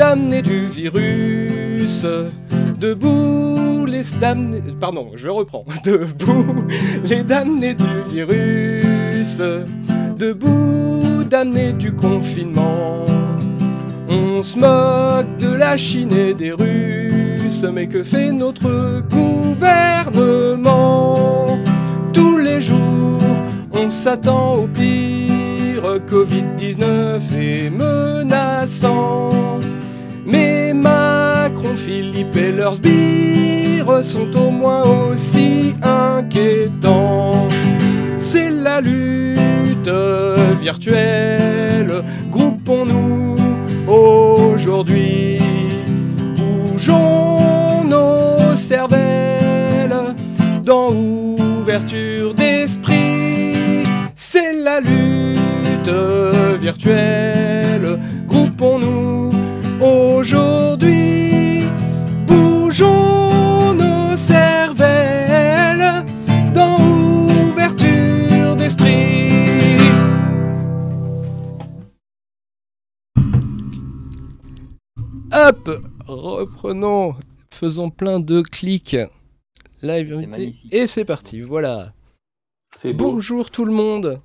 damnés du virus. Debout les damnés. Pardon, je reprends. Debout les damnés du virus. Debout damnés du confinement. On se moque de la Chine et des Russes, mais que fait notre gouvernement? Tous les jours, on s'attend au pire, Covid-19 est menaçant. Mais Macron, Philippe et leurs sbires sont au moins aussi inquiétants. C'est la lutte virtuelle, groupons-nous aujourd'hui. Bougeons nos cervelles dans ouverture d'esprit. C'est la lutte virtuelle. Groupons-nous Hop, reprenons, faisons plein de clics. Live invité. Et c'est parti, voilà. Bonjour tout le monde.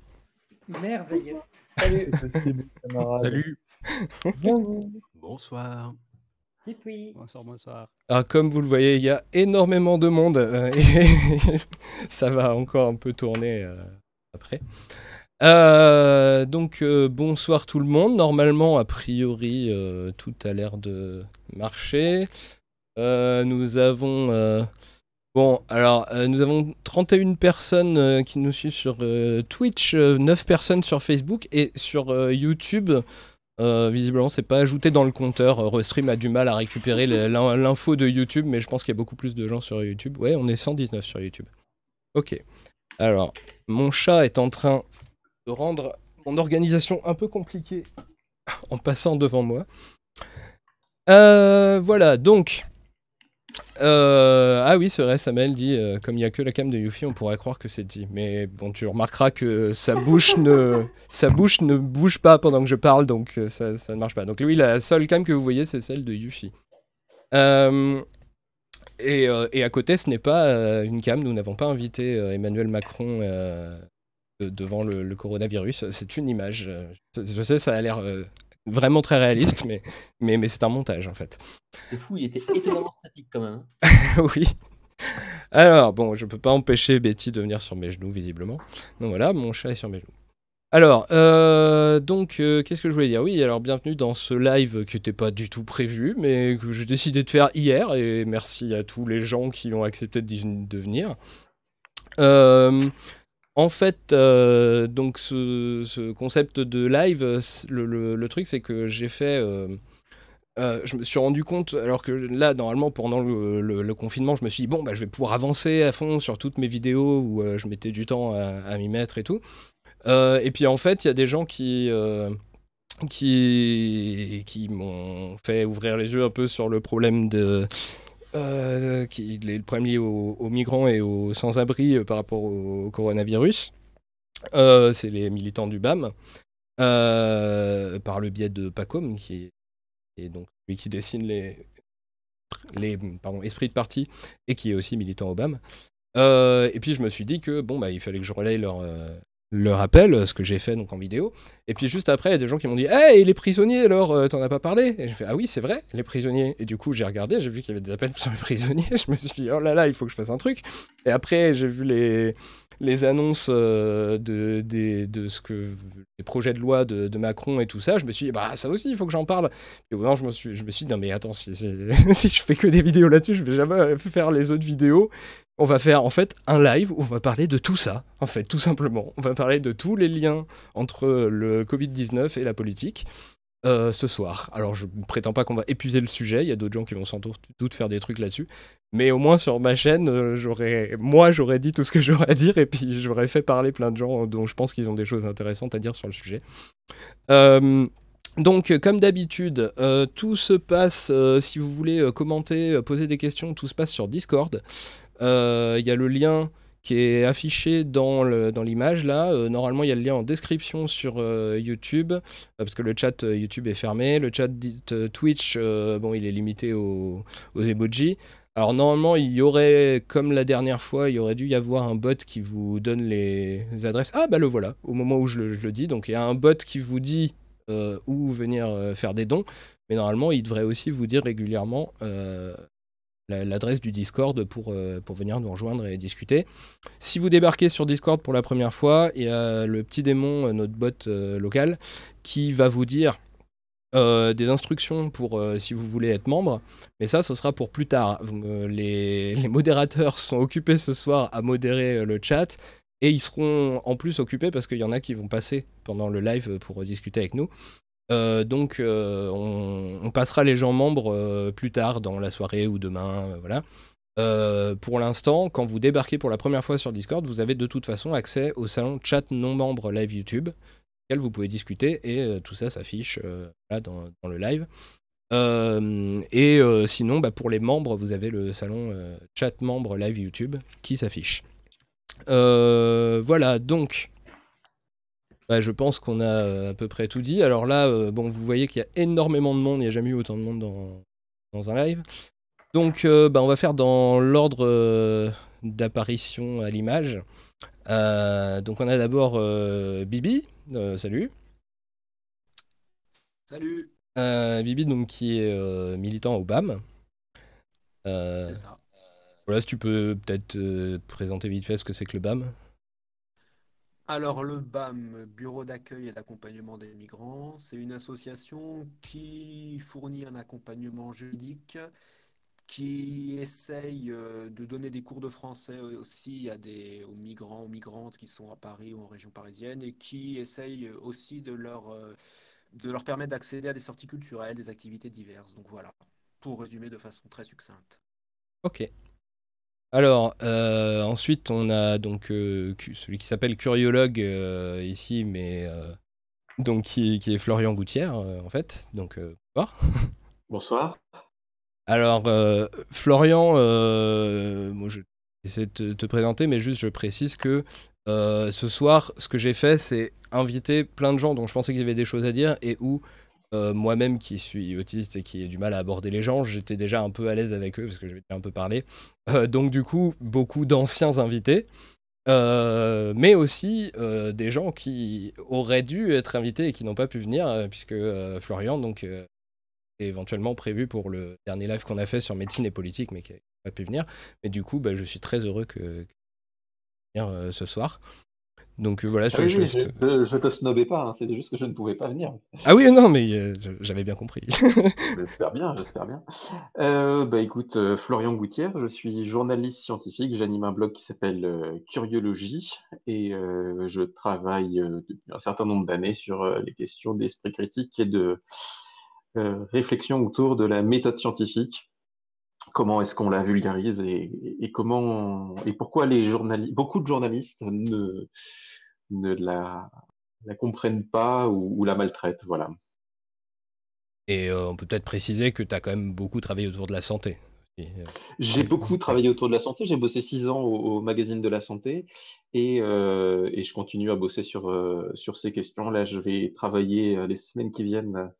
Merveilleux. Salut. Bonjour. Bonsoir. Bonsoir, bonsoir. Alors comme vous le voyez, il y a énormément de monde euh, et ça va encore un peu tourner euh, après. Euh, donc euh, bonsoir tout le monde. Normalement, a priori, euh, tout a l'air de marcher. Nous avons bon, alors nous avons 31 personnes qui nous suivent sur Twitch, euh, 9 personnes sur Facebook et sur YouTube. Visiblement, c'est pas ajouté dans le compteur. Restream a du mal à récupérer l'info de YouTube, mais je pense qu'il y a beaucoup plus de gens sur YouTube. Ouais, on est 119 sur YouTube. Ok. Alors, mon chat est en train de rendre mon organisation un peu compliquée en passant devant moi. Euh, voilà, donc. euh, ah oui, c'est vrai, Samuel dit euh, comme il n'y a que la cam de Yuffie, on pourrait croire que c'est dit. Mais bon, tu remarqueras que sa bouche ne, sa bouche ne bouge pas pendant que je parle, donc ça, ça ne marche pas. Donc oui, la seule cam que vous voyez, c'est celle de Yuffie. Et, et à côté, ce n'est pas une cam. Nous n'avons pas invité Emmanuel Macron devant le, le coronavirus. C'est une image. Euh, Je sais, ça a l'air euh, vraiment très réaliste, mais, mais, mais c'est un montage en fait. C'est fou, il était étonnamment statique quand même. hein. oui. Alors, bon, je peux pas empêcher Betty de venir sur mes genoux, visiblement. Donc voilà, mon chat est sur mes genoux. Alors, euh, donc, euh, qu'est-ce que je voulais dire? Oui, alors, bienvenue dans ce live qui n'était pas du tout prévu, mais que j'ai décidé de faire hier, et merci à tous les gens qui ont accepté de, de venir. Euh, en fait, euh, donc, ce, ce concept de live, le, truc, c'est que j'ai fait... euh, euh, je me suis rendu compte, alors que là, normalement, pendant le, confinement, je me suis dit, bon, bah, je vais pouvoir avancer à fond sur toutes mes vidéos où je mettais du temps à, à m'y mettre et tout. Et puis, en fait, il y a des gens qui, qui, qui m'ont fait ouvrir les yeux un peu sur le problème de. Euh, qui, le problème lié aux, migrants et aux sans-abri euh, par rapport au, coronavirus. Euh, C'est les militants du BAM, euh, par le biais de PACOM, qui et donc lui qui dessine les, les pardon, esprits de parti et qui est aussi militant au BAM. Et puis je me suis dit que bon bah il fallait que je relaye leur euh, leur appel, ce que j'ai fait donc en vidéo. Et puis juste après, il y a des gens qui m'ont dit Hey, les prisonniers alors, euh, t'en as pas parlé? Et je fais Ah oui, c'est vrai, les prisonniers. Et du coup, j'ai regardé, j'ai vu qu'il y avait des appels sur les prisonniers. Je me suis dit Oh là là, il faut que je fasse un truc. Et après, j'ai vu les, les annonces euh, de, de ce que projets de loi de, Macron et tout ça. Je me suis dit Bah, ça aussi, il faut que j'en parle. Et au je me suis, je me suis dit Non, mais attends, si, si- je fais que des vidéos là-dessus, je vais jamais faire les autres vidéos. On va faire en fait un live où on va parler de tout ça, en fait, tout simplement. On va parler de tous les liens entre le Covid-19 et la politique euh, ce soir. Alors, je ne prétends pas qu'on va épuiser le sujet, il y a d'autres gens qui vont sans doute faire des trucs là-dessus. Mais au moins sur ma chaîne, euh, j'aurais, moi, j'aurais dit tout ce que j'aurais à dire et puis j'aurais fait parler plein de gens dont je pense qu'ils ont des choses intéressantes à dire sur le sujet. Euh, donc, euh, comme d'habitude, euh, tout se passe, euh, si vous voulez euh, commenter, euh, poser des questions, tout se passe sur Discord. Euh, Il y a le lien qui est affiché dans le- dans l'image là. Euh, normalement, il y a le lien en description sur euh, YouTube, euh, parce que le chat YouTube est fermé. Le chat Twitch, bon, il est limité aux, aux emojis. Alors normalement, il y aurait, comme la dernière fois, il y aurait dû y avoir un bot qui vous donne les adresses. Ah bah le voilà, au moment où je le, je le dis. Donc il y a un bot qui vous dit où venir faire des dons. Mais normalement, il devrait aussi vous dire régulièrement euh, l'adresse du Discord pour, euh, pour venir nous rejoindre et discuter. Si vous débarquez sur Discord pour la première fois, il y a le petit démon, euh, notre bot euh, local, qui va vous dire des instructions pour si vous voulez être membre. Mais ça, ce sera pour plus tard. Les, modérateurs sont occupés ce soir à modérer le chat. Et ils seront en plus occupés parce qu'il y en a qui vont passer pendant le live pour discuter avec nous. Euh, donc euh, on, passera les gens membres euh, plus tard dans la soirée ou demain, voilà. Pour l'instant, quand vous débarquez pour la première fois sur Discord, vous avez de toute façon accès au salon chat non membre live YouTube, auquel vous pouvez discuter et tout ça s'affiche dans, le live. Et sinon, bah, pour les membres, vous avez le salon chat membre live YouTube qui s'affiche. Voilà, donc bah, je pense qu'on a euh, à peu près tout dit. Alors là, euh, bon, vous voyez qu'il y a énormément de monde. Il n'y a jamais eu autant de monde dans, dans un live. Donc, euh, bah, on va faire dans l'ordre euh, d'apparition à l'image. Donc, on a d'abord Bibi. Salut. Salut, Bibi, donc, qui est militant au BAM. C'est ça. voilà, si tu peux peut-être présenter vite fait ce que c'est que le BAM. Alors, le BAM, Bureau d'accueil et d'accompagnement des migrants, c'est une association qui fournit un accompagnement juridique, qui essaye euh, de donner des cours de français aussi à des, aux migrants, aux migrantes qui sont à Paris ou en région parisienne, et qui essaye aussi de leur, euh, de leur permettre d'accéder à des sorties culturelles, des activités diverses. Donc voilà, pour résumer de façon très succincte. Ok. Alors, euh, ensuite, on a donc euh, celui qui s'appelle Curiologue euh, ici, mais donc qui, qui est Florian Gouttière, en fait. Donc, bonsoir. Bonsoir. Alors, Florian, moi, je vais essayer de te, te présenter, mais juste je précise que ce soir, ce que j'ai fait, c'est inviter plein de gens dont je pensais qu'ils avaient des choses à dire et où euh, moi-même, qui suis autiste et qui ai du mal à aborder les gens, j'étais déjà un peu à l'aise avec eux parce que j'avais déjà un peu parlé. Euh, donc, du coup, beaucoup d'anciens invités. Euh, mais aussi des gens qui auraient dû être invités et qui n'ont pas pu venir, puisque Florian donc, est éventuellement prévu pour le dernier live qu'on a fait sur médecine et politique, mais qui n'a pas pu venir. Mais du coup, bah, je suis très heureux que, que ce soir. Donc euh, voilà, je, Ah oui, je oui, laisse je, te- je- te snobais pas, hein, c'est juste que je ne pouvais pas venir. Ah oui, non, mais euh, j'avais bien compris. J'espère bien, j'espère bien. Euh, bah écoute, euh, Florian Gouttière, je suis journaliste scientifique, j'anime un blog qui s'appelle Curiologie et je travaille depuis un certain nombre d'années sur les questions d'esprit critique et de réflexion autour de la méthode scientifique. Comment est-ce qu'on la vulgarise et, et comment et pourquoi les journalistes, beaucoup de journalistes ne, ne la, la comprennent pas ou, ou la maltraitent, voilà. Et euh, on peut peut-être préciser que tu as quand même beaucoup travaillé autour de la santé. Euh, J'ai beaucoup travaillé autour de la santé. J'ai bossé six ans au, au magazine de la santé et, euh, et je continue à bosser sur, euh, sur ces questions. Là, je vais travailler les semaines qui viennent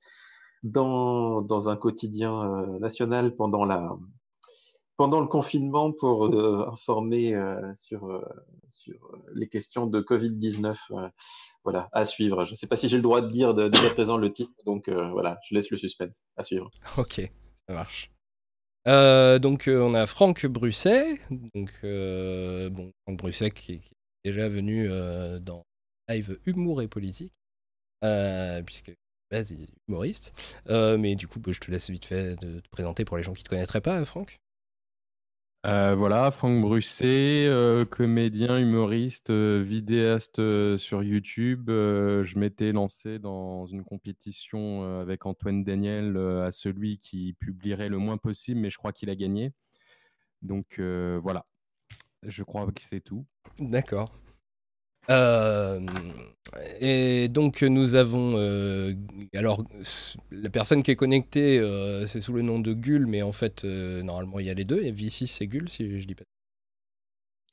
dans, dans un quotidien national pendant la, pendant le confinement pour euh, informer euh, sur, euh, sur les questions de Covid-19. euh, voilà, à suivre. Je ne sais pas si j'ai le droit de dire dès à présent le titre, donc voilà, je laisse le suspense. À suivre. Ok, ça marche. Donc on a Franck Brusset, donc Franck Brusset qui, est déjà venu dans live humour et politique, puisque base, humoriste. Mais du coup, bah, je te laisse vite fait de te présenter pour les gens qui ne te connaîtraient pas, Franck. Euh, voilà, Franck Brusset, euh, comédien, humoriste, euh, vidéaste sur YouTube. Je m'étais lancé dans une compétition avec Antoine Daniel à celui qui publierait le moins possible, mais je crois qu'il a gagné. Donc voilà, je crois que c'est tout. D'accord. Euh, et donc nous avons euh, alors la personne qui est connectée euh, c'est sous le nom de Gull mais en fait normalement il y a les deux il y a V6 et Gull si je dis pas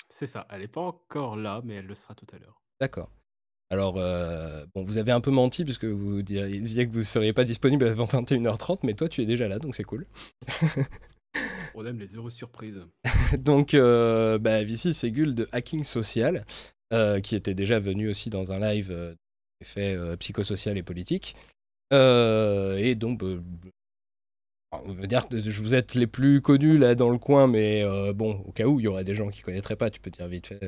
C'est ça, elle n'est pas encore là, mais elle le sera tout à l'heure. D'accord. Alors, bon, vous avez un peu menti puisque vous disiez que vous ne seriez pas disponible avant 21h30, mais toi, tu es déjà là, donc c'est cool. On aime les heureuses surprises. donc, euh, bah, Vici Ségul de Hacking Social, euh, qui était déjà venu aussi dans un live euh, fait euh, psychosocial et politique. Euh, et donc, on veut dire que vous êtes les plus connus là dans le coin, mais bon, au cas où il y aurait des gens qui connaîtraient pas, tu peux dire vite fait.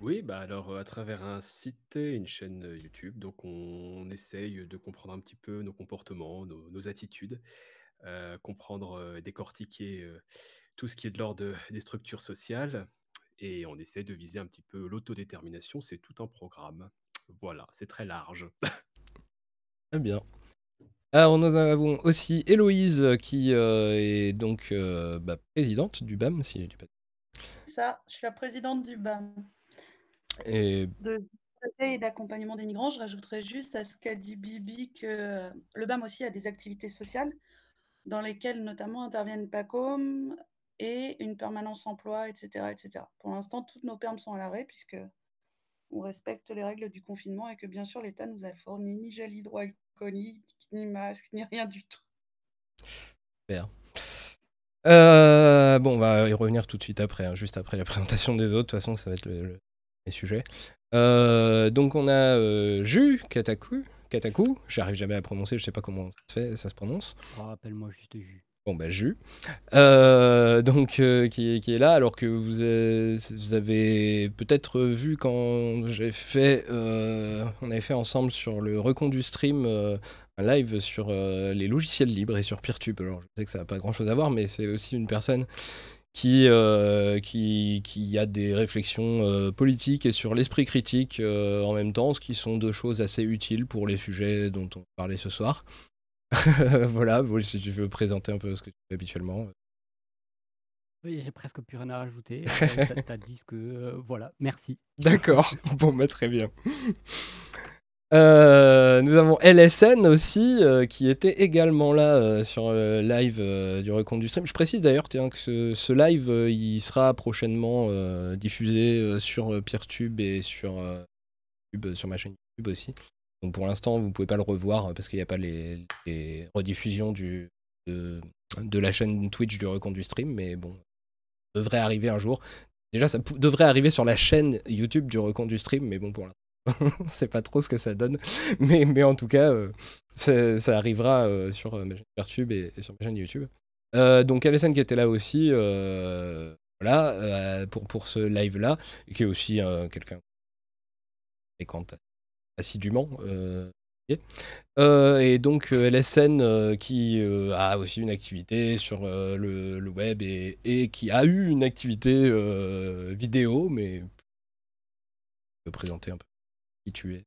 Oui, bah alors à travers un site et une chaîne YouTube, donc on, essaye de comprendre un petit peu nos comportements, nos, attitudes, comprendre, euh, décortiquer tout ce qui est de l'ordre de- des structures sociales, et on essaie de viser un petit peu l'autodétermination, c'est tout un programme. Voilà, c'est très large. Très bien. Alors, nous avons aussi Héloïse, qui euh, est donc euh, bah, présidente du BAM, si je dis pas. Ça, je suis la présidente du BAM, Et de et d'accompagnement des migrants. Je rajouterais juste à ce qu'a dit Bibi que le BAM aussi a des activités sociales dans lesquelles notamment interviennent PACOM et une permanence emploi, etc. etc. Pour l'instant, toutes nos permes sont à l'arrêt puisque on respecte les règles du confinement et que bien sûr l'État nous a fourni ni gel hydroalcoolique, ni masque, ni rien du tout. Super. Euh, bon, on va y revenir tout de suite après, hein, juste après la présentation des autres. De toute façon, ça va être le, le- les sujets. Euh, donc, on a euh, Ju Kataku. Kataku, j'arrive jamais à prononcer, je sais pas comment ça se, fait, ça se prononce. Oh, Rappelle-moi juste Jus. Bon, bah, Ju. Euh, donc, euh, qui, est- là, alors que vous, avez- vous avez peut-être vu quand j'ai fait. euh, on avait fait ensemble sur le recon du stream euh, un live sur euh, les logiciels libres et sur Peertube. Alors, je sais que ça n'a pas grand chose à voir, mais c'est aussi une personne qui, euh, qui, a des réflexions euh, politiques et sur l'esprit critique euh, en même temps, ce qui sont deux choses assez utiles pour les sujets dont on parlait ce soir. voilà, bon, si tu veux présenter un peu ce que tu fais habituellement. Oui, j'ai presque plus rien à rajouter. Euh, T'as dit ce que. euh, voilà, merci. D'accord, bon, bah, très bien. Euh, nous avons LSN aussi, euh, qui était également là euh, sur le live du recompte du stream. Je précise d'ailleurs que ce, ce live, il sera prochainement diffusé sur Peertube et sur, YouTube, sur ma chaîne YouTube aussi. Donc pour l'instant, vous pouvez pas le revoir euh, parce qu'il n'y a pas les, rediffusions de, la chaîne Twitch du recompte du stream, mais bon, ça devrait arriver un jour. Déjà, ça devrait arriver sur la chaîne YouTube du recompte du stream, mais bon, pour l'instant, on sait pas trop ce que ça donne. Mais, mais en tout cas, euh, ça, arrivera euh, sur ma chaîne Peertube et, sur ma chaîne YouTube. Donc, Alessane qui était là aussi, voilà, pour, pour ce live-là, qui est aussi quelqu'un fréquente assidûment. euh, euh, et donc euh, LSN euh, qui euh, a aussi une activité sur le, le web et, et qui a eu une activité vidéo, mais peux présenter un peu qui tu es.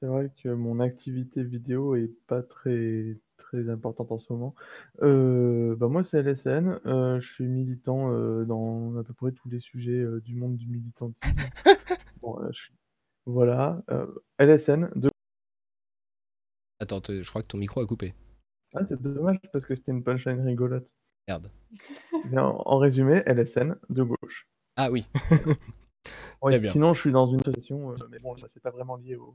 C'est vrai que mon activité vidéo est pas très très importante en ce moment. Bah moi c'est LSN, je suis militant dans à peu près tous les sujets du monde du militantisme. Bon, je suis- Voilà, euh, LSN. De... Attends, te- je crois que ton micro a coupé. Ah, c'est dommage parce que c'était une punchline rigolote. Merde. En, en résumé, LSN de gauche. Ah oui. Ouais, bien. sinon, je suis dans une association, euh, mais bon, ça c'est pas vraiment lié au,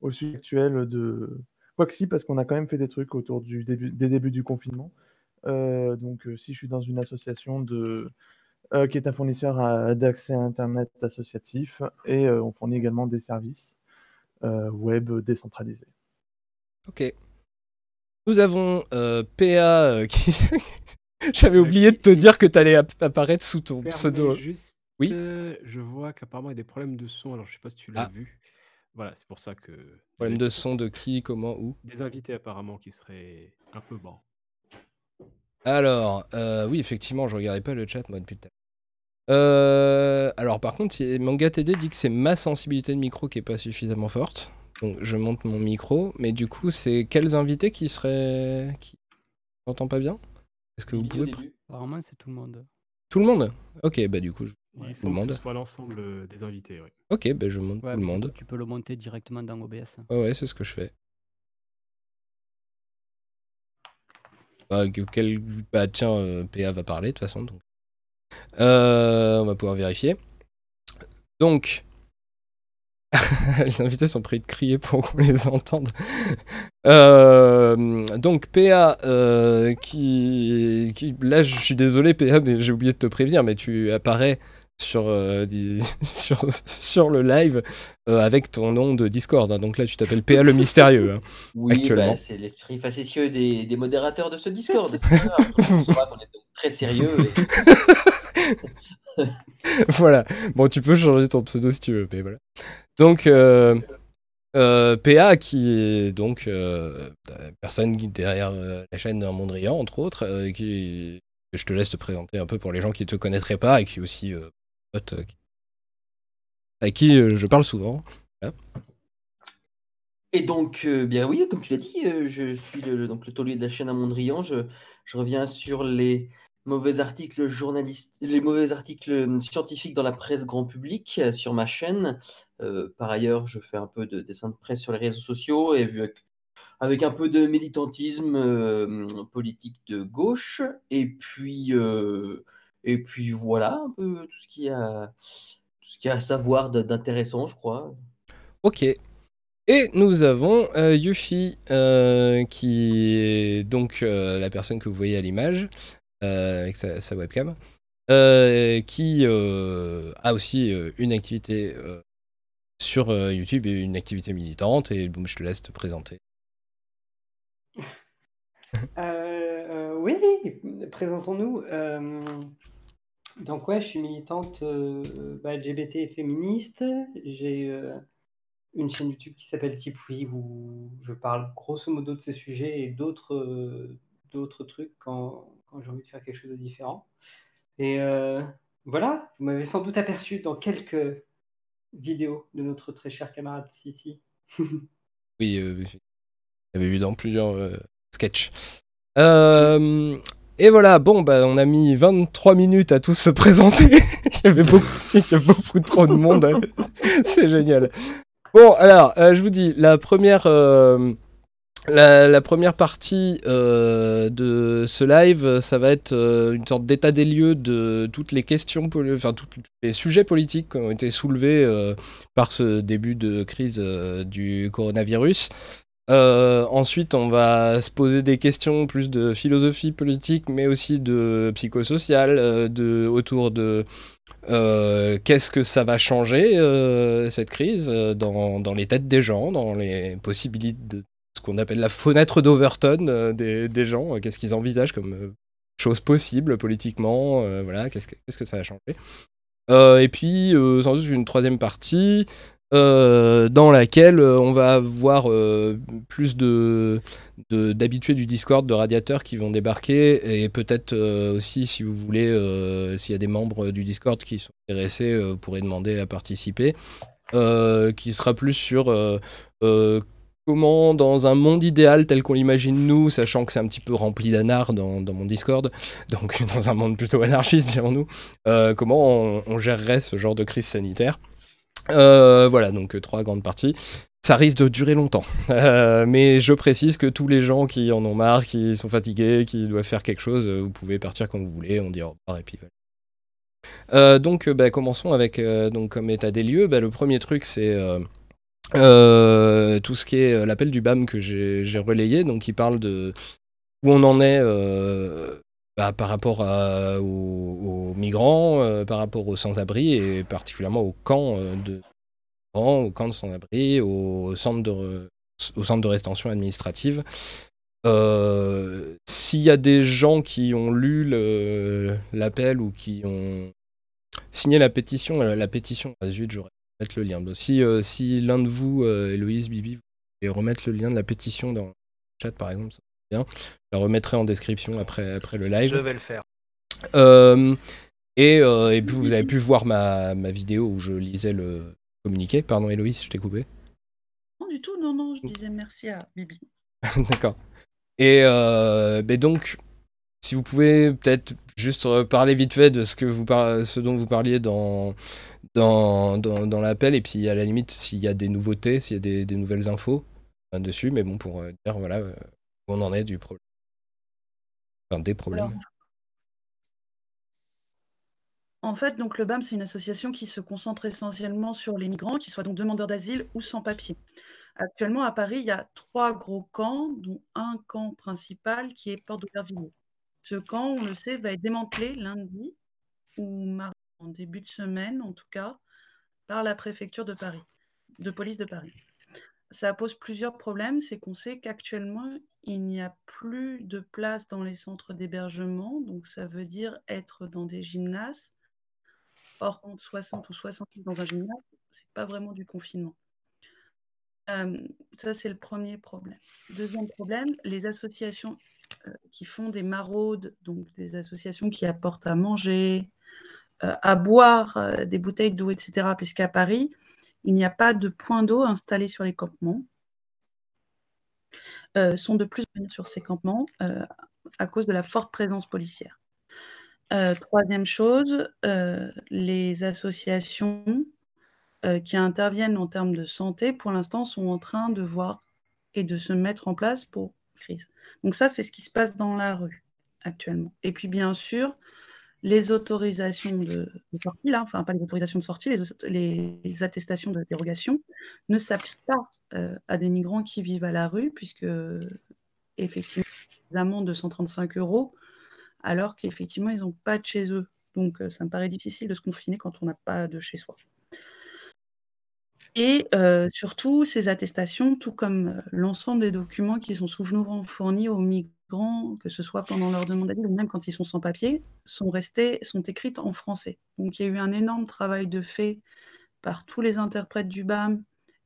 au sujet actuel de. Quoique si, parce qu'on a quand même fait des trucs autour du début, des débuts du confinement. Euh, donc, euh, si je suis dans une association de, qui est un fournisseur à- d'accès à Internet associatif, et euh, on fournit également des services euh, web décentralisés. Ok. Nous avons euh, PA euh, qui. J'avais oublié de te dire que tu allais apparaître sous ton pseudo. juste, Oui. euh, je vois qu'apparemment il y a des problèmes de son, alors je sais pas si tu l'as Ah. vu. Voilà, c'est pour ça que. Problème de son de qui, comment, où? Des invités apparemment qui seraient un peu bas. Alors, euh, oui, effectivement, je regardais pas le chat, moi, depuis tout à l'heure. Euh, alors, par contre, Manga TD dit que c'est ma sensibilité de micro qui est pas suffisamment forte. Donc, je monte mon micro. Mais du coup, c'est quels invités qui seraient. qui n'entend pas bien? Est-ce que vous pouvez. Apparemment, c'est tout le monde. Tout le monde? Ok, bah, du coup, je... Il tout le que monde. ce soit l'ensemble euh, des invités, oui. Ok, bah, je monte Ouais, tout le monde. Tu peux le monter directement dans OBS. Ouais, ouais, c'est ce que je fais. bah, auquel bah, tiens, euh, PA va parler de toute façon. Donc. Euh, on va pouvoir vérifier. Donc, les invités sont prêts de crier pour qu'on les entende. Euh, donc PA, euh, qui, qui, là je suis désolé PA, mais j'ai oublié de te prévenir, mais tu apparais sur, euh, sur, sur le live avec ton nom de Discord. hein. Donc là tu t'appelles PA le mystérieux. hein, Oui, bah, c'est l'esprit facétieux des, des modérateurs de ce Discord. c'est. On saura qu'on est très sérieux. et- voilà. Bon, tu peux changer ton pseudo si tu veux. Donc, euh, euh, PA, qui est donc euh, personne derrière la chaîne Un Mondrian, entre autres, qui, je te laisse te présenter un peu pour les gens qui ne te connaîtraient pas et qui aussi euh, qui- je parle souvent. Et donc, bien oui, comme tu l'as dit, je suis le, donc le taulier de la chaîne à Mondrian. Je reviens sur les mauvais articles journalistes, les mauvais articles euh, scientifiques dans la presse grand public euh, sur ma chaîne. Euh, par ailleurs, je fais un peu de dessin de presse sur les réseaux sociaux et avec, un peu de militantisme politique de gauche. Et puis, et puis voilà tout ce qu'il y a, tout ce qu'il a à savoir d'intéressant, je crois. Ok. Et nous avons euh, Yuffie, qui est donc la personne que vous voyez à l'image, avec sa, webcam, euh, qui euh, a aussi euh, une activité euh, sur euh, YouTube et une activité militante. Et bon, je te laisse te présenter. Euh, euh, oui, présentons-nous. Euh, donc ouais, je suis militante euh, bah, LGBT féministe. J'ai euh, une chaîne YouTube qui s'appelle Tipoui où je parle grosso modo de ces sujets et d'autres euh, d'autres trucs quand, quand j'ai envie de faire quelque chose de différent. Et euh, voilà, vous m'avez sans doute aperçu dans quelques vidéos de notre très cher camarade City. Oui, euh, j'avais vu dans plusieurs euh, sketchs. Euh, et voilà, bon, bah, on a mis 23 minutes à tous se présenter. il, y avait beaucoup, il y a beaucoup trop de monde. C'est génial. Bon, alors, je vous dis, la première, la, première partie euh, de ce live, ça va être euh, une sorte d'état des lieux de toutes les questions, enfin, tous les sujets politiques qui ont été soulevés euh, par ce début de crise du coronavirus. Ensuite, on va se poser des questions plus de philosophie politique, mais aussi de psychosocial, de, autour de qu'est-ce que ça va changer, cette crise, dans, dans les têtes des gens, dans les possibilités de qu'on appelle la fenêtre d'Overton euh, des, gens, euh, qu'est-ce qu'ils envisagent comme euh, chose possible politiquement, voilà, qu'est-ce que, ça va changer. Euh, et puis, sans doute une troisième partie dans laquelle on va avoir plus de, d'habitués du Discord, de radiateurs qui vont débarquer, et peut-être aussi, si vous voulez, s'il y a des membres du Discord qui sont intéressés, vous pourrez demander à participer, qui sera plus sur comment, dans un monde idéal tel qu'on l'imagine nous, sachant que c'est un petit peu rempli d'anards dans, mon Discord, donc dans un monde plutôt anarchiste, dirons-nous, euh, comment on, gérerait ce genre de crise sanitaire. Euh, voilà, donc euh, trois grandes parties. Ça risque de durer longtemps. Mais je précise que tous les gens qui en ont marre, qui sont fatigués, qui doivent faire quelque chose, vous pouvez partir quand vous voulez, on dit au revoir et puis voilà. Donc, bah, commençons avec, comme état des lieux, bah, le premier truc, c'est euh, tout ce qui est euh, l'appel du BAM que j'ai relayé, donc il parle de où on en est euh, bah, par rapport aux, migrants, par rapport aux sans-abri et particulièrement aux camps de camps de sans-abri, aux centres de, re- aux centres de rétention administrative. S'il y a des gens qui ont lu l'appel ou qui ont signé la pétition, la pétition, ah, zut, j'aurais mettre le lien. Donc, si euh, si l'un de vous, euh, Héloïse, Bibi, vous pouvez remettre le lien de la pétition dans le chat, par exemple, ça serait bien. Je la remettrai en description après, après le live. Je vais le faire. Euh, et, euh, et puis vous avez pu voir ma, ma vidéo où je lisais le communiqué. Pardon Héloïse, je t'ai coupé. Non, du tout, non, non, je disais merci à Bibi. D'accord. Et euh, ben donc, si vous pouvez peut-être juste parler vite fait de ce, que vous par- ce dont vous parliez dans, dans, dans, dans l'appel, et puis à la limite, s'il y a des nouveautés, s'il y a des, nouvelles infos euh, dessus, mais bon, pour euh, dire voilà euh, où on en est du problème. Enfin, des problèmes. En fait, donc le BAM, c'est une association qui se concentre essentiellement sur les migrants, qu'ils soient donc demandeurs d'asile ou sans papier. Actuellement, à Paris, il y a trois gros camps, dont un camp principal qui est Porte d'Aubervilliers. Ce camp, on le sait, va être démantelé lundi ou mardi, en début de semaine en tout cas, par la préfecture de Paris, de police de Paris. Ça pose plusieurs problèmes, c'est qu'on sait qu'actuellement, il n'y a plus de place dans les centres d'hébergement, donc ça veut dire être dans des gymnases. Or, entre 60 ou 60 dans un gymnase, c'est pas vraiment du confinement. Euh, ça, c'est le premier problème. Deuxième problème, les associations euh, qui font des maraudes, donc des associations qui apportent à manger, à boire, des bouteilles d'eau, etc., puisqu'à Paris, il n'y a pas de point d'eau installé sur les campements, sont de plus en plus sur ces campements à cause de la forte présence policière. troisième chose, les associations euh, qui interviennent en termes de santé, pour l'instant, sont en train de voir et de se mettre en place pour crise. Donc ça, c'est ce qui se passe dans la rue actuellement. Et puis, bien sûr, les autorisations de, sortie, là, enfin pas les autorisations de sortie, les, attestations de dérogation ne s'appliquent pas euh, à des migrants qui vivent à la rue, puisque effectivement, des amendes de 135 euros, alors qu'effectivement, ils n'ont pas de chez eux. Donc, euh, ça me paraît difficile de se confiner quand on n'a pas de chez soi. Et euh, surtout, ces attestations, tout comme l'ensemble des documents qui sont souvent fournis aux migrants, que ce soit pendant leur demande d'asile ou même quand ils sont sans papier, sont restés, sont écrites en français. Donc il y a eu un énorme travail de fait par tous les interprètes du BAM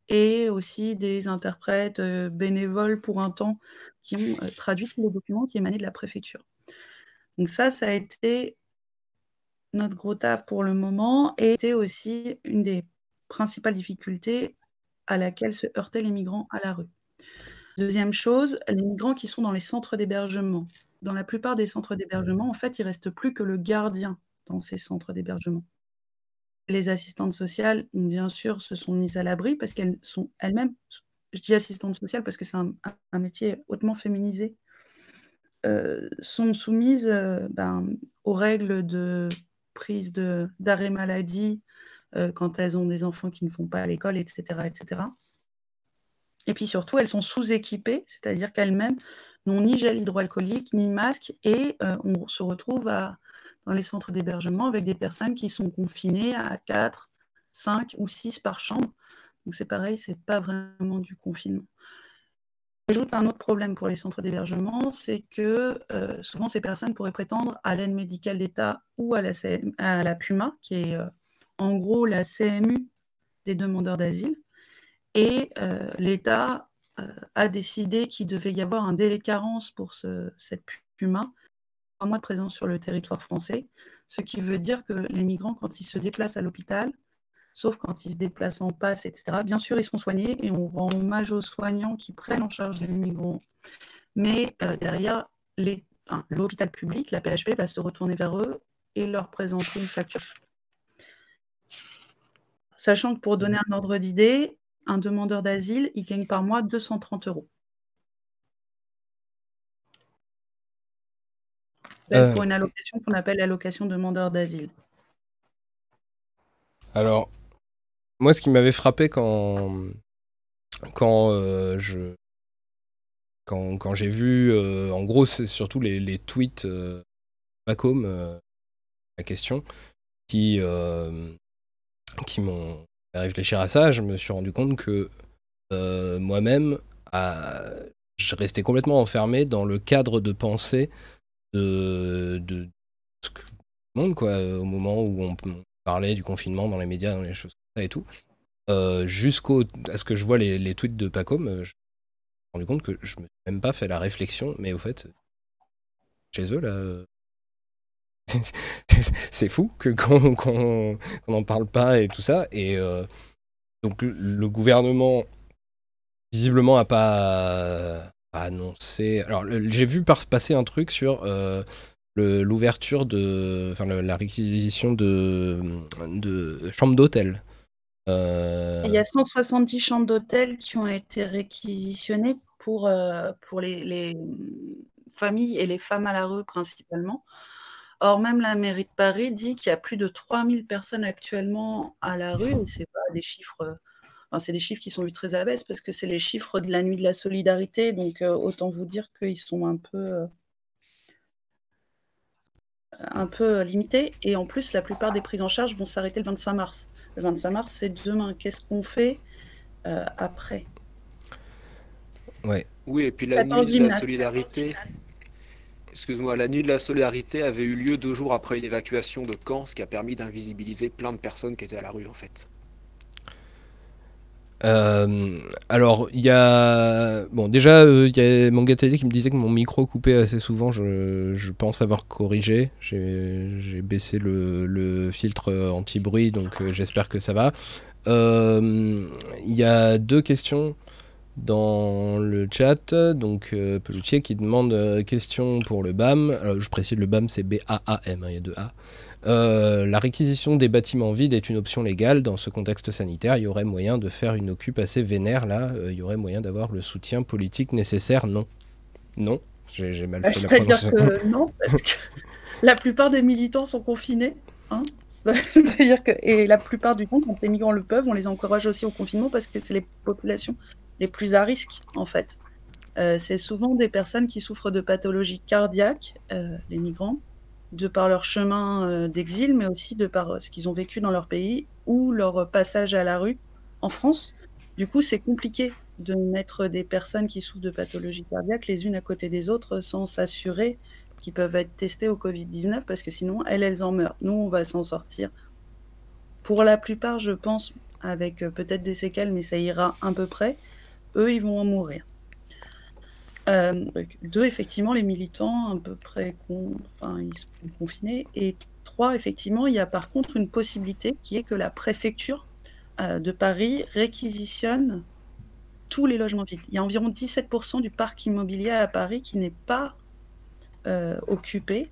et aussi des interprètes euh, bénévoles pour un temps qui ont traduit tous les documents qui émanaient de la préfecture. Donc ça, ça a été notre gros taf pour le moment et c'était aussi une des principale difficulté à laquelle se heurtaient les migrants à la rue. Deuxième chose, les migrants qui sont dans les centres d'hébergement. Dans la plupart des centres d'hébergement, en fait, il reste plus que le gardien dans ces centres d'hébergement. Les assistantes sociales, bien sûr, se sont mises à l'abri parce qu'elles sont elles-mêmes, je dis assistantes sociales parce que c'est un, métier hautement féminisé, euh, sont soumises euh, ben, aux règles de prise d'arrêt maladie, euh, quand elles ont des enfants qui ne font pas à l'école, etc., etc. Et puis surtout, elles sont sous-équipées, c'est-à-dire qu'elles-mêmes n'ont ni gel hydroalcoolique, ni masque, et euh, on se retrouve dans les centres d'hébergement avec des personnes qui sont confinées à 4, 5 ou 6 par chambre. Donc c'est pareil, c'est pas vraiment du confinement. J'ajoute un autre problème pour les centres d'hébergement, c'est que euh, souvent ces personnes pourraient prétendre à l'aide médicale d'État ou à la, à la PUMA, qui est en gros la CMU des demandeurs d'asile. Et euh, l'État euh, a décidé qu'il devait y avoir un délai de carence pour cette PUMA, un mois de présence sur le territoire français, ce qui veut dire que les migrants, quand ils se déplacent à l'hôpital, sauf quand ils se déplacent en passe, etc., bien sûr, ils sont soignés et on rend hommage aux soignants qui prennent en charge les migrants. Mais euh, derrière, l'hôpital public, la PHP, va se retourner vers eux et leur présenter une facture Sachant que pour donner un ordre d'idée, un demandeur d'asile, il gagne par mois 230 euros. Euh. Pour une allocation qu'on appelle l'allocation demandeur d'asile. Alors, moi, ce qui m'avait frappé quand, quand euh, je quand, j'ai vu, euh, en gros, c'est surtout les, tweets euh, la question, qui, qui m'ont fait réfléchir à ça, je me suis rendu compte que euh, moi-même, je restais complètement enfermé dans le cadre de pensée de, de, monde, quoi, au moment où on parlait du confinement dans les médias, dans les choses comme ça et tout. Euh, jusqu'au à ce que je vois les, tweets de Pacom, je me suis rendu compte que je me suis même pas fait la réflexion, mais au fait, chez eux, là, c'est fou que qu'on n'en parle pas et tout ça. Et euh, donc le gouvernement visiblement a pas, annoncé. Alors j'ai vu passer un truc sur euh, l'ouverture de, enfin la réquisition de, de chambres d'hôtel. Euh, Il y a 170 chambres d'hôtel qui ont été réquisitionnées pour, pour les, les familles et les femmes à la rue principalement. Or, même la mairie de Paris dit qu'il y a plus de 3000 personnes actuellement à la rue, c'est pas des chiffres, enfin, c'est des chiffres qui sont vus très à la baisse parce que c'est les chiffres de la nuit de la solidarité, donc euh, autant vous dire qu'ils sont un peu, euh, un peu limités. Et en plus, la plupart des prises en charge vont s'arrêter le 25 mars. Le 25 mars, c'est demain. Qu'est-ce qu'on fait euh, après? Ouais. Oui, et puis la nuit de la solidarité, excuse-moi, la nuit de la solidarité avait eu lieu deux jours après une évacuation de Caen, ce qui a permis d'invisibiliser plein de personnes qui étaient à la rue en fait. Euh, alors, il y a. Bon, déjà, euh, il y a Mangatali qui me disait que mon micro coupait assez souvent. Je, pense avoir corrigé. J'ai baissé le, filtre anti-bruit, donc euh, j'espère que ça va. Il y a deux questions dans le chat. Donc, euh, Peloutier qui demande euh, question pour le BAM. Euh, je précise, le BAM, c'est B-A-A-M, hein, il y a deux A. Euh, la réquisition des bâtiments vides est une option légale. Dans ce contexte sanitaire, il y aurait moyen de faire une occupe assez vénère. Là, il y aurait moyen d'avoir le soutien politique nécessaire. Non. Non. J'ai mal Bah, fait la C'est-à-dire que non, parce que la plupart des militants sont confinés. hein. C'est-à-dire que, et la plupart du temps, quand les migrants le peuvent, on les encourage aussi au confinement parce que c'est les populations les plus à risque, en fait. Euh, c'est souvent des personnes qui souffrent de pathologies cardiaques, euh, les migrants, de par leur chemin euh, d'exil, mais aussi de par ce qu'ils ont vécu dans leur pays ou leur passage à la rue en France. Du coup, c'est compliqué de mettre des personnes qui souffrent de pathologies cardiaques les unes à côté des autres sans s'assurer qu'ils peuvent être testés au Covid-19 parce que sinon, elles, elles en meurent. Nous, on va s'en sortir. Pour la plupart, je pense, avec peut-être des séquelles, mais ça ira à peu près, eux, ils vont en mourir. Euh, deux, effectivement, les militants, à peu près, con- enfin, ils sont confinés. Et trois, effectivement, il y a par contre une possibilité qui est que la préfecture euh, de Paris réquisitionne tous les logements vides. Il y a environ 17% du parc immobilier à Paris qui n'est pas euh, occupé.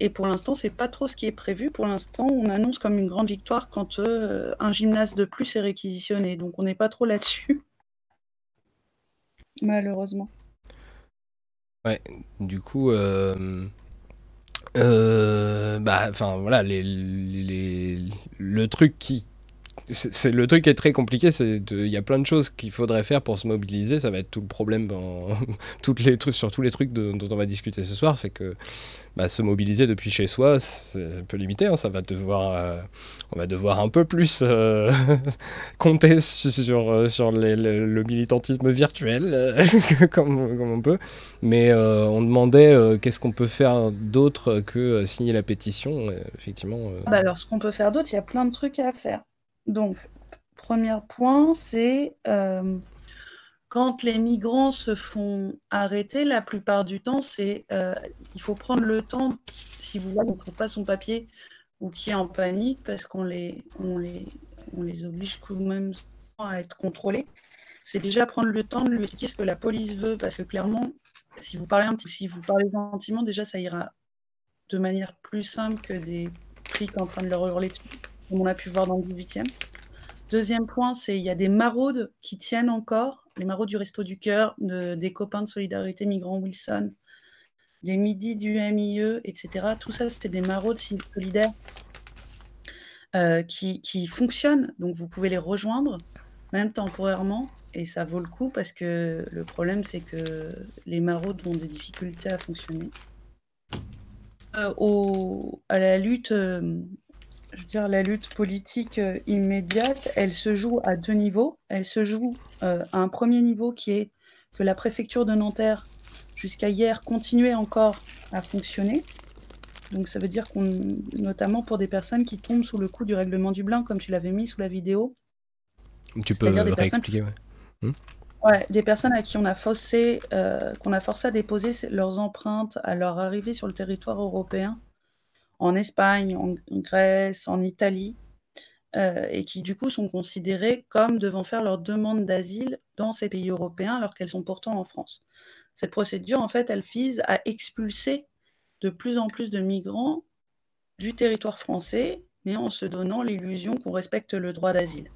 Et pour l'instant, c'est pas trop ce qui est prévu. Pour l'instant, on annonce comme une grande victoire quand euh, un gymnase de plus est réquisitionné. Donc, on n'est pas trop là-dessus. Malheureusement. Ouais, du coup, euh, euh, bah, enfin voilà, les, les- le truc qui, c'est le truc qui est très compliqué, c'est il y a plein de choses qu'il faudrait faire pour se mobiliser. Ça va être tout le problème toutes les trucs, sur tous les trucs dont on va discuter ce soir, c'est que bah, se mobiliser depuis chez soi, c'est un peu limité. hein. ça va devoir, euh, on va devoir un peu plus euh, compter sur euh, sur le, militantisme virtuel comme, comme on peut. Mais on demandait qu'est-ce qu'on peut faire d'autre que signer la pétition. Effectivement. Bah alors, ce qu'on peut faire d'autre, il y a plein de trucs à faire. Donc, premier point, c'est euh, quand les migrants se font arrêter, la plupart du temps, c'est euh, il faut prendre le temps, si vous voyez qu'on ne trouve pas son papier ou qui est en panique, parce qu'on les, on les, on les oblige quand même à être contrôlés, c'est déjà prendre le temps de lui expliquer ce que la police veut, parce que clairement, si vous parlez un petit, si vous parlez gentiment, déjà ça ira de manière plus simple que des flics en train de leur hurler dessus, comme on a pu voir dans le 18e. Deuxième point, c'est il y a des maraudes qui tiennent encore, les maraudes du Resto du Cœur, de- des copains de Solidarité Migrants Wilson, des midis du MIE, etc. Tout ça, c'était des maraudes solidaires euh, qui, qui fonctionnent. Donc, vous pouvez les rejoindre, même temporairement, et ça vaut le coup parce que le problème, c'est que les maraudes ont des difficultés à fonctionner. Euh, à la lutte, euh, je veux dire, la lutte politique euh, immédiate, elle se joue à deux niveaux. Elle se joue euh, à un premier niveau qui est que la préfecture de Nanterre, jusqu'à hier, continuait encore à fonctionner. Donc ça veut dire qu'on, notamment pour des personnes qui tombent sous le coup du règlement Dublin, comme tu l'avais mis sous la vidéo, tu peux des personnes- réexpliquer. Ouais. Hmm? Ouais, des personnes à qui on a forcé, euh, qu'on a forcé à déposer leurs empreintes à leur arrivée sur le territoire européen, en Espagne, en Grèce, en Italie, euh, et qui du coup sont considérées comme devant faire leur demande d'asile dans ces pays européens alors qu'elles sont pourtant en France. Cette procédure, en fait, elle vise à expulser de plus en plus de migrants du territoire français, mais en se donnant l'illusion qu'on respecte le droit d'asile.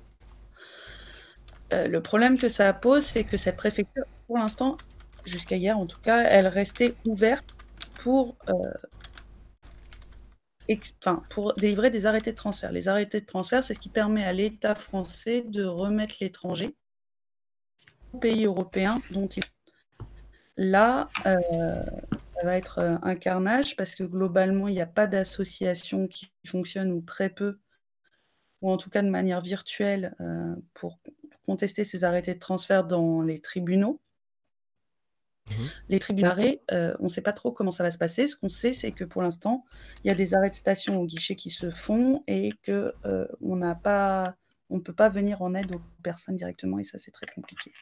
Euh, le problème que ça pose, c'est que cette préfecture, pour l'instant, jusqu'à hier en tout cas, elle restait ouverte pour, euh, enfin, pour délivrer des arrêtés de transfert. Les arrêtés de transfert, c'est ce qui permet à l'État français de remettre l'étranger au pays européen dont il Là, euh, ça va être euh, un carnage parce que globalement, il n'y a pas d'association qui fonctionne ou très peu, ou en tout cas de manière virtuelle, euh, pour contester ces arrêtés de transfert dans les tribunaux. Les tribunaux d'arrêt, euh, on ne sait pas trop comment ça va se passer. Ce qu'on sait, c'est que pour l'instant, il y a des arrêts de station au guichet qui se font et que euh, on n'a pas, on ne peut pas venir en aide aux personnes directement et ça, c'est très compliqué.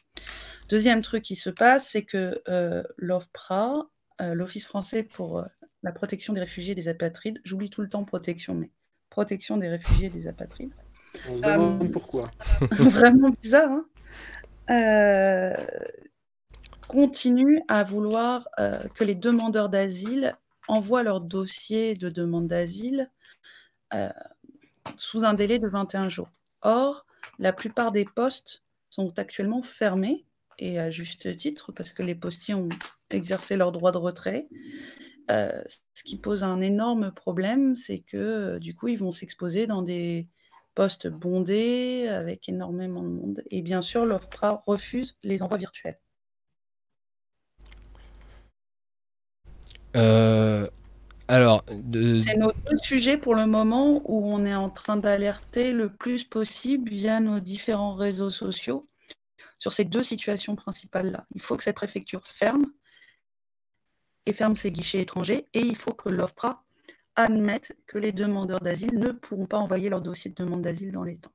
Deuxième truc qui se passe, c'est que euh, l'OFPRA, euh, l'Office français pour la protection des réfugiés et des apatrides, j'oublie tout le temps protection, mais protection des réfugiés et des apatrides. On se Euh, demande pourquoi. Vraiment bizarre, hein Euh, continue à vouloir euh, que les demandeurs d'asile envoient leur dossier de demande d'asile euh, sous un délai de 21 jours. Or, la plupart des postes sont actuellement fermés, et à juste titre, parce que les postiers ont exercé leur droit de retrait. Euh, ce qui pose un énorme problème, c'est que du coup, ils vont s'exposer dans des postes bondés avec énormément de monde. Et bien sûr, l'OFPRA refuse les envois virtuels. Euh, alors, C'est nos deux sujets pour le moment où on est en train d'alerter le plus possible via nos différents réseaux sociaux sur ces deux situations principales-là. Il faut que cette préfecture ferme et ferme ses guichets étrangers et il faut que l'OFPRA admette que les demandeurs d'asile ne pourront pas envoyer leur dossier de demande d'asile dans les temps.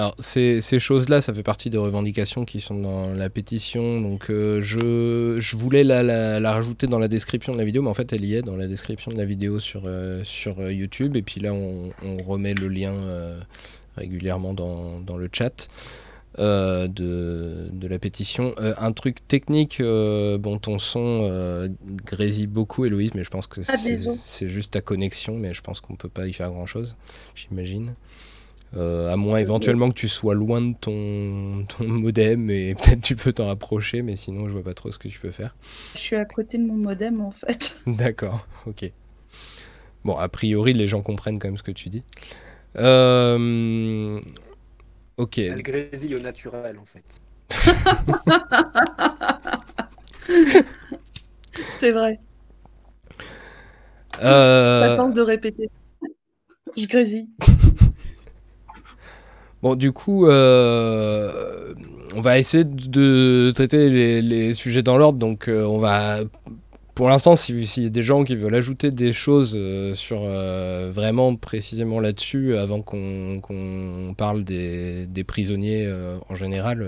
Alors, ces, ces choses-là, ça fait partie des revendications qui sont dans la pétition. Donc, euh, je, je voulais la, la- la rajouter dans la description de la vidéo, mais en fait, elle y est dans la description de la vidéo sur, euh, sur euh, YouTube. Et puis là, on, on remet le lien euh, régulièrement dans, dans le chat. euh, de, de la pétition. Euh, un truc technique, euh, bon, ton son grésille beaucoup, Héloïse, mais je pense que Ah, c'est juste ta connexion, mais je pense qu'on peut pas y faire grand-chose, j'imagine. Euh, à moins éventuellement que tu sois loin de ton, ton modem et peut-être tu peux t'en rapprocher, mais sinon je vois pas trop ce que tu peux faire. Je suis à côté de mon modem en fait. D'accord, ok. Bon, a priori, les gens comprennent quand même ce que tu dis. Euh, ok. Elle grésille au naturel, en fait. C'est vrai. Euh, Pas tente de répéter. Je grésille. Bon, du coup, euh, on va essayer de traiter les, sujets dans l'ordre. Donc, euh, on va, pour l'instant, si- s'il y a des gens qui veulent ajouter des choses euh, sur vraiment précisément là-dessus, avant qu'on parle des, prisonniers en général,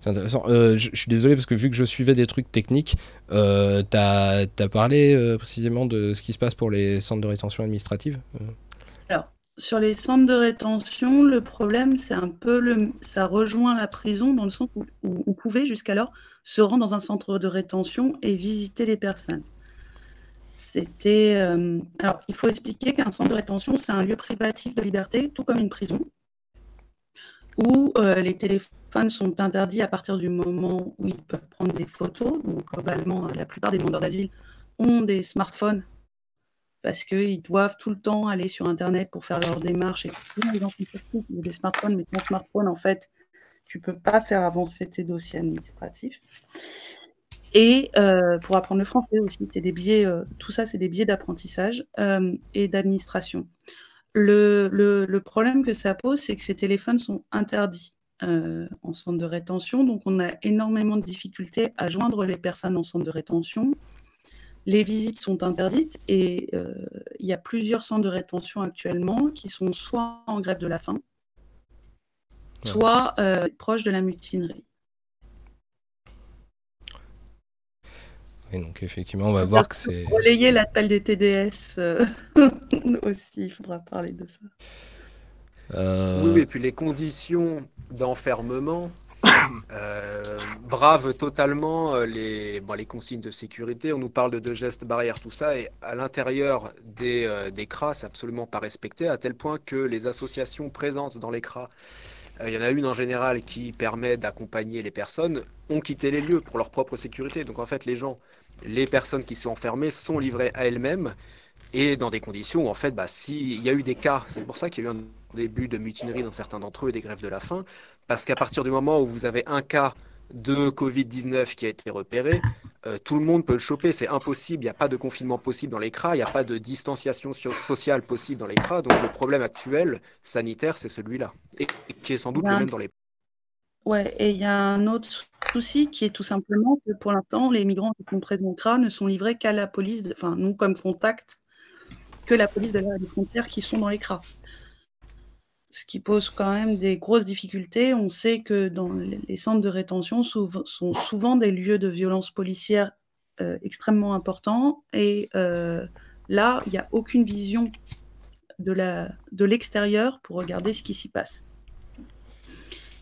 c'est intéressant. Je suis désolé parce que vu que je suivais des trucs techniques, t'as as parlé précisément de ce qui se passe pour les centres de rétention administrative sur les centres de rétention, le problème, c'est un peu le, ça rejoint la prison dans le sens où, où on pouvait jusqu'alors se rendre dans un centre de rétention et visiter les personnes. C'était, euh, alors, il faut expliquer qu'un centre de rétention, c'est un lieu privatif de liberté, tout comme une prison, où euh, les téléphones sont interdits à partir du moment où ils peuvent prendre des photos. Donc, globalement, la plupart des demandeurs d'asile ont des smartphones parce qu'ils doivent tout le temps aller sur Internet pour faire leurs démarches. Et les des smartphones, mais ton smartphone, en fait, tu peux pas faire avancer tes dossiers administratifs. Et euh, pour apprendre le français aussi, c'est des biais, euh, tout ça, c'est des biais d'apprentissage euh, et d'administration. Le, problème que ça pose, c'est que ces téléphones sont interdits en centre de rétention, donc on a énormément de difficultés à joindre les personnes en centre de rétention. Les visites sont interdites et euh, il y a plusieurs centres de rétention actuellement qui sont soit en grève de la faim, soit euh, proches de la mutinerie. Et donc effectivement, on va voir que c'est... Relayer l'appel des TDS euh, aussi, il faudra parler de ça. Euh, Oui, et puis les conditions d'enfermement euh, bravent totalement euh, les, les consignes de sécurité. On nous parle de, de gestes barrières, tout ça, et à l'intérieur des, euh, des CRA, c'est absolument pas respecté, à tel point que les associations présentes dans les CRA euh, il y en a une en général qui permet d'accompagner les personnes, ont quitté les lieux pour leur propre sécurité. Donc en fait, les gens, les personnes qui sont enfermées sont livrées à elles-mêmes et dans des conditions où en fait, bah, s'il y a eu des cas, c'est pour ça qu'il y a eu un début de mutinerie dans certains d'entre eux et des grèves de la faim, parce qu'à partir du moment où vous avez un cas de Covid-19 qui a été repéré, euh, tout le monde peut le choper, c'est impossible, il n'y a pas de confinement possible dans les CRA, il n'y a pas de distanciation so- sociale possible dans les CRA, donc le problème actuel sanitaire, c'est celui-là, et, et qui est sans doute le un- même dans les... Ouais, et il y a un autre souci qui est tout simplement que pour l'instant, les migrants qui sont présents au CRA ne sont livrés qu'à la police, enfin, nous comme contact, que la police de des frontières qui sont dans les CRA. Ce qui pose quand même des grosses difficultés. On sait que les centres de rétention sont souvent des lieux de violence policière euh, extrêmement importants. Et euh, là, il n'y a aucune vision de l'extérieur pour regarder ce qui s'y passe.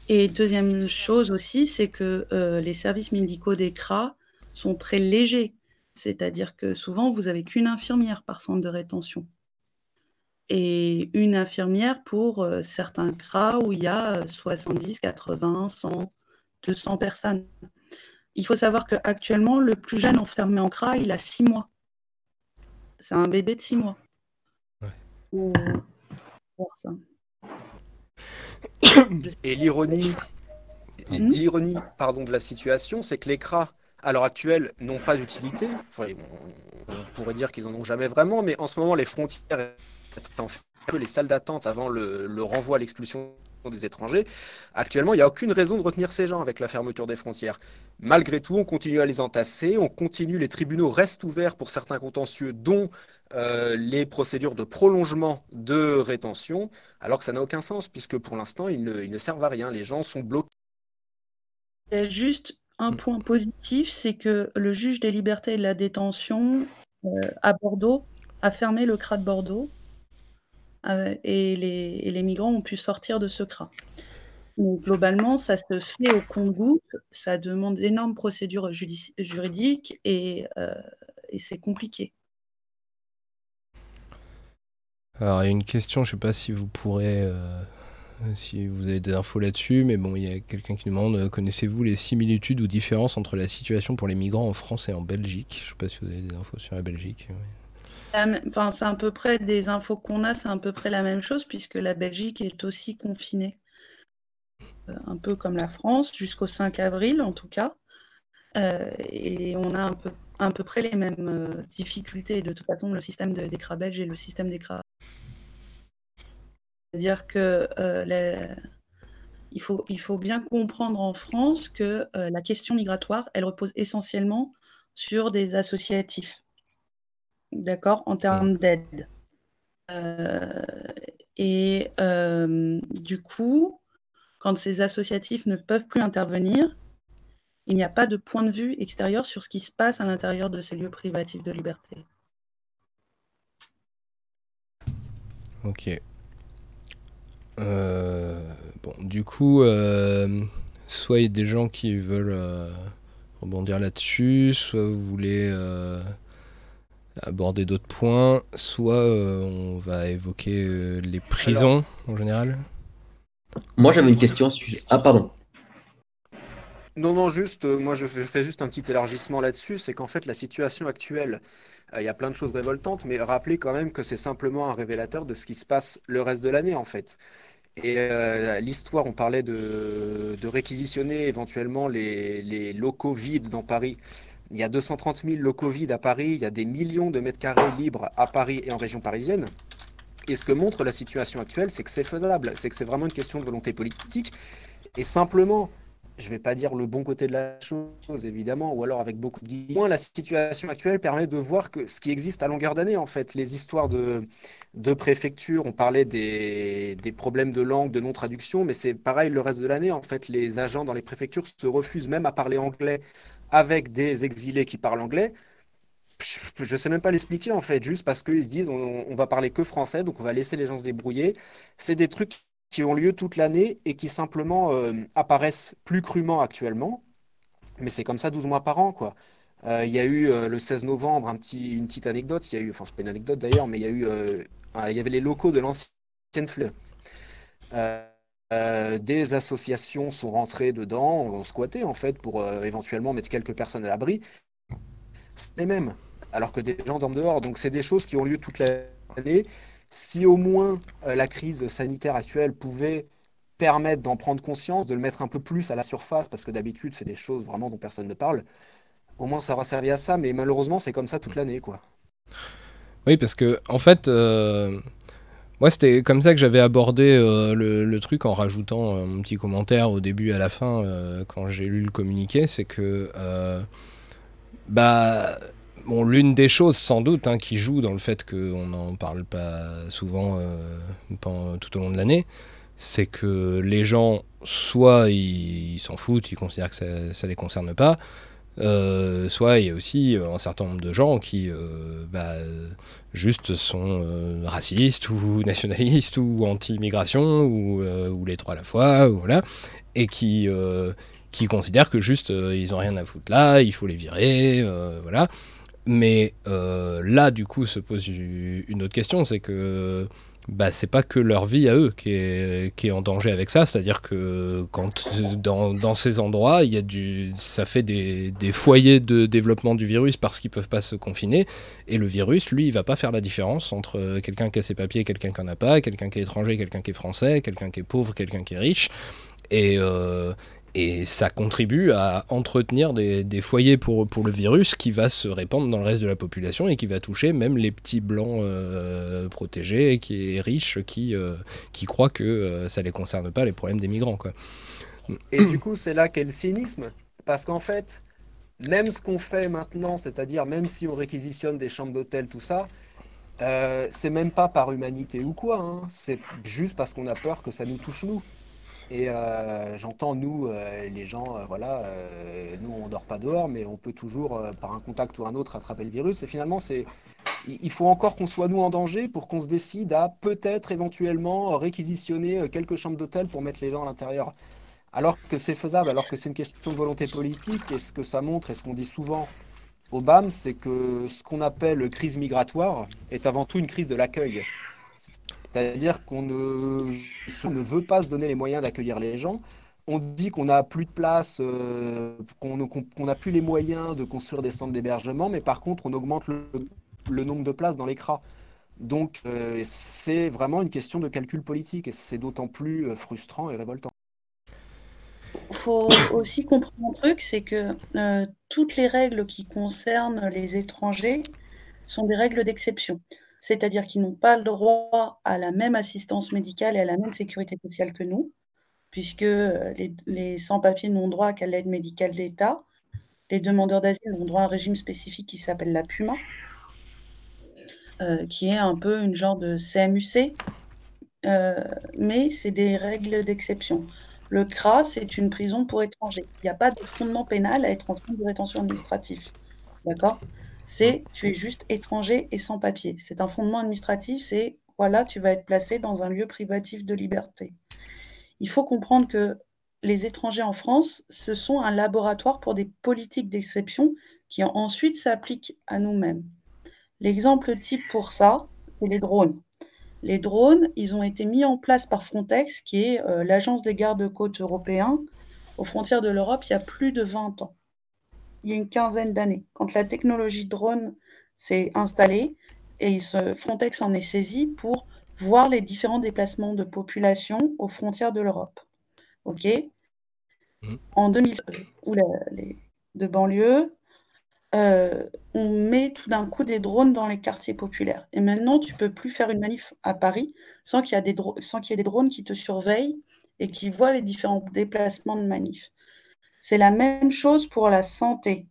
Et deuxième chose aussi, c'est que euh, les services médicaux des CRA sont très légers. C'est-à-dire que souvent, vous n'avez qu'une infirmière par centre de rétention. Et une infirmière pour euh, certains CRA où il y a euh, 70, 80, 100, 200 personnes. Il faut savoir qu'actuellement, le plus jeune enfermé en CRA, il a 6 mois. C'est un bébé de 6 mois. Voir ça. Et l'ironie, l'ironie, pardon, de la situation, c'est que les CRA, à l'heure actuelle, n'ont pas d'utilité. Enfin, on, on pourrait dire qu'ils en ont jamais vraiment, mais en ce moment, les frontières un peu les salles d'attente avant le, le renvoi à l'expulsion des étrangers, actuellement, il n'y a aucune raison de retenir ces gens avec la fermeture des frontières. Malgré tout, on continue à les entasser, on continue, les tribunaux restent ouverts pour certains contentieux, dont euh, les procédures de prolongement de rétention, alors que ça n'a aucun sens, puisque pour l'instant, ils ne, ils ne servent à rien. Les gens sont bloqués. Il y a juste un point positif, c'est que le juge des libertés et de la détention euh, à Bordeaux a fermé le CRA de Bordeaux euh, et, les, migrants ont pu sortir de ce CRA. Globalement, ça se fait au compte-gouttes, ça demande d'énormes procédures juridiques et, euh, et c'est compliqué. Alors, il y a une question, je sais pas si vous pourrez, euh, si vous avez des infos là-dessus, mais bon, il y a quelqu'un qui demande euh, connaissez-vous les similitudes ou différences entre la situation pour les migrants en France et en Belgique? Je sais pas si vous avez des infos sur la Belgique. Enfin, c'est à peu près des infos qu'on a, c'est à peu près la même chose puisque la Belgique est aussi confinée, Euh, un peu comme la France, jusqu'au 5 avril en tout cas. Euh, et on a un peu, à peu près les mêmes euh, difficultés. De toute façon, le système de, des CRA belges et le système des CRA. C'est-à-dire que il faut, il faut bien comprendre en France que la question migratoire, elle repose essentiellement sur des associatifs d'accord, en termes d'aide. Euh, et euh, du coup, quand ces associatifs ne peuvent plus intervenir, il n'y a pas de point de vue extérieur sur ce qui se passe à l'intérieur de ces lieux privatifs de liberté. Ok. Euh, bon, du coup, soit il y a des gens qui veulent rebondir là-dessus, soit vous voulez aborder d'autres points, soit euh, on va évoquer euh, les prisons en général. Moi, j'avais une question. Ah, pardon. Non, non, juste, euh, moi je fais, je fais juste un petit élargissement là-dessus, c'est qu'en fait la situation actuelle, euh, il y a plein de choses révoltantes, mais rappelez quand même que c'est simplement un révélateur de ce qui se passe le reste de l'année en fait. Et euh, l'histoire, on parlait de, de réquisitionner éventuellement les, les locaux vides dans Paris. Il y a 230 000 locaux vides à Paris, il y a des millions de mètres carrés libres à Paris et en région parisienne. Et ce que montre la situation actuelle, c'est que c'est faisable, c'est que c'est vraiment une question de volonté politique. Et simplement, je vais pas dire le bon côté de la chose, évidemment, ou alors avec beaucoup de guillemets. La situation actuelle permet de voir que ce qui existe à longueur d'année, en fait, les histoires de, de préfecture, on parlait des, des problèmes de langue, de non-traduction, mais c'est pareil le reste de l'année. En fait, les agents dans les préfectures se refusent même à parler anglais avec des exilés qui parlent anglais. Je je sais même pas l'expliquer en fait, juste parce qu'ils se disent on, on va parler que français, donc on va laisser les gens se débrouiller. C'est des trucs qui ont lieu toute l'année et qui simplement euh, apparaissent plus crûment actuellement. Mais c'est comme ça 12 mois par an, quoi. Euh, Il y a eu euh, le 16 novembre un petit, une petite anecdote. Il y a eu, enfin, c'est pas une anecdote d'ailleurs, mais il y a eu, il y avait les locaux de l'ancienne FLE. Euh, des associations sont rentrées dedans, ont squatté en fait pour euh, éventuellement mettre quelques personnes à l'abri. C'est les mêmes, alors que des gens dorment dehors. Donc c'est des choses qui ont lieu toute l'année. Si au moins euh, la crise sanitaire actuelle pouvait permettre d'en prendre conscience, de le mettre un peu plus à la surface, parce que d'habitude c'est des choses vraiment dont personne ne parle, au moins ça aura servi à ça, mais malheureusement c'est comme ça toute l'année quoi. Oui, parce que en fait, moi c'était comme ça que j'avais abordé euh, le, truc en rajoutant euh, un petit commentaire au début et à la fin euh, quand j'ai lu le communiqué, c'est que euh, bah bon l'une des choses sans doute hein, qui joue dans le fait qu'on n'en parle pas souvent tout au long de l'année, c'est que les gens soit ils s'en foutent, ils considèrent que ça, ça les concerne pas, soit il y a aussi un certain nombre de gens qui bah, juste sont euh, racistes ou nationalistes ou anti-immigration ou, euh, ou les trois à la fois, voilà, et qui, euh, qui considèrent que juste ils ont rien à foutre là, il faut les virer, voilà. Mais là, du coup, se pose une autre question, c'est que bah, c'est pas que leur vie à eux qui est, qui est en danger avec ça, c'est-à-dire que quand dans, dans ces endroits, il y a du, ça fait des, des foyers de développement du virus parce qu'ils peuvent pas se confiner, et le virus, lui, il va pas faire la différence entre quelqu'un qui a ses papiers quelqu'un qui en a pas, quelqu'un qui est étranger, quelqu'un qui est français, quelqu'un qui est pauvre, quelqu'un qui est riche, et, euh, et ça contribue à entretenir des, foyers pour, le virus qui va se répandre dans le reste de la population et qui va toucher même les petits blancs euh, protégés qui est riches qui, euh, qui croient que euh, ça les concerne pas les problèmes des migrants. Et du coup, c'est là qu'est le cynisme. Parce qu'en fait, même ce qu'on fait maintenant, c'est-à-dire même si on réquisitionne des chambres d'hôtel, tout ça, c'est même pas par humanité ou quoi. hein. C'est juste parce qu'on a peur que ça nous touche nous. Et euh, j'entends nous, euh, les gens, euh, voilà, nous on dort pas dehors, mais on peut toujours, par un contact ou un autre, attraper le virus. Et finalement, c'est, il faut encore qu'on soit nous en danger pour qu'on se décide à peut-être éventuellement réquisitionner quelques chambres d'hôtel pour mettre les gens à l'intérieur. Alors que c'est faisable, alors que c'est une question de volonté politique, et ce que ça montre, et ce qu'on dit souvent au BAM, c'est que ce qu'on appelle crise migratoire est avant tout une crise de l'accueil. C'est-à-dire qu'on ne, ne veut pas se donner les moyens d'accueillir les gens. On dit qu'on n'a plus de place, euh, qu'on n'a plus les moyens de construire des centres d'hébergement, mais par contre, on augmente le, nombre de places dans les CRA. Donc, euh, c'est vraiment une question de calcul politique, et c'est d'autant plus euh, frustrant et révoltant. Il faut aussi comprendre un truc, c'est que toutes les règles qui concernent les étrangers sont des règles d'exception. C'est-à-dire qu'ils n'ont pas le droit à la même assistance médicale et à la même sécurité sociale que nous, puisque euh, les, sans-papiers n'ont droit qu'à l'aide médicale d'État. Les demandeurs d'asile ont droit à un régime spécifique qui s'appelle la PUMA, euh, qui est un peu une genre de CMUC, euh, mais c'est des règles d'exception. Le CRA, c'est une prison pour étrangers. Il n'y a pas de fondement pénal à être en centre de rétention administratif. D'accord? C'est tu es juste étranger et sans papier. C'est un fondement administratif, c'est voilà, tu vas être placé dans un lieu privatif de liberté. Il faut comprendre que les étrangers en France, ce sont un laboratoire pour des politiques d'exception qui ensuite s'appliquent à nous-mêmes. L'exemple type pour ça, c'est les drones. Les drones, ils ont été mis en place par Frontex, qui est euh, l'agence des gardes-côtes européens, aux frontières de l'Europe, il y a plus de 20 ans. Il y a une quinzaine d'années. Quand la technologie drone s'est installée, et se- Frontex en est saisi pour voir les différents déplacements de population aux frontières de l'Europe. OK? En 2000, ou la- les, de banlieue, euh, on met tout d'un coup des drones dans les quartiers populaires. Et maintenant, tu peux plus faire une manif à Paris sans qu'il y, a des dro- sans qu'il y ait des drones qui te surveillent et qui voient les différents déplacements de manif. C'est la même chose pour la santé.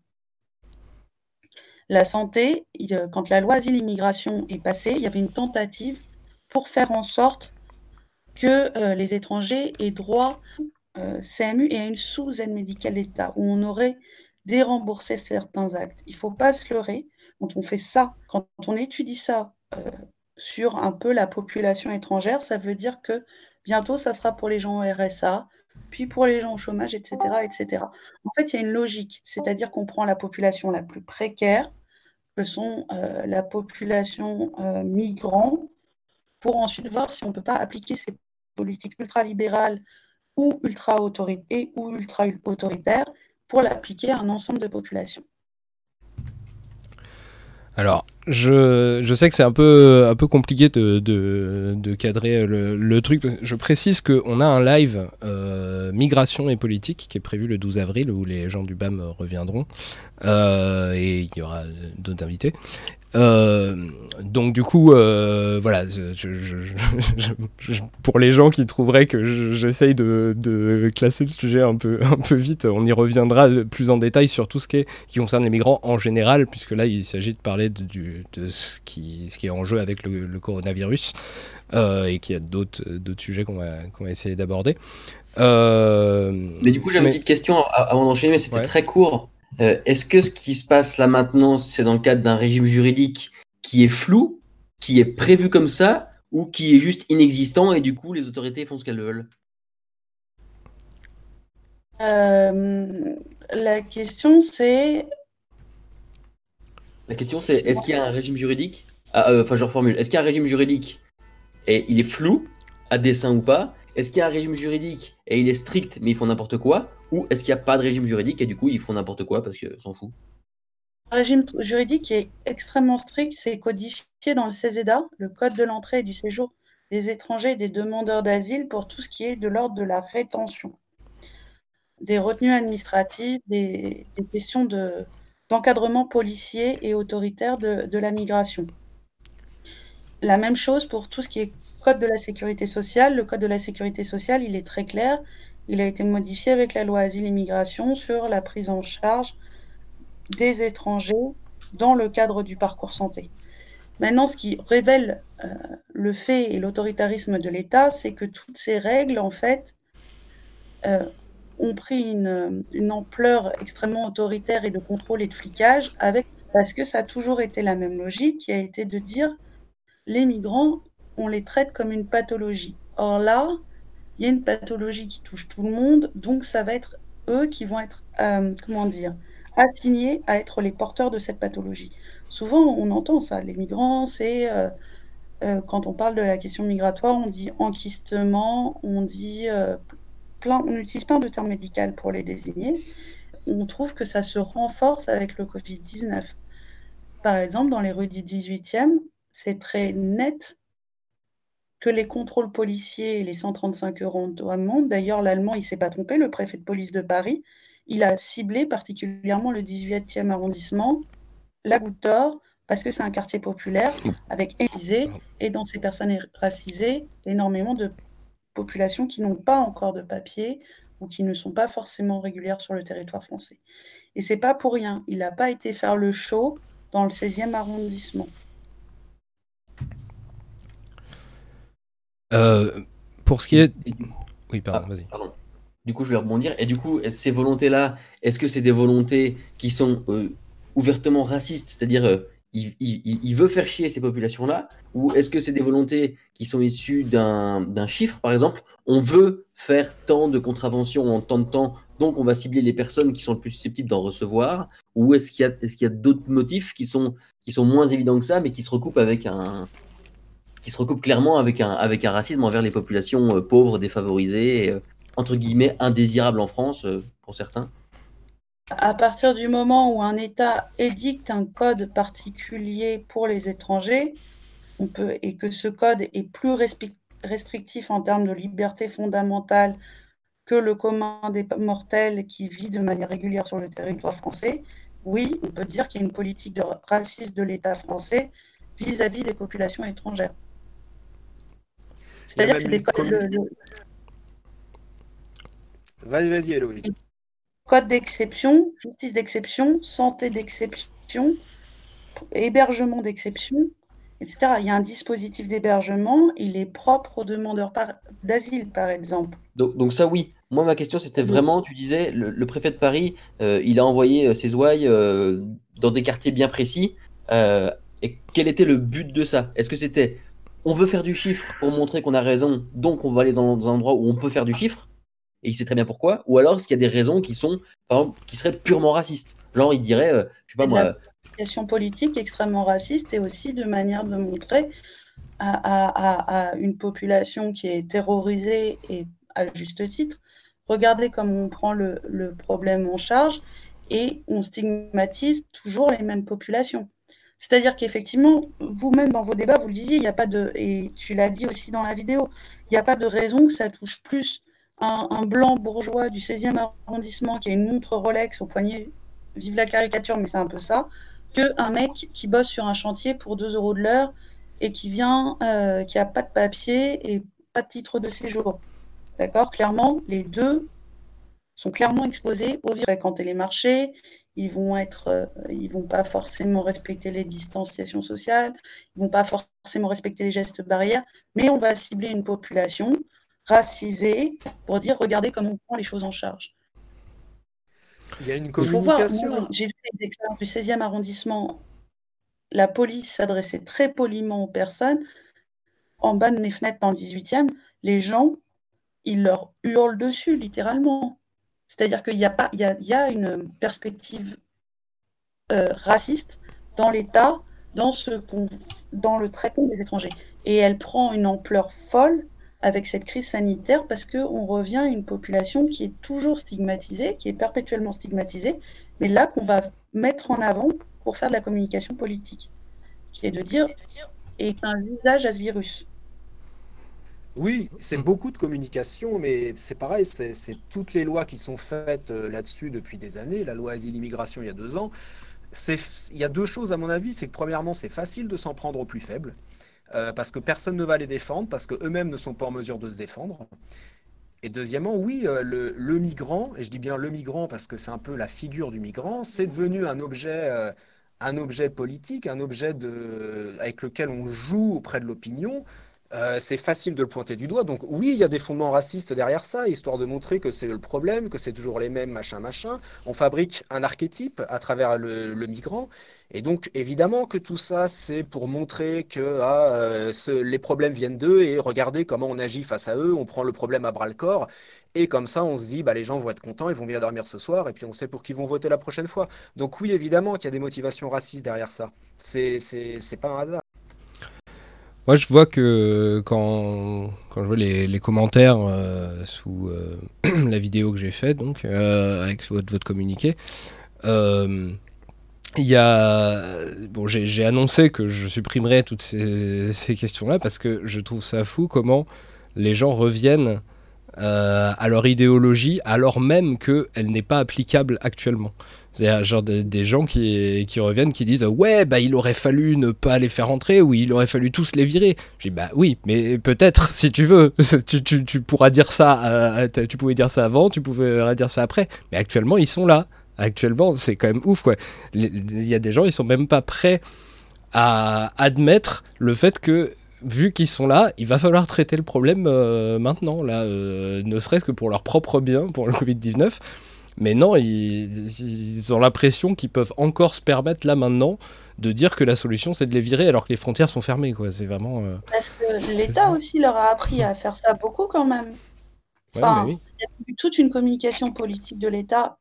La santé, quand la loi asile-immigration est passée, il y avait une tentative pour faire en sorte que euh, les étrangers aient droit euh, CMU et à une sous-aide médicale d'État, où on aurait déremboursé certains actes. Il ne faut pas se leurrer. Quand on fait ça, quand on étudie ça euh, sur un peu la population étrangère, ça veut dire que bientôt, ça sera pour les gens au RSA, puis pour les gens au chômage, etc., etc. En fait, il y a une logique, c'est-à-dire qu'on prend la population la plus précaire, que sont euh, la population euh, migrant, pour ensuite voir si on ne peut pas appliquer ces politique ultralibérale ou ultra autoritaire ou ultra autoritaire pour l'appliquer à un ensemble de populations. Alors, je, sais que c'est un peu, compliqué de cadrer le, le, truc. Je précise qu'on a un live euh, migration et politique qui est prévu le 12 avril où les gens du BAM reviendront euh, et il y aura d'autres invités. Euh, donc du coup, euh, voilà, je, je, pour les gens qui trouveraient que j'essaye de, de, classer le sujet un peu, un peu vite, on y reviendra plus en détail sur tout ce qui, est, qui concerne les migrants en général, puisque là il s'agit de parler de, du, de ce, qui, ce qui est en jeu avec le, le coronavirus euh, et qu'il y a d'autres sujets qu'on va, essayer d'aborder. Euh, mais du coup, j'ai une petite question avant d'enchaîner, mais c'était ouais. très court. Euh, Est-ce que ce qui se passe là maintenant, c'est dans le cadre d'un régime juridique qui est flou, qui est prévu comme ça, ou qui est juste inexistant et du coup les autorités font ce qu'elles veulent? Euh, La question c'est. La question c'est est-ce qu'il y a un régime juridique? Ah, euh, Enfin, je reformule. Est-ce qu'il y a un régime juridique? Et il est flou, à dessein ou pas Est-ce qu'il y a un régime juridique et il est strict mais ils font n'importe quoi ou est-ce qu'il n'y a pas de régime juridique et du coup ils font n'importe quoi parce qu'ils s'en foutent? Le régime juridique est extrêmement strict, c'est codifié dans le CESEDA, le Code de l'entrée et du séjour des étrangers et des demandeurs d'asile pour tout ce qui est de l'ordre de la rétention, des retenues administratives, des, questions de, d'encadrement policier et autoritaire de la migration. La même chose pour tout ce qui est Code de la sécurité sociale. Le Code de la sécurité sociale, il est très clair. Il a été modifié avec la loi Asile et Migration sur la prise en charge des étrangers dans le cadre du parcours santé. Maintenant, ce qui révèle euh, le fait et l'autoritarisme de l'État, c'est que toutes ces règles, en fait, euh, ont pris une, une, ampleur extrêmement autoritaire et de contrôle et de flicage, avec, parce que ça a toujours été la même logique, qui a été de dire les migrants, on les traite comme une pathologie. Or là, il y a une pathologie qui touche tout le monde, donc ça va être eux qui vont être, euh, comment dire, assignés à être les porteurs de cette pathologie. Souvent, on entend ça, les migrants, c'est, euh, euh, quand on parle de la question migratoire, on dit enquistement, on dit plein, on utilise plein de termes médicaux pour les désigner. On trouve que ça se renforce avec le Covid-19. Par exemple, dans les rues du 18e, c'est très net que les contrôles policiers et les 135 euros d'amende, d'ailleurs l'Allemand, il ne s'est pas trompé, le préfet de police de Paris, il a ciblé particulièrement le 18e arrondissement, la Goutte d'Or, parce que c'est un quartier populaire avec racisés, et dans ces personnes racisées, énormément de populations qui n'ont pas encore de papier ou qui ne sont pas forcément régulières sur le territoire français. Et c'est pas pour rien, il n'a pas été faire le show dans le 16e arrondissement. Euh, pour ce qui est. Oui, pardon, Ah, vas-y. pardon. Du coup, je vais rebondir. Et du coup, ces volontés-là, est-ce que c'est des volontés qui sont euh, ouvertement racistes, c'est-à-dire euh, il, il- il veut faire chier ces populations-là, ou est-ce que c'est des volontés qui sont issues d'un chiffre, par exemple, on veut faire tant de contraventions en tant de temps, donc on va cibler les personnes qui sont le plus susceptibles d'en recevoir, ou est-ce qu'il y a, d'autres motifs qui sont, qui sont moins évidents que ça, mais qui se recoupent avec un qui se recoupent clairement avec un, avec un racisme envers les populations euh, pauvres, défavorisées, et, euh, entre guillemets indésirables en France euh, pour certains. À partir du moment où un État édicte un code particulier pour les étrangers, on peut, et que ce code est plus restrictif en termes de liberté fondamentale que le commun des mortels qui vit de manière régulière sur le territoire français, oui, on peut dire qu'il y a une politique de raciste de l'État français vis-à-vis des populations étrangères. C'est-à-dire que c'est des codes, de- de- Vas-y, vas-y, Héloïse. code d'exception, justice d'exception, santé d'exception, hébergement d'exception, etc. Il y a un dispositif d'hébergement, il est propre aux demandeurs par- d'asile, par exemple. Donc, donc ça, oui. Moi, ma question, c'était vraiment, tu disais, le, le préfet de Paris, euh, il a envoyé euh, ses ouailles euh, dans des quartiers bien précis. euh, et quel était le but de ça? Est-ce que c'était, on veut faire du chiffre pour montrer qu'on a raison, donc on va aller dans, un endroit où on peut faire du chiffre et il sait très bien pourquoi, ou alors est-ce qu'il y a des raisons qui sont, par exemple, qui seraient purement racistes Genre, il dirait, euh, je sais pas de moi, question politique extrêmement raciste et aussi de manière de montrer à, à- à- à une population qui est terrorisée et à juste titre. Regardez comme on prend le, le problème en charge et on stigmatise toujours les mêmes populations. C'est-à-dire qu'effectivement, vous-même dans vos débats, vous le disiez, il n'y a pas de, et tu l'as dit aussi dans la vidéo, il n'y a pas de raison que ça touche plus un, blanc bourgeois du 16e arrondissement qui a une montre Rolex au poignet, vive la caricature, mais c'est un peu ça, qu'un mec qui bosse sur un chantier pour 2 euros de l'heure et qui vient, euh, qui a pas de papier et pas de titre de séjour. D'accord? Clairement, les deux sont clairement exposés au virus. Fréquenter les marchés, ils vont être, euh, ils vont pas forcément respecter les distanciations sociales, ils vont pas forcément respecter les gestes barrières, mais on va cibler une population racisée pour dire regardez comment on prend les choses en charge. Il y a une communication. j'ai vu les expériences du 16e arrondissement, la police s'adressait très poliment aux personnes. En bas de mes fenêtres dans le 18e, les gens, ils leur hurlent dessus, littéralement. C'est-à-dire qu'il y a pas, il y a, y a une perspective euh, raciste dans l'État, dans ce dans le traitement des étrangers. Et elle prend une ampleur folle avec cette crise sanitaire parce qu'on revient à une population qui est toujours stigmatisée, qui est perpétuellement stigmatisée, mais là qu'on va mettre en avant pour faire de la communication politique, qui est de dire est un visage à ce virus. Oui, c'est beaucoup de communication, mais c'est pareil, c'est toutes les lois qui sont faites euh, là-dessus depuis des années. La loi Asile-Immigration il y a deux ans. Il y a deux choses à mon avis, c'est que premièrement, c'est facile de s'en prendre aux plus faibles, euh, parce que personne ne va les défendre, parce qu'eux-mêmes ne sont pas en mesure de se défendre. Et deuxièmement, oui, euh, le, le migrant, et je dis bien le migrant parce que c'est un peu la figure du migrant, c'est devenu un objet, euh, un objet politique, un objet de, avec lequel on joue auprès de l'opinion. Euh, c'est facile de le pointer du doigt. Donc oui, il y a des fondements racistes derrière ça, histoire de montrer que c'est le problème, que c'est toujours les mêmes, machin, machin. On fabrique un archétype à travers le, le migrant. Et donc évidemment que tout ça, c'est pour montrer que ah, euh, les problèmes viennent d'eux et regardez comment on agit face à eux, on prend le problème à bras-le-corps. Et comme ça, on se dit, bah, les gens vont être contents, ils vont bien dormir ce soir, et puis on sait pour qui vont voter la prochaine fois. Donc oui, évidemment qu'il y a des motivations racistes derrière ça. C'est pas un hasard. Moi, je vois que quand, quand je vois les, les commentaires euh, sous euh, la vidéo que j'ai faite, donc, euh, avec votre, votre communiqué, il y a. Bon, j'ai annoncé que je supprimerais toutes ces, ces questions-là parce que je trouve ça fou comment les gens reviennent à leur idéologie alors même qu'elle n'est pas applicable actuellement. C'est-à-dire genre des, des gens qui, qui reviennent qui disent ouais bah il aurait fallu ne pas les faire rentrer ou il aurait fallu tous les virer. Je dis bah oui mais peut-être si tu veux tu, tu, pourras dire ça euh, tu pouvais dire ça avant tu pouvais dire ça après mais actuellement ils sont là actuellement c'est quand même ouf quoi. Il y a des gens ils sont même pas prêts à admettre le fait que vu qu'ils sont là, il va falloir traiter le problème euh, maintenant, là, euh, ne serait-ce que pour leur propre bien, pour le Covid-19. Mais non, ils, ils ont l'impression qu'ils peuvent encore se permettre là maintenant de dire que la solution c'est de les virer alors que les frontières sont fermées, quoi. C'est vraiment. euh, Parce que l'État aussi leur a appris à faire ça beaucoup quand même. Enfin, oui. il y a toute une communication politique de l'État.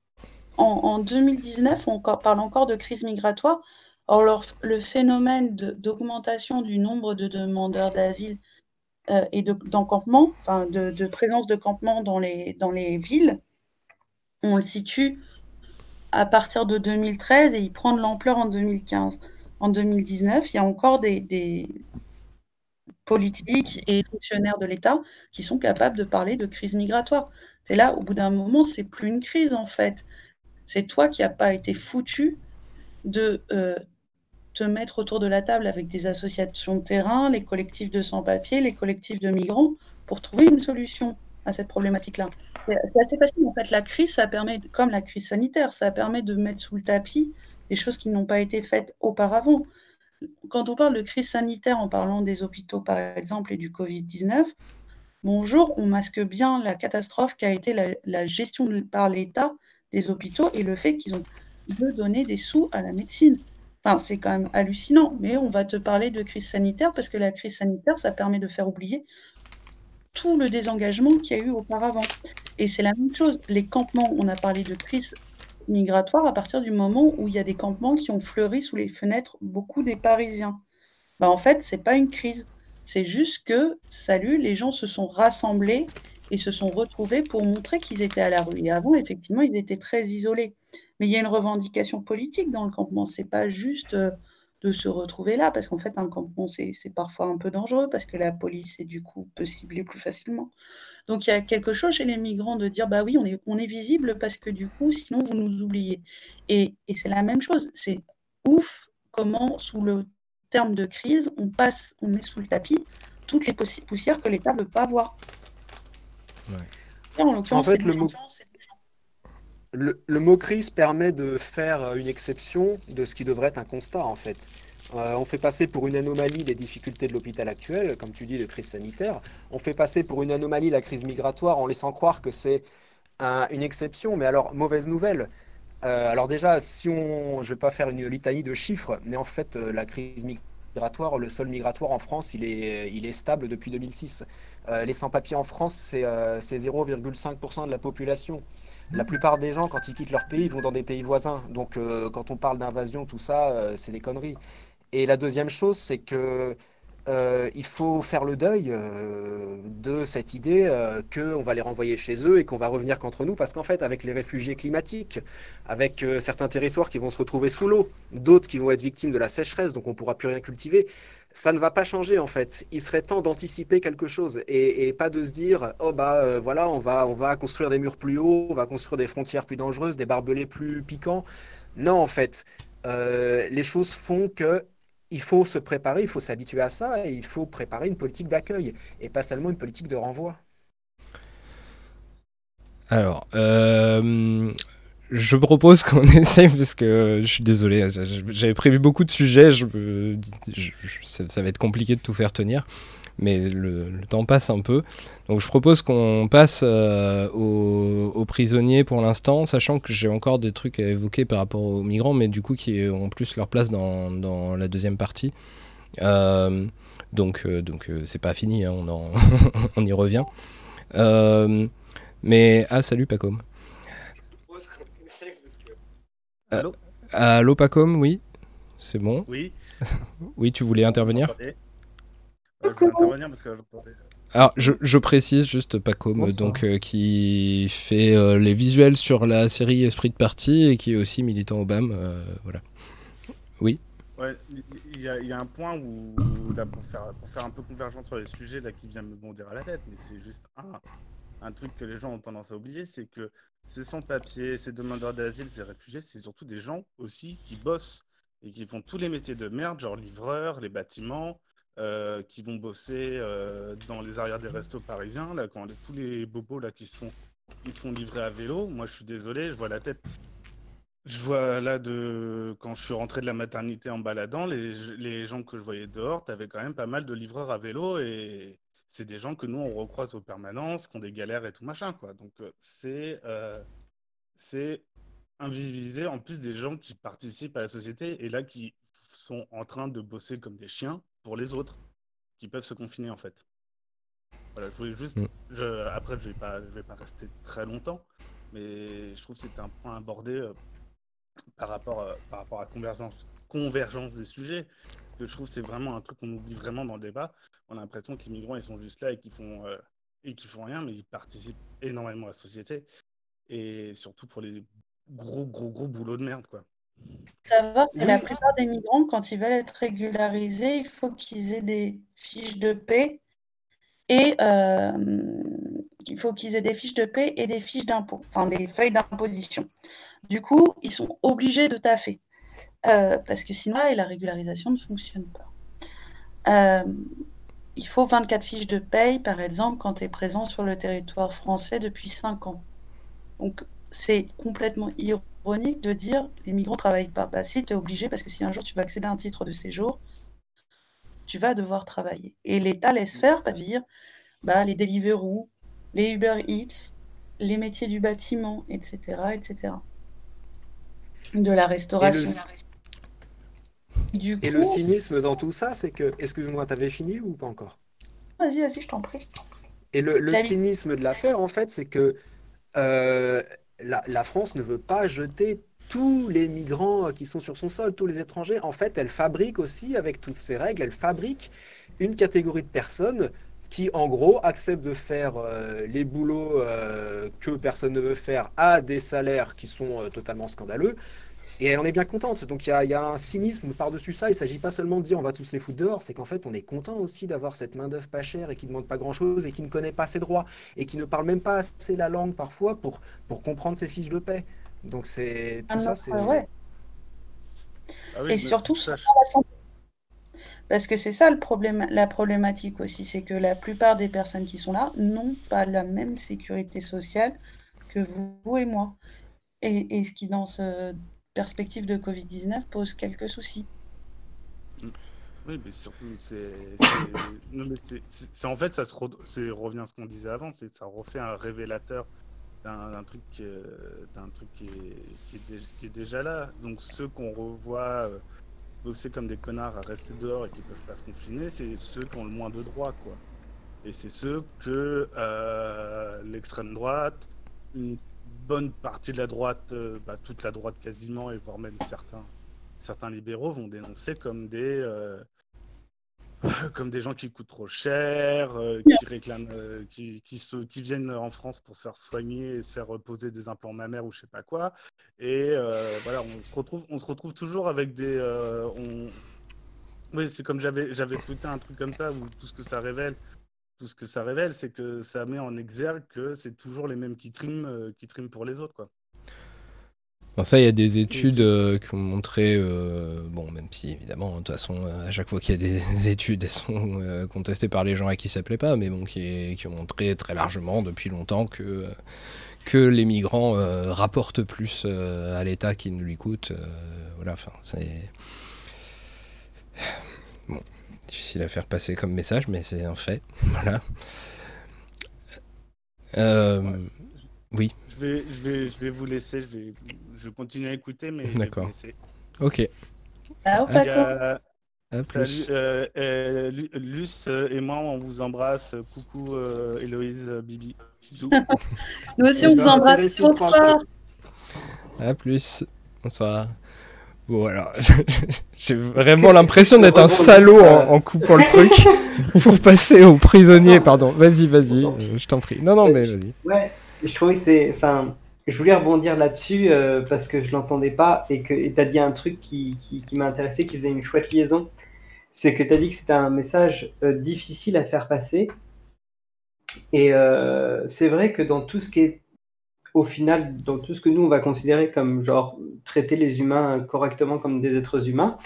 En, en 2019, on parle encore de crise migratoire. Or, leur- le phénomène de- d'augmentation du nombre de demandeurs d'asile euh, et de- d'encampements, enfin de, de présence de campements dans les, dans les villes, on le situe à partir de 2013 et il prend de l'ampleur en 2015. En 2019, il y a encore des, politiques et fonctionnaires de l'État qui sont capables de parler de crise migratoire. C'est là, au bout d'un moment, c'est plus une crise en fait. C'est toi qui n'as pas été foutu de euh, te mettre autour de la table avec des associations de terrain, les collectifs de sans-papiers, les collectifs de migrants, pour trouver une solution à cette problématique-là. C'est assez facile, en fait. La crise, ça permet, comme la crise sanitaire, ça permet de mettre sous le tapis des choses qui n'ont pas été faites auparavant. Quand on parle de crise sanitaire en parlant des hôpitaux, par exemple, et du Covid-19, bonjour, on masque bien la catastrophe qu'a été la, gestion par l'État des hôpitaux et le fait qu'ils ont de donner des sous à la médecine. Enfin, c'est quand même hallucinant, mais on va te parler de crise sanitaire parce que la crise sanitaire, ça permet de faire oublier tout le désengagement qu'il y a eu auparavant. Et c'est la même chose. Les campements, on a parlé de crise migratoire à partir du moment où il y a des campements qui ont fleuri sous les fenêtres beaucoup des Parisiens. Bah, en fait, c'est pas une crise. C'est juste que, salut, les gens se sont rassemblés et se sont retrouvés pour montrer qu'ils étaient à la rue. Et avant, effectivement, ils étaient très isolés. Mais il y a une revendication politique dans le campement. C'est pas juste euh, de se retrouver là, parce qu'en fait, un campement, c'est c'est parfois un peu dangereux, parce que la police, et du coup, peut cibler plus facilement. Donc, il y a quelque chose chez les migrants de dire, bah oui, on est, on est visible, parce que du coup, sinon, vous nous oubliez. Et, et c'est la même chose. C'est ouf comment, sous le terme de crise, on passe, on met sous le tapis toutes les poussières que l'État ne veut pas voir. Et en En l'occurrence, fait, le mot, gens- c'est des gens. Le, mot crise permet de faire une exception de ce qui devrait être un constat, en fait. Euh, on fait passer pour une anomalie les difficultés de l'hôpital actuel, comme tu dis, de crise sanitaire. On fait passer pour une anomalie la crise migratoire en laissant croire que c'est un- une exception. Mais alors, mauvaise nouvelle. Euh, alors déjà, si on, je vais pas faire une litanie de chiffres, mais en fait, euh, la crise migratoire, le sol migratoire en France, il est, il est stable depuis 2006. Euh, les sans-papiers en France, c'est euh, c'est 0,5% de la population. La plupart des gens, quand ils quittent leur pays, ils vont dans des pays voisins. Donc, euh, quand on parle d'invasion, tout ça, euh, c'est des conneries. Et la deuxième chose, c'est que euh, il faut faire le deuil euh, de cette idée euh, qu'on va les renvoyer chez eux et qu'on va revenir contre nous, parce qu'en fait, avec les réfugiés climatiques, avec euh, certains territoires qui vont se retrouver sous l'eau, d'autres qui vont être victimes de la sécheresse, donc on pourra plus rien cultiver, ça ne va pas changer en fait. Il serait temps d'anticiper quelque chose et, pas de se dire, oh bah voilà, on va, on va construire des murs plus hauts, on va construire des frontières plus dangereuses, des barbelés plus piquants. Non, en fait, les choses font que il faut se préparer, il faut s'habituer à ça et il faut préparer une politique d'accueil et pas seulement une politique de renvoi. Alors, euh, je propose qu'on essaye, parce que je suis désolé, j'avais prévu beaucoup de sujets, je, ça va être compliqué de tout faire tenir, mais le, le temps passe un peu. Donc je propose qu'on passe euh, aux, aux prisonniers pour l'instant, sachant que j'ai encore des trucs à évoquer par rapport aux migrants, mais du coup qui ont plus leur place dans, dans la deuxième partie. Euh, donc euh, donc c'est pas fini, hein, on, en- on y revient. Mais ah salut Pacom. Allô? Allô Pacom, oui, c'est bon? Oui. oui, tu voulais intervenir? Attendez. Euh, je vais intervenir parce que j'entendais. Alors, je, je précise juste Pacom, Bonsoir. donc euh, qui fait euh, les visuels sur la série Esprit de parti et qui est aussi militant au BAM. euh, voilà. Oui. Ouais, il il y, y a un point où, là, pour faire, pour faire un peu convergence sur les sujets là, qui vient me bondir à la tête, mais c'est juste un, un truc que les gens ont tendance à oublier, c'est que ces sans-papiers, ces demandeurs d'asile, ces réfugiés, c'est surtout des gens aussi qui bossent et qui font tous les métiers de merde, genre livreurs, les bâtiments, euh, qui vont bosser euh, dans les arrières des restos parisiens, là, quand tous les bobos là, qui se font, se font livrer à vélo. Moi, je suis désolé, je vois la tête je vois là, de... quand je suis rentré de la maternité en baladant, les, les gens que je voyais dehors, tu quand même pas mal de livreurs à vélo et c'est des gens que nous, on recroise aux permanences, qui ont des galères et tout machin, quoi. Donc, euh, c'est euh, invisibiliser en plus des gens qui participent à la société et là qui sont en train de bosser comme des chiens pour les autres, qui peuvent se confiner en fait. Voilà, je voulais juste. Mm. Je... Après, je vais pas, je vais pas rester très longtemps, mais je trouve que c'était un point abordé euh, par rapport, euh, par rapport à convergence, convergence des sujets. Parce que je trouve que c'est vraiment un truc qu'on oublie vraiment dans le débat. On a l'impression que les migrants, ils sont juste là et qu'ils font, euh, et qu'ils font rien, mais ils participent énormément à la société. Et surtout pour les gros, gros, gros boulots de merde, quoi. Savoir que la plupart des migrants, quand ils veulent être régularisés, il faut qu'ils aient des fiches de paix et euh, il faut qu'ils aient des fiches de paix et des fiches d'impôt, enfin des feuilles d'imposition. Du coup, ils sont obligés de taffer euh, parce que sinon, la régularisation ne fonctionne pas. Euh, il faut 24 fiches de paye, par exemple, quand tu es présent sur le territoire français depuis 5 ans. Donc, c'est complètement ironique de dire les migrants ne travaillent pas. Bah, si, tu es obligé, parce que si un jour tu vas accéder à un titre de séjour, tu vas devoir travailler. Et l'État laisse faire, pas dire bah, les Deliveroo, les Uber Eats, les métiers du bâtiment, etc. etc. De la Et restauration. le, Du et le cynisme dans tout ça, c'est que. Excuse-moi, t'avais fini ou pas encore? vas-y, vas-y, je t'en prie. Et le, cynisme de l'affaire, en fait, c'est que euh, la, France ne veut pas jeter tous les migrants euh, qui sont sur son sol, tous les étrangers. En fait, elle fabrique aussi, avec toutes ces règles, elle fabrique une catégorie de personnes qui, en gros, acceptent de faire euh, les boulots euh, que personne ne veut faire à des salaires qui sont totalement scandaleux. Et elle en est bien contente. Donc il y a, il y a un cynisme par-dessus ça. Il ne s'agit pas seulement de dire on va tous les foutre dehors, c'est qu'en fait on est content aussi d'avoir cette main-d'œuvre pas chère et qui ne demande pas grand-chose et qui ne connaît pas ses droits et qui ne parle même pas assez la langue parfois pour, pour comprendre ses fiches de paix. Donc c'est tout Ah ça, c'est. ah ouais. Ah oui, Et surtout ça. Parce que c'est ça le problème, la problématique aussi, c'est que la plupart des personnes qui sont là n'ont pas la même sécurité sociale que vous, vous et moi. Et, et ce qui, dans cette perspective de Covid-19, pose quelques soucis. Oui, mais surtout, c'est. En fait, ça se revient à ce qu'on disait avant, ça refait un révélateur d'un truc, euh, d'un truc dé- qui est déjà là. Donc, ceux qu'on revoit euh, bosser comme des connards à rester dehors et qui peuvent pas se confiner, c'est ceux qui ont le moins de droits, quoi. Et c'est ceux que euh, l'extrême droite, une bonne partie de la droite, euh, bah, toute la droite quasiment, et voire même certains, certains libéraux vont dénoncer comme des, euh, comme des gens qui coûtent trop cher, euh, qui réclament, qui, qui, se- qui viennent en France pour se faire soigner et se faire poser des implants mammaires ou je sais pas quoi. Et voilà, on se retrouve, on se retrouve toujours avec des, on... Oui, c'est comme j'avais, j'avais écouté un truc comme ça où tout ce que ça révèle, tout ce que ça révèle, c'est que ça met en exergue que c'est toujours les mêmes qui triment, euh, qui triment pour les autres, quoi. Ça, il y a des études euh, qui ont montré, euh, bon, même si évidemment, de toute façon, à chaque fois qu'il y a des études, elles sont contestées par les gens à qui ça plaît pas, mais bon, qui, qui ont montré très largement depuis longtemps que, que les migrants rapportent plus à l'État qu'ils ne lui coûtent. voilà, enfin, c'est. Difficile à faire passer comme message, mais c'est un fait. Voilà. Euh, Oui, Je vais, je vais, je vais vous laisser. Je vais, je vais continuer à écouter, mais je vais vous d'accord. Ok. Ah, À- Il y a- à Salut, plus. euh, euh, Lu- Luce et moi, on vous embrasse. Coucou euh, Héloïse, Bibi. Bisous. Nous aussi, on vous embrasse. Bonsoir. À plus. Bonsoir. Alors, j'ai vraiment l'impression d'être un salaud en, en coupant le truc pour passer aux prisonniers. Pardon, vas-y, vas-y, euh, je t'en prie. Non, non, mais vas-y. Ouais, je trouvais que c'est. Enfin, je voulais rebondir là-dessus euh, parce que je l'entendais pas et que tu as dit un truc qui, qui, qui m'a intéressé, qui faisait une chouette liaison. C'est que tu as dit que c'était un message euh, difficile à faire passer. Et euh, c'est vrai que dans tout ce qui est, au final, dans tout ce que nous on va considérer comme genre traiter les humains correctement comme des êtres humains,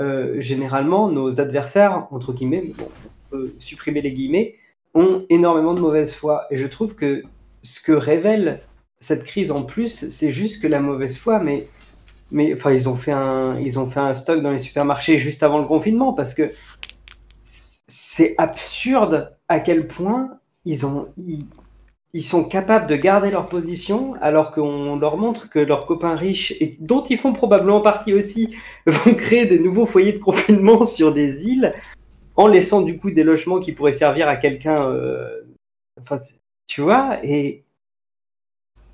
euh, généralement nos adversaires, entre guillemets, bon, on peut supprimer les guillemets, ont énormément de mauvaise foi. Et je trouve que ce que révèle cette crise en plus, c'est juste que la mauvaise foi, mais, mais enfin, ils ont, fait un, ils ont fait un stock dans les supermarchés juste avant le confinement parce que c'est absurde à quel point ils, ont, ils sont capables de garder leur position alors qu'on leur montre que leurs copains riches, et dont ils font probablement partie aussi, vont créer des nouveaux foyers de confinement sur des îles en laissant du coup des logements qui pourraient servir à quelqu'un. euh, enfin, tu vois, et,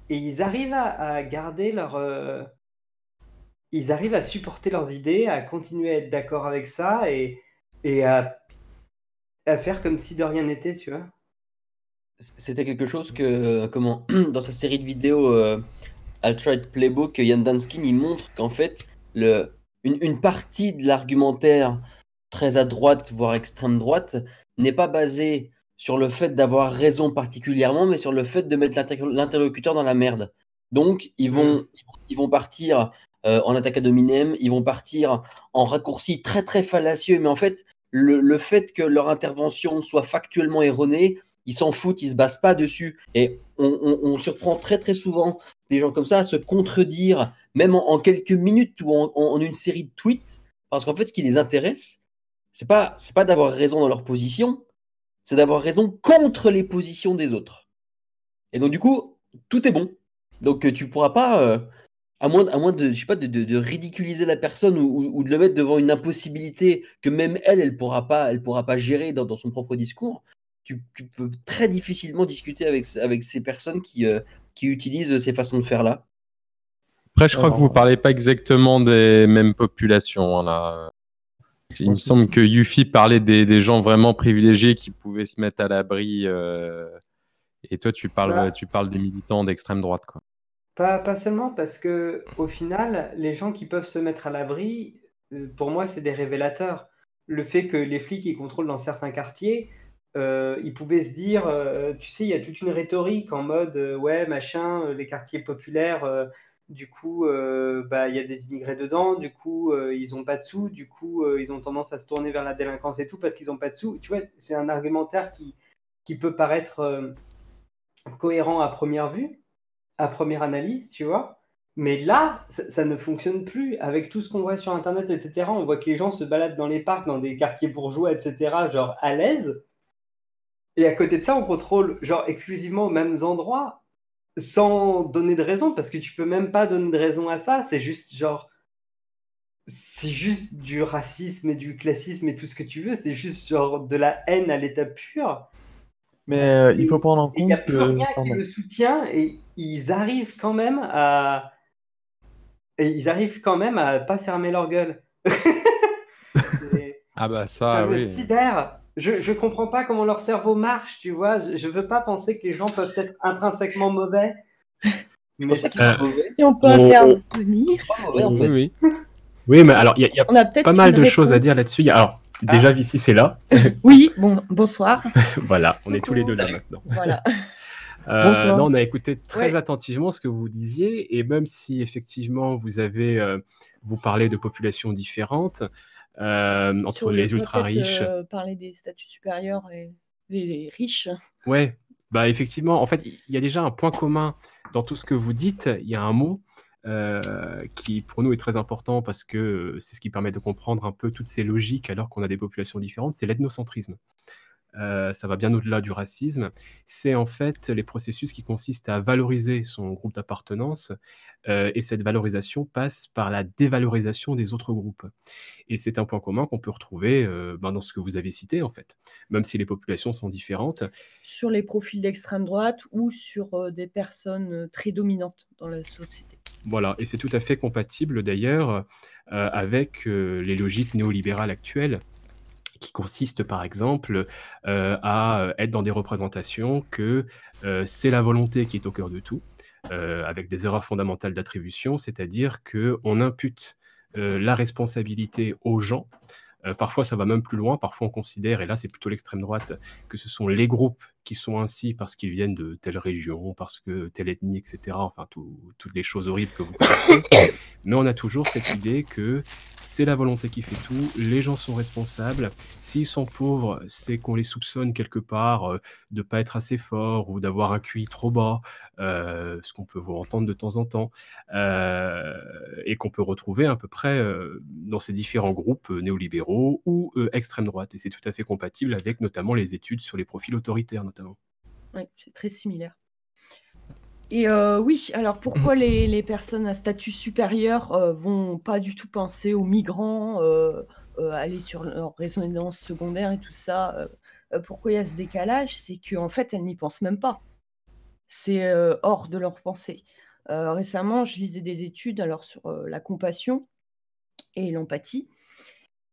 ils arrivent à, garder leur. euh, ils arrivent à supporter leurs idées, à continuer à être d'accord avec ça et, à faire comme si de rien n'était, tu vois. C'était quelque chose que, euh, comment, dans sa série de vidéos euh, Alt-Right Playbook, Yann Danskin, il montre qu'en fait, le, une, une partie de l'argumentaire très à droite, voire extrême droite, n'est pas basée sur le fait d'avoir raison particulièrement, mais sur le fait de mettre l'inter- l'interlocuteur dans la merde. Donc, ils vont, ils vont, ils vont partir euh, en attaque à dominem, ils vont partir en raccourci très très fallacieux, mais en fait, le, le fait que leur intervention soit factuellement erronée, ils s'en foutent, ils se basent pas dessus. Et on, surprend très très souvent des gens comme ça à se contredire, même en, quelques minutes ou en, une série de tweets, parce qu'en fait, ce qui les intéresse, c'est pas c'est pas d'avoir raison dans leur position, c'est d'avoir raison contre les positions des autres. Et donc du coup, tout est bon. Donc tu pourras pas, euh, à moins, à moins de, je sais pas, de, ridiculiser la personne ou, de le mettre devant une impossibilité que même elle, elle pourra pas, pourra pas gérer dans son propre discours. Tu, tu peux très difficilement discuter avec, avec ces personnes qui, euh, qui utilisent ces façons de faire là. Après, je crois Alors, que vous parlez pas exactement des mêmes populations. hein, là. Il me semble que Yuffie parlait des, des gens vraiment privilégiés qui pouvaient se mettre à l'abri. euh, et toi, tu parles, Bah. tu parles des militants d'extrême droite, quoi. Pas, pas seulement parce que au final, les gens qui peuvent se mettre à l'abri, euh, pour moi, c'est des révélateurs. Le fait que les flics ils contrôlent dans certains quartiers, euh, ils pouvaient se dire, euh, tu sais, il y a toute une rhétorique en mode, euh, ouais, machin, euh, les quartiers populaires, du coup, bah, il y a des immigrés dedans, du coup, ils ont pas de sous, du coup, ils ont tendance à se tourner vers la délinquance et tout parce qu'ils ont pas de sous. Tu vois, c'est un argumentaire qui, qui peut paraître cohérent à première vue, à première analyse, tu vois. Mais là, ça ne fonctionne plus. Avec tout ce qu'on voit sur Internet, etc., on voit que les gens se baladent dans les parcs, dans des quartiers bourgeois, etc., genre à l'aise. Et à côté de ça, on contrôle, genre, exclusivement aux mêmes endroits, sans donner de raison, parce que tu peux même pas donner de raison à ça. C'est juste, genre, c'est juste du racisme et du classisme et tout ce que tu veux. C'est juste, genre, de la haine à l'état pur. Mais euh, il faut prendre en Et il n'y a compte plus que. rien qui le soutient et ils arrivent quand même à. Et ils arrivent quand même à pas fermer leur gueule. Ah bah ça ça, me oui. sidère. Je, je comprends pas comment leur cerveau marche, tu vois. Je, je veux pas penser que les gens peuvent être intrinsèquement mauvais. Mais Euh, Si on peut On- intervenir. Ouais, en fait. Oui, Oui, mais alors, il y a, il y a On a peut-être pas mal de choses à dire là-dessus. Alors, déjà, Vici, c'est là. Oui, bon, bonsoir. voilà, on est tous les deux là maintenant. Voilà. Euh, non, on a écouté très Ouais. attentivement ce que vous disiez, et même si effectivement vous avez, euh, vous parlez de populations différentes, euh, entre Sur les ultra riches, euh, parler des statuts supérieurs et des riches. Ouais, bah effectivement, en fait, il y a déjà un point commun dans tout ce que vous dites. Il y a un mot euh, qui, pour nous, est très important parce que c'est ce qui permet de comprendre un peu toutes ces logiques alors qu'on a des populations différentes, c'est l'ethnocentrisme. Euh, ça va bien au-delà du racisme. C'est en fait les processus qui consistent à valoriser son groupe d'appartenance euh, et cette valorisation passe par la dévalorisation des autres groupes. Et c'est un point commun qu'on peut retrouver euh, ben, dans ce que vous avez cité, en fait. Même si les populations sont différentes, Sur les profils d'extrême droite ou sur des personnes très dominantes dans la société. Voilà, et c'est tout à fait compatible d'ailleurs avec les logiques néolibérales actuelles qui consistent par exemple euh, à être dans des représentations que euh, c'est la volonté qui est au cœur de tout, euh, avec des erreurs fondamentales d'attribution, c'est-à-dire qu'on impute euh, la responsabilité aux gens. Euh, parfois, ça va même plus loin. Parfois, on considère, et là, c'est plutôt l'extrême droite, que ce sont les groupes qui sont ainsi parce qu'ils viennent de telle région, parce que telle ethnie, etc. Enfin, tout- toutes les choses horribles que vous connaissez. Mais on a toujours cette idée que c'est la volonté qui fait tout, les gens sont responsables. S'ils sont pauvres, c'est qu'on les soupçonne quelque part euh, de pas être assez forts ou d'avoir un QI trop bas, euh, ce qu'on peut vous entendre de temps en temps, euh, et qu'on peut retrouver à peu près dans ces différents groupes euh, néolibéraux ou euh, extrême droite. Et c'est tout à fait compatible avec notamment les études sur les profils autoritaires, notamment. Oui, c'est très similaire. Et euh, oui, alors pourquoi les, personnes à statut supérieur euh, vont pas du tout penser aux migrants, euh, aller sur leur résidence secondaire et tout ça Pourquoi il y a ce décalage? C'est qu'en fait, elles n'y pensent même pas. C'est hors de leur pensée. Récemment, je lisais des études alors sur la compassion et l'empathie.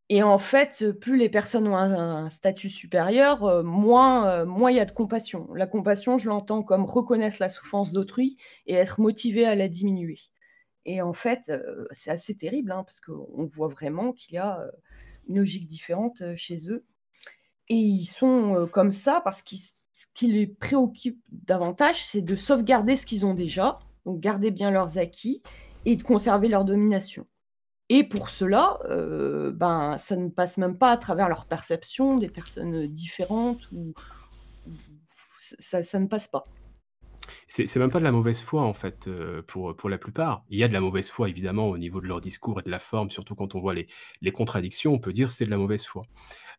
Et en fait, plus les personnes ont un, statut supérieur, euh, moins euh, moins il y a de compassion. La compassion, je l'entends comme reconnaître la souffrance d'autrui et être motivé à la diminuer. Et en fait, euh, c'est assez terrible, hein, parce qu'on voit vraiment qu'il y a euh, une logique différente euh, chez eux. Et ils sont euh, comme ça parce que ce qui les préoccupe davantage, c'est de sauvegarder ce qu'ils ont déjà, donc garder bien leurs acquis et de conserver leur domination. Et pour cela, euh, ben, ça ne passe même pas à travers leur perception des personnes différentes ou ça, ça ne passe pas. C'est même pas de la mauvaise foi, en fait, euh, pour, pour la plupart. Il y a de la mauvaise foi, évidemment, au niveau de leur discours et de la forme, surtout quand on voit les, les contradictions, on peut dire c'est de la mauvaise foi.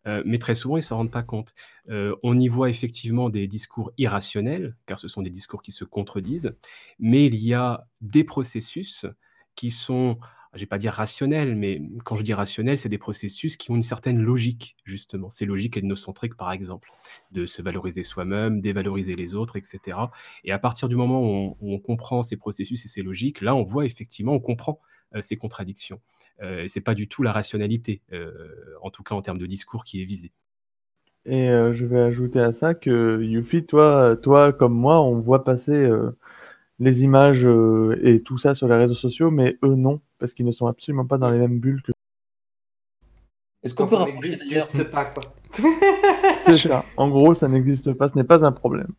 Euh, mais très souvent, ils ne s'en rendent pas compte. Euh, on y voit effectivement des discours irrationnels, car ce sont des discours qui se contredisent, mais il y a des processus qui sont, je vais pas dire rationnels, mais quand je dis rationnels, c'est des processus qui ont une certaine logique, justement. Ces logiques ethnocentriques, par exemple, de se valoriser soi-même, dévaloriser les autres, etc. Et à partir du moment où on, comprend ces processus et ces logiques, là, on voit effectivement, on comprend euh, ces contradictions. Euh, et c'est pas du tout la rationalité, euh, en tout cas en termes de discours, qui est visée. Et euh, je vais ajouter à ça que Yuffie, toi, toi comme moi, on voit passer les images et tout ça sur les réseaux sociaux, mais eux non, parce qu'ils ne sont absolument pas dans les mêmes bulles que. Est-ce qu'on peut rapprocher d'ailleurs pas, quoi. C'est ça. En gros, ça n'existe pas, ce n'est pas un problème.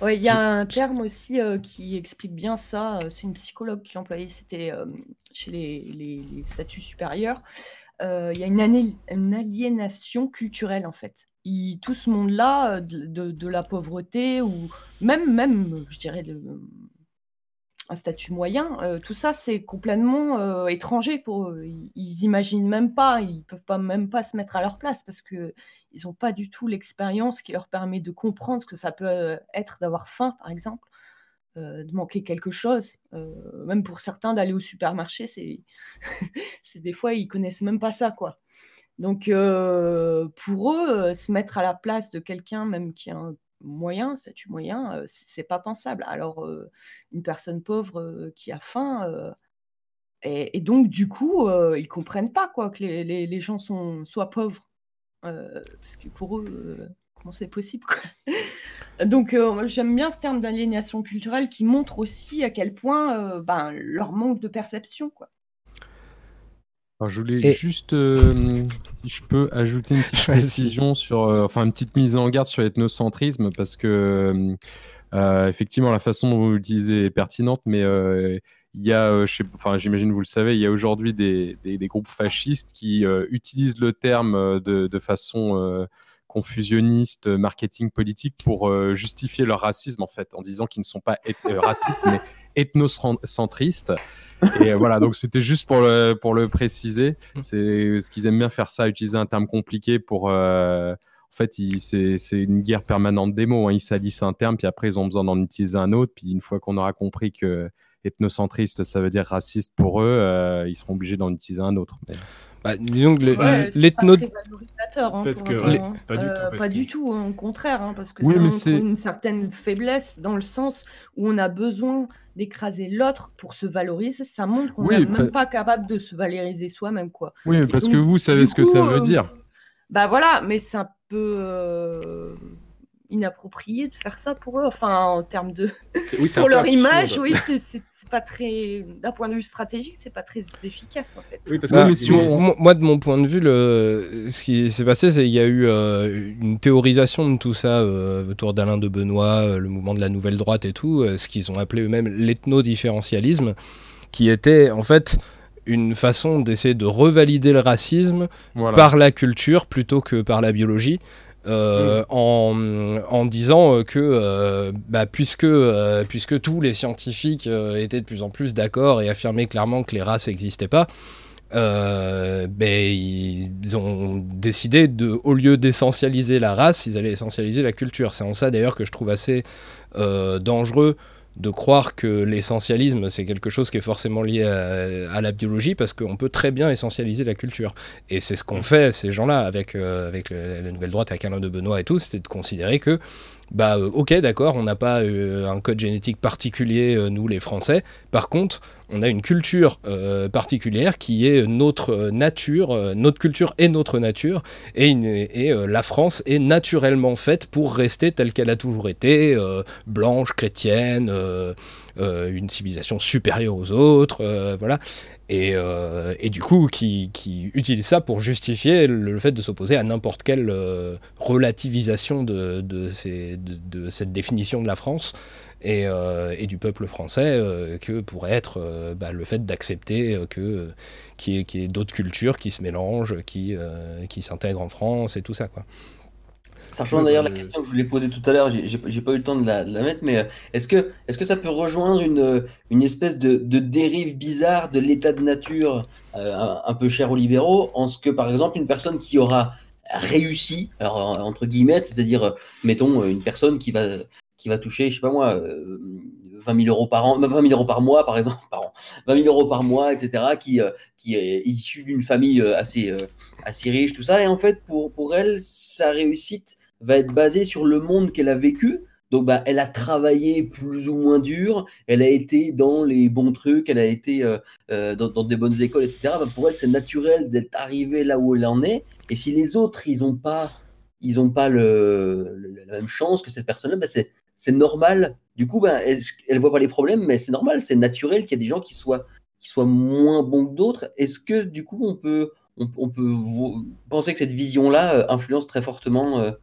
Ouais, il y a un terme aussi euh, qui explique bien ça. euh, C'est une psychologue qui l'employait. C'était euh, chez les, les- les statuts supérieurs. Euh, Il y a une, aliénation culturelle en fait. Il- tout ce monde-là, de, de- de la pauvreté ou même, même, je dirais, de- un statut moyen, euh, tout ça c'est complètement euh, étranger pour eux. Ils, imaginent même pas, ils peuvent pas même pas se mettre à leur place parce que ils n'ont pas du tout l'expérience qui leur permet de comprendre ce que ça peut euh, être d'avoir faim, par exemple, de manquer quelque chose. Même pour certains, d'aller au supermarché, c'est des fois ils connaissent même pas ça, quoi. Donc pour eux, se mettre à la place de quelqu'un même qui a un moyen, statut moyen, euh, c'est pas pensable. Alors euh, une personne pauvre euh, qui a faim, et, donc du coup, ils comprennent pas quoi que les, gens soient pauvres, parce que pour eux, comment c'est possible. Donc j'aime bien ce terme d'aliénation culturelle qui montre aussi à quel point ben, leur manque de perception. Alors, je voulais Et- juste, euh, si je peux, ajouter une petite précision sur, euh, enfin, une petite mise en garde sur l'ethnocentrisme, parce que, euh, effectivement, la façon dont vous l'utilisez est pertinente, mais il y a, enfin, j'imagine vous le savez, il y a aujourd'hui des, des- des groupes fascistes qui utilisent le terme de, de façon confusionniste, euh, marketing politique, pour euh, justifier leur racisme, en fait, en disant qu'ils ne sont pas euh, racistes, mais ethnocentristes. Et euh, voilà, donc c'était juste pour le, pour le préciser. C'est ce qu'ils aiment bien faire ça, utiliser un terme compliqué pour. euh, en fait, c'est une guerre permanente des mots. hein. Ils salissent un terme, puis après, ils ont besoin d'en utiliser un autre. Puis une fois qu'on aura compris que ethnocentriste, ça veut dire raciste pour eux, euh, ils seront obligés d'en utiliser un autre. Mais- Bah, disons que Ouais, l'ethno. pas hein, Parce que- les- hein. pas du tout, Euh, parce pas que- du tout, hein, au contraire, hein, parce que Oui, c'est- une certaine faiblesse dans le sens où on a besoin d'écraser l'autre pour se valoriser. Ça montre qu'on Oui, n'est même pa- pas capable de se valoriser soi-même, quoi. Oui, parce donc, que vous savez ce que ça coup, veut euh, dire. Bah voilà, mais c'est un peu euh, inapproprié de faire ça pour eux, enfin en termes de oui, pour leur image, absurde. oui, c'est- pas très d'un point de vue stratégique, c'est pas très efficace en fait. Oui, parce Bah, que si mo- on- mo- moi, de mon point de vue, le... ce qui s'est passé, c'est qu'il y a eu euh, une théorisation de tout ça euh, autour d'Alain de Benoît, euh, le mouvement de la nouvelle droite et tout, euh, ce qu'ils ont appelé eux-mêmes l'ethno-différentialisme, qui était en fait une façon d'essayer de revalider le racisme Voilà. par la culture plutôt que par la biologie. Euh, en, en disant euh, que euh, bah, puisque, euh, puisque tous les scientifiques étaient de plus en plus d'accord et affirmaient clairement que les races n'existaient pas, ben, ils ont décidé de, au lieu d'essentialiser la race, ils allaient essentialiser la culture. C'est en ça d'ailleurs que je trouve assez dangereux de croire que l'essentialisme c'est quelque chose qui est forcément lié à, la biologie parce qu'on peut très bien essentialiser la culture. Et c'est ce qu'ont fait ces gens-là avec, euh, avec la nouvelle droite, avec Alain de Benoît et tout, c'était de considérer que, bah euh, ok d'accord, on n'a pas euh, un code génétique particulier, euh, nous les Français, par contre, on a une culture particulière qui est notre nature, notre culture et notre nature, et, la France est naturellement faite pour rester telle qu'elle a toujours été, blanche, chrétienne, une civilisation supérieure aux autres, voilà. Et, euh, et du coup, qui, utilise ça pour justifier le, fait de s'opposer à n'importe quelle euh, relativisation de, cette définition de la France et, euh, du peuple français que pourrait être bah, le fait d'accepter que qu'il y ait, d'autres cultures qui se mélangent, qui, qui s'intègrent en France et tout ça. Ça rejoint d'ailleurs la question que je voulais poser tout à l'heure, j'ai pas eu le temps de la, de la mettre, mais euh, est-ce que, est que ça peut rejoindre une, euh, une espèce de, de dérive bizarre de l'état de nature euh, un, un peu cher aux libéraux, en ce que par exemple une personne qui aura réussi, alors en- entre guillemets, c'est-à-dire, mettons, une personne qui va, qui va toucher, je sais pas moi, euh, 20 000 euros par an, 20 000 euros par mois par exemple, par an, 20 000 euros par mois, etc., qui, euh, qui est issue d'une famille assez, euh, assez riche, tout ça, et en fait, pour, pour elle, sa réussite va être basée sur le monde qu'elle a vécu. Donc, bah, elle a travaillé plus ou moins dur, elle a été dans les bons trucs, elle a été euh, euh, dans, des bonnes écoles, etc. Bah, pour elle, c'est naturel d'être arrivée là où elle en est. Et si les autres, ils n'ont pas, ils ont pas la même chance que cette personne-là, bah, c'est, normal. Du coup, bah, elle, elle voit pas les problèmes, mais c'est normal, c'est naturel qu'il y ait des gens qui soient, qui soient moins bons que d'autres. Est-ce que, du coup, on peut, on, peut penser que cette vision-là euh, influence très fortement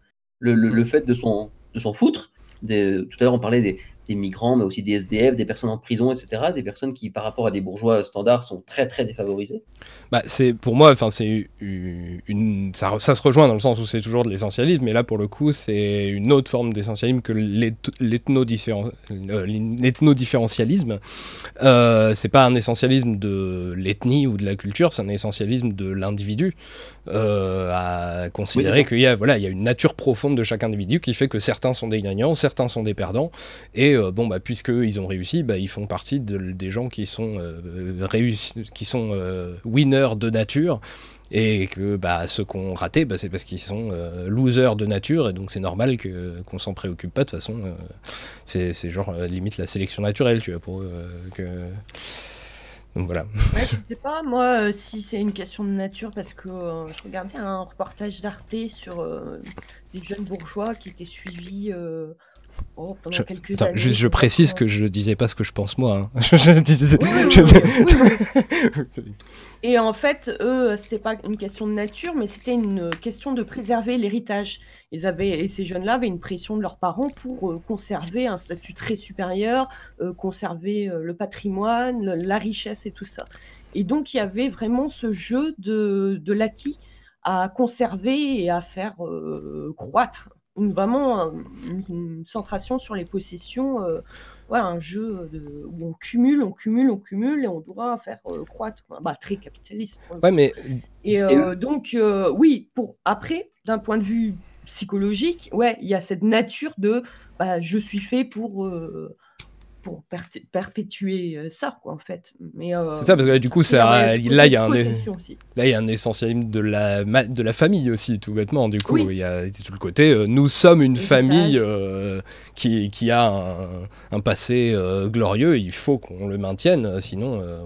le, le- le fait de s'en, de s'en foutre. Des- Tout à l'heure, on parlait des, des migrants, mais aussi des SDF, des personnes en prison, etc. Des personnes qui, par rapport à des bourgeois standards, sont très, très défavorisées. Bah, c'est pour moi, enfin, c'est une, ça, ça se rejoint dans le sens où c'est toujours de l'essentialisme, mais là pour le coup, c'est une autre forme d'essentialisme que l'eth- l'ethno-différen- euh, l'ethno-différentialisme. Euh, c'est pas un essentialisme de l'ethnie ou de la culture, c'est un essentialisme de l'individu. Euh, à considérer Oui, qu'il y a voilà, il y a une nature profonde de chaque individu qui fait que certains sont des gagnants, certains sont des perdants, et euh, bon bah puisque ils ont réussi, bah, ils font partie de- des gens qui sont euh, réussi, qui sont euh, winners de nature. Et que bah, ceux qui ont raté, bah, c'est parce qu'ils sont euh, losers de nature, et donc c'est normal que, qu'on s'en préoccupe pas, de toute façon, euh, c'est, genre euh, limite la sélection naturelle, tu vois, pour euh, que... Donc voilà. Ouais, je sais pas, moi, euh, si c'est une question de nature, parce que euh, je regardais un reportage d'Arte sur euh, des jeunes bourgeois qui étaient suivis euh, oh, pendant Je- quelques attends, années. juste, je précise que je disais pas ce que je pense moi. hein. Je- je disais- Oui, oui, je- oui, oui, oui. Et en fait, eux, c'était pas une question de nature, mais c'était une question de préserver l'héritage. Ils avaient, et ces jeunes-là avaient une pression de leurs parents pour euh, conserver un statut très supérieur, euh, conserver euh, le patrimoine, le- la richesse et tout ça. Et donc, il y avait vraiment ce jeu de, de l'acquis à conserver et à faire euh, croître. Une- vraiment un- une, une centration sur les possessions, euh, ouais, un jeu de- où on cumule, on cumule, on cumule et on doit faire euh, croître. Bah, très capitaliste. Ouais, mais Et euh, donc, oui, pour après, d'un point de vue psychologique, ouais, il y a cette nature de bah, je suis fait pour, euh, pour per- perpétuer euh, ça, quoi, en fait. Mais, euh, C'est ça, parce que là, du coup, ça, il y a ce là, il y a un, là, il y a un essentialisme de la, ma- de la famille aussi, tout bêtement. Du coup, Oui. il y a tout le côté, euh, nous sommes une famille euh, qui, qui a un, un passé euh, glorieux, il faut qu'on le maintienne, sinon euh,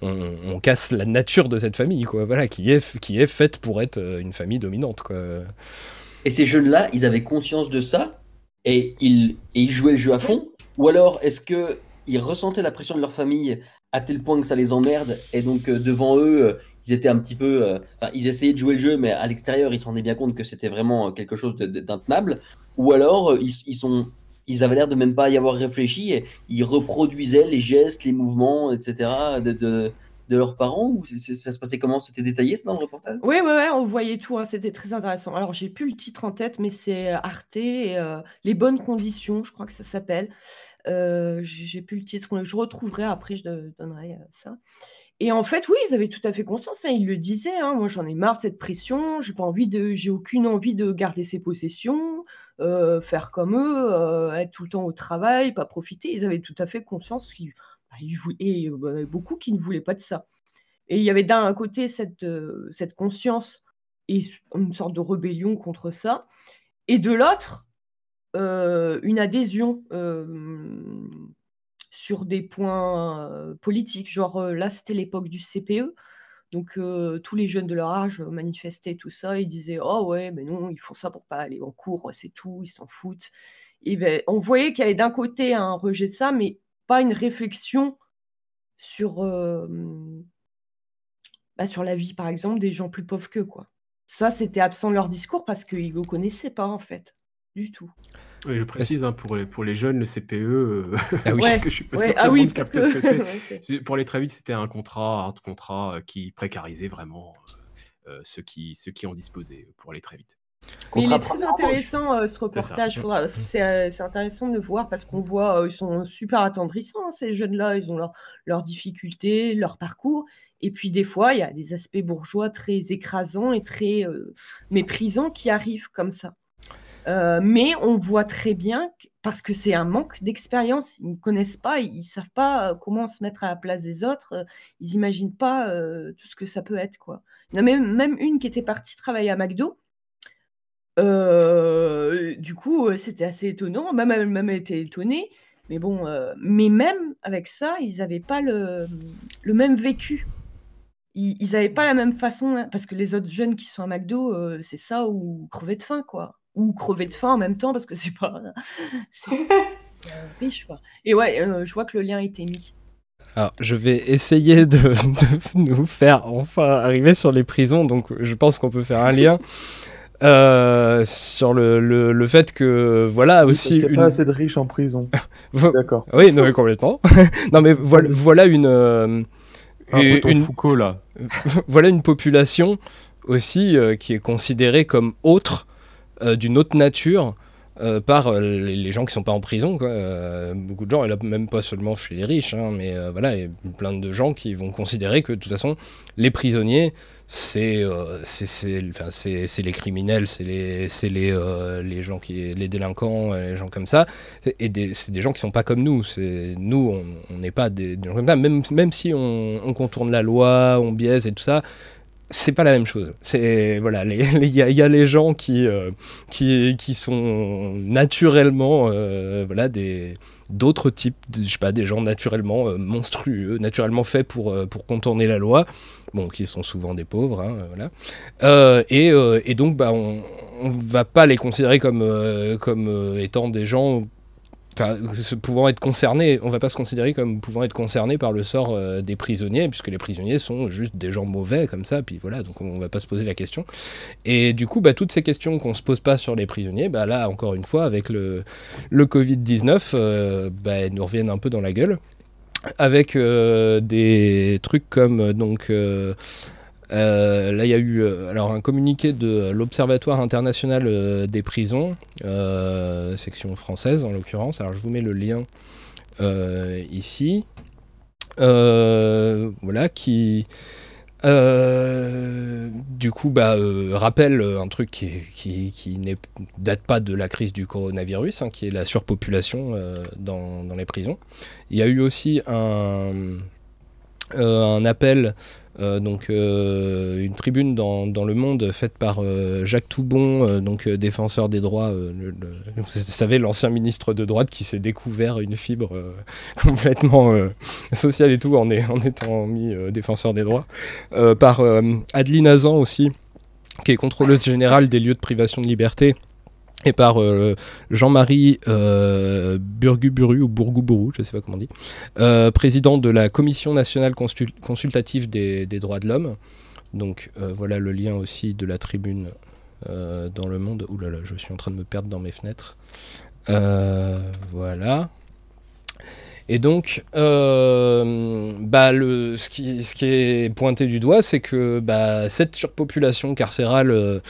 on, on- on casse la nature de cette famille, quoi. Voilà, qui est, qui est faite pour être une famille dominante, quoi. Et ces jeunes-là, ils avaient conscience de ça? Et ils, jouaient le jeu à fond Ou alors, est-ce que ils ressentaient la pression de leur famille à tel point que ça les emmerde et donc euh, devant eux, euh, ils étaient un petit peu. euh, ils essayaient de jouer le jeu, mais à l'extérieur, ils se rendaient bien compte que c'était vraiment quelque chose d'intenable Ou alors, ils, ils. Ils avaient l'air de même pas y avoir réfléchi et ils reproduisaient les gestes, les mouvements, etc. de leurs parents ou ça se passait comment? C'était détaillé ça dans le reportage? Oui, ouais, ouais, on voyait tout, hein, c'était très intéressant. Alors, j'ai plus le titre en tête, mais c'est euh, Arte, euh, Les bonnes conditions, je crois que ça s'appelle. Euh, j'ai plus le titre, je retrouverai après, je donnerai ça. Et en fait, oui, ils avaient tout à fait conscience, hein, ils le disaient, hein, moi j'en ai marre cette pression, j'ai pas envie de, j'ai aucune envie de garder ses possessions, faire comme eux, être tout le temps au travail, pas profiter. Ils avaient tout à fait conscience qu'ils bah, et il y en avait beaucoup qui ne voulaient pas de ça. Et il y avait d'un côté cette, euh, conscience et une sorte de rébellion contre ça, et de l'autre, euh, une adhésion euh, sur des points politiques. Genre là, c'était l'époque du CPE. Donc tous les jeunes de leur âge manifestaient tout ça, ils disaient oh ouais mais non ils font ça pour pas aller en cours c'est tout ils s'en foutent. Et ben, on voyait qu'il y avait d'un côté un rejet de ça mais pas une réflexion sur euh, bah, sur la vie par exemple des gens plus pauvres qu'eux quoi. Ça c'était absent de leur discours parce qu'ils ne connaissaient pas en fait du tout. Oui, je précise, hein, pour, les, pour les jeunes, le CPE, euh, Ah oui. que je suis pas ouais, sûr que ah oui, capte ce que c'est. ouais, Pour les très vite, c'était un contrat, un contrat euh, qui précarisait vraiment euh, ceux, qui, ceux qui en disposaient pour aller très vite. Mais il est très intéressant euh, ce reportage. C'est euh, c'est intéressant de voir parce qu'on voit, euh, ils sont super attendrissants, hein, ces jeunes-là. Ils ont leur- leurs difficultés, leur parcours. Et puis des fois, il y a des aspects bourgeois très écrasants et très méprisants qui arrivent comme ça. Mais on voit très bien, que- parce que c'est un manque d'expérience, ils ne connaissent pas, ils ne savent pas comment se mettre à la place des autres, ils n'imaginent pas tout ce que ça peut être. Quoi. Il y en a même, même une qui était partie travailler à McDo, Euh, du coup, c'était assez étonnant. Même elle même était étonnée. Mais bon, euh, mais même avec ça, ils n'avaient pas le, le même vécu. Ils n'avaient pas la même façon, hein, parce que les autres jeunes qui sont à McDo, euh, c'est ça ou crever de faim, quoi. Ou crever de faim en même temps, parce que c'est pas. C'est euh, riche, quoi. Et ouais, euh, je vois que le lien a été mis. Alors, je vais essayer de, de nous faire enfin arriver sur les prisons, donc je pense qu'on peut faire un lien euh, sur le, le, le fait que, voilà, Oui, aussi parce qu'il y a une... pas assez de riches en prison. D'accord. Oui, non, mais complètement. non, mais voilà, voilà une... euh, une Foucault, là. voilà une population aussi euh, qui est considérée comme autre, euh, d'une autre nature, euh, par euh, les, gens qui sont pas en prison. Quoi. Euh, beaucoup de gens, et là, même pas seulement chez les riches, hein, mais euh, voilà, il y a plein de gens qui vont considérer que de toute façon, les prisonniers, c'est euh, c'est- les criminels, c'est les, les, euh, les gens qui, les délinquants, euh, les gens comme ça, et c'est des gens qui sont pas comme nous. Nous, on n'est pas des, gens comme ça. Même, même si on, on contourne la loi, on biaise et tout ça, c'est pas la même chose. C'est voilà, il y, a- les gens qui qui, qui sont naturellement voilà des d'autres types, je sais pas, des gens naturellement euh, monstrueux, naturellement faits pour euh, pour contourner la loi, bon, qui sont souvent des pauvres, hein, voilà. Euh, et, euh, et donc bah on on va pas les considérer comme comme étant des gens enfin, pouvant être concernés, on va pas se considérer comme pouvant être concernés par le sort euh, des prisonniers, puisque les prisonniers sont juste des gens mauvais comme ça, puis voilà, donc on va pas se poser la question. Et du coup, bah, toutes ces questions qu'on se pose pas sur les prisonniers, bah là, encore une fois, avec le, le Covid-19, euh, bah, elles nous reviennent un peu dans la gueule, avec euh, des trucs comme, donc... euh, là, il y a eu euh, alors un communiqué de l'Observatoire international euh, des prisons, section française en l'occurrence. Alors, je vous mets le lien ici. Voilà, qui du coup bah, rappelle un truc qui, n'est date pas de la crise du coronavirus, hein, qui est la surpopulation dans, les prisons. Il y a eu aussi un, appel, donc euh, une tribune dans, dans Le Monde faite par euh, Jacques Toubon, euh, donc euh, défenseur des droits, euh, vous savez l'ancien ministre de droite qui s'est découvert une fibre euh, complètement euh, sociale et tout en, en étant mis euh, défenseur des droits, euh, par euh, Adeline Hazan aussi, qui est contrôleuse générale des lieux de privation de liberté et par euh, Jean-Marie euh, Burguburu ou Bourgouburu, je ne sais pas comment on dit, euh, président de la Commission nationale consul- consultative des, droits de l'homme. Donc voilà le lien aussi de la tribune dans le monde. Ouh là là, je suis en train de me perdre dans mes fenêtres. Voilà. Et donc, bah, ce, qui, est pointé du doigt, c'est que bah, cette surpopulation carcérale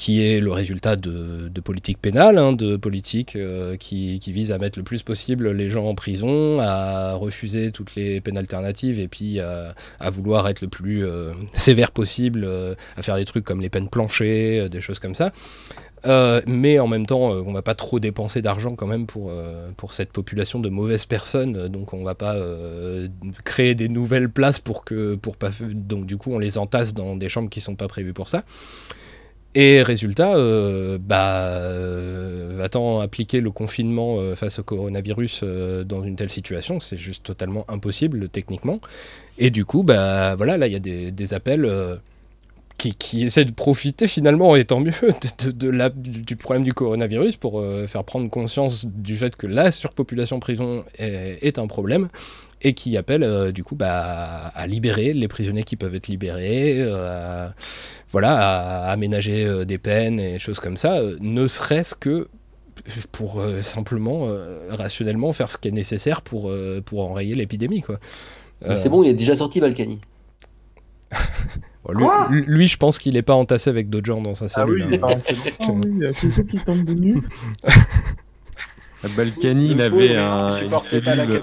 qui est le résultat de, de politiques pénales, hein, de politiques euh, qui, qui visent à mettre le plus possible les gens en prison, à refuser toutes les peines alternatives et puis à, à vouloir être le plus euh, sévère possible, euh, à faire des trucs comme les peines planchées, euh, des choses comme ça. Euh, mais en même temps, euh, on va pas trop dépenser d'argent quand même pour, euh, pour cette population de mauvaises personnes. euh, Donc on va pas euh, créer des nouvelles places pour que pour pas donc du coup on les entasse dans des chambres qui sont pas prévues pour ça. Et résultat, euh, bah, euh, appliquer le confinement euh, face au coronavirus euh, dans une telle situation C'est juste totalement impossible techniquement. Et du coup, bah voilà, là il y a des, appels. euh, qui, qui essaie de profiter finalement, et tant mieux, de, la- du problème du coronavirus pour faire prendre conscience du fait que la surpopulation prison est un problème et qui appelle euh, du coup bah, à, libérer les prisonniers qui peuvent être libérés, euh, à, voilà, à aménager euh, des peines et choses comme ça, euh, ne serait-ce que pour euh, simplement euh, rationnellement faire ce qui est nécessaire pour, euh, pour enrayer l'épidémie quoi. C'est bon, il est déjà sorti Balkany. Bon, lui, Quoi lui- je pense qu'il est pas entassé avec d'autres gens dans sa Ah cellule. oui, hein. ah, c'est bon. Ah oui, il y a quelqu'un qui tombe de nu. Balkany, il avait un, il une cellule.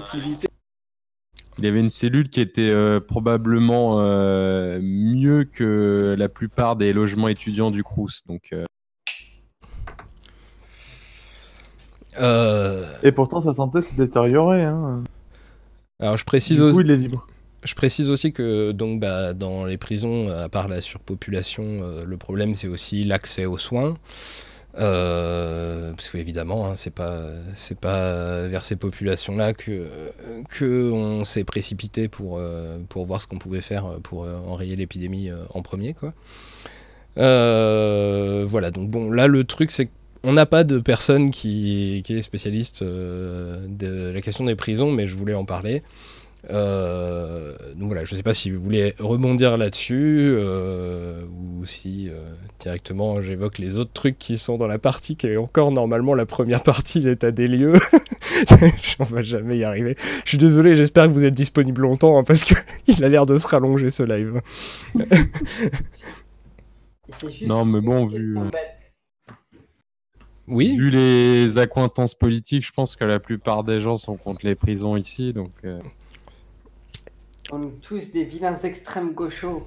Il avait une cellule qui était euh, probablement euh, mieux que la plupart des logements étudiants du Crous. Donc, euh, Euh, Et pourtant, sa santé s'est détériorée. Hein. Alors je précise aussi. il est libre. Je précise aussi que donc bah, dans les prisons, à part la surpopulation, euh, le problème c'est aussi l'accès aux soins. Euh, parce qu'évidemment, hein, c'est pas pas vers ces populations-là que on s'est précipité pour euh, pour voir ce qu'on pouvait faire pour euh, enrayer l'épidémie en premier, quoi. Voilà. Donc bon, là le truc c'est qu'on n'a pas de personne qui, qui est spécialiste de la question des prisons, mais je voulais en parler. Euh, donc voilà, je ne sais pas si vous voulez rebondir là-dessus euh, ou si euh, directement j'évoque les autres trucs qui sont dans la partie qui est encore normalement la première partie, l'état des lieux. On va jamais y arriver. Je suis désolé, j'espère que vous êtes disponible longtemps hein, parce qu'il a l'air de se rallonger ce live. Non, mais bon, vu, Oui. vu les accointances politiques, je pense que la plupart des gens sont contre les prisons ici, donc. euh, On est tous des vilains extrêmes gauchos.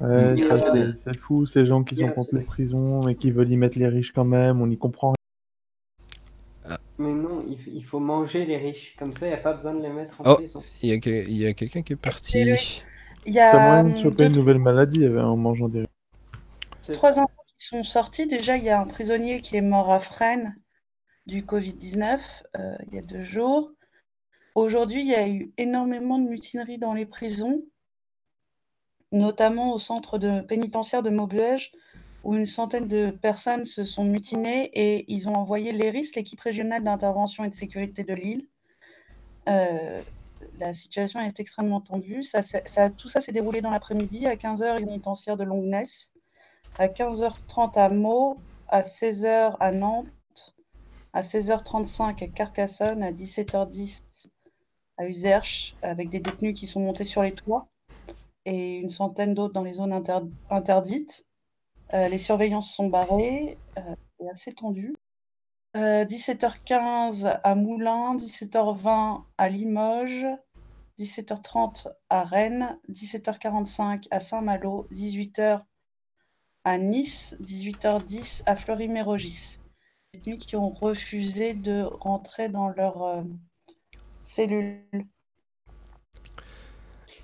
Ouais, ça, c'est c'est fou, ces gens qui sont reste contre les prisons et qui veulent y mettre les riches quand même, on n'y comprend Mais non, il, f- il faut manger les riches. Comme ça, il n'y a pas besoin de les mettre en Oh, prison. il y a, y quelqu'un qui est parti. Il y rien. A moyen de choper une nouvelle maladie euh, en mangeant des riches. trois infos qui sont sorties. Déjà, il y a un prisonnier qui est mort à Fresnes du Covid-19 euh, il y a deux jours. Aujourd'hui, il y a eu énormément de mutineries dans les prisons, notamment au centre pénitentiaire de Maubeuge, où une centaine de personnes se sont mutinées et ils ont envoyé l'ERIS, l'équipe régionale d'intervention et de sécurité de Lille. Euh, la situation est extrêmement tendue. Tout ça s'est déroulé dans l'après-midi à 15h pénitentiaire de Longnes, à 15h30 à Meaux, à 16h à Nantes, à 16h35 à Carcassonne, à 17h10 à Uzerche, avec des détenus qui sont montés sur les toits et une centaine d'autres dans les zones inter- interdites. Euh, les surveillances sont barrées, euh, c'est assez tendu. Euh, 17h15 à Moulins, 17h20 à Limoges, 17h30 à Rennes, 17h45 à Saint-Malo, 18h à Nice, 18h10 à Fleury-Mérogis. Détenus qui ont refusé de rentrer dans leur euh, cellule.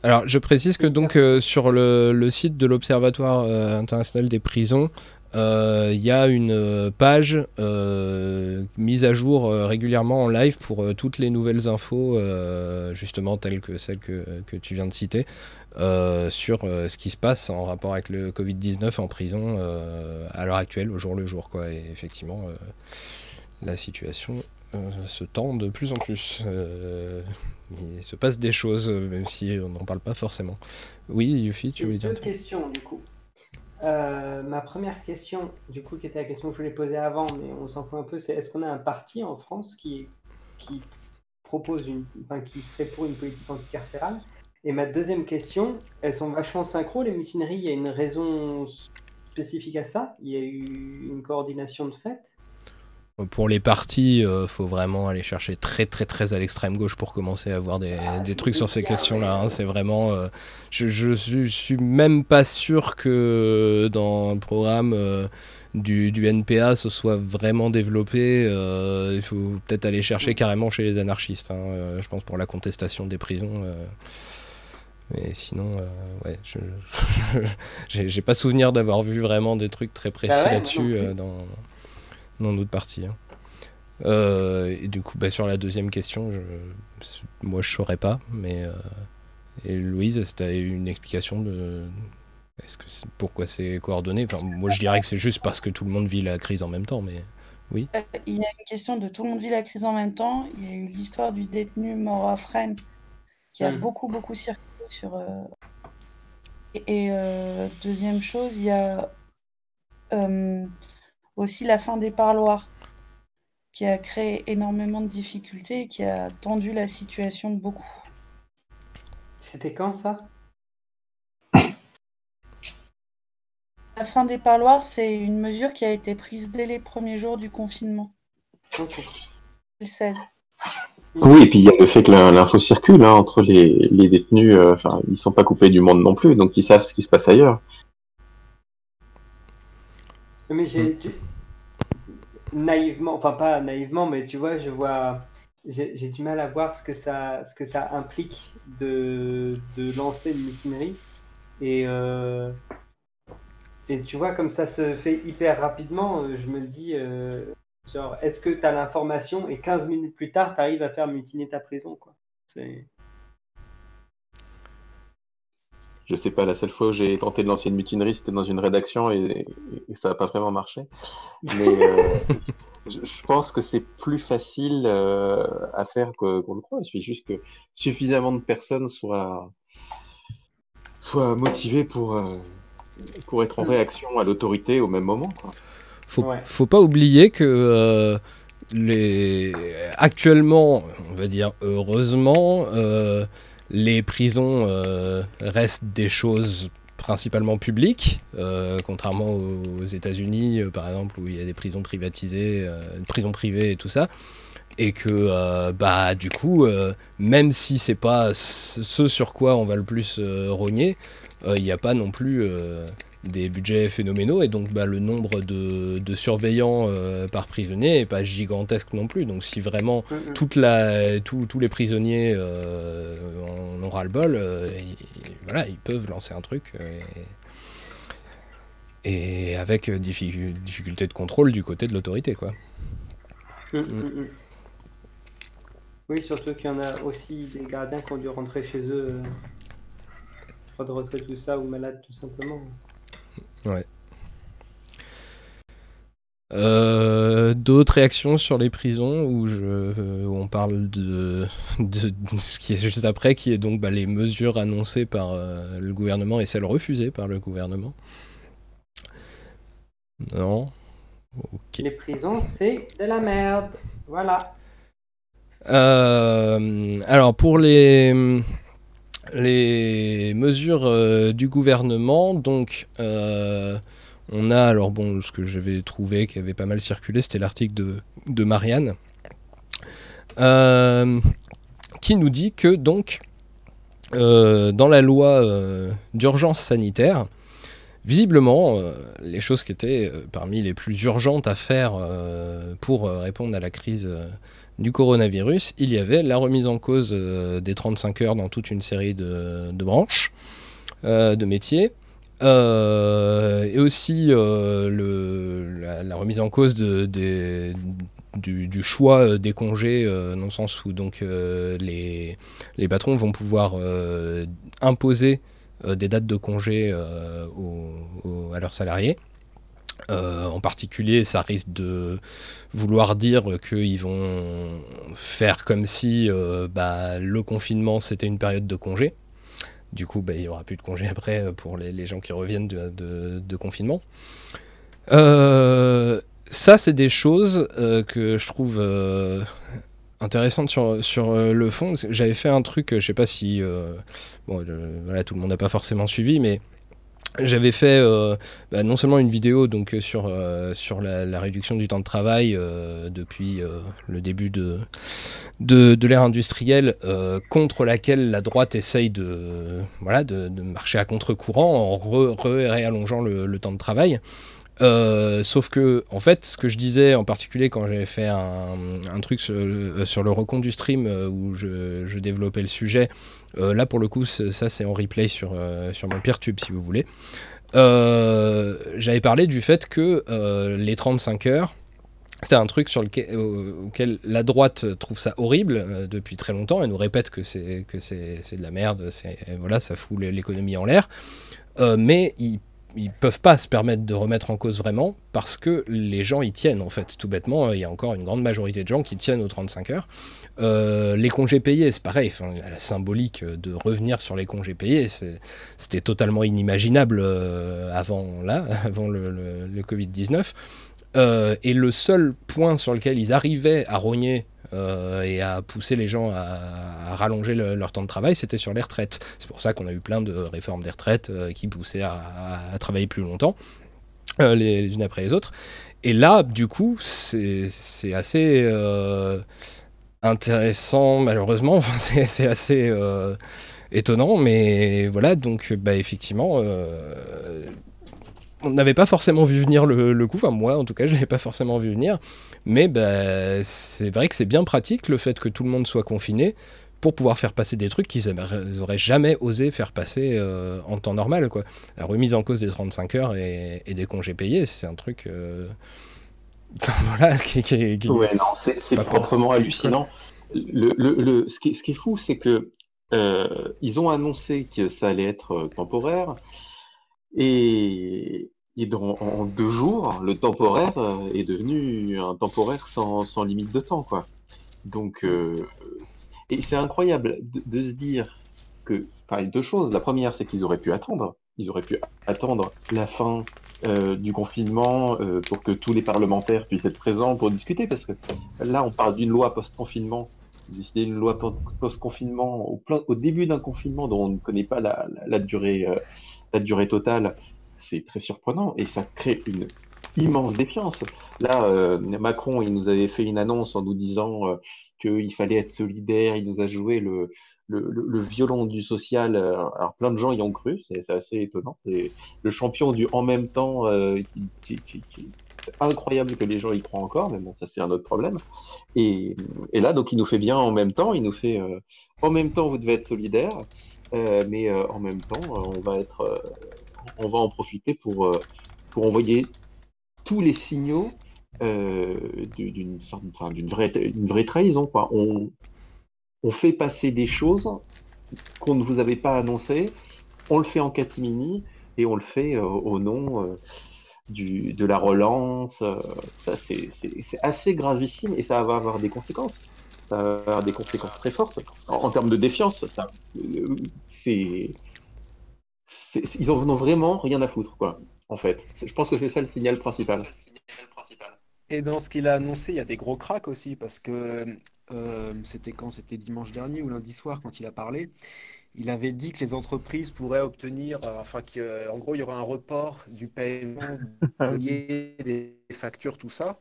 Alors, je précise que donc euh, sur le, site de l'Observatoire euh, international des prisons, euh, il y a une page mise à jour régulièrement en live pour toutes les nouvelles infos, justement telles que celles que, tu viens de citer, sur ce qui se passe en rapport avec le Covid-19 en prison à l'heure actuelle, au jour le jour. Quoi. Et effectivement, la situation se tend de plus en plus. Euh, il se passe des choses, euh, même si on n'en parle pas forcément. Oui, Yuffie, tu voulais dire Deux questions, du coup. Euh, ma première question, du coup, qui était la question que je voulais poser avant, mais on s'en fout un peu, c'est est-ce qu'on a un parti en France qui, qui propose une, enfin, qui serait pour une politique anticarcérale? Et ma deuxième question, elles sont vachement synchro, les mutineries, il y a une raison spécifique à ça? Il y a eu une coordination de fait? Pour les partis, il faut vraiment aller chercher très très très à l'extrême gauche pour commencer à voir des, des trucs sur ces questions-là. hein. C'est vraiment, euh, je, je suis, je suis même pas sûr que dans le programme euh, du, du NPA ce soit vraiment développé. Euh, il faut peut-être aller chercher carrément chez les anarchistes. hein, euh, je pense pour la contestation des prisons. euh. Mais sinon, euh, ouais, je j'ai pas souvenir d'avoir vu vraiment des trucs très précis Bah ouais, là-dessus euh, dans, dans notre partie. hein. Euh, et du coup, bah, sur la deuxième question, je, moi je saurais pas, mais euh, et Louise, est-ce que tu as une explication de est-ce que c'est- pourquoi c'est coordonné? Enfin, Moi je dirais que c'est juste parce que tout le monde vit la crise en même temps, mais oui. Euh, Il y a une question de tout le monde vit la crise en même temps. Il y a eu l'histoire du détenu mort à Fresnes qui a Mm. beaucoup, beaucoup circulé sur. euh, Et, et, euh, deuxième chose, il y a euh, aussi la fin des parloirs qui a créé énormément de difficultés et qui a tendu la situation de beaucoup. C'était quand ça? La fin des parloirs, c'est une mesure qui a été prise dès les premiers jours du confinement. Le 16. Oui, et puis il y a le fait que l'info circule hein, entre les, les détenus, euh, enfin, ils sont pas coupés du monde non plus, donc ils savent ce qui se passe ailleurs. Mais j'ai tu- naïvement, enfin pas naïvement, mais tu vois, je vois, j'ai du mal à voir ce que ça, ce que ça implique de, de lancer une mutinerie. Et, euh, Et tu vois, comme ça se fait hyper rapidement, euh, je me dis, euh, genre, est-ce que tu as l'information et 15 minutes plus tard, tu arrives à faire mutiner ta prison, quoi. C'est... Je sais pas, la seule fois où j'ai tenté de lancer une mutinerie, c'était dans une rédaction et, et ça n'a pas vraiment marché. Mais euh, je, je pense que c'est plus facile euh, à faire que- qu'on le croit. Il suffit juste que suffisamment de personnes soient, soient motivées pour, euh, pour être en réaction à l'autorité au même moment. quoi. Faut, faut pas oublier que euh, les... actuellement, on va dire heureusement, euh, les prisons euh, restent des choses principalement publiques, euh, contrairement aux États-Unis, euh, par exemple, où il y a des prisons privatisées, prisons privées et tout ça. Et que, bah, du coup, même si c'est pas ce sur quoi on va le plus rogner, il n'y a pas non plus des budgets phénoménaux et donc bah, le nombre de, de surveillants euh, par prisonnier est pas gigantesque non plus. Donc si vraiment toute la, tous- tous les prisonniers euh, en ont ras le bol, euh, ils, voilà, ils peuvent lancer un truc. et, et avec difficu- difficulté de contrôle du côté de l'autorité. quoi. Mm, mm, mm. Oui, surtout qu'il y en a aussi des gardiens qui ont dû rentrer chez eux, droit de retraite, tout ça, ou malades, tout simplement. Ouais. Euh, D'autres réactions sur les prisons où, je, euh, où on parle de, de, de ce qui est juste après, qui est donc bah, les mesures annoncées par euh, le gouvernement et celles refusées par le gouvernement? Non. Les prisons, c'est de la merde. Voilà. Euh, alors pour les, les mesures euh, du gouvernement, donc euh, on a alors bon ce que j'avais trouvé qui avait pas mal circulé, c'était l'article de, Marianne euh, qui nous dit que donc dans la loi d'urgence sanitaire, visiblement les choses qui étaient parmi les plus urgentes à faire pour répondre à la crise du coronavirus, il y avait la remise en cause euh, des 35 heures dans toute une série de, branches, euh, de métiers, euh, et aussi la, remise en cause du, choix des congés, dans le sens où donc, les, les patrons vont pouvoir imposer des dates de congés à leurs salariés. Euh, en particulier, ça risque de vouloir dire qu'ils vont faire comme si euh, bah, le confinement c'était une période de congé. Du coup, bah, il n'y aura plus de congé après pour les, gens qui reviennent de, confinement. Euh, ça, c'est des choses que je trouve intéressantes sur, le fond. J'avais fait un truc, je sais pas si voilà, tout le monde n'a pas forcément suivi, mais j'avais fait euh, bah, non seulement une vidéo donc euh, sur, euh, sur la, réduction du temps de travail depuis le début de, de, l'ère industrielle contre laquelle la droite essaye de, voilà, de, marcher à contre-courant en re- réallongeant le, temps de travail. Sauf que, en fait, ce que je disais en particulier quand j'avais fait un, truc sur, le- recompte du stream où je, développais le sujet, là pour le coup, c'est- ça c'est en replay sur, euh, sur mon Peertube si vous voulez. Euh, j'avais parlé du fait que euh, les 35 heures, c'était un truc sur lequel, au- auquel la droite trouve ça horrible euh, depuis très longtemps et nous répète que c'est c'est c'est de la merde, c'est voilà, ça fout l'économie en l'air. Euh, mais ils ils peuvent pas se permettre de remettre en cause vraiment parce que les gens y tiennent en fait tout bêtement il y a encore une grande majorité de gens qui tiennent aux 35 heures Euh, les congés payés c'est pareil la symbolique de revenir sur les congés payés c'était totalement inimaginable euh, avant là avant le, le- le Covid 19 euh, et le seul point sur lequel ils arrivaient à rogner euh, et à pousser les gens à, rallonger le- leur temps de travail, c'était sur les retraites. C'est pour ça qu'on a eu plein de réformes des retraites qui poussaient à, travailler plus longtemps, les, unes après les autres. Et là, du coup, c'est assez intéressant, malheureusement. C'est assez euh, étonnant, mais voilà, donc bah, effectivement. euh, on n'avait pas forcément vu venir le, coup, enfin moi en tout cas je l'avais pas forcément vu venir, mais bah, c'est vrai que c'est bien pratique le fait que tout le monde soit confiné pour pouvoir faire passer des trucs qu'ils aimeraient- ils auraient jamais osé faire passer euh, en temps normal. Quoi. La remise en cause des 35 heures et, des congés payés, c'est un truc. voilà, qui, qui- qui- Ouais, non, c'est proprement hallucinant. Le, le, le- ce qui, est- ce qui est fou, c'est que euh, ils ont annoncé que ça allait être euh, temporaire, et, et dans- en deux jours, le temporaire euh, est devenu un temporaire sans, sans limite de temps, quoi. Donc, euh, et c'est incroyable de, de se dire que, enfin, deux choses. La première, c'est qu'ils auraient pu attendre. Ils auraient pu attendre la fin euh, du confinement euh, pour que tous les parlementaires puissent être présents pour discuter, parce que là, on parle d'une loi post-confinement. Décider une loi po- post-confinement au, au début d'un confinement dont on ne connaît pas la durée, euh, la durée totale, c'est très surprenant et ça crée une immense défiance. Là, euh, Macron, il nous avait fait une annonce en nous disant euh, qu'il fallait être solidaire. Il nous a joué le, le, violon du social. euh, Alors, plein de gens y ont cru. C'est assez étonnant. Le champion du en même temps. euh, C'est incroyable que les gens y croient encore, mais bon, ça c'est un autre problème. Et, là, donc, il nous fait bien en même temps. Il nous fait euh, en même temps, vous devez être solidaire, euh, mais euh, en même temps, euh, on va être, on va en profiter pour, pour envoyer tous les signaux euh, du- d'une vraie, une vraie trahison, quoi. On fait passer des choses qu'on ne vous avait pas annoncées, on le fait en catimini et on le fait euh, au nom euh, de la relance. euh, ça, c'est assez gravissime et ça va avoir des conséquences. Ça va avoir des conséquences très fortes. En, termes de défiance, ça, c'est- ils en ont vraiment rien à foutre, quoi, en fait. Je pense que c'est ça le signal principal. Et dans ce qu'il a annoncé, il y a des gros cracks aussi, parce que euh, c'était quand? C'était dimanche dernier ou lundi soir quand il a parlé. Il avait dit que les entreprises pourraient obtenir, euh, enfin qu'en gros, il y aurait un report du paiement des loyers, des factures, tout ça.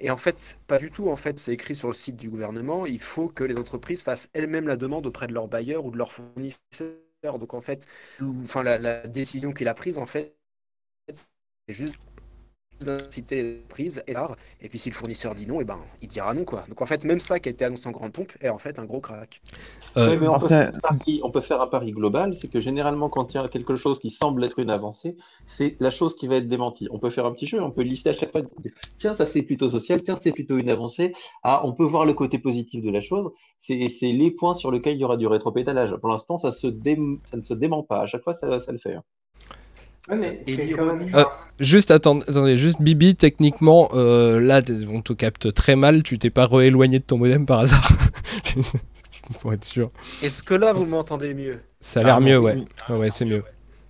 Et en fait, pas du tout. En fait, c'est écrit sur le site du gouvernement. Il faut que les entreprises fassent elles-mêmes la demande auprès de leurs bailleurs ou de leurs fournisseurs. Donc en fait, enfin la, la décision qu'il a prise, en fait, c'est juste inciter les et l'art. Et puis si le fournisseur dit non, et ben il dira non quoi. Donc en fait, même ça qui a été annoncé en grande pompe est en fait un gros crack. Euh, Ouais, mais on peut, faire un pari, on peut faire un pari global, c'est que généralement, quand il y a quelque chose qui semble être une avancée, c'est la chose qui va être démentie. On peut faire un petit jeu, on peut lister à chaque fois, dire, tiens, ça c'est plutôt social, tiens, c'est plutôt une avancée. Ah, on peut voir le côté positif de la chose. C'est c'est les points sur lesquels il y aura du rétropédalage. Pour l'instant, ça, se dé- ça ne se dément pas. À chaque fois, ça, ça le fait. Ouais, mais Et c'est quand même. l'ironie, Euh, juste attends- attendez, juste Bibi, techniquement, euh, là, on te capte très mal. Tu t'es pas rééloigné de ton modem par hasard Pour être sûr. est-ce que là vous m'entendez mieux? Ça a l'air Ah, mieux, ouais. Ouais, c'est mieux.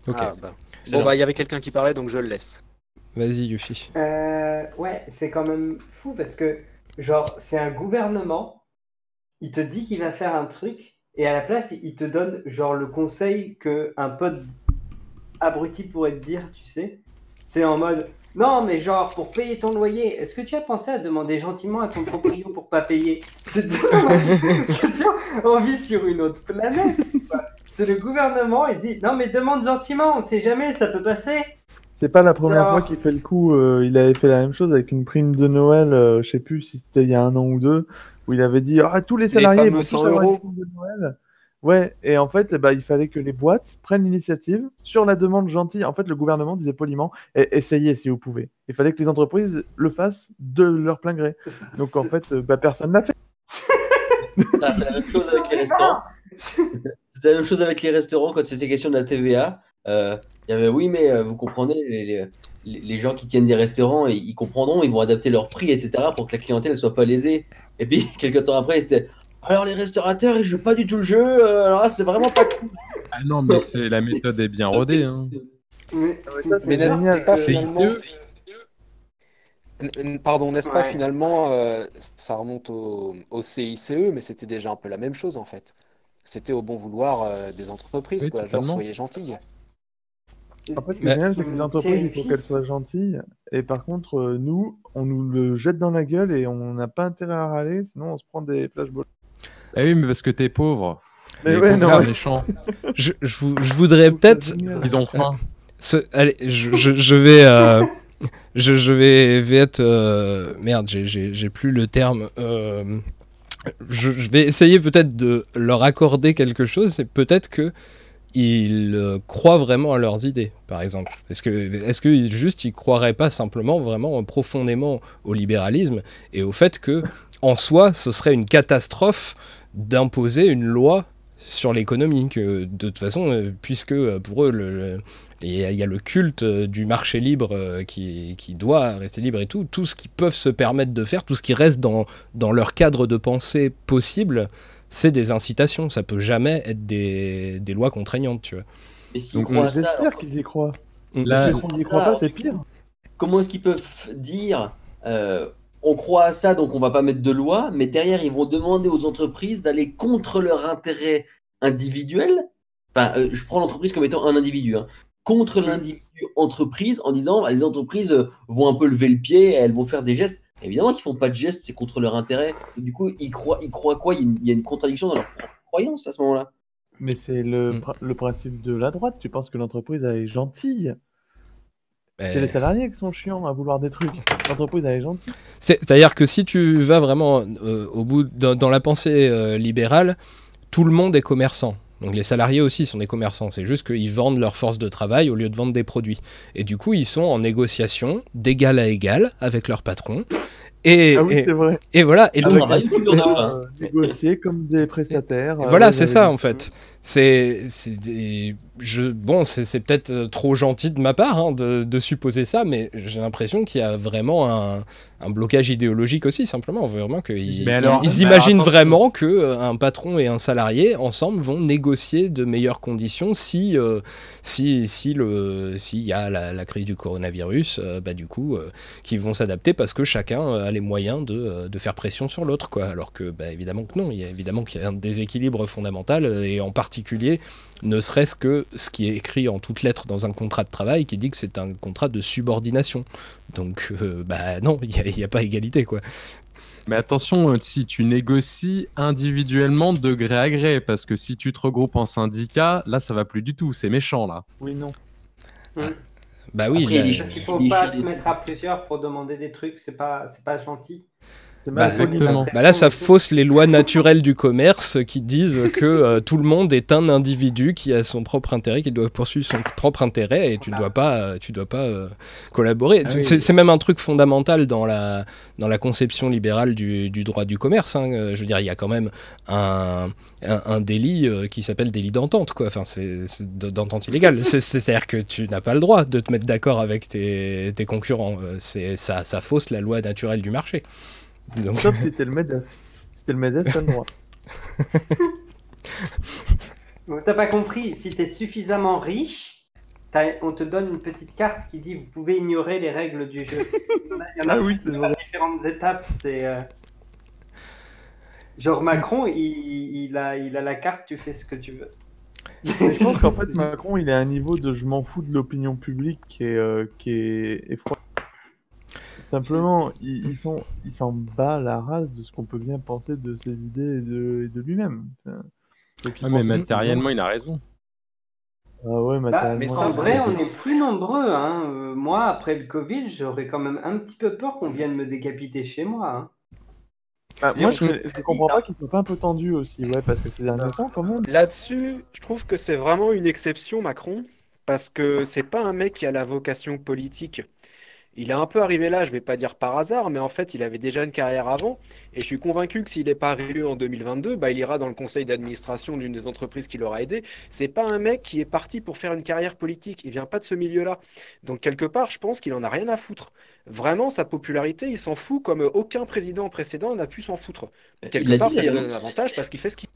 Ok. Ah bah. Bon bah il y avait quelqu'un qui parlait donc je le laisse. Vas-y, Yuffie. Euh, ouais, c'est quand même fou parce que, genre, c'est un gouvernement, il te dit qu'il va faire un truc, et à la place, il te donne, genre, le conseil que un pote abruti pourrait te dire, tu sais. C'est en mode, non, mais genre, pour payer ton loyer, est-ce que tu as pensé à demander gentiment à ton proprio pour pas payer? C'est on vit sur une autre planète. C'est le gouvernement, il dit, non, mais demande gentiment, on sait jamais, ça peut passer. C'est pas la première Genre- fois qu'il fait le coup. euh, il avait fait la même chose avec une prime de Noël, euh, je sais plus si c'était il y a un an ou deux, où il avait dit ah, tous les salariés fameux vont tous 100 avoir euros. une prime de Noël. Ouais, et en fait, eh ben, il fallait que les boîtes prennent l'initiative sur la demande gentille. En fait, le gouvernement disait poliment eh, essayez si vous pouvez. Il fallait que les entreprises le fassent de leur plein gré. Donc en fait, euh, bah, personne l'a fait. Ça a fait la même chose avec les restaurants. C'était la même chose avec les restaurants quand c'était question de la TVA. Euh, Il y avait oui, mais euh, vous comprenez, les, les- les- les gens qui tiennent des restaurants, ils, ils comprendront, ils vont adapter leur prix, etc. pour que la clientèle ne soit pas lésée. Et puis, quelques temps après, c'était alors les restaurateurs, ils jouent pas du tout le jeu, euh, alors là, c'est vraiment pas cool. Ah non, mais c'est la méthode est bien rodée. Hein. Mais, Mais n'est-ce génial. pas C'est finalement. ICE. N- n- Pardon, n'est-ce pas Ouais. finalement, euh, ça remonte au, au CICE, mais c'était déjà un peu la même chose en fait. C'était au bon vouloir euh, des entreprises, Oui, quoi. Genre, totalement. soyez gentils. En fait, ce qui Mais- est génial, c'est que les entreprises, il faut qu'elles soient gentilles. Et par contre, euh, nous, on nous le jette dans la gueule et on n'a pas intérêt à râler, sinon on se prend des flashballs. Ah oui, mais parce que t'es pauvre. Mais ouais, non, méchants. Je, je vou- je voudrais peut-être. Ils ont faim. Ce- allez, je, je- je vais, euh, je, je vais, vais être euh, merde, j'ai- plus le terme. euh, je, je vais essayer peut-être de leur accorder quelque chose. C'est peut-être que ils euh, croient vraiment à leurs idées, par exemple. Est-ce que, est-ce que juste ils croiraient pas simplement vraiment profondément au libéralisme et au fait que en soi, ce serait une catastrophe d'imposer une loi sur l'économie. Que de toute façon, euh, puisque euh, pour eux, le, le- il y, a- il y a le culte euh, du marché libre qui, qui doit rester libre et tout, tout ce qu'ils peuvent se permettre de faire, tout ce qui reste dans, dans leur cadre de pensée possible, c'est des incitations. Ça peut jamais être des, des lois contraignantes, tu vois. Mais s'ils Donc, croient à on- ça, J'espère qu'ils y croient. Là- S'ils n'y croient pas, c'est pire. Comment est-ce qu'ils peuvent dire euh, on croit à ça, donc on va pas mettre de loi, mais derrière ils vont demander aux entreprises d'aller contre leur intérêt individuel. Enfin, euh, je prends l'entreprise comme étant un individu. hein, contre l'individu entreprise en disant bah, les entreprises euh, vont un peu lever le pied, elles vont faire des gestes. Évidemment qu'ils font pas de gestes, c'est contre leur intérêt. Du coup, ils croient, ils croient quoi? Il y, a une, il y a une contradiction dans leur propre croyance à ce moment-là. Mais c'est le, pr- le principe de la droite. Tu penses que l'entreprise elle est gentille? C'est Eh. les salariés qui sont chiants à vouloir des trucs. L'entreprise elle est gentille. C'est- C'est-à-dire que si tu vas vraiment euh, au bout dans, dans la pensée euh, libérale, tout le monde est commerçant. Donc les salariés aussi sont des commerçants. C'est juste qu'ils vendent leur force de travail au lieu de vendre des produits. Et du coup, ils sont en négociation d'égal à égal avec leur patron. Et, Ah oui, et- c'est vrai. et voilà. Et Ah, donc, travail, euh, négocier comme des prestataires. euh, voilà, vous c'est ça en fait. C'est, c'est des- je, bon, c'est, peut-être euh, trop gentil de ma part hein, de, de supposer ça, mais j'ai l'impression qu'il y a vraiment un, un blocage idéologique aussi, simplement, vraiment qu'ils ils imaginent alors, vraiment que euh, un patron et un salarié ensemble vont négocier de meilleures conditions si, euh, si, si le, s'il y a la, la crise du coronavirus, euh, bah du coup, euh, qu'ils vont s'adapter parce que chacun a les moyens de, de faire pression sur l'autre, quoi. Alors que, bah, évidemment que non, il y a évidemment qu'il y a un déséquilibre fondamental et en particulier, ne serait-ce que ce qui est écrit en toutes lettres dans un contrat de travail qui dit que c'est un contrat de subordination. Donc, euh, bah non, il n'y a, il y a pas égalité, quoi. Mais attention, euh, si tu négocies individuellement de gré à gré, parce que si tu te regroupes en syndicat, là ça va plus du tout, c'est méchant là. Oui, non. Bah oui, Après, il là- qu'il faut pas se mettre à plusieurs pour demander des trucs, c'est pas, c'est pas gentil. Bah, Exactement. Bah là, ça fausse les lois naturelles du commerce qui disent que euh, tout le monde est un individu qui a son propre intérêt, qui doit poursuivre son propre intérêt et tu ne dois pas, euh, tu dois pas euh, collaborer. Ah C'est- oui. c'est c'est même un truc fondamental dans la, dans la conception libérale du, du droit du commerce. hein. Je veux dire, il y a quand même un, un, un délit qui s'appelle délit d'entente, quoi. Enfin, c'est c'est de- d'entente illégale. C'est- C'est-à-dire que tu n'as pas le droit de te mettre d'accord avec tes, tes concurrents. Ça, ça fausse la loi naturelle du marché. Donc... Sauf si t'es le MEDEF. Si t'es le MEDEF, t'as le droit. T'as pas compris, si t'es suffisamment riche, on te donne une petite carte qui dit vous pouvez ignorer les règles du jeu. Il y en a, il y en a Ah oui, c'est vrai. différentes étapes. C'est euh, genre Macron, il, il a, il a la carte, tu fais ce que tu veux. Mais je pense qu'en fait, Macron, il est à un niveau de je m'en fous de l'opinion publique qui est, euh, qui est effroyable. Simplement, il, il s'en il s'en bat la race de ce qu'on peut bien penser de ses idées et de, et de lui-même. Enfin, Ah, mais que matériellement, il a raison. Ah ouais, Bah, il a vrai, on est plus nombreux. Hein. Euh, Moi, après le Covid, j'aurais quand même un petit peu peur qu'on vienne me décapiter chez moi. hein. Ah, moi, je, je comprends pas qu'il soit pas un peu tendu aussi, ouais, parce que ces derniers temps, quand même. Là-dessus, je trouve que c'est vraiment une exception, Macron, parce que c'est pas un mec qui a la vocation politique. Il est un peu arrivé là, je vais pas dire par hasard, mais en fait, il avait déjà une carrière avant, et je suis convaincu que s'il n'est pas réélu en 2022, bah, il ira dans le conseil d'administration d'une des entreprises qui l'aura aidé. C'est pas un mec qui est parti pour faire une carrière politique, il vient pas de ce milieu-là. Donc, quelque part, je pense qu'il en a rien à foutre. Vraiment, sa popularité, il s'en fout comme aucun président précédent n'a pu s'en foutre. Quelque l'a part, dit, ça lui d'ailleurs. donne un avantage parce qu'il fait ce qu'il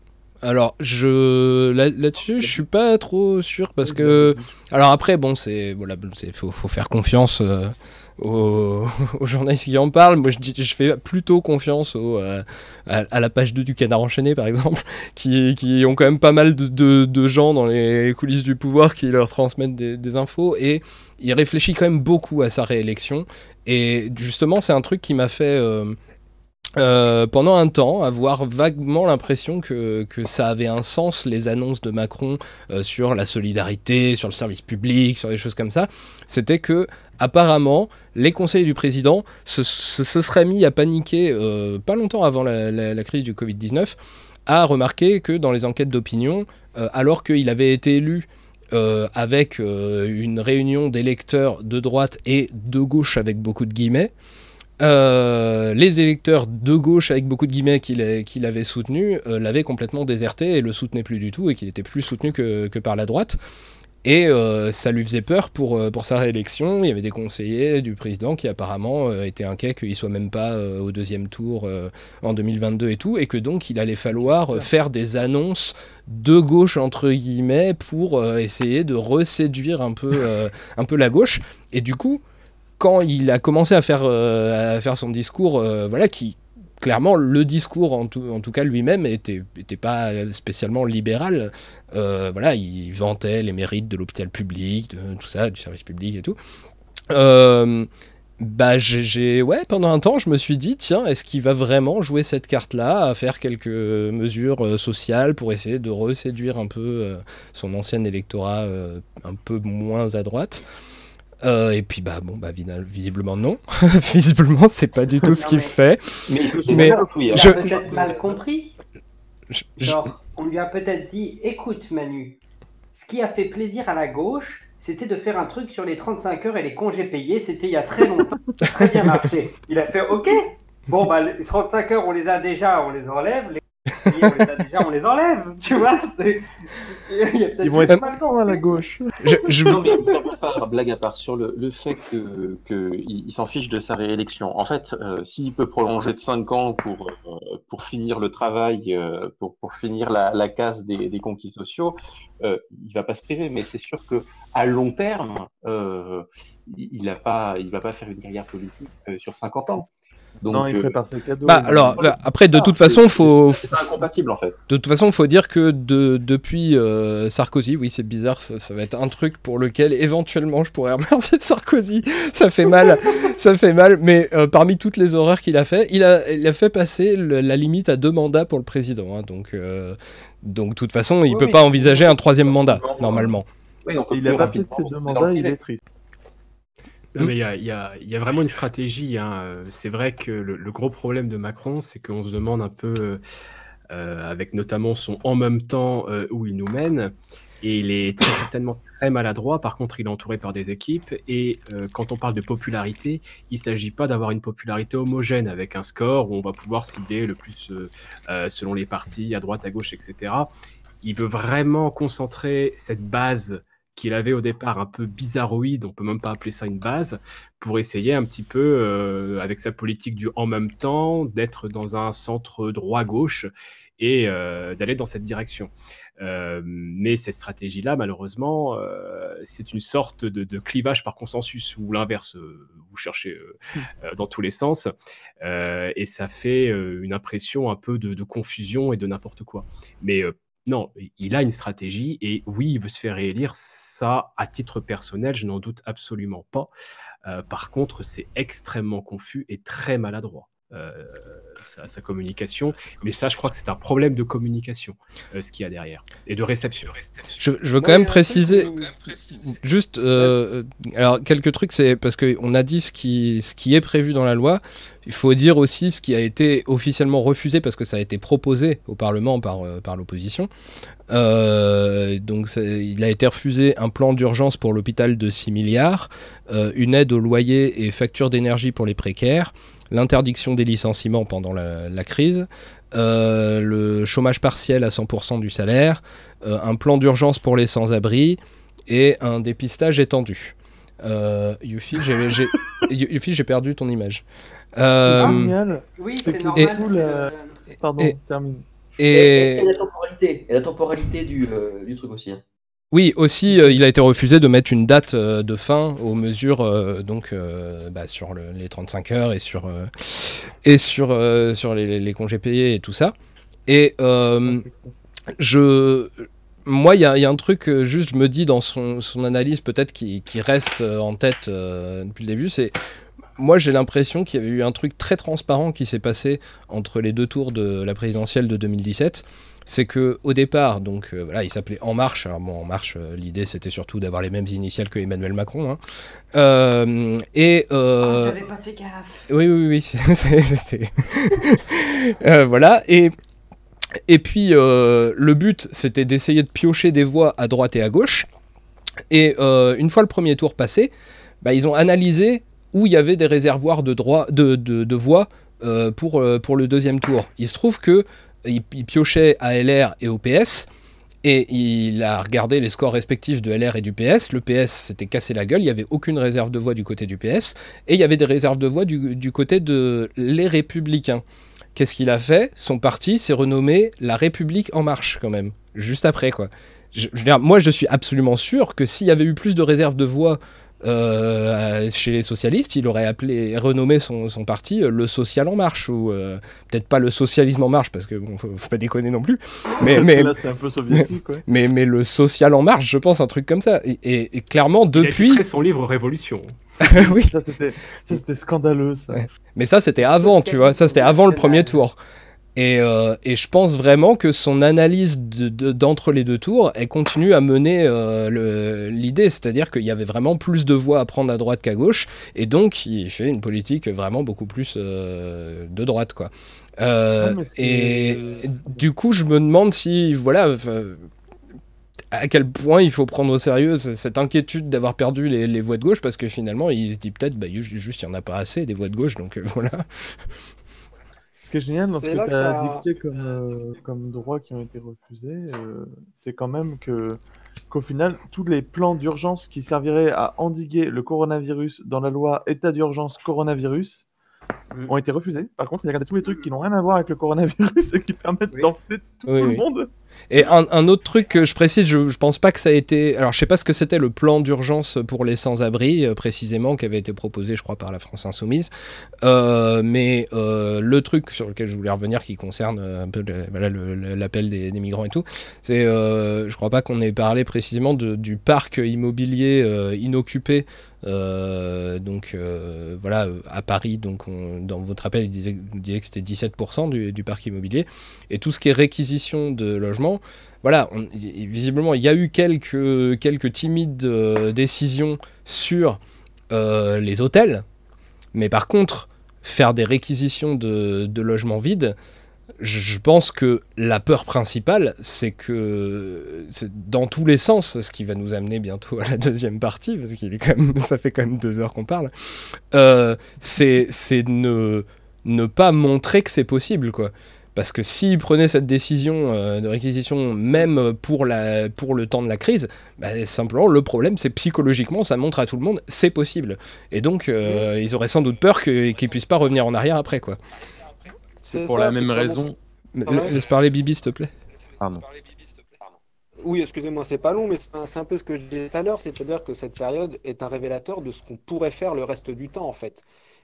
Alors, je là- là-dessus, je suis pas trop sûr parce que. Alors après, bon, c'est voilà, c'est faut, faut faire confiance euh, aux, journalistes qui en parlent. Moi, je, fais plutôt confiance euh, à, la page 2 du Canard enchaîné, par exemple, qui, ont quand même pas mal de, gens dans les coulisses du pouvoir qui leur transmettent des, infos et il réfléchit quand même beaucoup à sa réélection. Et justement, c'est un truc qui m'a fait. euh, euh, pendant un temps, avoir vaguement l'impression que, que, ça avait un sens, les annonces de Macron sur la solidarité, sur le service public, sur des choses comme ça, c'était que, apparemment, les conseillers du président se, se, se seraient mis à paniquer euh, pas longtemps avant la, crise du Covid-19, à remarquer que dans les enquêtes d'opinion, euh, alors qu'il avait été élu euh, avec une réunion d'électeurs de droite et de gauche avec beaucoup de guillemets, les électeurs de gauche avec beaucoup de guillemets qu'il qu avait soutenu l'avaient complètement déserté et le soutenaient plus du tout et qu'il était plus soutenu que, que, par la droite. Et euh, ça lui faisait peur pour, euh, pour sa réélection. Il y avait des conseillers du président qui apparemment euh, étaient inquiets qu'il soit même pas au deuxième tour en 2022 et tout, et que donc il allait falloir faire des annonces de gauche entre guillemets pour essayer de reséduire un peu, un peu la gauche. Et du coup, quand il a commencé à faire, à faire son discours, voilà, qui clairement le discours en tout, cas lui-même était, était pas spécialement libéral. Euh, voilà, il vantait les mérites de l'hôpital public, tout ça, du service public et tout. bah j'ai ouais pendant un temps je me suis dit tiens est-ce qu'il va vraiment jouer cette carte là faire quelques mesures sociales pour essayer de reséduire un peu son ancien électorat un peu moins à droite? Euh, et puis bah bon bah visiblement non, visiblement c'est pas du tout ce qu'il fait. Mais, mais je peut-être mal compris. Je, Genre, on lui a peut-être dit, écoute Manu, ce qui a fait plaisir à la gauche, c'était de faire un truc sur les 35 heures et les congés payés. C'était il y a très longtemps, très bien marché. Il a fait OK. Bon bah les 35 heures on les a déjà, on les enlève. Les déjà, on les enlève, tu vois. Il y a Ils vont être mal temps à la gauche. Je, je... Non, mais blague à part, blague à part sur le, le fait que, que s'en fiche de sa réélection. En fait, euh, s'il peut prolonger de 5 ans pour, euh, pour finir le travail, euh, pour, pour finir la, la case des, des conquis sociaux, euh, il va pas se priver. Mais c'est sûr que à long terme, euh, il a pas, il va pas faire une carrière politique sur 50 ans. Donc, non, il prépare ses cadeaux. Bah, alors, bah, après, de toute façon, faut. C'est incompatible en fait. De toute façon, il faut dire que de, depuis euh, Sarkozy, oui, c'est bizarre, ça, ça, va être un truc pour lequel éventuellement je pourrais remercier Sarkozy. Ça fait mal, ça fait mal. Mais euh, parmi toutes les horreurs qu'il a fait, il a, il a fait passer le, la limite à deux mandats pour le président. Hein, donc, euh, donc, de toute façon, il ne oui, peut oui, pas envisager un troisième mandat normalement. Oui, donc, il a pas fait ces deux mandats, il est triste. Non, mais il y a, y, a, y a, vraiment une stratégie. Hein. C'est vrai que le, le, gros problème de Macron, c'est qu'on se demande un peu, euh, avec notamment son en même temps euh, où il nous mène. Et il est très certainement très maladroit. Par contre, il est entouré par des équipes. Et euh, quand on parle de popularité, il ne s'agit pas d'avoir une popularité homogène avec un score où on va pouvoir cibler le plus euh, selon les partis, à droite, à gauche, etc. Il veut vraiment concentrer cette base qu'il avait au départ un peu bizarroïde, on peut même pas appeler ça une base, pour essayer un petit peu, euh, avec sa politique du en même temps, d'être dans un centre droit-gauche et euh, d'aller dans cette direction. Euh, mais cette stratégie-là, malheureusement, euh, c'est une sorte de, de, clivage par consensus, ou l'inverse, euh, vous cherchez mmh. dans tous les sens, et ça fait une impression un peu de, de confusion et de n'importe quoi. Mais non, il a une stratégie et oui, il veut se faire réélire. Ça, à titre personnel, je n'en doute absolument pas. Euh, par contre, c'est extrêmement confus et très maladroit. Euh, sa, sa, communication. Mais ça, je crois que c'est un problème de communication, euh, ce qu'il y a derrière, et de réception. Je, je veux quand même préciser, juste, euh, alors quelques trucs, c'est parce qu'on a dit ce qui, ce qui est prévu dans la loi. Il faut dire aussi ce qui a été officiellement refusé parce que ça a été proposé au Parlement par, par l'opposition. Euh, donc il a été refusé un plan d'urgence pour l'hôpital de 6 milliards, euh, une aide au loyer et facture d'énergie pour les précaires, l'interdiction des licenciements pendant la, la crise, euh, le chômage partiel à 100% du salaire, euh, un plan d'urgence pour les sans-abri et un dépistage étendu. Euh, Yuffie, j'ai perdu ton image. Euh, oui, c'est normal. Cool, euh... Pardon, et, termine. Et... Et, et, la temporalité, et la temporalité du, euh, du truc aussi. Hein. Oui, aussi, euh, il a été refusé de mettre une date euh, de fin aux mesures euh, donc bah, sur le, les 35 heures et sur et sur sur les, les, congés payés et tout ça. Et je moi, il y, y, a un truc, juste, je me dis dans son, son analyse, peut-être qui, qui, reste en tête depuis le début, c'est moi j'ai l'impression qu'il y avait eu un truc très transparent qui s'est passé entre les deux tours de la présidentielle de 2017 c'est que au départ, donc euh, voilà, il s'appelait En Marche. Alors bon, En Marche, euh, l'idée c'était surtout d'avoir les mêmes initiales que Emmanuel Macron. hein. Euh, et euh, J'avais pas fait gaffe. oui, oui, oui, c'était voilà. Et et puis le but c'était d'essayer de piocher des voix à droite et à gauche. Et une fois le premier tour passé, bah, ils ont analysé où il y avait des réservoirs de, droit, de, de, de voix euh, pour, euh, pour le deuxième tour. Il se trouve que il, piochait à LR et au PS. Et il a regardé les scores respectifs de LR et du PS. Le PS s'était cassé la gueule, il n'y avait aucune réserve de voix du côté du PS. Et il y avait des réserves de voix du, côté de les Républicains. Qu'est-ce qu'il a fait? Son parti s'est renommé La République En Marche, quand même. Juste après, quoi. Moi, je suis absolument sûr que s'il y avait eu plus de réserves de voix euh, chez les socialistes, il aurait appelé, renommé son, son parti euh, le Social En Marche, ou euh, peut-être pas le Socialisme En Marche, parce que bon, faut, faut pas déconner non plus. Mais, mais, Là, c'est un peu soviétique, ouais. mais, mais le Social En Marche, je pense, un truc comme ça. Et, et- et clairement, Il a depuis. son livre Révolution. oui. Ça, c'était ça, c'était scandaleux, ça. Ouais. Mais ça, c'était avant, tu vois. Ça, c'était avant le premier tour. Et, euh, et je pense vraiment que son analyse de- de- d'entre les deux tours, elle continue à mener euh, l'idée. C'est-à-dire qu'il y avait vraiment plus de voix à prendre à droite qu'à gauche. Et donc, il fait une politique vraiment beaucoup plus euh, de droite, quoi. Ah, et du coup, je me demande si, voilà, à quel point il faut prendre au sérieux cette inquiétude d'avoir perdu les, les voix de gauche, parce que finalement, il se dit peut-être, bah, ju- juste, il n'y en a pas assez des voix de gauche, donc voilà. Ce qui est génial dans ce que là tu que as ça- dicté comme, euh, comme droits qui ont été refusés, euh, c'est quand même que qu'au final, tous les plans d'urgence qui serviraient à endiguer le coronavirus dans la loi état d'urgence coronavirus Mm. ont été refusés. Par contre, il a regardé tous les trucs qui n'ont rien à voir avec le coronavirus et qui permettent d'enfler tout Oui, le oui. monde. Et un, autre truc que je précise, je, je pense pas que ça a été. Alors, je sais pas ce que c'était le plan d'urgence pour les sans-abri, euh, précisément, qui avait été proposé, je crois, par la France Insoumise. Euh, mais euh, le truc sur lequel je voulais revenir, qui concerne un peu l'appel des, migrants et tout, c'est. je crois pas qu'on ait parlé précisément du parc immobilier inoccupé. donc voilà, à Paris, donc on- dans votre appel, il disait, que c'était 17% du, du parc immobilier. Et tout ce qui est réquisition de logements, voilà, visiblement, il y a eu quelques, quelques timides euh, décisions sur euh, les hôtels. Mais par contre, faire des réquisitions de, logements vides, je, pense que la peur principale, c'est que dans tous les sens, ce qui va nous amener bientôt à la deuxième partie, parce qu'il est quand même, ça fait quand même deux heures qu'on parle, euh, c'est c'est ne, ne pas montrer que c'est possible, quoi. Parce que s'ils prenaient cette décision euh, de réquisition, même pour, la, pour le temps de la crise, bah, simplement le problème c'est psychologiquement, ça montre à tout le monde c'est possible. Et donc euh, ils auraient sans doute peur qu'ils puissent pas revenir en arrière après, quoi. C'est pour ça, la même raison. montre-. Laisse parler Bibi, s'il te plaît. Pardon. Oui, excusez-moi, c'est pas long, mais c'est un, c'est un peu ce que je disais tout à l'heure, c'est-à-dire que cette période est un révélateur de ce qu'on pourrait faire le reste du temps, en fait.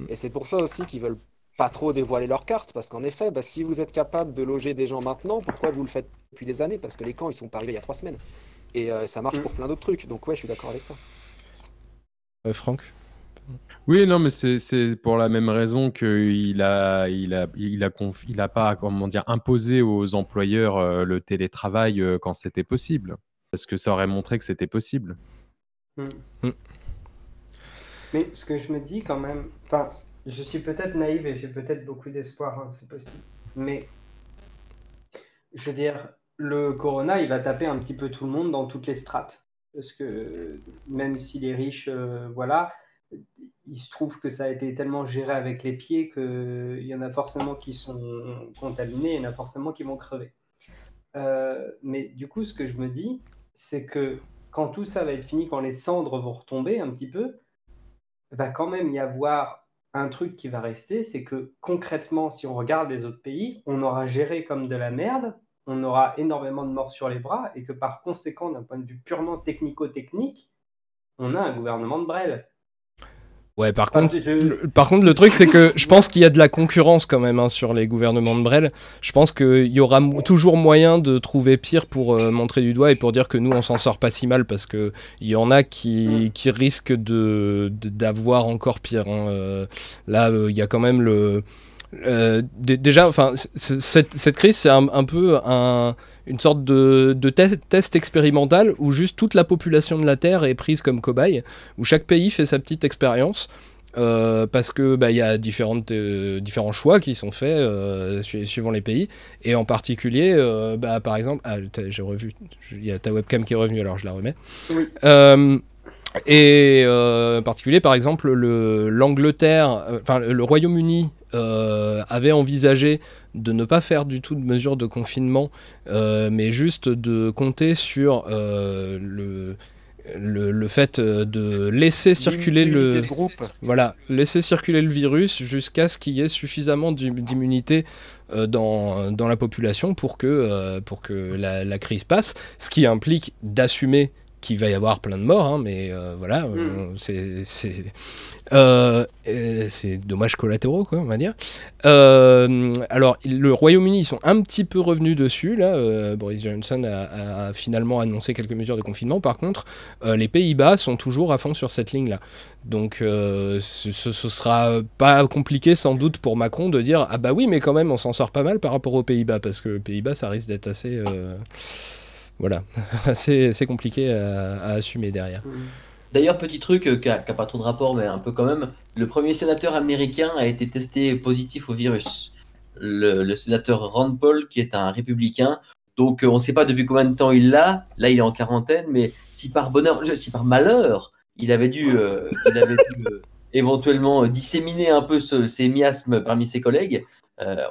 Et c'est pour ça aussi qu'ils veulent pas trop dévoiler leurs cartes, parce qu'en effet, bah, si vous êtes capable de loger des gens maintenant, pourquoi vous le faites depuis des années? Parce que les camps, ils sont pas arrivés il y a trois semaines. Et euh, ça marche pour plein d'autres trucs. Donc ouais, je suis d'accord avec ça. Euh, Franck? Oui, non, mais c'est c'est pour la même raison qu'il a, il a, il a, conf- il a pas, comment dire, imposé aux employeurs euh, le télétravail euh, quand c'était possible. Parce que ça aurait montré que c'était possible. Hmm. Hmm. Mais ce que je me dis quand même, enfin, je suis peut-être naïve et j'ai peut-être beaucoup d'espoir, hein, c'est possible. Mais je veux dire, le corona, il va taper un petit peu tout le monde dans toutes les strates. Parce que même si les riches, euh, voilà, il se trouve que ça a été tellement géré avec les pieds qu'il y en a forcément qui sont contaminés, il y en a forcément qui vont crever. Euh, mais du coup, ce que je me dis, c'est que quand tout ça va être fini, quand les cendres vont retomber un petit peu, va quand même y avoir un truc qui va rester, c'est que concrètement, si on regarde les autres pays, on aura géré comme de la merde, on aura énormément de morts sur les bras, et que par conséquent, d'un point de vue purement technico-technique, on a un gouvernement de Brel. Ouais, par contre, le, par contre, le truc, c'est que je pense qu'il y a de la concurrence quand même hein, sur les gouvernements de Brel. Je pense qu'il y aura toujours moyen de trouver pire pour euh, montrer du doigt et pour dire que nous, on s'en sort pas si mal parce que il y en a qui, qui risquent de, de- d'avoir encore pire. hein. Euh, là, euh, il y a quand même le. Euh, dé- déjà, enfin, cette, cette crise, c'est un, un peu un- une sorte de, de te- test expérimental où juste toute la population de la Terre est prise comme cobaye, où chaque pays fait sa petite expérience. euh, parce que bah, il y a différentes, euh, différents choix qui sont faits su- suivant les pays et en particulier bah, par exemple ah, j'ai revu il y a ta webcam qui est revenue alors je la remets Oui. Et euh, en particulier, par exemple, le- l'Angleterre, euh, le Royaume-Uni euh, avait envisagé de ne pas faire du tout de mesures de confinement, euh, mais juste de compter sur euh, le, le, le fait de laisser circuler le groupe. voilà laisser circuler le virus jusqu'à ce qu'il y ait suffisamment d'im- d'immunité dans, dans la population pour que, pour que la, la crise passe, ce qui implique d'assumer qu'il va y avoir plein de morts, hein, mais euh, voilà, euh, c'est c'est euh, dommages collatéraux, quoi, on va dire. Euh, alors, le Royaume-Uni, ils sont un petit peu revenus dessus, là. Boris Johnson a, a finalement annoncé quelques mesures de confinement. Par contre, les Pays-Bas sont toujours à fond sur cette ligne-là. Donc, ce, ce- ce sera pas compliqué, sans doute, pour Macron de dire Ah bah oui, mais quand même, on s'en sort pas mal par rapport aux Pays-Bas, parce que Pays-Bas, ça risque d'être assez. euh, voilà, assez compliqué à, assumer derrière. D'ailleurs, petit truc euh, qui n'a pas trop de rapport, mais un peu quand même, le premier sénateur américain a été testé positif au virus. Le, sénateur Rand Paul, qui est un républicain. Donc, euh, on ne sait pas depuis combien de temps il l'a. Là, il est en quarantaine, mais si par bonheur, si par malheur, il avait dû, euh, il avait éventuellement disséminer un peu ce- ses miasmes parmi ses collègues,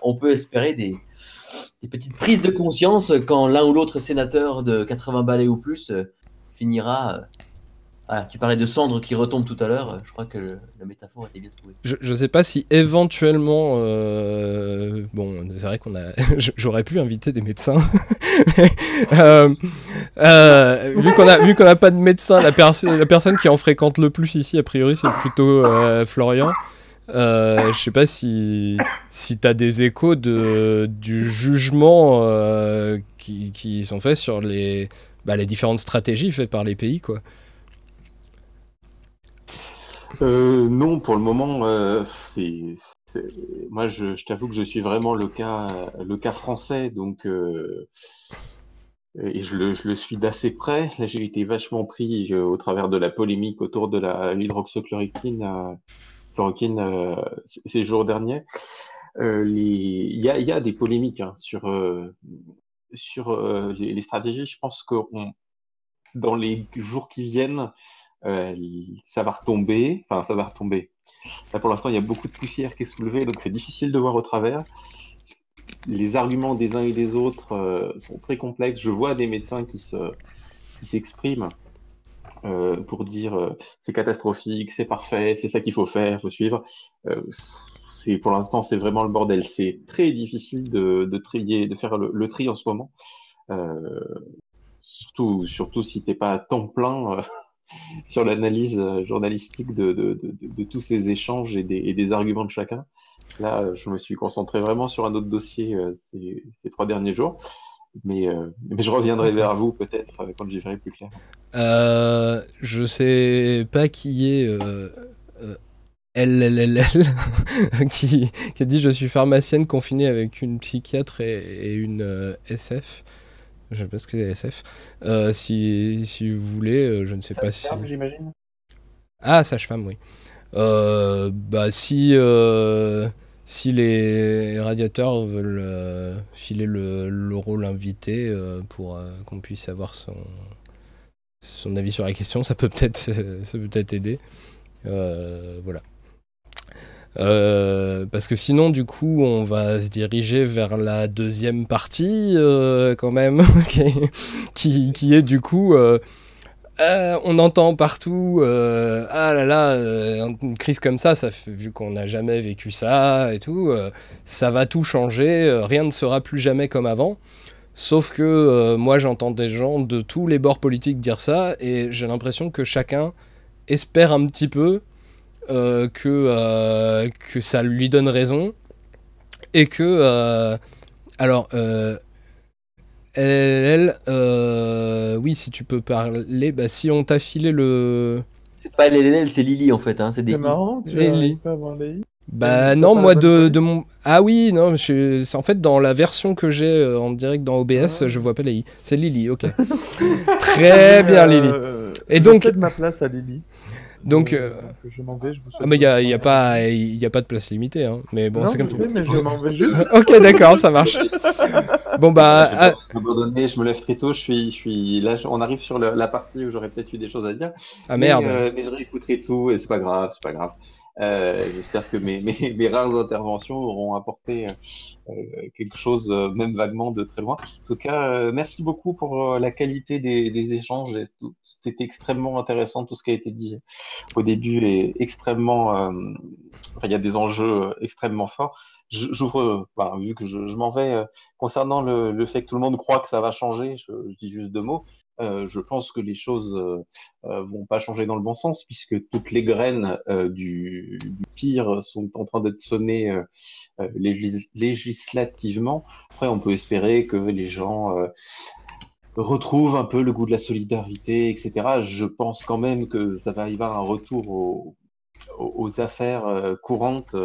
on peut espérer des, des petites prises de conscience quand l'un ou l'autre sénateur de 80 balais ou plus euh, finira. ah, tu parlais de cendres qui retombent tout à l'heure. euh, Je crois que la métaphore était bien trouvée. Je, je sais pas si éventuellement, bon, c'est vrai qu'on a, j'aurais pu inviter des médecins. Euh, vu qu'on a, vu qu'on a pas de médecin, la, perso- la personne qui en fréquente le plus ici, a priori, c'est plutôt Florian. Euh, je sais pas si, si tu as des échos de, du jugement euh, qui, qui sont faits sur les, bah, les différentes stratégies faites par les pays, quoi. Euh, non, pour le moment, euh, c'est, moi, je, t'avoue que je suis vraiment le cas, le cas français, donc et je le, je le suis d'assez près. Là, j'ai été vachement pris au travers de la polémique autour de la l'hydroxychloroquine, chloroquine euh, ces jours derniers. Euh, il y a, des polémiques hein, sur euh, les, stratégies. Je pense que dans les jours qui viennent, ça va retomber. Enfin, ça va retomber. Pour l'instant, il y a beaucoup de poussière qui est soulevée, donc c'est difficile de voir au travers. Les arguments des uns et des autres sont très complexes. Je vois des médecins qui s'expriment euh, pour dire euh, c'est catastrophique, c'est parfait, c'est ça qu'il faut faire, faut suivre. Euh, pour l'instant, c'est vraiment le bordel. C'est très difficile de, de trier, de faire le, le tri en ce moment. Euh, surtout, surtout si t'es pas à temps plein euh, sur l'analyse euh, journalistique de, de, de, tous ces échanges et des, et des arguments de chacun. Là, je me suis concentré vraiment sur un autre dossier ces, ces trois derniers jours. Mais, euh, mais je reviendrai vers vous peut-être euh, quand j'y verrai plus clair. Euh, je sais pas qui est euh, euh, LLLL qui, qui a dit je suis pharmacienne confinée avec une psychiatre et, et une euh, SF. Je sais pas ce que c'est SF. Euh, si, si vous voulez, je ne sais pas si. Sage-femme, j'imagine. Ah, sage-femme, oui. Euh, bah, si, euh, si les radiateurs veulent euh, filer le, le rôle invité euh, pour euh, qu'on puisse avoir son, son avis sur la question, ça peut peut-être ça peut peut-être aider. Euh, voilà. Euh, parce que sinon, du coup, on va se diriger vers la deuxième partie, euh, quand même, qui, qui est du coup. Euh, on entend partout, euh, ah là là, euh, une crise comme ça, vu qu'on n'a jamais vécu ça et tout, ça va tout changer, rien ne sera plus jamais comme avant. Sauf que moi j'entends des gens de tous les bords politiques dire ça et j'ai l'impression que chacun espère un petit peu que, que ça lui donne raison et que alors elle, euh, oui si tu peux parler bah si on t'a filé le C'est pas LLL, c'est Lily en fait. Hein. C'est des C'est i. marrant, tu Lily. pas avoir les i. Bah non, pas moi de, de mon... Ah oui, non, je- c'est en fait dans la version que j'ai euh, en direct dans OBS, je vois pas les i. C'est Lily, ok. Très bien Mais, Lily. euh, Et je donc... cède ma place à Lily. Donc... Euh, donc je m'en vais, je vous Ah mais il y a, y a pas il y a pas de place limitée hein. Mais bon Non, c'est comme je ça. sais, mais je m'en vais juste. ok d'accord ça marche. Bon bah Je vais ah, abandonner, je me lève très tôt, je suis, je suis là, on arrive sur la partie où j'aurais peut-être eu des choses à dire. Ah, Mais, merde. euh, mais je réécouterai tout et c'est pas grave, c'est pas grave. Euh, J'espère que mes, mes, mes rares interventions auront apporté euh, quelque chose, même vaguement, de très loin. En tout cas, merci beaucoup pour la qualité des, des échanges. C'était extrêmement intéressant tout ce qui a été dit au début est extrêmement. enfin, il y a des enjeux extrêmement forts. J'ouvre, bah, vu que je, je m'en vais, euh, concernant le, le fait que tout le monde croit que ça va changer, je, je dis juste deux mots. Euh, je pense que les choses euh, euh, vont pas changer dans le bon sens puisque toutes les graines euh, du, du pire sont en train d'être euh, légis- législativement. Après, on peut espérer que les gens retrouvent un peu le goût de la solidarité, etc. Je pense quand même que ça va y avoir un retour aux, aux- affaires courantes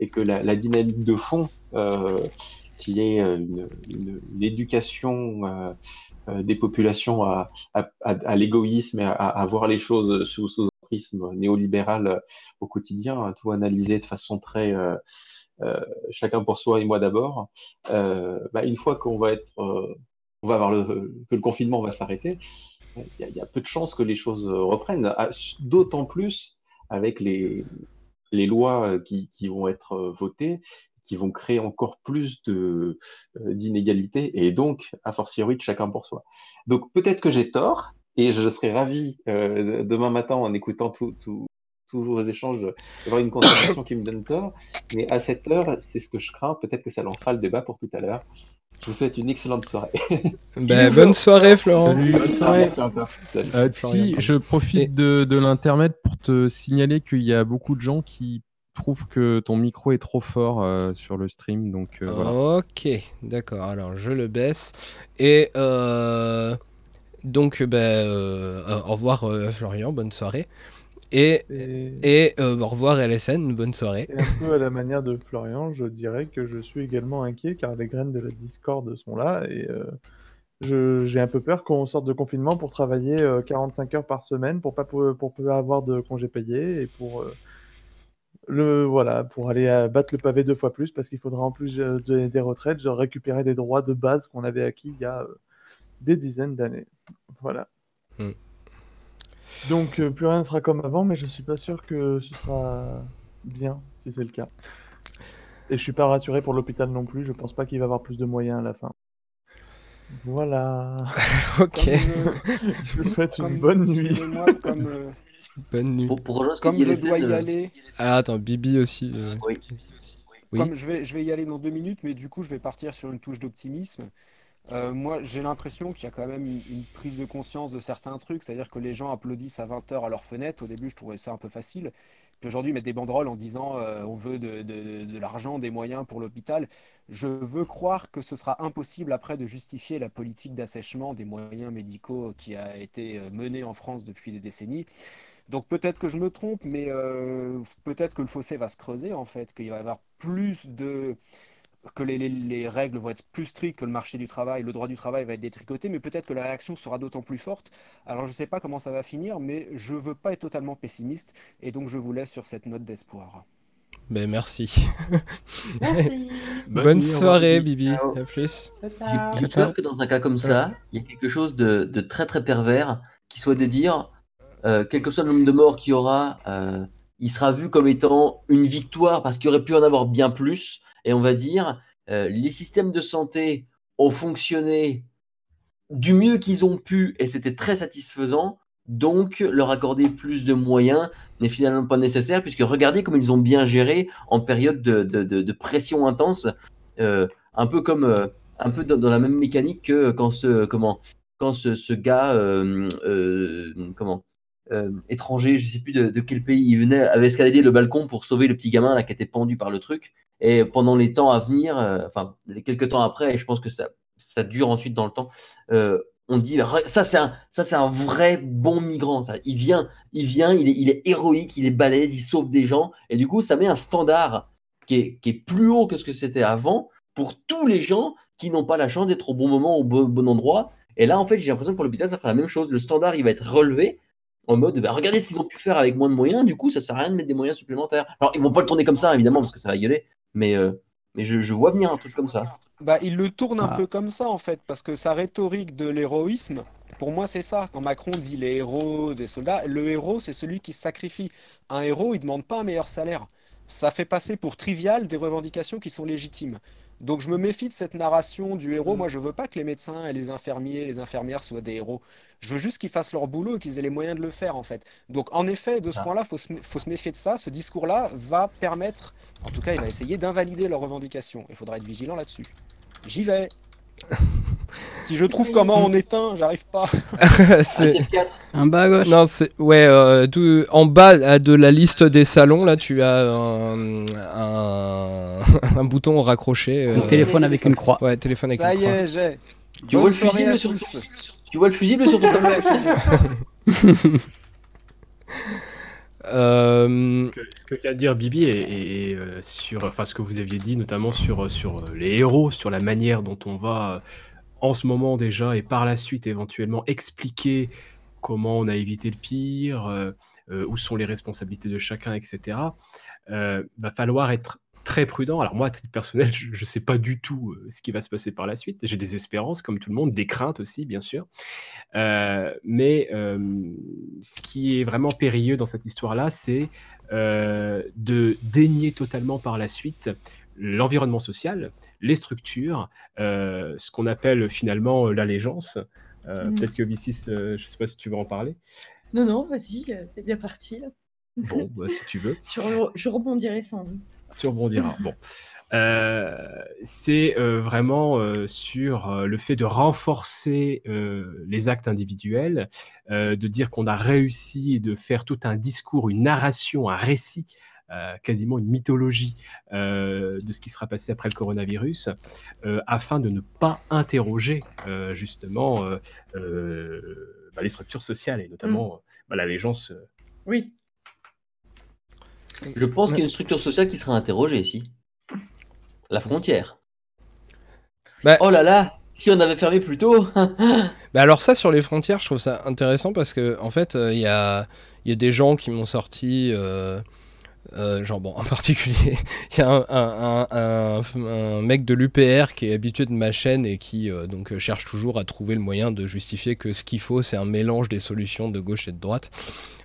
et que la, dynamique de fond, euh, qui est euh, une, une- éducation euh, des populations à, l'égoïsme et à, voir les choses sous, sous un prisme néolibéral au quotidien, à tout analyser de façon très chacun pour soi et moi d'abord. Bah, une fois qu'on va être, on va avoir que le confinement va s'arrêter, il y, a- peu de chances que les choses reprennent. Ah, D'autant plus avec les, les lois euh, qui, qui vont être euh, votées, qui vont créer encore plus de euh, d'inégalités et donc, a fortiori, de chacun pour soi. Donc peut-être que j'ai tort et je serai ravi euh, demain matin en écoutant tout, tout- tous vos échanges d'avoir une conversation qui me donne tort. Mais à cette heure, c'est ce que je crains. Peut-être que ça lancera le débat pour tout à l'heure. Je vous souhaite une excellente soirée. Ben, bonne soirée Florent. Salut. Bonne soirée. Euh, si, je profite de, de l'intermède pour te signaler qu'il y a beaucoup de gens qui trouvent que ton micro est trop fort euh, sur le stream. Donc euh, voilà. Ok, d'accord. Alors je le baisse et euh, donc ben euh, euh, au revoir euh, Florian, bonne soirée. Et, et, euh, au revoir LSN, bonne soirée. Et un peu à la manière de Florian, je dirais que je suis également inquiet car les graines de la Discord sont là et euh, j'ai un peu peur qu'on sorte de confinement pour travailler euh, 45 heures par semaine pour pas pou- pour pas avoir de congés payés et pour euh, le voilà pour aller à battre le pavé deux fois plus parce qu'il faudra en plus euh, de- des retraites genre récupérer des droits de base qu'on avait acquis il y a euh, des dizaines d'années. Voilà. Hmm. Donc euh, plus rien ne sera comme avant, mais je suis pas sûr que ce sera bien si c'est le cas. Et je suis pas rassuré pour l'hôpital non plus. Je pense pas qu'il va avoir plus de moyens à la fin. Voilà. Ok. je vous souhaite une comme- bonne nuit. comme, euh, Bonne nuit. Pour, pour rejoindre Comme je dois y euh, aller, Ah attends, Bibi aussi. euh, Oui. Oui. comme je vais, je vais y aller dans deux minutes, mais du coup, je vais partir sur une touche d'optimisme. Euh, moi, j'ai l'impression qu'il y a quand même une, prise de conscience de certains trucs, c'est-à-dire que les gens applaudissent à 20h à leur fenêtre. Au début, je trouvais ça un peu facile. Puis aujourd'hui, mettent des banderoles en disant euh, on veut de, l'argent, des moyens pour l'hôpital. Je veux croire que ce sera impossible après de justifier la politique d'assèchement des moyens médicaux qui a été euh, menée en France depuis des décennies. Donc peut-être que je me trompe, mais peut-être que le fossé va se creuser en fait, qu'il va y avoir plus de que les, les- les règles vont être plus strictes que le marché du travail, le droit du travail va être détricoté, mais peut-être que la réaction sera d'autant plus forte. Alors je ne sais pas comment ça va finir, mais je veux pas être totalement pessimiste, et donc je vous laisse sur cette note d'espoir. Ben merci. Merci. Bonne Bonne nuit, soirée Bibi. Ciao. À plus. J'ai peur que dans un cas comme ça, il y ait quelque chose de, de très très pervers qui soit de dire, euh, quel que soit le nombre de morts qu'il y aura, euh, il sera vu comme étant une victoire parce qu'il aurait pu en avoir bien plus. Et on va dire, euh, les systèmes de santé ont fonctionné du mieux qu'ils ont pu et c'était très satisfaisant. Donc, leur accorder plus de moyens n'est finalement pas nécessaire puisque regardez comme ils ont bien géré en période de, pression intense, euh, un peu comme euh, un peu dans, la même mécanique que quand ce comment quand ce, gars comment étranger, je sais plus de, quel pays il venait, avait escaladé le balcon pour sauver le petit gamin qui était pendu par le truc. Et pendant les temps à venir, euh, enfin quelques temps après, et je pense que ça, ça dure ensuite dans le temps, euh, on dit ça c'est un ça c'est un vrai bon migrant. Ça. Il vient, il vient, il est, il est héroïque, il est balèze, il sauve des gens, et du coup ça met un standard qui est, qui est plus haut que ce que c'était avant pour tous les gens qui n'ont pas la chance d'être au bon moment, au bon, bon endroit. Et là, en fait, j'ai l'impression que pour l'hôpital, ça fera la même chose. Le standard, il va être relevé en mode, bah, regardez ce qu'ils ont pu faire avec moins de moyens. Du coup, ça sert à rien de mettre des moyens supplémentaires. Alors, ils vont pas le tourner comme ça, évidemment, parce que ça va gueuler. Mais, euh, mais je, je vois venir un truc comme ça. Bah, il le tourne un Ah. peu comme ça, en fait, parce que sa rhétorique de l'héroïsme, pour moi, c'est ça. Quand Macron dit les héros des soldats, le héros, c'est celui qui se sacrifie. Un héros, il demande pas un meilleur salaire. Ça fait passer pour trivial des revendications qui sont légitimes. Donc je me méfie de cette narration du héros. Moi, je veux pas que les médecins et les infirmiers, les infirmières soient des héros. Je veux juste qu'ils fassent leur boulot et qu'ils aient les moyens de le faire, en fait. Donc, en effet, de ce Ah. point-là, faut se, faut se méfier de ça. Ce discours-là va permettre, en tout cas, il va essayer d'invalider leurs revendications. Il faudra être vigilant là-dessus. J'y vais. Si je trouve comment on éteint, j'arrive pas. C'est- Un bas à gauche. Non, c'est ouais. euh, tout- en bas euh, de la liste des salons, là, tu as un, un, un bouton raccroché. Un téléphone avec une croix. Ouais, téléphone avec Ça une y croix. est, j'ai. Tu vois, le fusible sur tu vois le fusible sur ton Euh, que- ce que vient de dire Bibi et, euh, sur, ce que vous aviez dit notamment sur sur euh, les héros, sur la manière dont on va en ce moment déjà et par la suite éventuellement expliquer comment on a évité le pire, où sont les responsabilités de chacun, etc. Va falloir être très prudent. Alors moi, à titre personnel, je ne sais pas du tout euh, ce qui va se passer par la suite. J'ai des espérances, comme tout le monde, des craintes aussi, bien sûr. Euh, mais euh, ce qui est vraiment périlleux dans cette histoire-là, c'est de dénier totalement par la suite l'environnement social, les structures, ce qu'on appelle finalement l'allégeance. Mhm. Peut-être que Vicis, je ne sais pas si tu veux en parler. Non, non, vas-y, t'es bien parti. là. Bon, bah, si tu veux. Je, re- je rebondirai sans doute. Tu rebondiras. Bon. Euh, c'est euh, vraiment euh, sur le fait de renforcer les actes individuels, de dire qu'on a réussi de faire tout un discours, une narration, un récit, quasiment une mythologie de ce qui sera passé après le coronavirus, afin de ne pas interroger justement bah, les structures sociales et notamment euh, bah, l'allégeance. Oui. Je pense qu'il y a une structure sociale qui sera interrogée ici. La frontière. Bah- Oh là là, si on avait fermé plus tôt. Bah alors ça sur les frontières, je trouve ça intéressant parce que en fait, euh, il y, a, il y a des gens qui m'ont sorti, euh, euh, genre bon, en particulier, il y a un, un- mec de l'UPR qui est habitué de ma chaîne et qui euh, donc euh, cherche toujours à trouver le moyen de justifier que ce qu'il faut, c'est un mélange des solutions de gauche et de droite.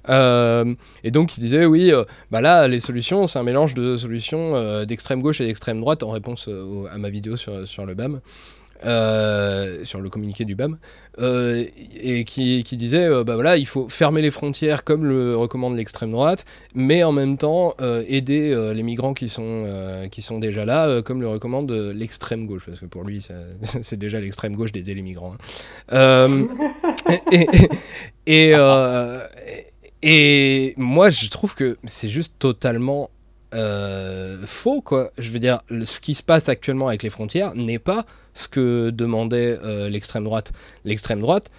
Et donc il disait oui, bah là les solutions, c'est un mélange de solutions d'extrême gauche et d'extrême droite en réponse à ma vidéo sur, sur le BAM. Euh, sur le communiqué du BAM, euh, et qui, disait euh, bah voilà, il faut fermer les frontières comme le recommande l'extrême droite, mais en même temps aider les migrants qui sont, qui sont déjà là, comme le recommande l'extrême gauche, parce que pour lui, c'est déjà l'extrême gauche d'aider les migrants. hein. Et, et, moi, je trouve que c'est juste totalement faux, quoi. Je veux dire, ce qui se passe actuellement avec les frontières n'est pas ce que demandait euh, l'extrême droite. L'extrême droite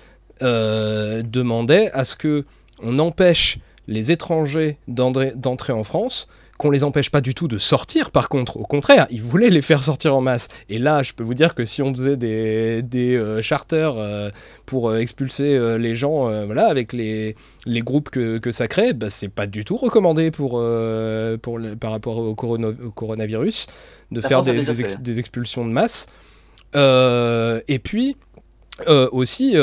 euh, demandait à ce que on empêche les étrangers d'entrer en France, qu'on les empêche pas du tout de sortir. Par contre, au contraire, ils voulaient les faire sortir en masse. Et là, je peux vous dire que si on faisait des, des euh, charters euh, pour euh, expulser euh, les gens, voilà, avec les, les groupes que, que ça crée, bah, c'est pas du tout recommandé pour, pour le- par rapport au, corona- au coronavirus de La faire des, des ex- fait. des expulsions de masse. Et puis, aussi,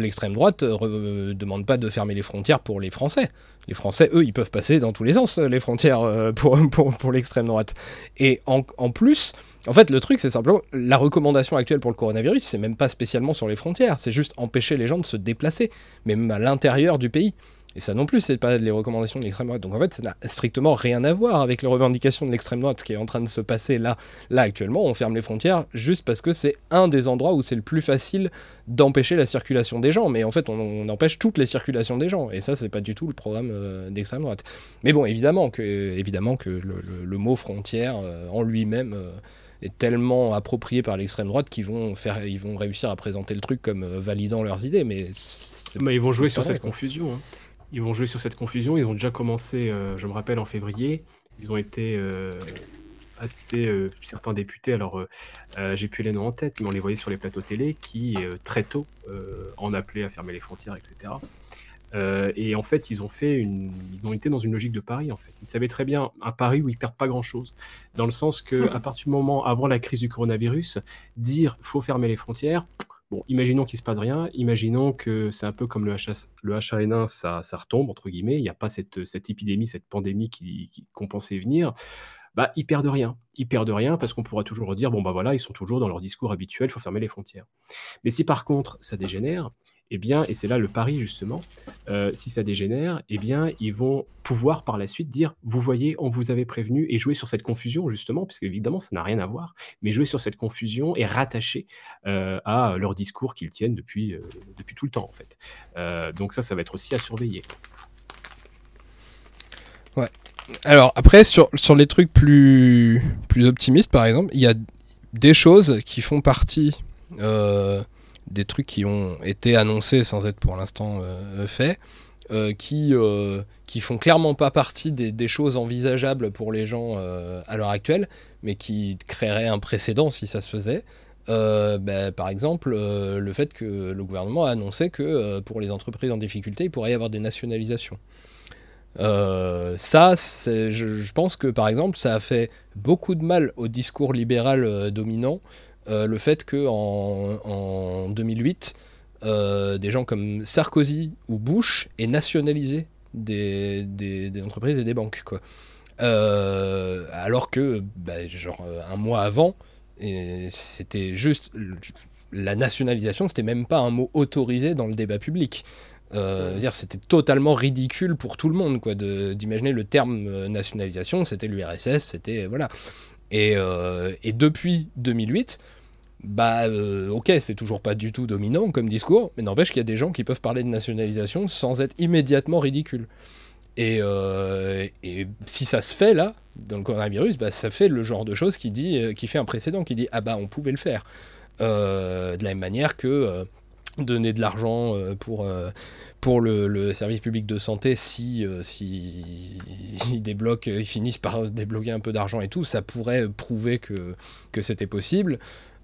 l'extrême droite ne demande pas de fermer les frontières pour les Français. Les Français, eux, ils peuvent passer dans tous les sens, les frontières, euh, pour l'extrême droite. Et en, en plus, en fait, le truc, c'est simplement, la recommandation actuelle pour le coronavirus, c'est même pas spécialement sur les frontières, c'est juste empêcher les gens de se déplacer, même à l'intérieur du pays. Et ça non plus, c'est pas les recommandations de l'extrême droite. Donc en fait, ça n'a strictement rien à voir avec les revendications de l'extrême droite, ce qui est en train de se passer là. Là, actuellement, on ferme les frontières juste parce que c'est un des endroits où c'est le plus facile d'empêcher la circulation des gens. Mais en fait, on, on empêche toutes les circulations des gens. Et ça, c'est pas du tout le programme euh, d'extrême droite. Mais bon, évidemment que, évidemment que le, le- le mot frontière euh, en lui-même euh, est tellement approprié par l'extrême droite qu'ils vont, faire, ils vont réussir à présenter le truc comme validant leurs idées. Mais, ils vont jouer sur cette confusion. hein. Ils vont jouer sur cette confusion. Ils ont déjà commencé, euh, je me rappelle, en février. Ils ont été euh, assez. euh, certains députés, alors j'ai plus les noms en tête, mais on les voyait sur les plateaux télé qui, très tôt, en appelaient à fermer les frontières, etc. Et en fait, ils ont fait une, ils ont été dans une logique de pari. En fait, ils savaient très bien un pari où ils perdent pas grand-chose, dans le sens que à partir du moment avant la crise du coronavirus, dire faut fermer les frontières. Bon, imaginons qu'il se passe rien, imaginons que c'est un peu comme le, le H1N1, ça, ça retombe, entre guillemets, il n'y a pas cette, cette épidémie, cette pandémie qui, qui- qu'on pensait venir, bah, ils perdent rien. Ils perdent rien parce qu'on pourra toujours dire, bon, bah voilà, ils sont toujours dans leur discours habituel, il faut fermer les frontières. Mais si par contre ça dégénère, eh bien, et c'est là le pari justement, euh, si ça dégénère, eh bien, ils vont pouvoir par la suite dire, vous voyez, on vous avait prévenu, et jouer sur cette confusion justement, parce qu'évidemment, ça n'a rien à voir, mais jouer sur cette confusion et rattacher euh, à leur discours qu'ils tiennent depuis, euh, depuis tout le temps en fait. Donc ça, ça va être aussi à surveiller. Ouais. Alors après, sur, sur les trucs plus, plus optimistes, par exemple, il y a des choses qui font partie des trucs qui ont été annoncés sans être pour l'instant euh, faits, euh, qui, euh, qui font clairement pas partie des, choses envisageables pour les gens à l'heure actuelle, mais qui créeraient un précédent si ça se faisait. Bah, par exemple, le fait que le gouvernement a annoncé que pour les entreprises en difficulté, il pourrait y avoir des nationalisations. Ça, je, pense que par exemple, ça a fait beaucoup de mal au discours libéral dominant. Euh, le fait que en, en 2008, euh, des gens comme Sarkozy ou Bush aient nationalisé des, entreprises et des banques, quoi. Euh, alors que, bah, genre un mois avant, c'était juste la nationalisation, c'était même pas un mot autorisé dans le débat public. C'était totalement ridicule pour tout le monde quoi d'imaginer le terme nationalisation c'était l'URSS c'était voilà et, euh, et depuis 2008 bah euh, ok c'est toujours pas du tout dominant comme discours mais n'empêche qu'il y a des gens qui peuvent parler de nationalisation sans être immédiatement ridicule et, euh, si ça se fait là dans le coronavirus bah, ça fait le genre de choses qui dit qui fait un précédent qui dit ah bah on pouvait le faire. De la même manière que donner de l'argent euh, pour, euh, pour le, service public de santé si, euh, si ils finissent par débloquer un peu d'argent et tout, ça pourrait prouver que, que c'était possible.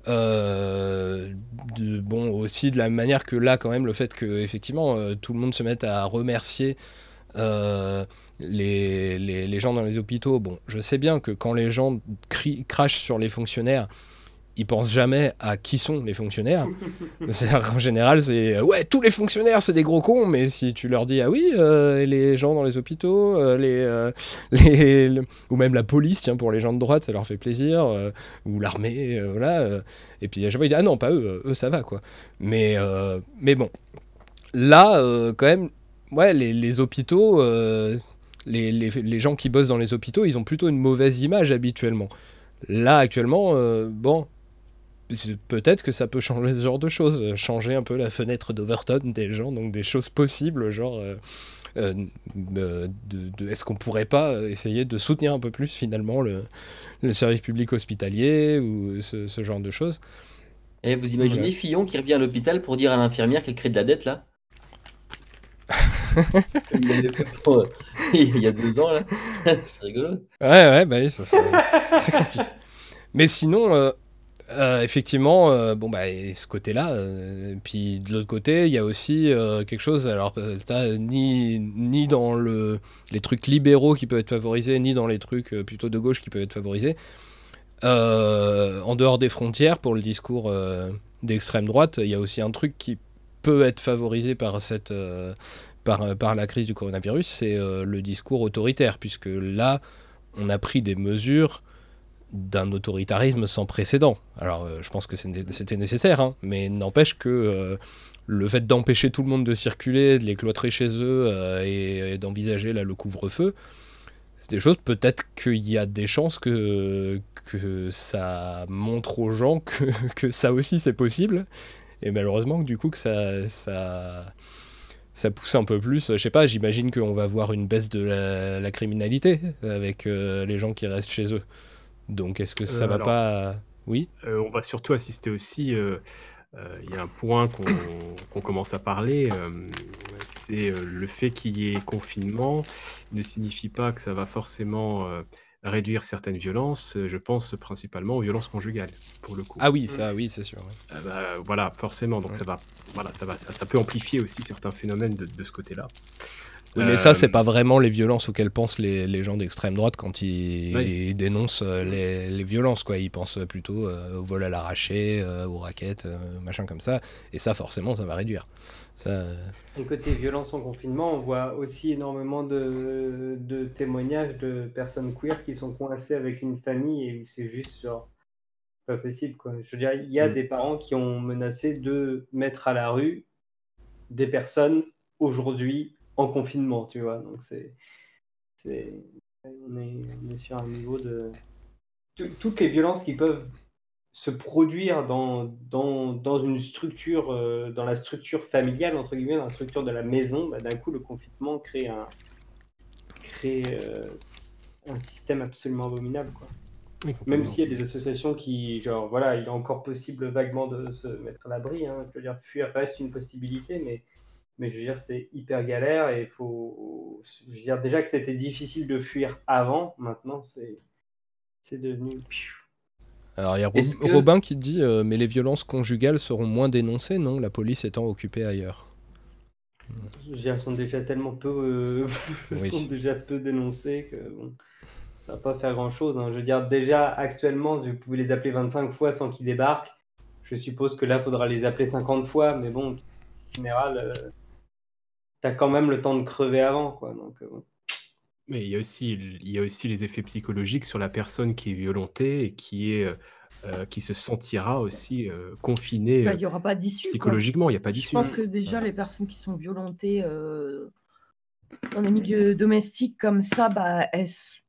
Bon, aussi de la manière que là, quand même, le fait que effectivement tout le monde se mette à remercier les, les, les gens dans les hôpitaux. Bon, je sais bien que quand les gens crient, crachent sur les fonctionnaires, ils pensent jamais à qui sont les fonctionnaires. En général, c'est euh, ouais, tous les fonctionnaires, c'est des gros cons, mais si tu leur dis ah oui, euh, les gens dans les hôpitaux, euh, les, euh, les, le- ou même la police, tiens, pour les gens de droite, ça leur fait plaisir, ou l'armée, voilà. et puis à chaque fois, ils disent ah non, pas eux, eux ça va quoi. Mais, mais bon, là, quand même, ouais, les, les hôpitaux, les, les, les gens qui bossent dans les hôpitaux, ils ont plutôt une mauvaise image habituellement. Là, actuellement, euh, bon, peut-être que ça peut changer ce genre de choses, euh, changer un peu la fenêtre d'Overton des gens, donc des choses possibles, genre euh, euh, de, de- est-ce qu'on pourrait pas essayer de soutenir un peu plus finalement le, le service public hospitalier ou ce, ce genre de choses. Et vous imaginez Voilà. Fillon qui revient à l'hôpital pour dire à l'infirmière qu'elle crée de la dette là? Il pour, euh, y a deux ans là. C'est rigolo. Ouais, ouais, bah oui, ça, c'est c'est compliqué. Mais sinon, euh, effectivement, euh, bon, bah, ce côté-là, euh, puis de l'autre côté, il y a aussi quelque chose, alors, ça, ni, ni dans le, les trucs libéraux qui peuvent être favorisés, ni dans les trucs plutôt de gauche qui peuvent être favorisés. En dehors des frontières, pour le discours d'extrême droite, il y a aussi un truc qui peut être favorisé par cette. par, la crise du coronavirus, c'est le discours autoritaire, puisque là, on a pris des mesures d'un autoritarisme sans précédent. Alors, euh, je pense que c'était nécessaire, hein, mais n'empêche que euh, le fait d'empêcher tout le monde de circuler, de les cloîtrer chez eux euh, et, d'envisager le couvre-feu, c'est des choses, peut-être qu'il y a des chances que, que ça montre aux gens que, que ça aussi c'est possible, et malheureusement, du coup, que ça, ça, ça pousse un peu plus. Je sais pas, j'imagine qu'on va voir une baisse de la, criminalité avec les gens qui restent chez eux. Donc est-ce que ça Euh, va alors, pas... Oui euh, on va surtout assister aussi. euh, euh, Il y a un point qu'on commence à parler, euh, c'est euh, le fait qu'il y ait confinement ne signifie pas que ça va forcément euh, réduire certaines violences. Je pense principalement aux violences conjugales, pour le coup. Ah oui, ça, oui, c'est sûr. ouais. Ah bah, voilà, forcément. Donc ça va, voilà, ça va, ça, ça peut amplifier aussi certains phénomènes de, de ce côté-là. Oui, mais ça, c'est Euh, pas vraiment les violences auxquelles pensent les, les gens d'extrême droite quand ils, Oui. ils dénoncent euh, les, les violences. Quoi. Ils pensent plutôt euh, au vol à l'arraché, euh, aux raquettes, euh, machin comme ça. Et ça, forcément, ça va réduire. Ça, Et côté violence en confinement, on voit aussi énormément de, de témoignages de personnes queer qui sont coincées avec une famille et où c'est juste genre pas possible quoi. Je veux dire, il y a Mm. des parents qui ont menacé de mettre à la rue des personnes aujourd'hui en confinement, tu vois. Donc c'est c'est on est, on est sur un niveau de tout- toutes les violences qui peuvent se produire dans, dans, dans une structure, euh, dans la structure familiale, entre guillemets, dans la structure de la maison, bah, d'un coup, le confinement crée un, crée, euh, un système absolument abominable. Quoi. Oui, Même s'il y a des associations qui, genre, voilà, il est encore possible vaguement de se mettre à l'abri. Hein, je veux dire, fuir reste une possibilité, mais, mais je veux dire, c'est hyper galère et il faut. Je veux dire, déjà que c'était difficile de fuir avant, maintenant, c'est c'est devenu. Alors, il y a Est-ce Rob- que- Robin qui dit euh, Mais les violences conjugales seront moins dénoncées, non? La police étant occupée ailleurs. Je veux dire, elles sont déjà tellement peu, euh, Oui. sont déjà peu dénoncées que bon, ça va pas faire grand chose. Je veux dire, déjà actuellement, vous pouvez les appeler 25 fois sans qu'ils débarquent. Je suppose que là, il faudra les appeler 50 fois, mais bon, en général, euh, t'as quand même le temps de crever avant, quoi. Donc, euh, bon. Mais il y a aussi, il y a aussi les effets psychologiques sur la personne qui est violentée et qui est, euh, euh, qui se sentira aussi euh, confinée Bah, Il n'y aura pas psychologiquement. Il n'y a pas Je d'issue. pense que déjà, les personnes qui sont violentées euh, dans des milieux domestiques comme ça, bah, elles,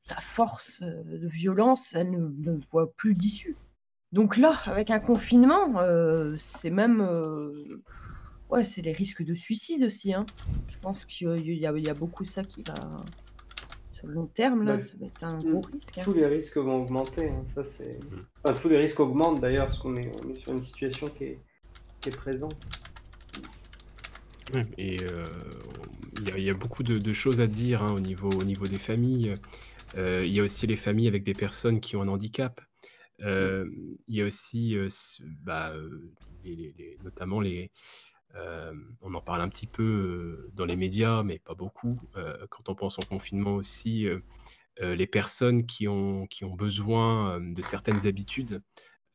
à force de violence, elles ne, ne voient plus d'issue. Donc là, avec un confinement, euh, c'est même. Ouais, c'est les risques de suicide aussi. hein. Je pense qu'il y, a- il y a- beaucoup ça qui va. Sur le long terme, là, Bah, ça va être un Mm. gros risque. hein. Tous les risques vont augmenter. hein, Ça, c'est... Enfin, tous les risques augmentent d'ailleurs, parce qu'on est, on est sur une situation qui est, qui est présente. Ouais, et euh, il y, a- il y a beaucoup de, de choses à dire hein, au niveau, au niveau des familles. Euh, il y a aussi les familles avec des personnes qui ont un handicap. Euh, il y a aussi, euh, s- bah, euh, les- les- les- notamment les, euh, on en parle un petit peu euh, dans les médias, mais pas beaucoup. Euh, quand on pense au confinement aussi, les personnes qui ont, qui ont besoin de certaines habitudes.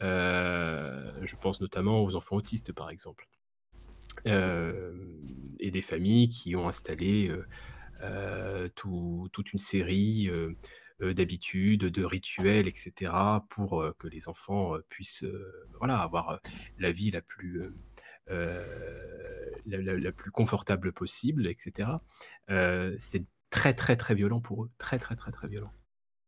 Je pense notamment aux enfants autistes, par exemple. Et des familles qui ont installé tout- toute une série d'habitudes, de rituels, etc., pour que les enfants puissent voilà, avoir la vie la plus, la, la- la plus confortable possible, etc. Euh, c'est très, très, très violent pour eux. Très, très, très, très violent.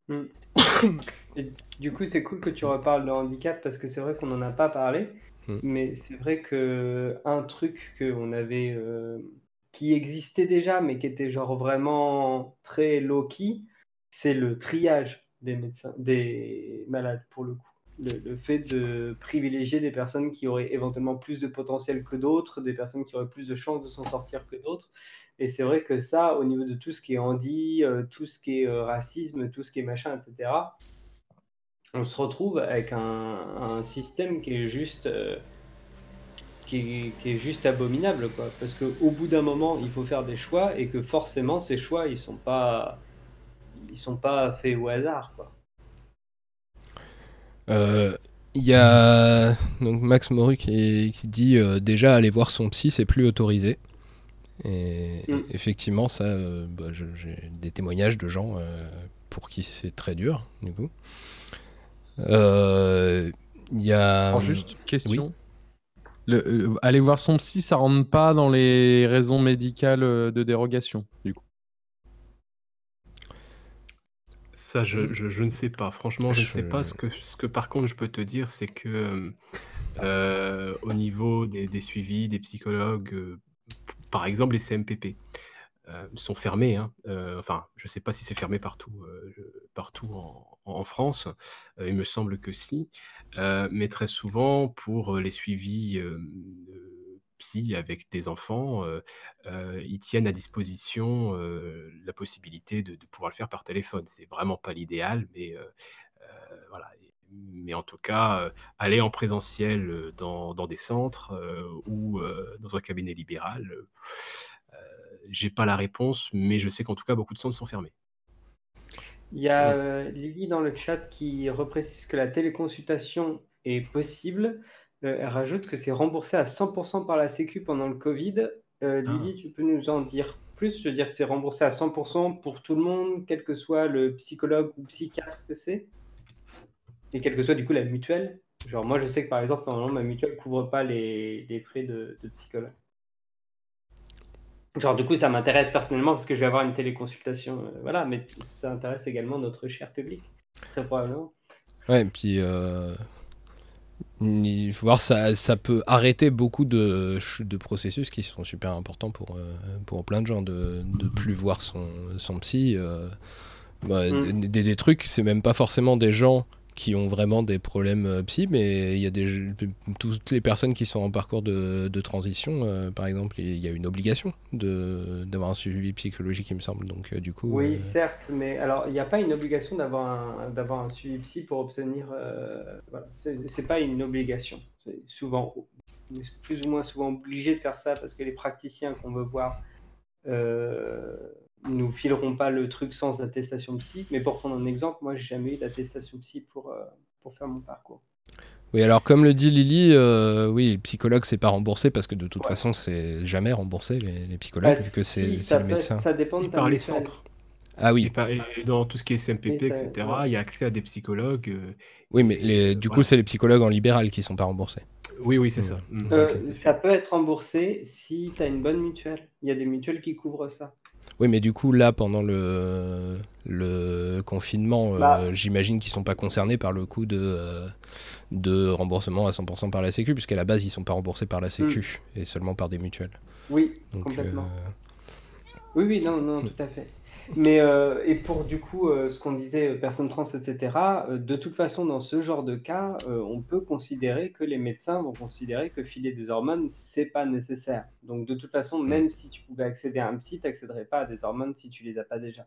Mm. Et du coup, c'est cool que tu reparles de handicap parce que c'est vrai qu'on n'en a pas parlé, Mm. mais c'est vrai que un truc que on avait, euh, qui existait déjà, mais qui était genre vraiment très low-key, c'est le triage des médecins, des malades pour le coup. Le, fait de privilégier des personnes qui auraient éventuellement plus de potentiel que d'autres, des personnes qui auraient plus de chances de s'en sortir que d'autres. Et c'est vrai que ça, au niveau de tout ce qui est handi, euh, tout ce qui est euh, racisme, tout ce qui est machin, etc., on se retrouve avec un, système qui est juste, euh, qui est juste abominable, quoi. Parce qu'au bout d'un moment, il faut faire des choix et que forcément, ces choix, ils sont pas, ils sont pas faits au hasard, quoi. Euh, Il y a donc Max Moru qui, qui dit euh, déjà aller voir son psy c'est plus autorisé. Et Mm. effectivement ça, euh, bah, j'ai des témoignages de gens euh, pour qui c'est très dur du coup. Euh, Il y a. Alors, juste Oui. question. Le, euh, aller voir son psy, ça rentre pas dans les raisons médicales euh, de dérogation, du coup. Ça, je, je- je ne sais pas. Franchement, je ne sais pas. Ce que, ce que par contre, je peux te dire, c'est que euh, au niveau des, des suivis, des psychologues, euh, par exemple les CMPP, euh, sont fermés. hein. Euh, enfin, je ne sais pas si c'est fermé partout, euh, je- partout en, en France. Euh, il me semble que si. Euh, mais très souvent, pour les suivis euh, psy avec des enfants, euh, euh, ils tiennent à disposition la possibilité de, de pouvoir le faire par téléphone. C'est vraiment pas l'idéal, mais voilà. Mais en tout cas, aller en présentiel dans, dans des centres ou dans un cabinet libéral, j'ai pas la réponse, mais je sais qu'en tout cas, beaucoup de centres sont fermés. Il y a euh, Lily dans le chat qui reprécise que la téléconsultation est possible. Euh, elle rajoute que c'est remboursé à 100% par la Sécu pendant le Covid. Euh, Lily, tu peux nous en dire plus? Je veux dire, c'est remboursé à 100% pour tout le monde, quel que soit le psychologue ou psychiatre que c'est, et quelle que soit du coup la mutuelle? Genre, moi, je sais que par exemple, normalement, ma mutuelle couvre pas les, les frais de, de psychologue. Genre, du coup, ça m'intéresse personnellement parce que je vais avoir une téléconsultation. euh, voilà, mais ça intéresse également notre cher public, très probablement. Ouais, et puis euh, il faut voir, ça, ça peut arrêter beaucoup de, de processus qui sont super importants pour, euh, pour plein de gens, de ne plus voir son, son psy. euh, bah, Mm. des, des trucs, c'est même pas forcément des gens qui ont vraiment des problèmes euh, psy, mais il y a des, toutes les personnes qui sont en parcours de, de transition, euh, par exemple, il y a une obligation d'avoir un suivi psychologique, il me semble. Donc, euh, du coup, Oui, euh, certes, mais alors il n'y a pas une obligation d'avoir un, d'avoir un suivi psy pour obtenir. voilà, c'est c'est pas une obligation. C'est souvent, on est plus ou moins souvent obligé de faire ça parce que les praticiens qu'on veut voir nous fileront pas le truc sans attestation psy. Mais pour prendre un exemple, moi j'ai jamais eu d'attestation psy pour, euh, pour faire mon parcours. Oui, alors comme le dit Lily, euh, oui, le psychologue c'est pas remboursé parce que de toute façon c'est jamais remboursé les, les psychologues Bah, vu que c'est si, c'est ça le médecin. ça dépend de par les centres. Ah oui. Et, par- et dans tout ce qui est ça- etc., ouais. il y a accès à des psychologues. euh, Oui, mais les, du coup voilà. c'est les psychologues en libéral qui sont pas remboursés. Oui, oui, c'est ça. Mm. Euh, ça peut être remboursé si tu as une bonne mutuelle. Il y a des mutuelles qui couvrent ça. Oui, mais du coup là pendant le, le confinement, euh, Bah. j'imagine qu'ils sont pas concernés par le coût de, euh, de remboursement à 100% par la Sécu, puisqu'à la base ils sont pas remboursés par la Sécu et seulement par des mutuelles. Oui, Donc, complètement. euh, Oui, oui, non, non, tout à fait. Mais euh, et pour du coup, euh, ce qu'on disait, euh, personnes trans, etc., de toute façon, dans ce genre de cas, on peut considérer que les médecins vont considérer que filer des hormones, c'est pas nécessaire. Donc, de toute façon, même si tu pouvais accéder à un psy, tu n'accéderais pas à des hormones si tu les as pas déjà.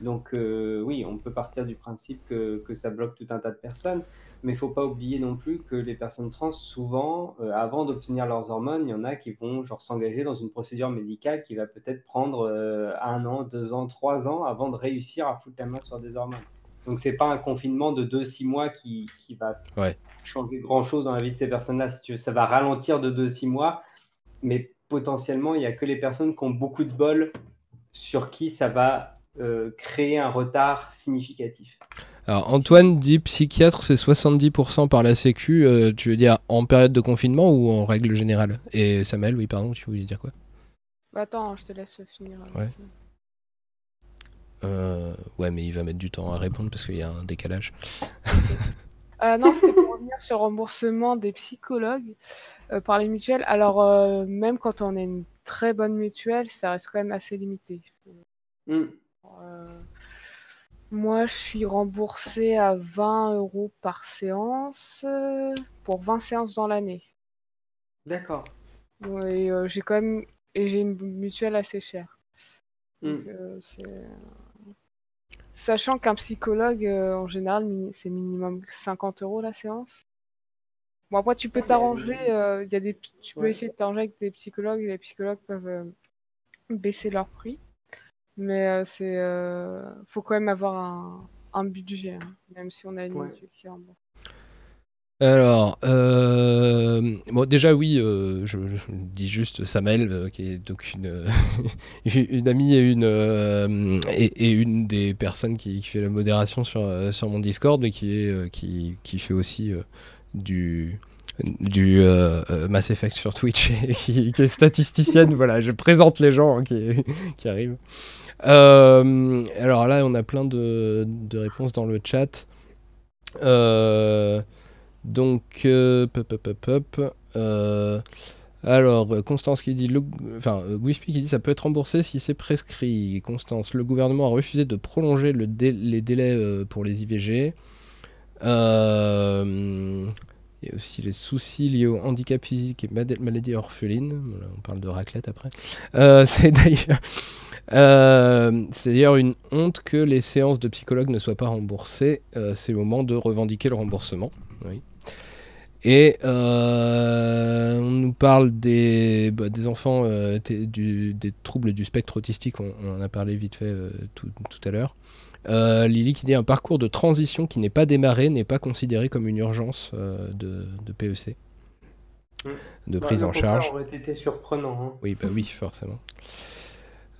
Donc, oui, on peut partir du principe que, que ça bloque tout un tas de personnes, mais il faut pas oublier non plus que les personnes trans, souvent, euh, avant d'obtenir leurs hormones, il y en a qui vont genre s'engager dans une procédure médicale qui va peut-être prendre euh, un an, deux ans, trois ans avant de réussir à foutre la main sur des hormones. Donc, c'est pas un confinement de deux, six mois qui, qui va Ouais. changer grand-chose dans la vie de ces personnes-là. Si tu veux, ça va ralentir de deux, six mois, mais potentiellement, il y a que les personnes qui ont beaucoup de bol sur qui ça va euh, créer un retard significatif. Alors Antoine dit psychiatre c'est 70% par la Sécu, euh, tu veux dire en période de confinement ou en règle générale? Et Samuel, oui pardon, tu voulais dire quoi? Bah, attends, je te laisse finir. Ouais. Euh, ouais mais il va mettre du temps à répondre parce qu'il y a un décalage. Euh, non, c'était pour revenir sur le remboursement des psychologues euh, par les mutuelles. Alors, euh, même quand on a une très bonne mutuelle, ça reste quand même assez limité. Mm. Moi, je suis remboursée à 20 euros par séance euh, pour 20 séances dans l'année. D'accord. Et euh, j'ai quand même et j'ai une mutuelle assez chère. Mm. Donc, euh, c'est- Sachant qu'un psychologue, euh, en général, c'est minimum 50 euros la séance. Bon, après, tu peux t'arranger. euh, il y a des, tu peux Ouais. essayer de t'arranger avec des psychologues. et Les psychologues peuvent euh, baisser leur prix. Mais euh, c'est, euh, faut quand même avoir un, un budget, hein, même si on a une Ouais. qui rembourse. Alors, euh, bon, déjà oui, euh, je, je dis juste Samel, euh, qui est donc une, euh, une amie et une, euh, et, et une des personnes qui, qui fait la modération sur, sur mon Discord, mais qui, est, euh, qui, qui fait aussi euh, du, du euh, Mass Effect sur Twitch et qui, qui est statisticienne. voilà, je présente les gens hein, qui, qui arrivent. Euh, alors là, on a plein de, réponses dans le chat. Euh, donc, euh, pop, pop, pop, euh, alors, Constance qui dit, le, enfin, Gwispy qui dit, ça peut être remboursé si c'est prescrit. Constance, le gouvernement a refusé de prolonger les délais pour les IVG. Il y a aussi les soucis liés au handicap physique et maladie orpheline. On parle de raclette après. C'est d'ailleurs. Euh, c'est d'ailleurs une honte que les séances de psychologue ne soient pas remboursées. Euh, c'est le moment de revendiquer le remboursement. Oui. Et euh, on nous parle des, bah, des enfants, euh, du- des troubles du spectre autistique, on, on en a parlé vite fait tout, tout à l'heure. Lily qui dit un parcours de transition qui n'est pas démarré n'est pas considéré comme une urgence de, de PEC, de Bah, prise en charge. aurait été surprenant. hein. Oui, bah oui, forcément.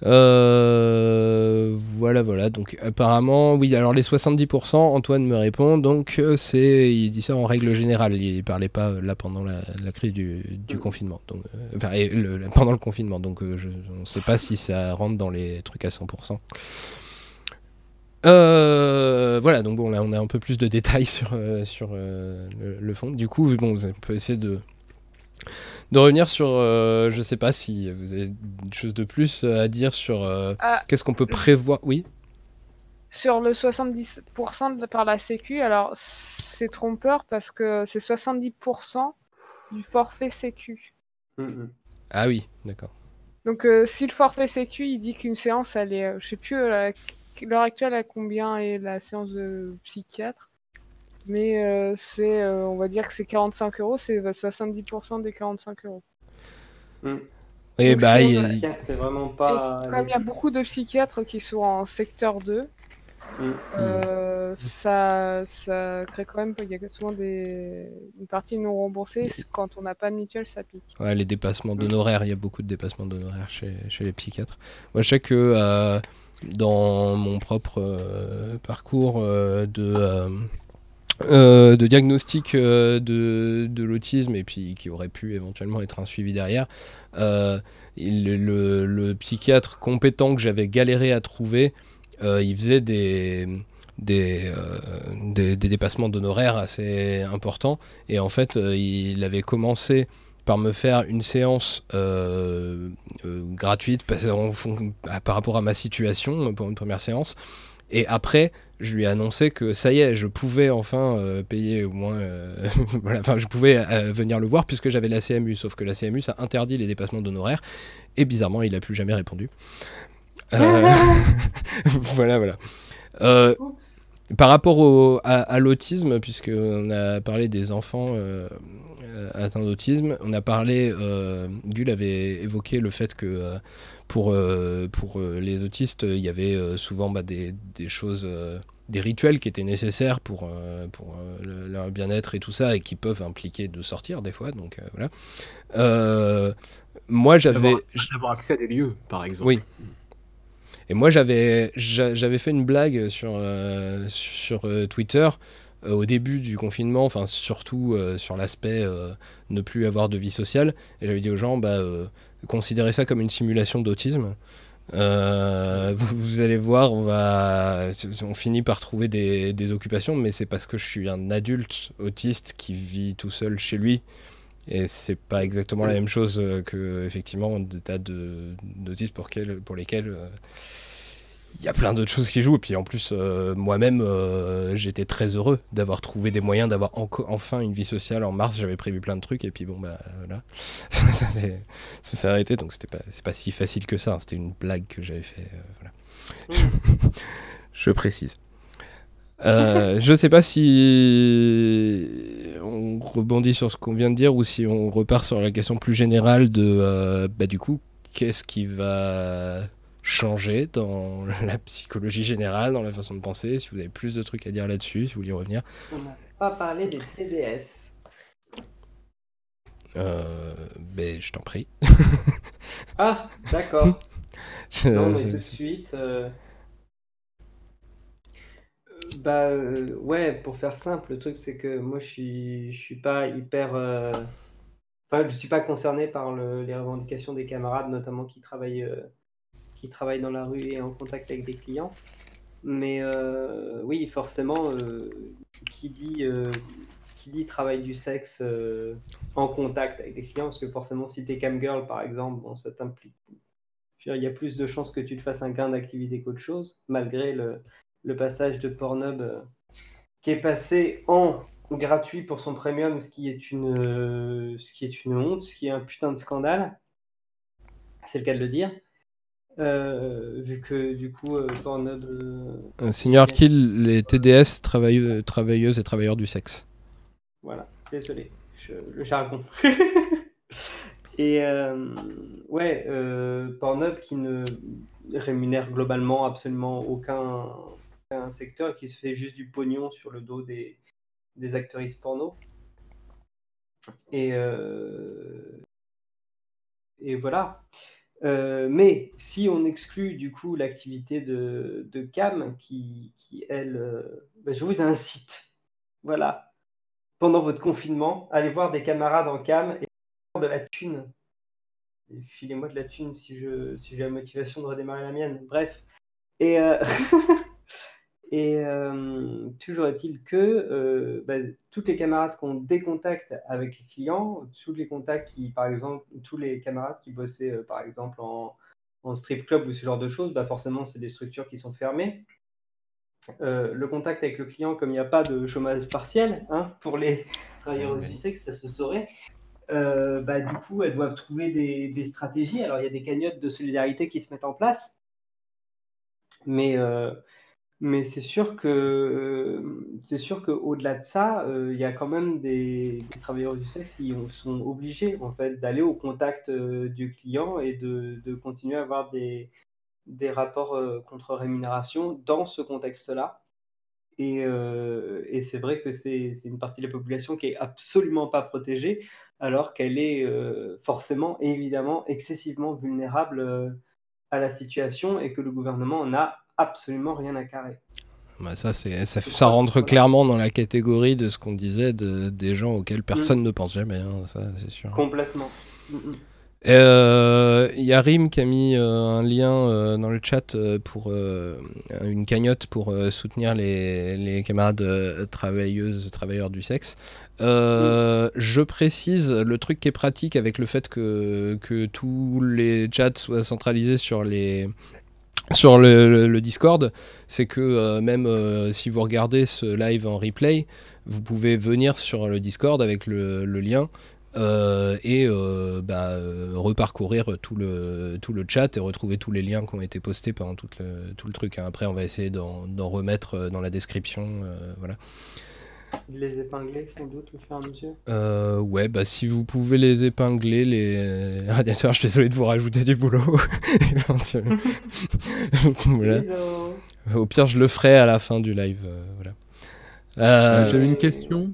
Euh, voilà, voilà. Donc apparemment, oui. Alors les 70%, Antoine me répond. Donc euh, c'est, il dit ça en règle générale. Il parlait pas euh, là pendant la, la crise du, du confinement. Donc, euh, enfin, et le- le- pendant le confinement. Donc euh, je, on ne sait pas si ça rentre dans les trucs à 100%. Euh, voilà, donc bon, là on a un peu plus de détails sur, sur le, le fond. Du coup, bon, on peut essayer de, de revenir sur, euh, je sais pas si vous avez une chose de plus à dire sur euh, Ah, qu'est-ce qu'on peut prévoir. Oui, Sur le 70% de- par la Sécu, alors c'est trompeur parce que c'est 70% du forfait Sécu. ah oui, d'accord. Donc euh, si le forfait Sécu il dit qu'une séance elle est, euh, je sais plus euh, l'heure actuelle à combien est la séance de psychiatre, mais euh, c'est, euh, on va dire que c'est 45 euros, c'est 70% des 45 euros. Et Donc, bah, il- c'est vraiment Et pas. comme il y a beaucoup de psychiatres qui sont en secteur 2, Mm. euh, ça, ça crée quand même, il y a souvent des, une partie non remboursée, quand on n'a pas de mutuelle, ça pique. Ouais, les dépassements d'honoraires, il y a beaucoup de dépassements d'honoraires chez, chez les psychiatres. Moi, je sais que euh, dans mon propre euh, parcours euh, de, euh, de diagnostic euh, de, de l'autisme, et puis qui aurait pu éventuellement être un suivi derrière, euh, le, psychiatre compétent que j'avais galéré à trouver, il faisait des, des, des, dépassements d'honoraires assez importants. Et en fait, il avait commencé par me faire une séance gratuite à- par rapport à ma situation pour une première séance. Et après, je lui ai annoncé que ça y est, je pouvais enfin euh, payer au moins. euh, voilà, enfin, je pouvais euh, venir le voir puisque j'avais la CMU. Sauf que la CMU, ça interdit les dépassements d'honoraires. Et bizarrement, il a plus jamais répondu. Voilà, voilà. Par rapport au- à, à l'autisme, puisqu'on a parlé des enfants euh, atteints d'autisme, on a parlé, euh, Gull avait évoqué le fait que euh, pour, pour les autistes, il y avait souvent bah, des, des choses, des rituels qui étaient nécessaires pour, euh, pour euh, le- leur bien-être et tout ça, et qui peuvent impliquer de sortir des fois, donc euh, voilà. Moi, j'avais... D'avoir accès à des lieux, par exemple. Oui. Et moi, j'avais j'a- j'avais fait une blague sur, sur Twitter au début du confinement, enfin surtout euh, sur l'aspect euh, ne plus avoir de vie sociale. Et j'avais dit aux gens, bah, euh, considérez ça comme une simulation d'autisme. Euh, vous, vous allez voir, on va, on finit par trouver des, des occupations, mais c'est parce que je suis un adulte autiste qui vit tout seul chez lui. Et c'est pas exactement la même chose euh, que effectivement des tas de d'autistes pour, quel- pour lesquels euh, il y a plein d'autres choses qui jouent. Et puis en plus, euh, moi-même, euh, j'étais très heureux d'avoir trouvé des moyens d'avoir enfin une vie sociale. En mars, j'avais prévu plein de trucs et puis bon, bah voilà, ça s'est arrêté. Donc c'était pas, pas si facile que ça. hein. C'était une blague que j'avais fait. euh, voilà. Je précise. Je sais pas si on rebondit sur ce qu'on vient de dire ou si on repart sur la question plus générale de bah, du coup qu'est-ce qui va changer dans la psychologie générale, dans la façon de penser, si vous avez plus de trucs à dire là-dessus, si vous voulez y revenir. On n'a pas parlé des TDS. Euh, ben, je t'en prie. Ah, d'accord. Je- Non, mais tout de suite. euh, euh, Bah euh, ouais, pour faire simple, le truc c'est que moi je suis, je suis pas hyper. Enfin, je suis pas concerné par le- les revendications des camarades, notamment qui travaillent, qui travaillent dans la rue et en contact avec des clients. Mais euh, oui, forcément, euh, qui dit, euh, qui dit travail du sexe en contact avec des clients, parce que forcément, si tu es camgirl par exemple, bon, ça t'implique. Il y a plus de chances que tu te fasses un gain d'activité qu'autre chose, malgré le, le passage de Pornhub qui est passé en gratuit pour son premium, ce qui est une, ce qui est une honte, ce qui est un putain de scandale. C'est le cas de le dire. Euh, vu que du coup, euh, Pornhub. euh, Euh, Seigneur Kill, les TDS, travailleux- travailleuses et travailleurs du sexe. Voilà, désolé, je- le jargon. Et euh, ouais, euh, Pornhub qui ne rémunère globalement absolument aucun, aucun secteur, qui se fait juste du pognon sur le dos des, des actrices porno. Et, euh, et voilà. Euh, mais si on exclut du coup l'activité de, Cam, qui, qui elle, euh, ben, je vous incite, voilà, pendant votre confinement, allez voir des camarades en Cam et de la thune. Filez-moi de la thune si je si j'ai la motivation de redémarrer la mienne. Bref. Et, euh, et euh, toujours est-il que euh, bah, toutes les camarades qui ont des contacts avec les clients, tous les contacts qui, par exemple, tous les camarades qui bossaient, euh, par exemple, en, en strip club ou ce genre de choses, bah, forcément, c'est des structures qui sont fermées. Le contact avec le client, comme il n'y a pas de chômage partiel hein, pour les travailleurs du sexe, ça se saurait. Bah, du coup, elles doivent trouver des, des stratégies. Alors, il y a des cagnottes de solidarité qui se mettent en place, mais, mais c'est sûr que c'est sûr qu'au-delà de ça, euh, il y a quand même des, travailleurs du sexe qui ont- sont obligés en fait d'aller au contact euh, du client et de, de continuer à avoir des, des rapports euh, contre rémunération dans ce contexte-là. Et, euh, et c'est vrai que c'est une partie de la population qui est absolument pas protégée, alors qu'elle est euh, forcément évidemment excessivement vulnérable euh, à la situation et que le gouvernement n'a absolument rien à carrer. Bah, ça, c'est, ça, ça rentre clairement dans la catégorie de ce qu'on disait de- des gens auxquels personne ne pense jamais, hein, ça c'est sûr. Complètement. Mm, mm. Euh, Il y a Rim qui a mis euh, un lien euh, dans le chat pour une cagnotte pour soutenir les, les camarades travailleuses, travailleurs du sexe. Euh, Je précise le truc qui est pratique avec le fait que, que tous les chats soient centralisés sur les sur le, Discord, c'est que euh, même euh, si vous regardez ce live en replay, vous pouvez venir sur le Discord avec le, lien euh, et bah, reparcourir tout le, chat et retrouver tous les liens qui ont été postés pendant tout le, truc. hein. Après, on va essayer d'en remettre dans la description. voilà. De les épingler sans doute au fur et à mesure. Euh, ouais, bah si vous pouvez les épingler, les radiateurs, je suis désolé de vous rajouter du boulot. éventuellement. voilà. Au pire, je le ferai à la fin du live. euh, voilà. Euh, Euh, J'avais une question.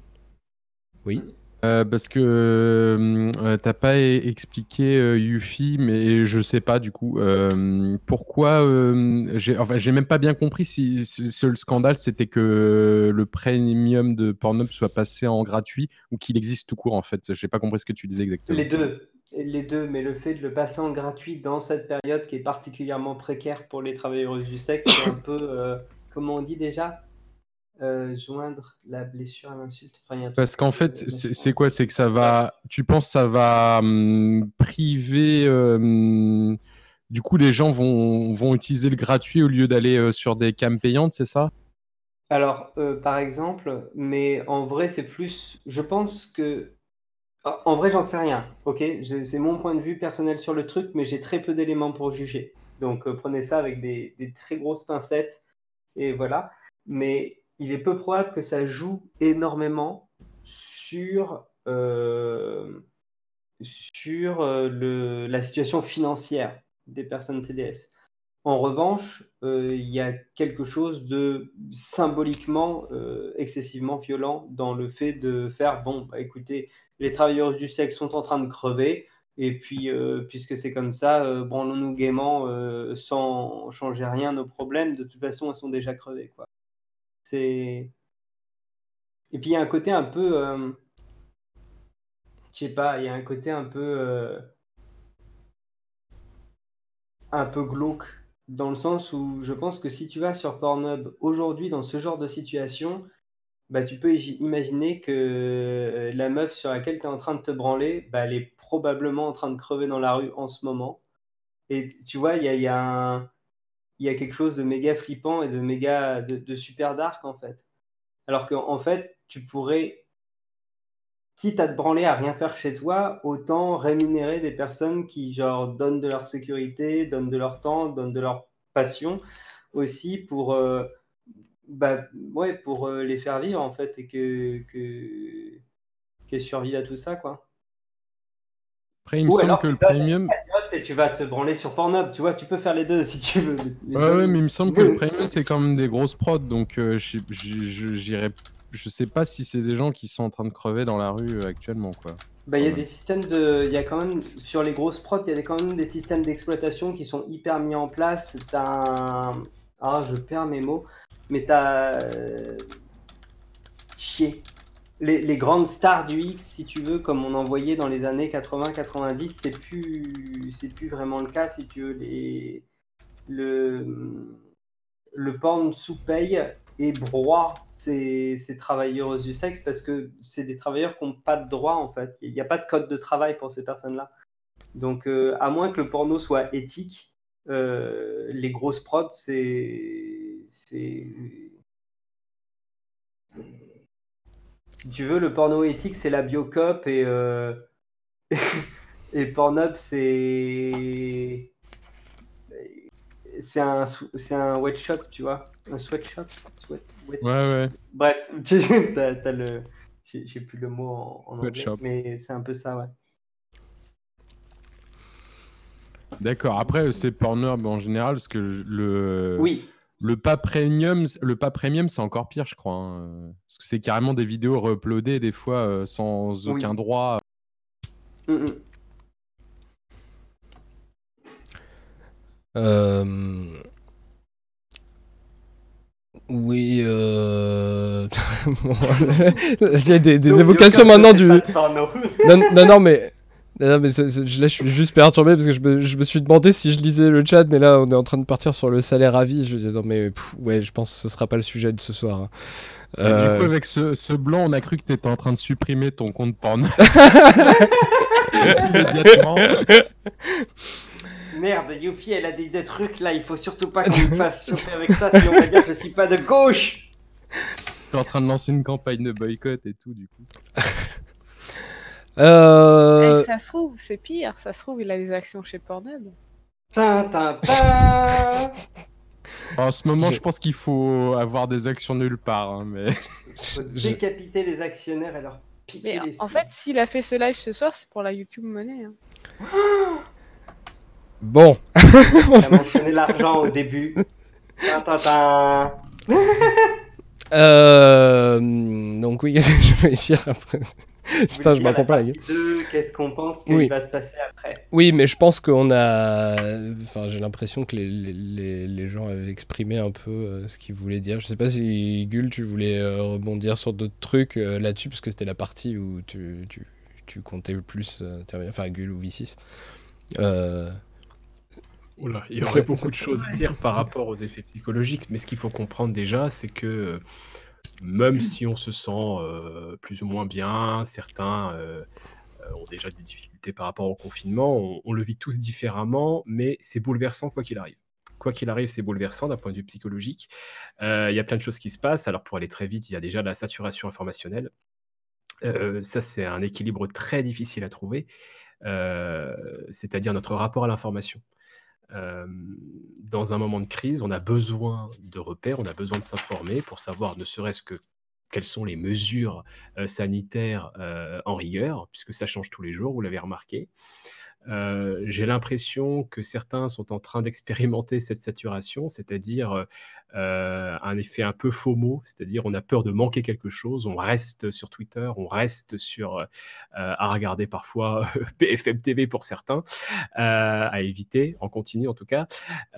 Oui. Euh, parce que euh, t'as pas expliqué euh, Yuffie, mais je sais pas du coup euh, pourquoi. euh, j'ai enfin j'ai même pas bien compris si, si- le scandale c'était que le premium de Pornhub soit passé en gratuit ou qu'il existe tout court en fait. J'ai pas compris ce que tu disais exactement. Les deux, les deux, mais le fait de le passer en gratuit dans cette période qui est particulièrement précaire pour les travailleurs du sexe, c'est un peu, euh, comment on dit déjà? Euh, Joindre la blessure à l'insulte. Enfin, Parce qu'en fait, c'est quoi? C'est que ça va. Tu penses que ça va hum, priver. euh, hum, du coup, les gens vont, vont utiliser le gratuit au lieu d'aller euh, sur des cams payantes, c'est ça? Alors, euh, par exemple, mais en vrai, c'est plus. Je pense que. En vrai, j'en sais rien, ok? C'est mon point de vue personnel sur le truc, mais j'ai très peu d'éléments pour juger. Donc, prenez ça avec des, des très grosses pincettes, et voilà. Mais il est peu probable que ça joue énormément sur, euh, euh, la situation financière des personnes TDS. En revanche, euh, il y a quelque chose de symboliquement excessivement violent dans le fait de faire, bon, bah, écoutez, les travailleurs du sexe sont en train de crever. Et puis, puisque c'est comme ça, branlons-nous gaiement sans changer rien nos problèmes. De toute façon, elles sont déjà crevées. Quoi. C'est... Et puis, il y a un côté un peu. euh, je sais pas, il y a un côté un peu. euh, un peu glauque. Dans le sens où je pense que si tu vas sur Pornhub aujourd'hui dans ce genre de situation, bah, tu peux imaginer que euh, la meuf sur laquelle tu es en train de te branler, bah, elle est probablement en train de crever dans la rue en ce moment. Et tu vois, il y a, y a un- il y a quelque chose de méga flippant et de méga de, de super dark en fait. Alors qu'en en fait, tu pourrais, quitte à te branler à rien faire chez toi, autant rémunérer des personnes qui genre donnent de leur sécurité, donnent de leur temps, donnent de leur passion aussi pour, euh, bah, ouais, pour euh, les faire vivre en fait et que, que, qu'elles survivent à tout ça quoi. Après, il me Ou semble alors que le premium. Et tu vas te branler sur Pornhub, tu vois, tu peux faire les deux si tu veux. Ouais, ouais, mais il me semble que le premium, c'est quand même des grosses prods, donc euh, je sais- je- sais pas si c'est des gens qui sont en train de crever dans la rue euh, actuellement, quoi. Bah, il y a des systèmes de. Il y a quand même. Sur les grosses prods, il y a quand même des systèmes d'exploitation qui sont hyper mis en place. T'as un. Ah, je perds mes mots. Mais t'as. euh, Chier. Les, grandes stars du X, si tu veux, comme on en voyait dans les années 80-90, c'est plus. C'est plus vraiment le cas, si tu veux. Les. Le. Le porn sous paye et broie ces, ces travailleurs du sexe parce que c'est des travailleurs qui n'ont pas de droit en fait. Il n'y a pas de code de travail pour ces personnes-là. Donc, euh, à moins que le porno soit éthique, euh, les grosses prods, c'est. c'est- Si tu veux, le porno éthique, c'est la Biocop et. euh, et Pornhub, c'est. C'est un, c'est un wet shop, tu vois. Un sweatshop? Sweat, wet- Ouais, ouais. Bref, t'as, t'as le. J'ai, j'ai plus le mot en, en anglais, mais c'est un peu ça, ouais. D'accord. Après, c'est Pornhub en général, parce que le. Oui. Le pas premium, le pas premium, c'est encore pire, je crois. hein. Parce que c'est carrément des vidéos re-uploadées des fois euh, sans Oui. aucun droit. Mm, mm. Euh, Oui, euh... bon, j'ai des, des évocations maintenant du. Non, non, non, mais. là, je suis juste perturbé parce que je me, je me suis demandé si je lisais le chat, mais là, on est en train de partir sur le salaire à vie. Je dis, non, mais pff, ouais, je pense que ce sera pas le sujet de ce soir. hein. Euh, Du coup, avec ce, ce blanc, on a cru que tu étais en train de supprimer ton compte porno. Immédiatement. Merde, Yuffie, elle a dit des trucs là, il faut surtout pas qu'on me fasse choper avec ça, sinon on va dire que je suis pas de gauche. T'es en train de lancer une campagne de boycott et tout, du coup. euh, Eh, ça se trouve, c'est pire. Ça se trouve, il a des actions chez Pornhub. Tin, tin, tin. En ce moment, je pense qu'il faut avoir des actions nulle part. hein, mais... Faut décapiter les actionnaires et leur piquer Mais les en sous. fait, s'il a fait ce live ce soir, c'est pour la YouTube Money. hein. Bon. T'as mentionné l'argent au début. Tin, tin, tin. Euh, donc oui, je vais dire après Putain, je la m'entends pas la gueule. Qu'est-ce qu'on pense qu'il Oui. va se passer après Oui, mais je pense qu'on a. Enfin, j'ai l'impression que les, les, les- gens avaient exprimé un peu euh, ce qu'ils voulaient dire. Je sais pas si Gull, tu voulais euh, rebondir sur d'autres trucs euh, là-dessus, parce que c'était la partie où tu, tu, tu comptais le plus. euh, enfin, Gull ou V6. Euh, Oula, il y aurait beaucoup de choses à dire par rapport aux effets psychologiques, mais ce qu'il faut comprendre déjà, c'est que euh, même si on se sent euh, plus ou moins bien, certains euh, euh, ont déjà des difficultés par rapport au confinement, on, le vit tous différemment, mais c'est bouleversant quoi qu'il arrive. Quoi qu'il arrive, c'est bouleversant d'un point de vue psychologique. Il y a plein de choses qui se passent. Alors pour aller très vite, il y a déjà la saturation informationnelle. Ça, c'est un équilibre très difficile à trouver, c'est-à-dire notre rapport à l'information. Dans un moment de crise, on a besoin de repères, on a besoin de s'informer pour savoir ne serait-ce que quelles sont les mesures sanitaires en rigueur, puisque ça change tous les jours, vous l'avez remarqué. J'ai l'impression que certains sont en train d'expérimenter cette saturation, c'est-à-dire un effet un peu FOMO, c'est-à-dire on a peur de manquer quelque chose, on reste sur Twitter, on reste sur à regarder parfois BFM TV pour certains, à éviter en continu en tout cas,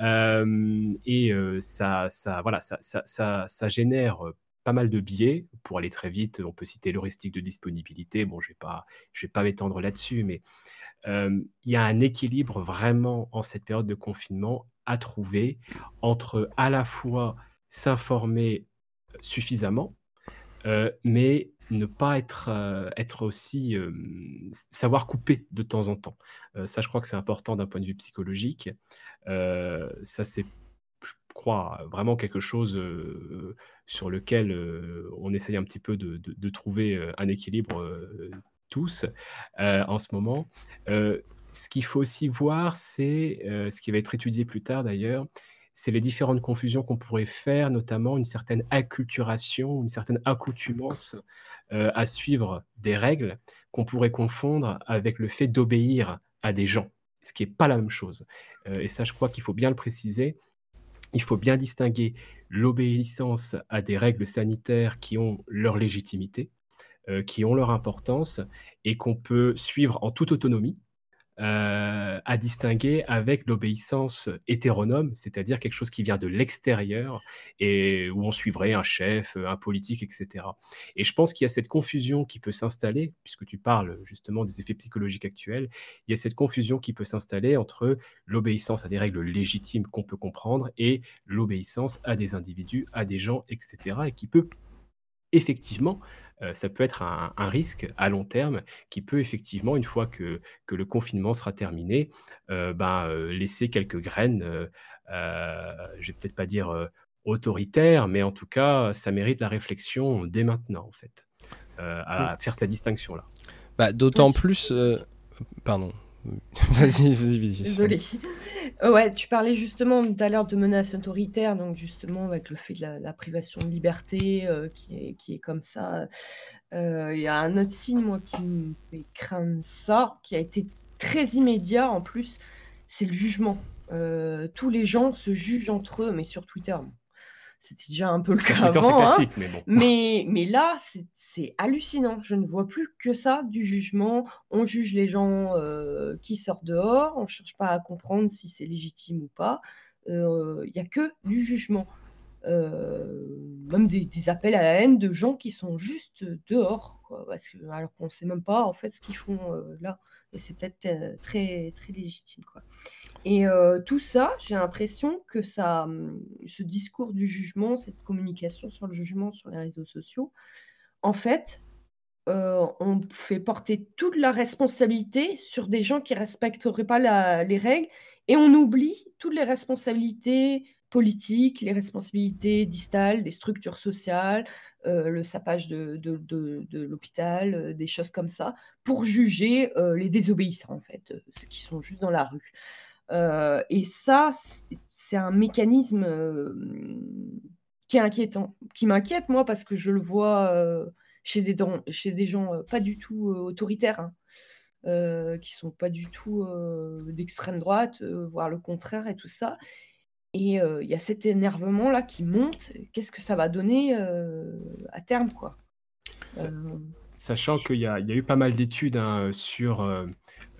et ça, voilà, ça génère pas mal de biais. Pour aller très vite, on peut citer l'heuristique de disponibilité. Bon, je ne vais pas, je vais pas m'étendre là-dessus, mais il y a un équilibre vraiment en cette période de confinement à trouver entre à la fois s'informer suffisamment, mais ne pas être, être aussi savoir couper de temps en temps. ça, je crois que c'est important d'un point de vue psychologique. ça, c'est, je crois, vraiment quelque chose sur lequel on essaye un petit peu de trouver un équilibre tous euh, en ce moment. Euh, ce qu'il faut aussi voir, c'est euh, ce qui va être étudié plus tard d'ailleurs, c'est les différentes confusions qu'on pourrait faire, notamment une certaine acculturation, une certaine accoutumance à suivre des règles qu'on pourrait confondre avec le fait d'obéir à des gens, ce qui n'est pas la même chose. et ça, je crois qu'il faut bien le préciser. Il faut bien distinguer l'obéissance à des règles sanitaires qui ont leur légitimité, euh, qui ont leur importance et qu'on peut suivre en toute autonomie, euh, à distinguer avec l'obéissance hétéronome, c'est-à-dire quelque chose qui vient de l'extérieur et où on suivrait un chef, un politique, etc. Et je pense qu'il y a cette confusion qui peut s'installer, puisque tu parles justement des effets psychologiques actuels, il y a cette confusion qui peut s'installer entre l'obéissance à des règles légitimes qu'on peut comprendre et l'obéissance à des individus, à des gens, etc. et qui peut effectivement euh, ça peut être un, risque à long terme qui peut effectivement, une fois que, que le confinement sera terminé, euh, ben, euh, laisser quelques graines, je vais peut-être pas dire autoritaires, mais en tout cas, ça mérite la réflexion dès maintenant, en fait, à faire cette distinction-là. Bah, D'autant plus... Pardon. vas-y, vas-y, vas-y. Désolée. Ouais, tu parlais justement tout à l'heure de menaces autoritaires, donc justement avec le fait de la, privation de liberté euh, qui, est, qui est comme ça. Euh, il y a un autre signe, moi, qui me fait craindre ça, qui a été très immédiat en plus, c'est le jugement. Euh, tous les gens se jugent entre eux, mais sur Twitter. C'était déjà un peu le cas avant. Hein. mais bon. Mais, là, c'est hallucinant. Je ne vois plus que ça, du jugement. On juge les gens euh, qui sortent dehors. On ne cherche pas à comprendre si c'est légitime ou pas. Euh, il n'y a que du jugement. Euh, même des, appels à la haine de gens qui sont juste dehors, parce que, alors qu'on ne sait même pas en fait ce qu'ils font là. Et c'est peut-être très, très légitime. Quoi. Et tout ça, j'ai l'impression que ça, mmh, ce discours du jugement, cette communication sur le jugement sur les réseaux sociaux, en fait, on fait porter toute la responsabilité sur des gens qui ne respecteraient pas les règles et on oublie toutes les responsabilités politiques, les responsabilités distales des structures sociales, le sapage de l'hôpital, des choses comme ça, pour juger les désobéissants, en fait, ceux qui sont juste dans la rue. Euh, et ça, c'est un mécanisme euh, qui est inquiétant, qui m'inquiète moi parce que je le vois euh, chez, des, chez des gens pas du tout autoritaires, hein, qui sont pas du tout d'extrême droite, voire le contraire et tout ça. Et il y a cet énervement là qui monte. Qu'est-ce que ça va donner à terme, quoi? Sachant qu'il y, a eu pas mal d'études hein, sur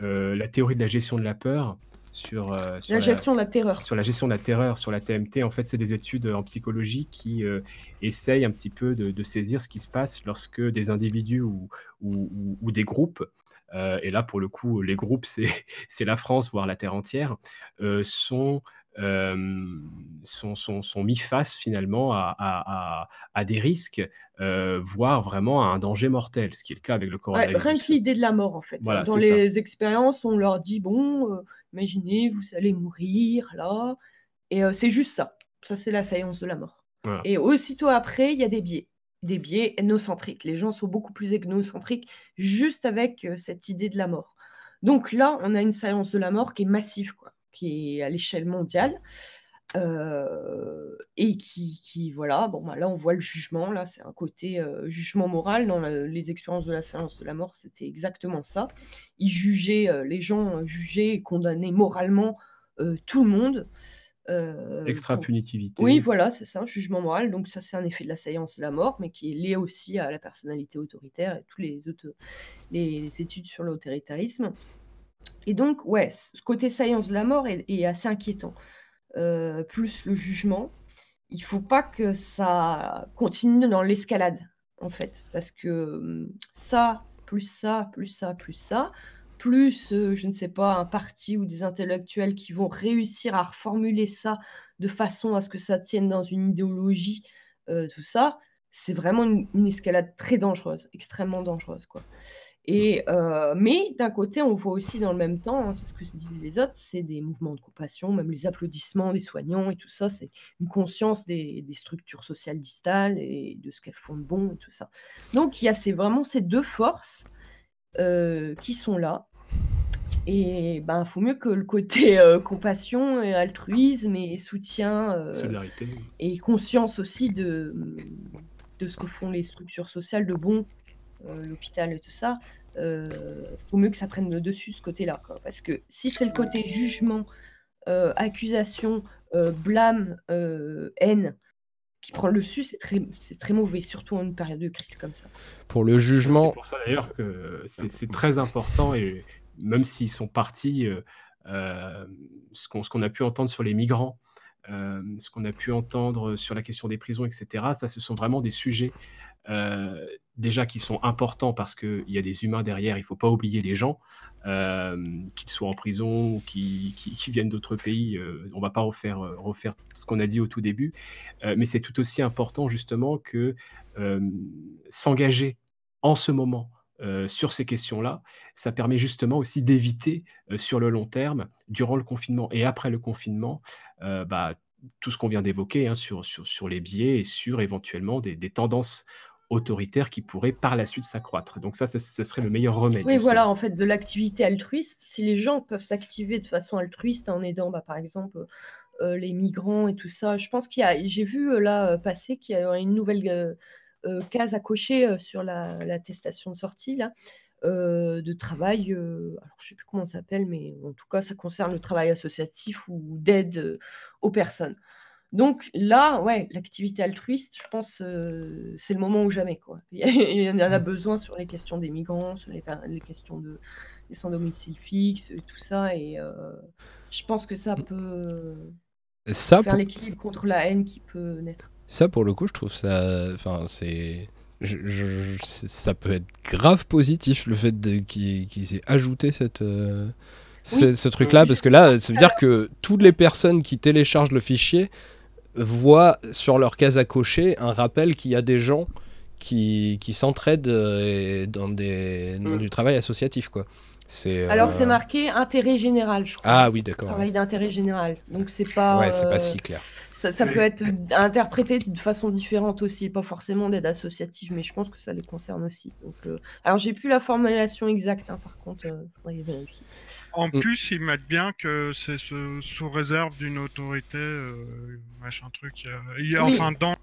la théorie de la gestion de la peur, sur, euh, la gestion de la terreur. Sur la gestion de la terreur, sur la TMT. En fait, c'est des études en psychologie qui euh, essayent un petit peu de, saisir ce qui se passe lorsque des individus ou, ou, des groupes, euh, et là pour le coup, les groupes, c'est la France, voire la Terre entière, sont sont, sont, sont, mis face finalement à, à, à, des risques, voire vraiment à un danger mortel, ce qui est le cas avec le coronavirus. rien que l'idée de la mort en fait. Dans les expériences, on leur dit bon, imaginez, vous allez mourir là, et c'est juste ça. Ça, c'est la science de la mort. Et aussitôt après, il y a des biais des biais ethnocentriques. Les gens sont beaucoup plus ethnocentriques juste avec cette idée de la mort. Donc là, on a une science de la mort qui est massive. Quoi qui est à l'échelle mondiale. euh, et qui, qui- voilà, bon, bah, là, on voit le jugement, là, c'est un côté euh, jugement moral. Dans la- les expériences de la séance de la mort, c'était exactement ça. Ils jugeaient, euh, les gens jugeaient et condamnaient moralement tout le monde. euh, Extra pour- punitivité. Oui, voilà, c'est ça, un jugement moral. Donc ça, c'est un effet de la séance de la mort, mais qui est lié aussi à la personnalité autoritaire et tous les, auto- les études sur l'autoritarisme. Et donc, ouais, ce côté science de la mort est, assez inquiétant. Euh, plus le jugement, il faut pas que ça continue dans l'escalade, en fait, parce que hum, ça, plus ça, plus ça, plus ça, plus, euh, je ne sais pas, un parti ou des intellectuels qui vont réussir à reformuler ça de façon à ce que ça tienne dans une idéologie, euh, tout ça, c'est vraiment une, une escalade très dangereuse, extrêmement dangereuse, quoi. Et, euh, mais d'un côté, on voit aussi dans le même temps, hein, c'est ce que se disaient les autres, c'est des mouvements de compassion, même les applaudissements des soignants et tout ça, c'est une conscience des, des structures sociales distales et de ce qu'elles font de bon et tout ça. Donc il y a ces, vraiment ces deux forces euh, qui sont là. Et ben, faut mieux que le côté euh, compassion et altruisme et soutien et conscience aussi de, de ce que font les structures sociales de bon, l'hôpital et tout ça, euh, faut mieux que ça prenne le dessus ce côté-là. quoi. Parce que si c'est le côté jugement, euh, accusation, euh, blâme, euh, haine qui prend le dessus, c'est très, c'est très mauvais, surtout en une période de crise comme ça. Pour le jugement, C'est pour ça d'ailleurs que c'est c'est très important et même s'ils sont partis, euh, euh, ce qu'on ce qu'on a pu entendre sur les migrants, euh, ce qu'on a pu entendre sur la question des prisons, etc., ça, ce sont vraiment des sujets euh, déjà qui sont importants parce qu'il y a des humains derrière, il ne faut pas oublier les gens, euh, qu'ils soient en prison ou qui, viennent d'autres pays. euh, on ne va pas refaire, refaire ce qu'on a dit au tout début, mais c'est tout aussi important justement que s'engager en ce moment sur ces questions-là, ça permet justement aussi d'éviter sur le long terme, durant le confinement et après le confinement, bah, tout ce qu'on vient d'évoquer hein, sur, sur, sur les biais et sur éventuellement des tendances autoritaires qui pourraient par la suite s'accroître. Donc ça, ça serait le meilleur remède. Oui, justement. voilà, en fait, de l'activité altruiste, si les gens peuvent s'activer de façon altruiste en aidant, bah, par exemple, euh, les migrants et tout ça, je pense qu'il y a, j'ai vu euh, là euh, passer qu'il y a une nouvelle euh, case à cocher sur la- l'attestation de sortie, là, euh, de travail, euh, alors je sais plus comment ça s'appelle, mais en tout cas, ça concerne le travail associatif ou d'aide euh, aux personnes. Donc là, ouais, l'activité altruiste, je pense, euh, c'est le moment ou jamais, quoi. Il y en a besoin sur les questions des migrants, sur les, questions de, des sans domicile fixe, et tout ça, et euh, je pense que ça peut Ça, faire pour- l'équilibre contre la haine qui peut naître. Ça, pour le coup, je trouve ça. Enfin, c'est. je- je- je- c'est- ça peut être grave positif le fait qu'ils qu'ils aient ajouté cette, euh, ce, ce truc-là, parce que là, ça veut dire que toutes les personnes qui téléchargent le fichier voient sur leur case à cocher un rappel qu'il y a des gens qui, qui s'entraident euh, dans, des, dans du travail associatif, quoi. C'est. Alors euh, c'est marqué intérêt général, je crois. Ah oui, d'accord. Travail d'intérêt général. Donc c'est pas. Ouais, c'est pas euh, si clair. Ça, ça peut être interprété de façon différente aussi, pas forcément d'aide associative, mais je pense que ça les concerne aussi. Donc, euh, Alors j'ai plus la formulation exacte, hein, par contre, euh. En Mm. plus, ils mettent bien que c'est ce- sous réserve d'une autorité, euh, machin truc. il y a- il y a- Oui. Enfin, dans.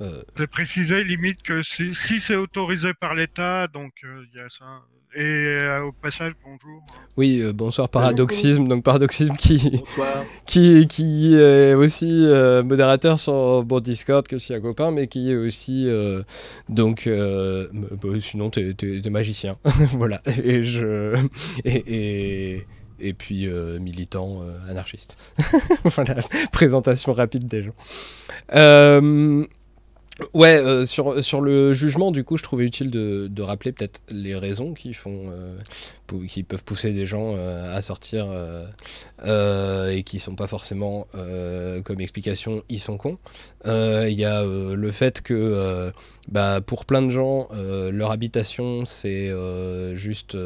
Euh, C'est précisé limite que si, si c'est autorisé par l'État, donc euh, il y a ça. Et euh, au passage, bonjour. Oui, euh, bonsoir Paradoxisme. Donc Paradoxisme qui, Bonsoir. qui, qui est aussi euh, modérateur sur bon, Discord, qui est aussi un copain, mais qui est aussi euh, donc euh, bah, sinon t'es, t'es- t'es magicien, voilà. Et je et, et, et puis euh, militant euh, anarchiste. voilà, présentation rapide des gens. Euh, Ouais, euh, sur, sur le jugement, du coup, je trouvais utile de, de rappeler peut-être les raisons qui font, euh, qui peuvent pousser des gens euh, à sortir et qui sont pas forcément, comme explication, ils sont cons. Il y a le fait que, bah, pour plein de gens, leur habitation, c'est juste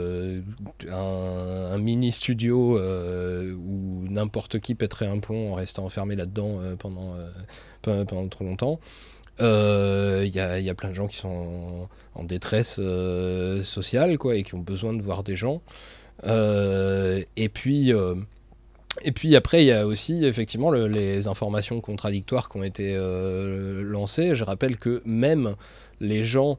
un, mini studio où n'importe qui pèterait un plomb en restant enfermé là-dedans pendant, pe- pendant trop longtemps. Euh, Il y, a, y a plein de gens qui sont en, détresse euh, sociale quoi, et qui ont besoin de voir des gens. Euh, et puis, euh, Et puis après, il y a aussi effectivement le- les informations contradictoires qui ont été euh, lancées. Je rappelle que même les gens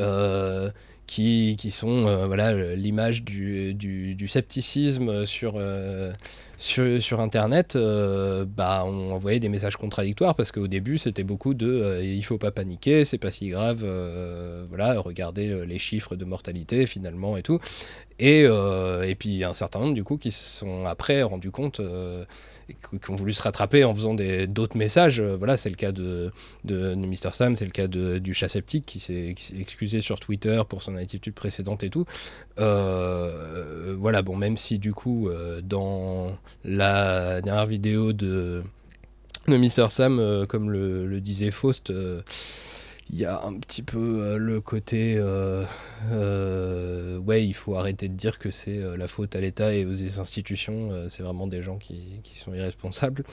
euh, qui, sont euh, voilà l'image du, du- scepticisme sur, euh, sur, sur Internet euh, bah, ont envoyé des messages contradictoires parce qu'au début c'était beaucoup de euh, il faut pas paniquer, c'est pas si grave, voilà, regardez les chiffres de mortalité finalement et tout. Et, et puis un certain nombre du coup qui se sont après rendus compte qui ont voulu se rattraper en faisant d'autres messages. Euh, Voilà, c'est le cas de, de, Mr. Sam, c'est le cas du chat sceptique qui s'est excusé sur Twitter pour son attitude précédente et tout. Euh, voilà, bon, même si du coup, euh, dans la dernière vidéo de, de Mr. Sam, comme le, disait Faust, il y a un petit peu euh, le côté euh, euh, ouais il faut arrêter de dire que c'est euh, la faute à l'État et aux institutions c'est vraiment des gens qui, qui sont irresponsables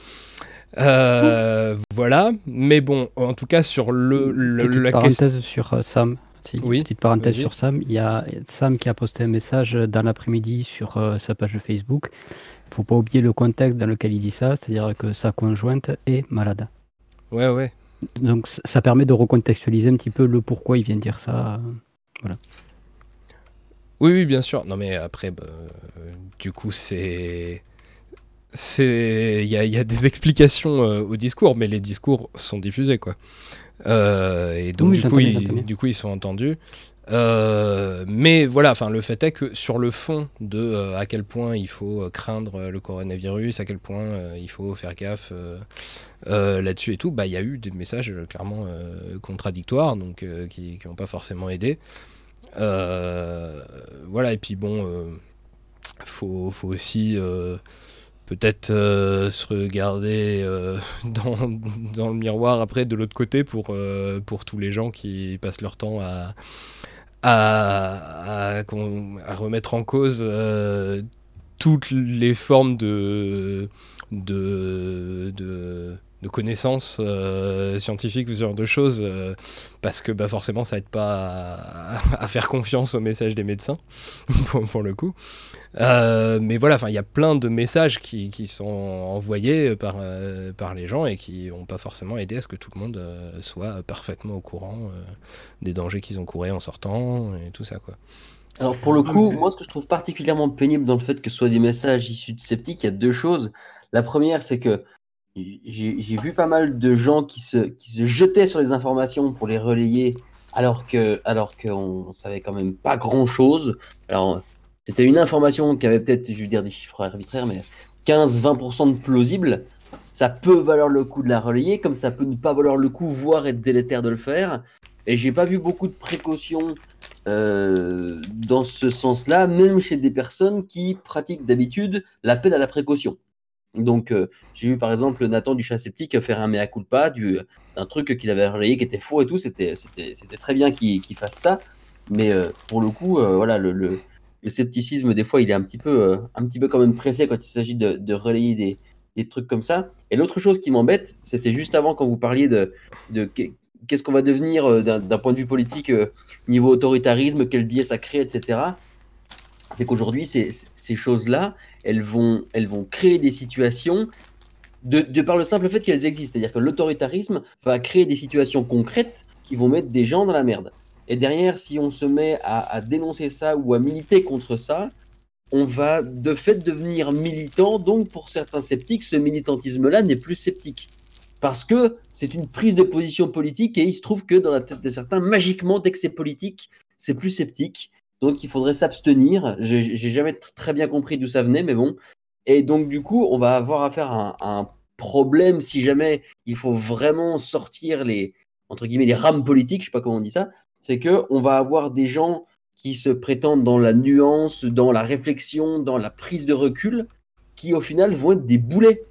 Euh, voilà mais bon en tout cas sur le, le- Petite la parenthèse question sur Sam. Si, Oui, petite parenthèse sur Sam. Il y a Sam qui a posté un message dans l'après-midi sur sa page Facebook. Il faut pas oublier le contexte dans lequel il dit ça, c'est-à-dire que sa conjointe est malade. ouais ouais Donc ça permet de recontextualiser un petit peu le pourquoi il vient de dire ça. Voilà. Oui, oui, bien sûr. Non, mais après, bah, euh, du coup, c'est. C'est. Il y a, il y a des explications euh, au discours, mais les discours sont diffusés, quoi. Euh, et donc, Oui, coup, ils, du coup, ils sont entendus. Euh, mais voilà, enfin, le fait est que sur le fond de euh, à quel point il faut euh, craindre le coronavirus, à quel point il faut faire gaffe là-dessus et tout, bah il y a eu des messages clairement contradictoires, donc qui n'ont pas forcément aidé. Voilà, et puis bon, faut, faut aussi peut-être se regarder dans, dans le miroir après de l'autre côté pour, pour tous les gens qui passent leur temps à, à, remettre en cause euh, toutes les formes de, de, de connaissances euh, scientifiques ou ce genre de choses, euh, parce que bah, forcément ça aide pas à, faire confiance au message des médecins, pour, le coup. Euh, mais voilà, il y a plein de messages qui, qui sont envoyés par, par les gens et qui n'ont pas forcément aidé à ce que tout le monde soit parfaitement au courant des dangers qu'ils ont courus en sortant et tout ça, quoi. Alors pour le coup, moi ce que je trouve particulièrement pénible dans le fait que ce soit des messages issus de sceptiques, il y a deux choses. La première, c'est que j'ai vu pas mal de gens qui se, jetaient sur les informations pour les relayer alors que alors qu'on savait quand même pas grand chose. Alors c'était une information qui avait peut-être, je vais dire des chiffres arbitraires, mais 15-20% de plausible. Ça peut valoir le coup de la relayer, comme ça peut ne pas valoir le coup, voire être délétère de le faire. Et j'ai pas vu beaucoup de précautions euh, dans ce sens-là, même chez des personnes qui pratiquent d'habitude l'appel à la précaution. Donc, euh, j'ai vu par exemple Nathan du chat sceptique faire un mea culpa du- d'un truc qu'il avait relayé qui était faux et tout. C'était très bien qu'il fasse ça. Mais euh, pour le coup, euh, voilà, le, scepticisme, des fois, il est un petit peu, euh, un petit peu quand même pressé quand il s'agit de, relayer des, trucs comme ça. Et l'autre chose qui m'embête, c'était juste avant quand vous parliez de, de qu'est- qu'est-ce qu'on va devenir euh, d'un point de vue politique euh, niveau autoritarisme, quel biais ça crée, etc. C'est qu'aujourd'hui, ces, choses-là, elles vont, créer des situations de, de par le simple fait qu'elles existent. C'est-à-dire que l'autoritarisme va créer des situations concrètes qui vont mettre des gens dans la merde. Et derrière, si on se met à, à dénoncer ça ou à militer contre ça, on va de fait devenir militant. Donc, pour certains sceptiques, ce militantisme-là n'est plus sceptique. Parce que c'est une prise de position politique et il se trouve que dans la tête de certains, magiquement, dès que c'est politique, c'est plus sceptique. Donc, il faudrait s'abstenir. J'ai jamais tr- très bien compris d'où ça venait, mais bon. Et donc, du coup, on va avoir affaire à un, à un problème si jamais il faut vraiment sortir les, entre guillemets, les rames politiques, je sais pas comment on dit ça. C'est que on va avoir des gens qui se prétendent dans la nuance, dans la réflexion, dans la prise de recul, qui au final vont être des boulets.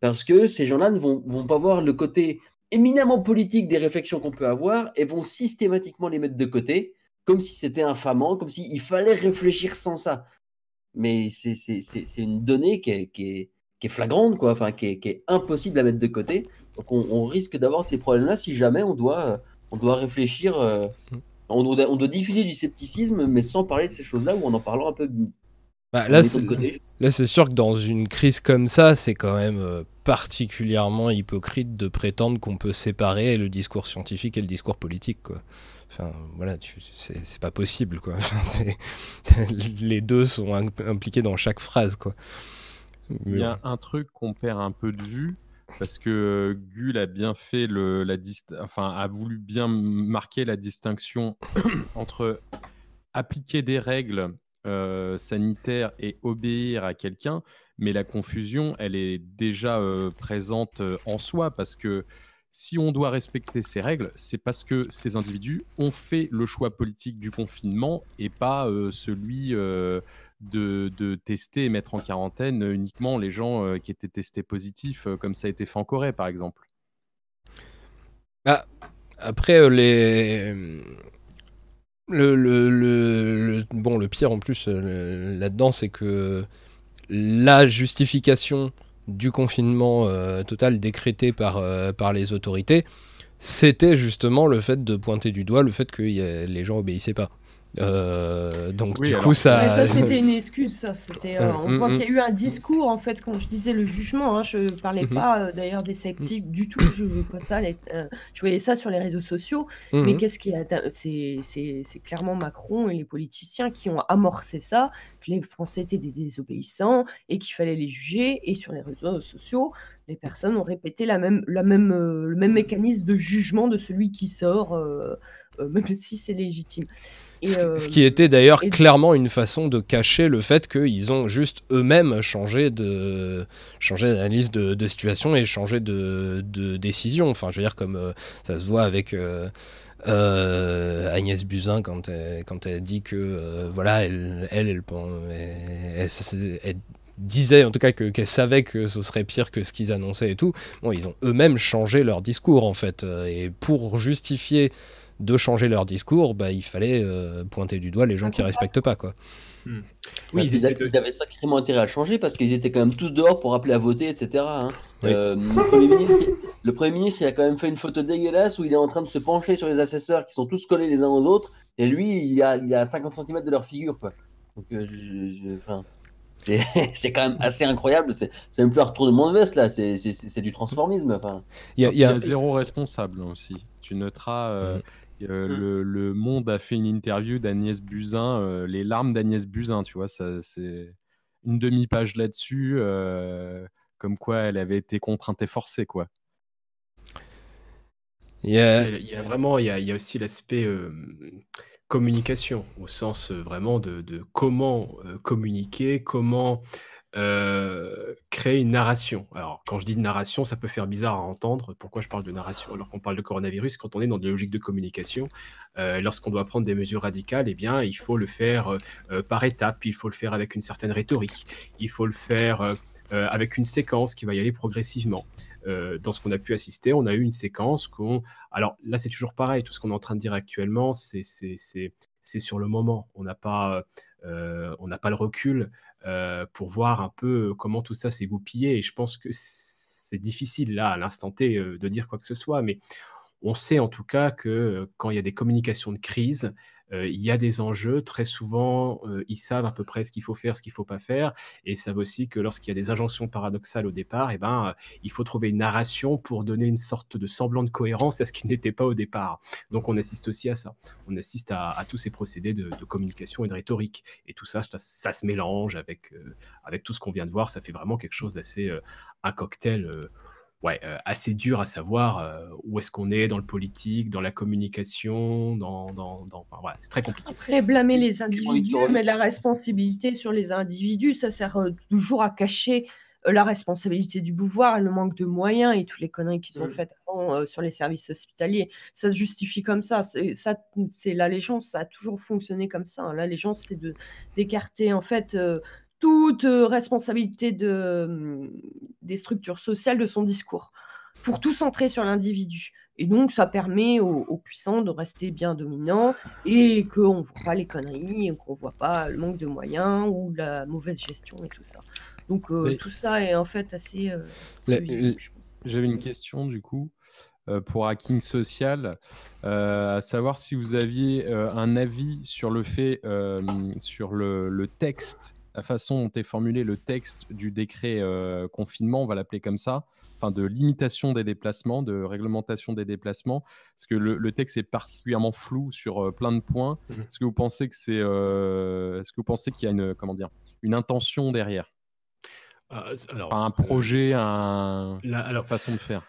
Parce que ces gens-là ne vont, vont pas voir le côté éminemment politique des réflexions qu'on peut avoir et vont systématiquement les mettre de côté, comme si c'était infamant, comme s'il fallait réfléchir sans ça. Mais c'est une donnée qui est, qui est, qui est flagrante, quoi, enfin, qui est, qui est impossible à mettre de côté. Donc on, on risque d'avoir ces problèmes-là si jamais on doit, euh, on doit réfléchir, euh, on, doit, on doit diffuser du scepticisme, mais sans parler de ces choses-là ou en en parlant un peu Bah, là, c'est, là, sûr que dans une crise comme ça, c'est quand même euh, particulièrement hypocrite de prétendre qu'on peut séparer le discours scientifique et le discours politique, quoi. Enfin, voilà, c'est, pas possible, quoi. Enfin, les deux sont im- impliqués dans chaque phrase, quoi. Il y a un truc qu'on perd un peu de vue parce que euh, Gull a bien fait le, la enfin a voulu bien marquer la distinction entre appliquer des règles euh, sanitaires et obéir à quelqu'un, mais la confusion, elle est déjà euh, présente en soi parce que si on doit respecter ces règles, c'est parce que ces individus ont fait le choix politique du confinement et pas euh, celui euh, de, tester et mettre en quarantaine uniquement les gens euh, qui étaient testés positifs, comme ça a été fait en Corée, par exemple. Ah, après. Le, bon, le pire en plus là-dedans, c'est que la justification du confinement euh, total décrété par, euh, par les autorités, c'était justement le fait de pointer du doigt le fait que les gens obéissaient pas. Euh, donc Oui, du alors, coup, ça. Ça, c'était une excuse, ça. C'était, euh, Mm, on mm, voit mm. qu'il y a eu un discours, en fait, quand je disais le jugement. hein, je parlais Mhm. pas euh, d'ailleurs des sceptiques du tout. Je, vois ça, les- euh, je voyais ça sur les réseaux sociaux. Mais Mhm. qu'est-ce qui a. C'est, c'est, c'est clairement Macron et les politiciens qui ont amorcé ça, que les Français étaient des désobéissants et qu'il fallait les juger. Et sur les réseaux sociaux, les personnes ont répété la même, la même, euh, le même mécanisme de jugement de celui qui sort, euh, euh, même si c'est légitime. Et, euh, ce qui était d'ailleurs et- clairement une façon de cacher le fait qu'ils ont juste eux-mêmes changé de changé d'analyse de, de situation et changé de, de décision. Enfin, je veux dire, comme euh, ça se voit avec euh, Agnès Buzyn quand elle, quand elle dit que voilà, elle, elle, elle, elle- elle- elle disait en tout cas que- qu'elle savait que ce serait pire que ce qu'ils annonçaient et tout. Bon, ils ont eux-mêmes changé leur discours en fait. Et pour justifier de changer leur discours, bah, il fallait euh, pointer du doigt les gens qui respectent pas quoi. Ouais, Oui, ils, avaient sacrément intérêt à le changer parce qu'ils étaient quand même tous dehors pour appeler à voter, etc. hein. Oui. Euh, le, Premier ministre, le Premier ministre, il a quand même fait une photo dégueulasse où il est en train de se pencher sur les assesseurs qui sont tous collés les uns aux autres et lui, il a, il a 50 cm de leur figure. Quoi. Donc, euh, je- je- enfin, c'est c'est quand même assez incroyable. C'est c'est même plus un retournement de veste là, c'est c'est- c'est- c'est du transformisme. Enfin. Il y a- Il y a zéro responsable hein, aussi. Tu noteras, euh, euh, le, le Monde a fait une interview d'Agnès Buzyn, euh, les larmes d'Agnès Buzyn, tu vois, ça, c'est une demi-page là-dessus, euh, comme quoi elle avait été contrainte et forcée, quoi. Il y a- Il y a vraiment, il y a, il y a aussi l'aspect euh, communication, au sens euh, vraiment de, de comment euh, communiquer, comment euh, créer une narration. Alors, quand je dis narration, ça peut faire bizarre à entendre. Pourquoi je parle de narration alors qu'on parle de coronavirus Quand on est dans des logiques de communication, euh, lorsqu'on doit prendre des mesures radicales, eh bien, il faut le faire euh, par étapes, il faut le faire avec une certaine rhétorique, il faut le faire avec une séquence qui va y aller progressivement. Dans ce qu'on a pu assister, on a eu une séquence. Alors là, c'est toujours pareil, tout ce qu'on est en train de dire actuellement, c'est sur le moment. On n'a pas, on n'a pas le recul euh, pour voir un peu comment tout ça s'est goupillé. Et je pense que c'est difficile là, à l'instant T, euh, de dire quoi que ce soit, mais on sait en tout cas que euh, quand il y a des communications de crise, euh, il y a des enjeux. Très souvent, euh, ils savent à peu près ce qu'il faut faire, ce qu'il ne faut pas faire. Et ils savent aussi que lorsqu'il y a des injonctions paradoxales au départ, eh ben, euh, il faut trouver une narration pour donner une sorte de semblant de cohérence à ce qui n'était pas au départ. Donc on assiste aussi à ça. On assiste à, tous ces procédés de, communication et de rhétorique. Et tout ça, ça, se mélange avec, euh, avec tout ce qu'on vient de voir. Ça fait vraiment quelque chose d'assez... euh, un cocktail... euh, ouais, euh, assez dur à savoir euh, où est-ce qu'on est dans le politique, dans la communication, dans... dans, dans- enfin, voilà, c'est très compliqué. Après, blâmer les individus, mais la responsabilité sur les individus, ça sert euh, toujours à cacher la responsabilité du pouvoir et le manque de moyens et toutes les conneries qu'ils ont Mm. faites avant euh, sur les services hospitaliers. Ça se justifie comme ça. C'est ça, c'est l'allégeance, ça a toujours fonctionné comme ça. hein. L'allégeance, c'est de d'écarter en fait euh, toute euh, responsabilité de, hum, des structures sociales de son discours pour tout centrer sur l'individu. Et donc, ça permet aux, aux puissants de rester bien dominants et qu'on ne voit pas les conneries, qu'on ne voit pas le manque de moyens ou la mauvaise gestion et tout ça. Donc, euh, tout ça est en fait assez. euh. J'avais une question du coup pour Hacking Social, euh, à savoir si vous aviez euh, un avis sur le fait, euh, sur le, le texte la façon dont est formulé le texte du décret euh, confinement, on va l'appeler comme ça, enfin de limitation des déplacements, de réglementation des déplacements, parce que le, le texte est particulièrement flou sur euh, plein de points. Mhm. Est-ce que vous pensez que c'est, euh, est-ce que vous pensez qu'il y a une, comment dire, une intention derrière, Ah, alors, un projet, un, alors, une façon de faire?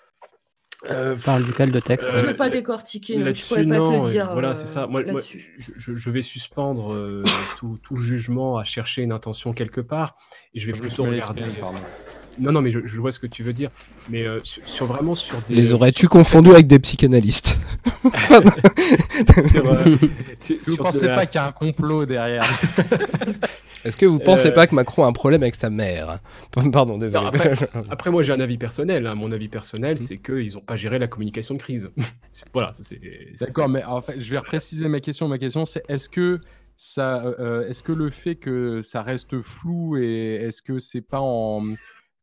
Euh, Tu parles duquel de texte Je Euh, peux pas décortiquer, donc je pourrais pas te non, et dire. voilà, euh, c'est ça. Moi, moi, je, je- vais suspendre euh, tout, tout jugement à chercher une intention quelque part, et je vais plutôt regarder. pardon. Non, non, mais je, je vois ce que tu veux dire. Mais euh, sur, sur- vraiment sur des. Les aurais-tu sur- confondus avec des psychanalystes sur, euh, sur- Vous pensez de pas qu'il y a un complot derrière Est-ce que vous pensez Euh, pas que Macron a un problème avec sa mère? Pardon, désolé. Non, après, après, moi, j'ai un avis personnel. hein. Mon avis personnel, c'est qu'ils n'ont pas géré la communication de crise. Voilà, ça, c'est. D'accord, mais en fait, je vais repréciser ma question. Ma question, c'est est-ce que ça, euh, est-ce que le fait que ça reste flou et est-ce que c'est pas en,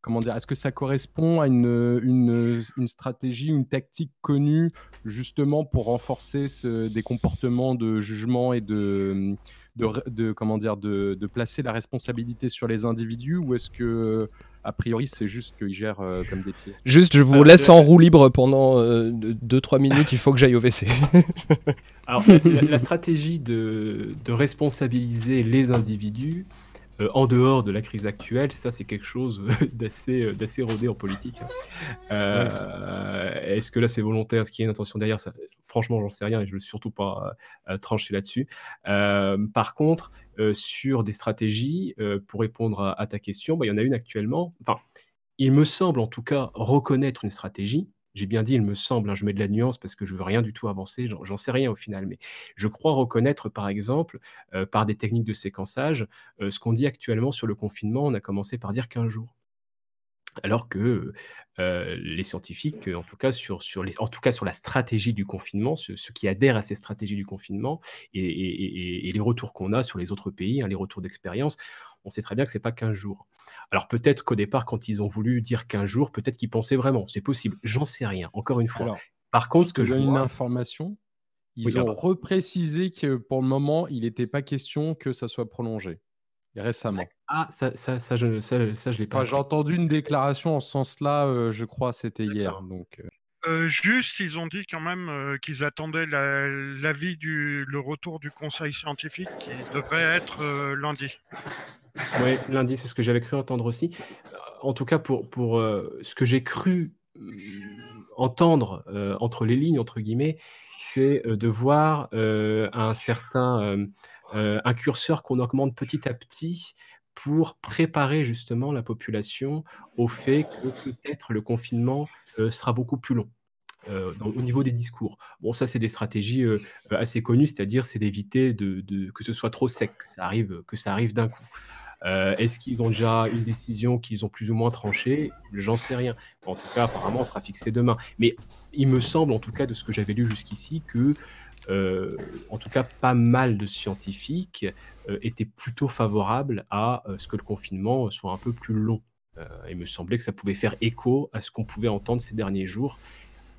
comment dire, est-ce que ça correspond à une, une, une stratégie, une tactique connue justement pour renforcer ce- des comportements de jugement et de, de, de- comment dire, de, de placer la responsabilité sur les individus ou est-ce que a priori c'est juste qu'ils gèrent euh, comme des pieds? Juste, je vous Alors, laisse la- en roue libre pendant 2-3 minutes, il faut que j'aille au WC. Alors, la, la stratégie de, de responsabiliser les individus euh, en dehors de la crise actuelle, ça, c'est quelque chose d'assez euh, d'assez rodé en politique. Euh, Est-ce que là, c'est volontaire? Est-ce qu'il y a une intention derrière? Ça Franchement, j'en sais rien et je ne veux surtout pas euh, trancher là-dessus. Euh, par contre, euh, sur des stratégies, euh, pour répondre à, à ta question, bah, il y en a une actuellement. Enfin, il me semble en tout cas reconnaître une stratégie. J'ai bien dit, il me semble, hein, je mets de la nuance parce que je veux rien du tout avancer, j'en sais rien au final, mais je crois reconnaître, par exemple, euh, par des techniques de séquençage, euh, ce qu'on dit actuellement sur le confinement, on a commencé par dire 15 jours. Alors que euh, les scientifiques, en tout cas sur, sur les, en tout cas sur la stratégie du confinement, ceux, qui adhèrent à ces stratégies du confinement et les retours qu'on a sur les autres pays, hein, les retours d'expérience, on sait très bien que c'est pas 15 jours. Alors peut-être qu'au départ, quand ils ont voulu dire 15 jours, peut-être qu'ils pensaient vraiment, c'est possible, j'en sais rien, encore une fois. Alors, Par contre, ce que je donne une vois, information. Ils Oui, ont reprécisé que pour le moment, il n'était pas question que ça soit prolongé. Récemment. ah, ça, ça, ça, je, ça, ça, je l'ai pas Enfin, j'ai entendu une déclaration en ce sens-là, euh, je crois, c'était hier. Donc, euh, Euh, juste, ils ont dit quand même euh, qu'ils attendaient la- l'avis du le retour du conseil scientifique qui devrait être euh, lundi. Oui, lundi, c'est ce que j'avais cru entendre aussi. En tout cas, pour, euh, ce que j'ai cru euh, entendre euh, entre les lignes, entre guillemets, c'est de voir un certain un curseur qu'on augmente petit à petit pour préparer justement la population au fait que peut-être le confinement sera beaucoup plus long. au niveau des discours. Bon, ça, c'est des stratégies assez connues, c'est-à-dire c'est d'éviter que ce soit trop sec, que ça arrive, que ça arrive d'un coup. Euh, Est-ce qu'ils ont déjà une décision qu'ils ont plus ou moins tranchée? J'en sais rien. En tout cas, apparemment, ça sera fixé demain. Mais il me semble, en tout cas, de ce que j'avais lu jusqu'ici, que, euh, en tout cas, pas mal de scientifiques euh, étaient plutôt favorables à ce que le confinement soit un peu plus long. Il me semblait que ça pouvait faire écho à ce qu'on pouvait entendre ces derniers jours,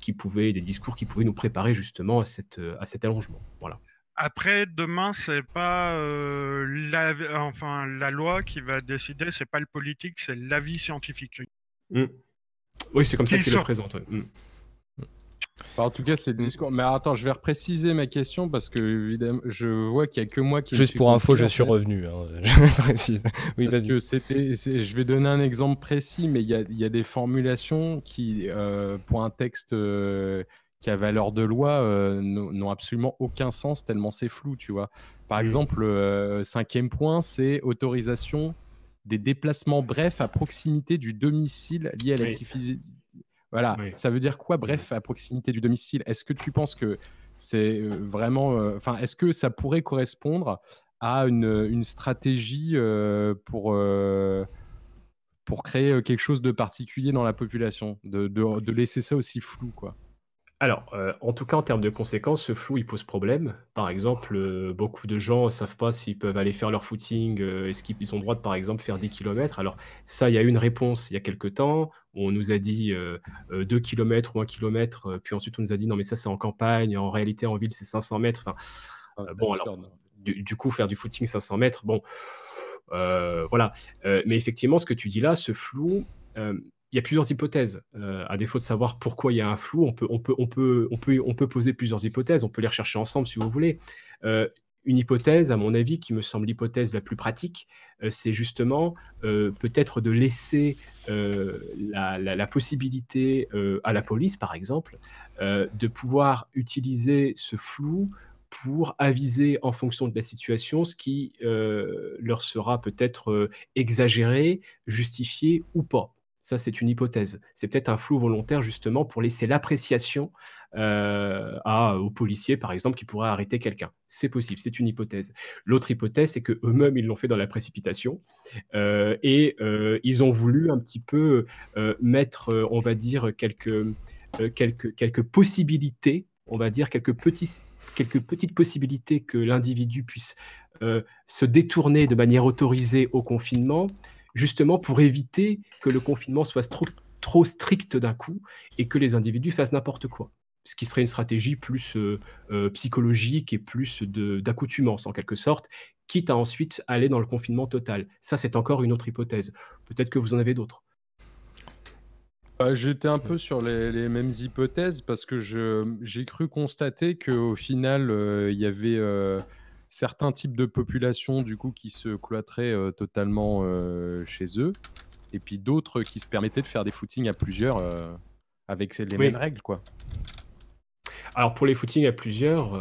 qui des discours qui pouvaient nous préparer justement à, cette, à cet allongement. Voilà. Après, demain, c'est pas euh, la, enfin, la loi qui va décider, c'est pas le politique, c'est l'avis scientifique. Mm. Oui, c'est comme ça Qui qu'il le présente. ouais. Mm. enfin, en tout cas, c'est le discours. Mais attends, je vais repréciser ma question parce que évidemment, je vois qu'il n'y a que moi qui. Juste pour info, je suis revenu. hein, je précise. Oui, Parce vas-y. que c'était, c'est- je vais donner un exemple précis, mais il y a, il y a des formulations qui, euh, pour un texte euh, qui a valeur de loi, euh, n'ont absolument aucun sens tellement c'est flou, tu vois. Par exemple, euh, cinquième point, c'est autorisation des déplacements brefs à proximité du domicile liés à Oui. l'activité. Voilà, Oui. ça veut dire quoi, bref, à proximité du domicile? Est-ce que tu penses que c'est euh, vraiment. euh, Enfin, est-ce que ça pourrait correspondre à une, une stratégie pour, pour créer quelque chose de particulier dans la population? De, de, de laisser ça aussi flou, quoi. Alors, euh, en tout cas, en termes de conséquences, ce flou, il pose problème. Par exemple, euh, beaucoup de gens ne savent pas s'ils peuvent aller faire leur footing, euh, est-ce qu'ils ont le droit de, par exemple, faire 10 km. Alors, ça, il y a eu une réponse il y a quelque temps. On nous a dit euh, euh, 2 km ou 1 km, puis ensuite on nous a dit non, mais ça, c'est en campagne, en réalité, en ville, c'est 500 mètres. Enfin, c'est bon, alors, absurde. du, du coup, faire du footing 500 mètres, bon, voilà. Mais effectivement, ce que tu dis là, ce flou, il y a plusieurs hypothèses. Euh, à défaut de savoir pourquoi il y a un flou, on peut, on, peut, on, peut, on, peut, poser plusieurs hypothèses. On peut les rechercher ensemble si vous voulez. Euh, une hypothèse, à mon avis, qui me semble l'hypothèse la plus pratique, euh, c'est justement peut-être de laisser la, possibilité à la police, par exemple, de pouvoir utiliser ce flou pour aviser en fonction de la situation ce qui leur sera peut-être exagéré, justifié ou pas. Ça, c'est une hypothèse. C'est peut-être un flou volontaire justement pour laisser l'appréciation euh, aux policiers, par exemple, qui pourraient arrêter quelqu'un. C'est possible, c'est une hypothèse. L'autre hypothèse, c'est que eux-mêmes, ils l'ont fait dans la précipitation euh, et euh, ils ont voulu un petit peu mettre, on va dire, quelques, possibilités, on va dire, quelques, petites possibilités que l'individu puisse se détourner de manière autorisée au confinement, justement pour éviter que le confinement soit trop, trop strict d'un coup et que les individus fassent n'importe quoi. Ce qui serait une stratégie plus euh, euh, psychologique et plus de- d'accoutumance en quelque sorte, quitte à ensuite aller dans le confinement total. Ça, c'est encore une autre hypothèse. Peut-être que vous en avez d'autres. Bah, J'étais un peu sur les, les mêmes hypothèses parce que j'ai cru constater qu'au final, euh, il y avait certains types de populations du coup qui se cloîtraient euh, totalement euh, chez eux et puis d'autres qui se permettaient de faire des footings à plusieurs euh, avec les Oui. mêmes règles quoi. Alors pour les footings à plusieurs,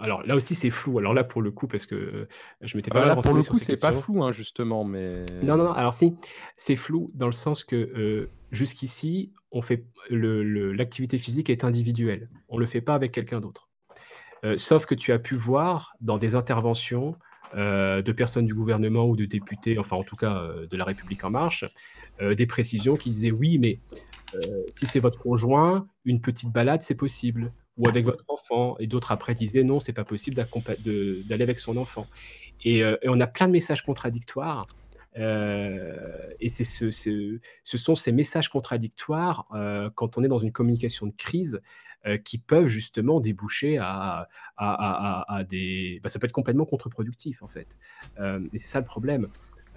alors là aussi c'est flou. Alors là pour le coup parce que je m'étais Ah pas bah là, pour le coup, ces c'est pas flou hein, justement, mais Non, non, non, alors si, c'est flou dans le sens que jusqu'ici, on fait le- le- l'activité physique est individuelle. On ne le fait pas avec quelqu'un d'autre. Euh, sauf que tu as pu voir dans des interventions euh, de personnes du gouvernement ou de députés, enfin en tout cas euh, de la République en marche, des précisions qui disaient oui, mais si c'est votre conjoint, une petite balade, c'est possible. Ou avec votre enfant. Et d'autres après disaient non, c'est pas possible d'aller avec son enfant. Et, on a plein de messages contradictoires. Et ce, sont ces messages contradictoires quand on est dans une communication de crise qui peuvent justement déboucher à, à- à- des... bah, ça peut être complètement contre-productif en fait. Euh, et c'est ça le problème.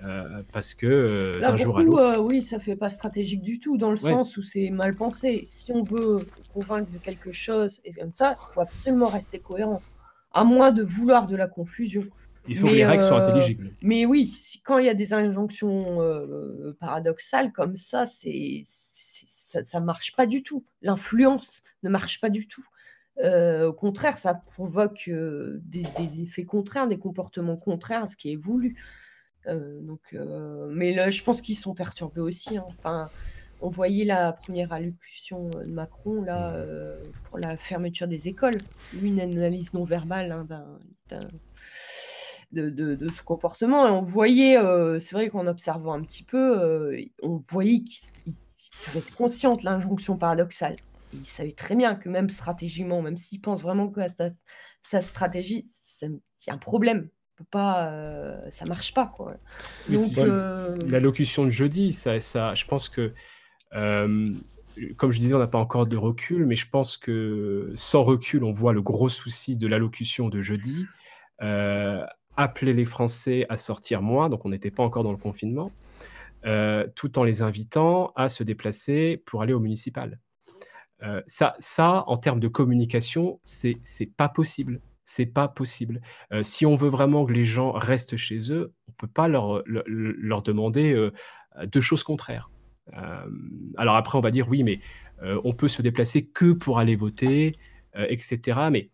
Euh, parce que euh, d'un jour à l'autre... euh, oui, ça fait pas stratégique du tout, dans le Ouais. sens où c'est mal pensé. Si on veut convaincre de quelque chose et comme ça, il faut absolument rester cohérent, à moins de vouloir de la confusion. Il faut que les règles soient intelligibles. Mais oui, si- quand il y a des injonctions euh, paradoxales comme ça, c'est- ça, ça marche pas du tout. L'influence ne marche pas du tout. Euh, au contraire, ça provoque euh, des, des effets contraires, des comportements contraires à ce qui est voulu. Euh, donc, mais là, je pense qu'ils sont perturbés aussi. hein. Enfin, on voyait la première allocution de Macron là euh, pour la fermeture des écoles. Lui, une analyse non verbale hein, d'un- de, de- de ce comportement. Et on voyait, c'est vrai qu'en observant un petit peu, on voyait qu'il il- il était conscient de l'injonction paradoxale. Il savait très bien que même stratégiquement, même s'il pense vraiment que sa, sa stratégie, il y a un problème. On peut Pas, euh, ça marche pas quoi. Donc, euh, L'allocution de jeudi, ça, ça, je pense que, euh, comme je disais, on n'a pas encore de recul, mais je pense que sans recul, on voit le gros souci de l'allocution de jeudi. Euh, appeler les Français à sortir moins, donc on n'était pas encore dans le confinement, euh, tout en les invitant à se déplacer pour aller au municipal. Euh, ça, ça, en termes de communication, c'est pas possible. C'est pas possible. Euh, si on veut vraiment que les gens restent chez eux, on peut pas leur, leur, leur demander deux choses contraires. Alors après, on va dire oui, mais on peut se déplacer que pour aller voter, etc. Mais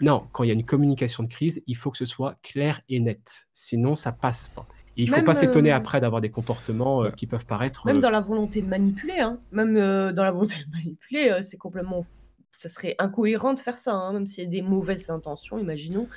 non, quand il y a une communication de crise, il faut que ce soit clair et net. Sinon, ça passe pas. Et il faut Même, pas s'étonner euh, après d'avoir des comportements euh, qui peuvent paraître. Même euh, dans la volonté de manipuler, hein. même euh, dans la volonté de manipuler, euh, c'est complètement. Ça serait incohérent de faire ça, hein, même s'il y a des mauvaises intentions, imaginons.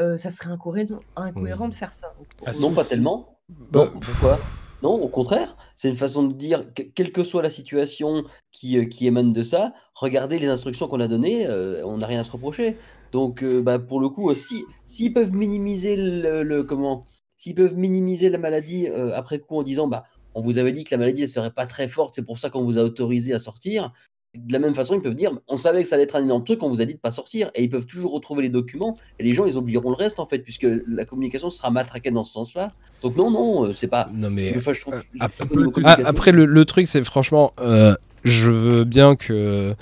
euh, ça serait incohérent, incohérent de faire ça. Donc, pour- non, pas tellement. Non, pourquoi? Non, au contraire, c'est une façon de dire, que, quelle que soit la situation qui, euh, qui émane de ça, regardez les instructions qu'on a données, euh, on n'a rien à se reprocher. Donc, euh, bah, pour le coup, euh, si s'ils peuvent minimiser le, le- comment, s'ils peuvent minimiser la maladie euh, après coup en disant, bah, on vous avait dit que la maladie ne serait pas très forte, c'est pour ça qu'on vous a autorisé à sortir. De la même façon, ils peuvent dire on savait que ça allait être un énorme truc, on vous a dit de pas sortir. Et ils peuvent toujours retrouver les documents. Et les gens, ils oublieront le reste, en fait, puisque la communication sera matraquée dans ce sens-là. Donc, non, non, euh, c'est pas. Non, mais. Enfin, je trouve- je Ap- trouve que niveau Ah, après, le, le truc, c'est franchement, euh, je veux bien que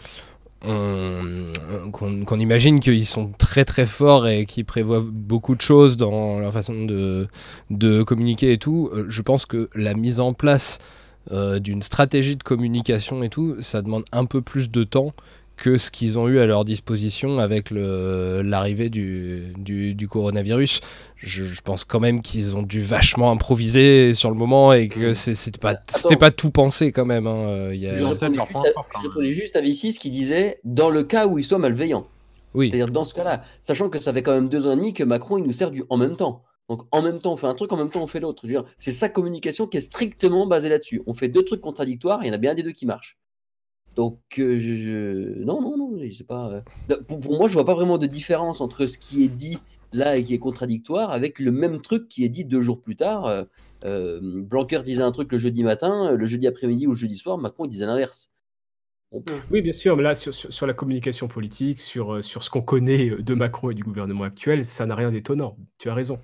qu'on imagine qu'ils sont très très forts et qu'ils prévoient beaucoup de choses dans leur façon de, de communiquer et tout. Euh, Je pense que la mise en place euh, d'une stratégie de communication et tout, ça demande un peu plus de temps que ce qu'ils ont eu à leur disposition avec l'arrivée du, du, du coronavirus. Je, je pense quand même qu'ils ont dû vachement improviser sur le moment et que c'est- c'était pas, pas tout pensé quand même. hein. Euh, il y a- Je répondais, juste à, je répondais juste à V6 qui disait dans le cas où ils soient malveillants. Oui. C'est-à-dire dans ce cas-là, sachant que ça fait quand même deux ans et demi que Macron il nous sert du en même temps. Donc en même temps on fait un truc, en même temps on fait l'autre. C'est sa communication qui est strictement basée là-dessus. On fait deux trucs contradictoires, il y en a bien un des deux qui marche. Donc euh, je, je- non non non, je sais pas. euh, Pour, pour moi je vois pas vraiment de différence entre ce qui est dit là et qui est contradictoire avec le même truc qui est dit deux jours plus tard. Euh, Blanquer disait un truc le jeudi matin, le jeudi après-midi ou le jeudi soir, Macron il disait l'inverse. Oui, bien sûr, mais là, sur, sur- sur la communication politique, sur, sur ce qu'on connaît de Macron et du gouvernement actuel, ça n'a rien d'étonnant. Tu as raison.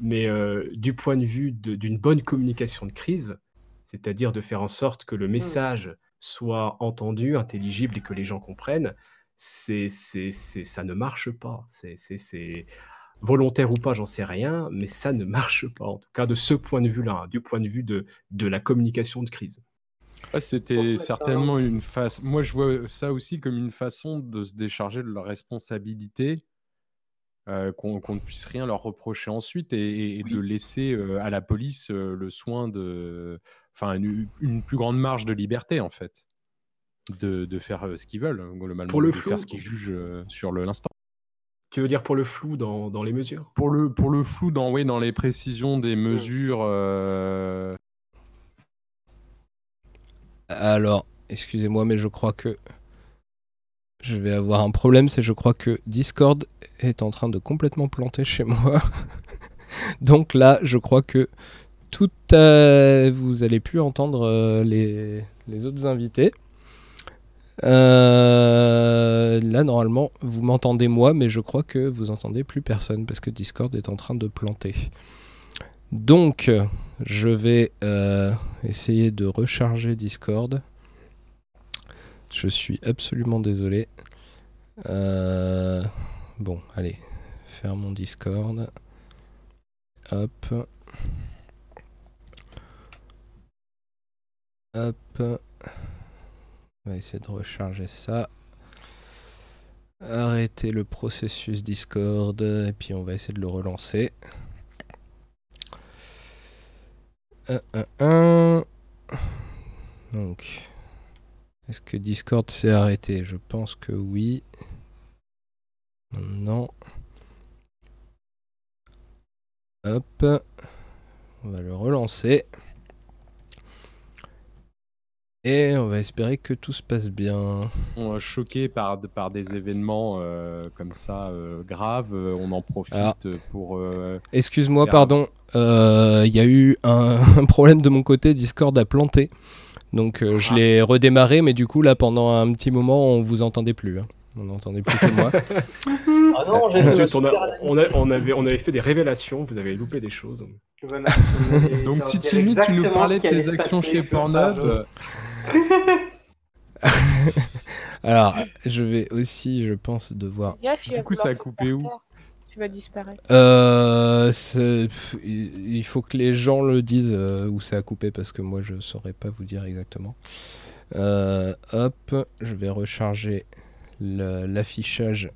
Mais euh, du point de vue de- d'une bonne communication de crise, c'est-à-dire de faire en sorte que le message soit entendu, intelligible et que les gens comprennent, c'est, c'est, c'est- ça ne marche pas. C'est, c'est- c'est volontaire ou pas, j'en sais rien, mais ça ne marche pas. En tout cas, de ce point de vue-là, hein, du point de vue de, de la communication de crise. Ouais, C'était certainement une façon. Moi, je vois ça aussi comme une façon de se décharger de leur responsabilité, euh, qu'on qu'on ne puisse rien leur reprocher ensuite et, et de laisser euh, à la police euh, le soin de. Enfin, une, une plus grande marge de liberté, en fait, de, de faire euh, ce qu'ils veulent, globalement, Pour le de flou, faire ce qu'ils jugent euh, sur le- l'instant. Tu veux dire pour le flou dans, dans les mesures? Pour le, pour le flou, dans, oui, dans les précisions des mesures. euh, Alors, excusez-moi, mais je crois que je vais avoir un problème. C'est je crois que Discord est en train de complètement planter chez moi. Donc là, je crois que euh, vous allez plus entendre euh, les, autres invités. Euh, là, normalement, vous m'entendez moi, mais je crois que vous entendez plus personne parce que Discord est en train de planter. Donc, je vais essayer de recharger Discord. Je suis absolument désolé. Bon, allez, faire mon Discord. Hop. Hop. On va essayer de recharger ça. Arrêter le processus Discord et puis on va essayer de le relancer. Un, un, un. Donc, est-ce que Discord s'est arrêté? Je pense que oui. Non. Hop. On va le relancer. Et on va espérer que tout se passe bien. on est choqué par, par des événements euh, comme ça euh, graves, on en profite Alors, pour. euh, Excuse-moi, faire- pardon. euh, Il y a eu un, un problème de mon côté. Discord a planté. Donc euh, Ah. je l'ai redémarré, mais du coup, là, pendant un petit moment, on vous entendait plus. hein. On n'entendait plus que moi. Ah non, j'ai on, a- on a- on avait, on avait fait des révélations, vous avez loupé des choses. Voilà. Donc, si Timmy, tu nous parlais de tes actions chez je Pornhub. Alors, je vais aussi, je pense, devoir. Gaffe, Du coup, ça a coupé où. Tu vas disparaître. Euh, il faut que les gens le disent euh, où ça a coupé parce que moi je saurais pas vous dire exactement. Euh, hop, je vais recharger l'affichage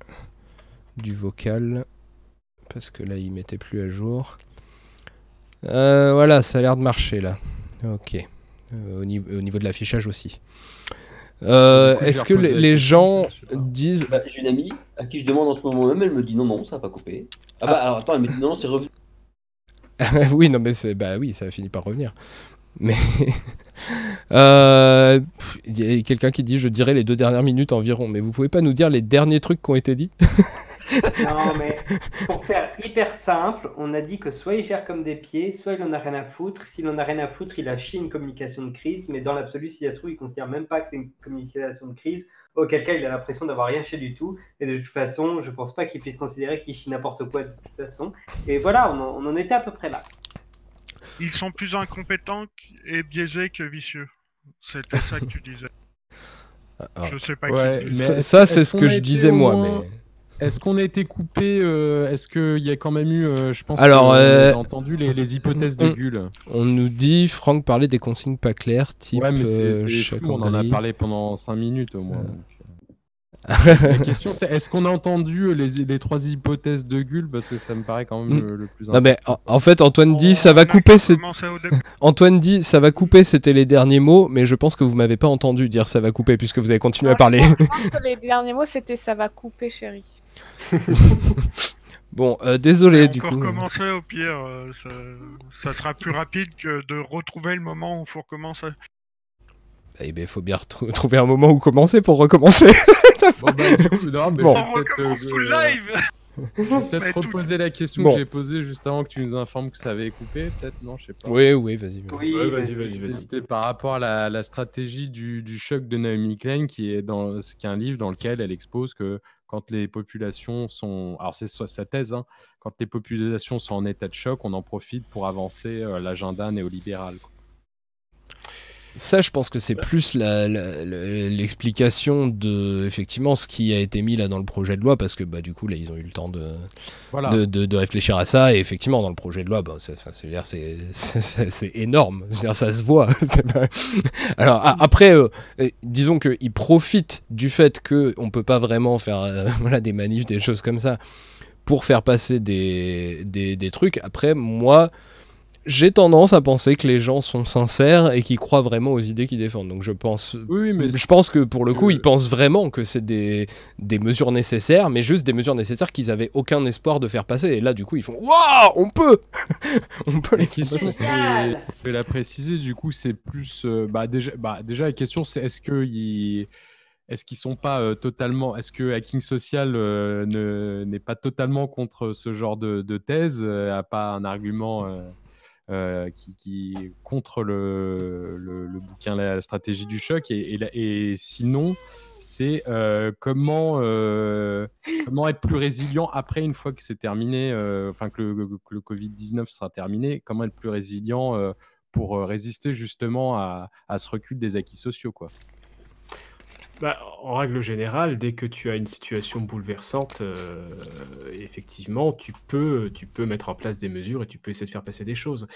du vocal parce que là il mettait plus à jour. Euh, voilà, ça a l'air de marcher là. Ok. Euh, au, niveau, au niveau de l'affichage aussi. Euh, Est-ce que les, gens disent Bah, j'ai une amie à qui je demande en ce moment même, elle me dit non, non, ça n'a pas coupé. Ah bah alors attends, elle me dit non, non, c'est revenu. oui, non, mais c'est bah oui, ça a fini par revenir. Mais euh, il y a quelqu'un qui dit, je dirais les deux dernières minutes environ. Mais vous pouvez pas nous dire les derniers trucs qui ont été dits? Non, mais pour faire hyper simple, on a dit que soit il gère comme des pieds, soit il en a rien à foutre. S'il en a rien à foutre, il a chié une communication de crise, mais dans l'absolu, si ça se trouve, il considère même pas que c'est une communication de crise, auquel cas il a l'impression d'avoir rien chié du tout. Et de toute façon, je pense pas qu'il puisse considérer qu'il chie n'importe quoi de toute façon. Et voilà, on en, on en était à peu près là. Ils sont plus incompétents et biaisés que vicieux. C'était ça que tu disais. Je sais pas Ouais, qui. mais Ça- c'est ce que je disais moi, moins- mais- Est-ce qu'on a été coupé euh, Est-ce qu'il y a quand même eu, euh, je pense, Alors, que, euh, j'ai entendu les, les hypothèses de on- Gull. On nous dit, Franck parlait des consignes pas claires, type Ouais, mais c'est euh, on en a parlé pendant 5 minutes au moins. donc, euh. La question c'est est-ce qu'on a entendu les, les trois hypothèses de Gull Parce que ça me paraît quand même Mm. le, le plus Non mais important. en, en fait Antoine dit ça va couper. Antoine dit ça va couper c'était les derniers mots mais je pense que vous m'avez pas entendu dire ça va couper puisque vous avez continué à parler. Je pense que les derniers mots, c'était ça va couper, chérie. bon euh, désolé on du peut coup. recommencer au pire. euh, ça, ça sera plus rapide que de retrouver le moment où il faut recommencer. Eh ben faut bien retrou- trouver un moment où commencer pour recommencer. Bon, bah, du coup, non, mais Bon. peut-être, euh, peut-être reposer la question Bon. que j'ai posée juste avant que tu nous informes que ça avait coupé, peut-être non, je sais pas. Oui, oui, vas-y, vas-y. Oui, Ouais, vas-y, vas-y. C'était par rapport à la, la stratégie du, du choc de Naomi Klein, qui est, dans, qui est un livre dans lequel elle expose que quand les populations sont. Alors, c'est soit sa thèse, hein, quand les populations sont en état de choc, on en profite pour avancer euh, l'agenda néolibéral. quoi. Ça, je pense que c'est plus l'explication de effectivement ce qui a été mis là dans le projet de loi parce que bah du coup là ils ont eu le temps de Voilà. de, de- de réfléchir à ça. Et effectivement dans le projet de loi bah, c'est, énorme. Dire, ça se voit. Pas- alors a- après euh, disons qu'ils profitent du fait que on peut pas vraiment faire euh, voilà des manifs des choses comme ça pour faire passer des, des, des trucs. Après moi j'ai tendance à penser que les gens sont sincères et qu'ils croient vraiment aux idées qu'ils défendent. Donc je pense, Oui, mais je pense que pour le coup, que- ils pensent vraiment que c'est des, des mesures nécessaires, mais juste des mesures nécessaires qu'ils avaient aucun espoir de faire passer. Et là, du coup, ils font Waouh, on peut On peut les La faire question, passer. c'est, je vais la préciser, du coup, c'est plus. euh, bah, déjà, bah, déjà, la question, c'est est-ce qu'ils est-ce qu'ils sont pas euh, totalement. Est-ce que Hacking Social euh, ne- n'est pas totalement contre ce genre de, de thèse euh, A pas un argument euh, qui, contre le, le, bouquin La stratégie du choc Et, sinon, c'est euh, comment, euh, comment être plus résilient après, une fois que c'est terminé, enfin que le, le Covid-19 sera terminé, comment être plus résilient pour résister justement à, à ce recul des acquis sociaux. Quoi. Bah, en règle générale, dès que tu as une situation bouleversante, euh, effectivement, tu peux, tu peux mettre en place des mesures et tu peux essayer de faire passer des choses.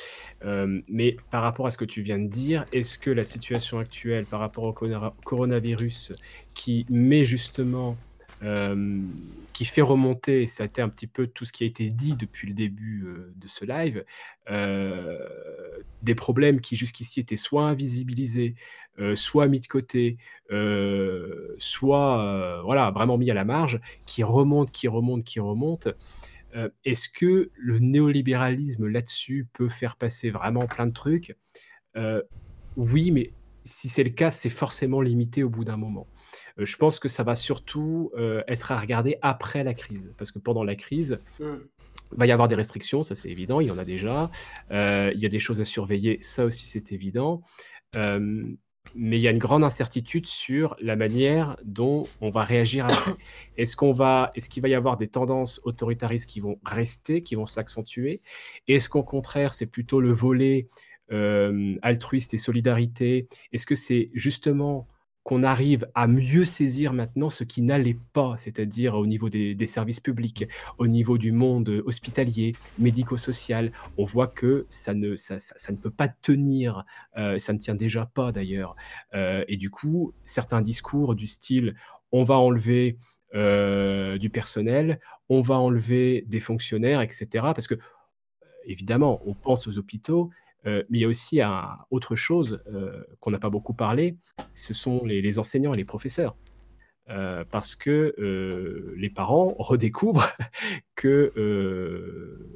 Euh, mais par rapport à ce que tu viens de dire, est-ce que la situation actuelle par rapport au corona- coronavirus qui met justement, euh, qui fait remonter, ça a été un petit peu tout ce qui a été dit depuis le début euh, de ce live, euh, des problèmes qui jusqu'ici étaient soit invisibilisés, soit mis de côté, soit voilà, vraiment mis à la marge, qui remontent, qui remontent, qui remontent. Est-ce que le néolibéralisme là-dessus peut faire passer vraiment plein de trucs? Oui, mais si c'est le cas, c'est forcément limité au bout d'un moment. Euh, je pense que ça va surtout euh, être à regarder après la crise, parce que pendant la crise, il va y avoir des restrictions, ça c'est évident, il y en a déjà. Euh, il y a des choses à surveiller, ça aussi c'est évident. Mais il y a une grande incertitude sur la manière dont on va réagir après. Est-ce qu'on va, est-ce qu'il va y avoir des tendances autoritaristes qui vont rester, qui vont s'accentuer? Est-ce qu'au contraire, c'est plutôt le volet euh, altruiste et solidarité? Est-ce que c'est justement qu'on arrive à mieux saisir maintenant ce qui n'allait pas, c'est-à-dire au niveau des, services publics, au niveau du monde hospitalier, médico-social. On voit que ça ne, ça, ça- ne peut pas tenir, euh, ça ne tient déjà pas d'ailleurs. Euh, et du coup, certains discours du style on va enlever euh, du personnel, on va enlever des fonctionnaires, etc. Parce que évidemment, on pense aux hôpitaux, euh, mais il y a aussi autre chose euh, qu'on n'a pas beaucoup parlé, ce sont les, enseignants et les professeurs. Euh, parce que euh, les parents redécouvrent que euh,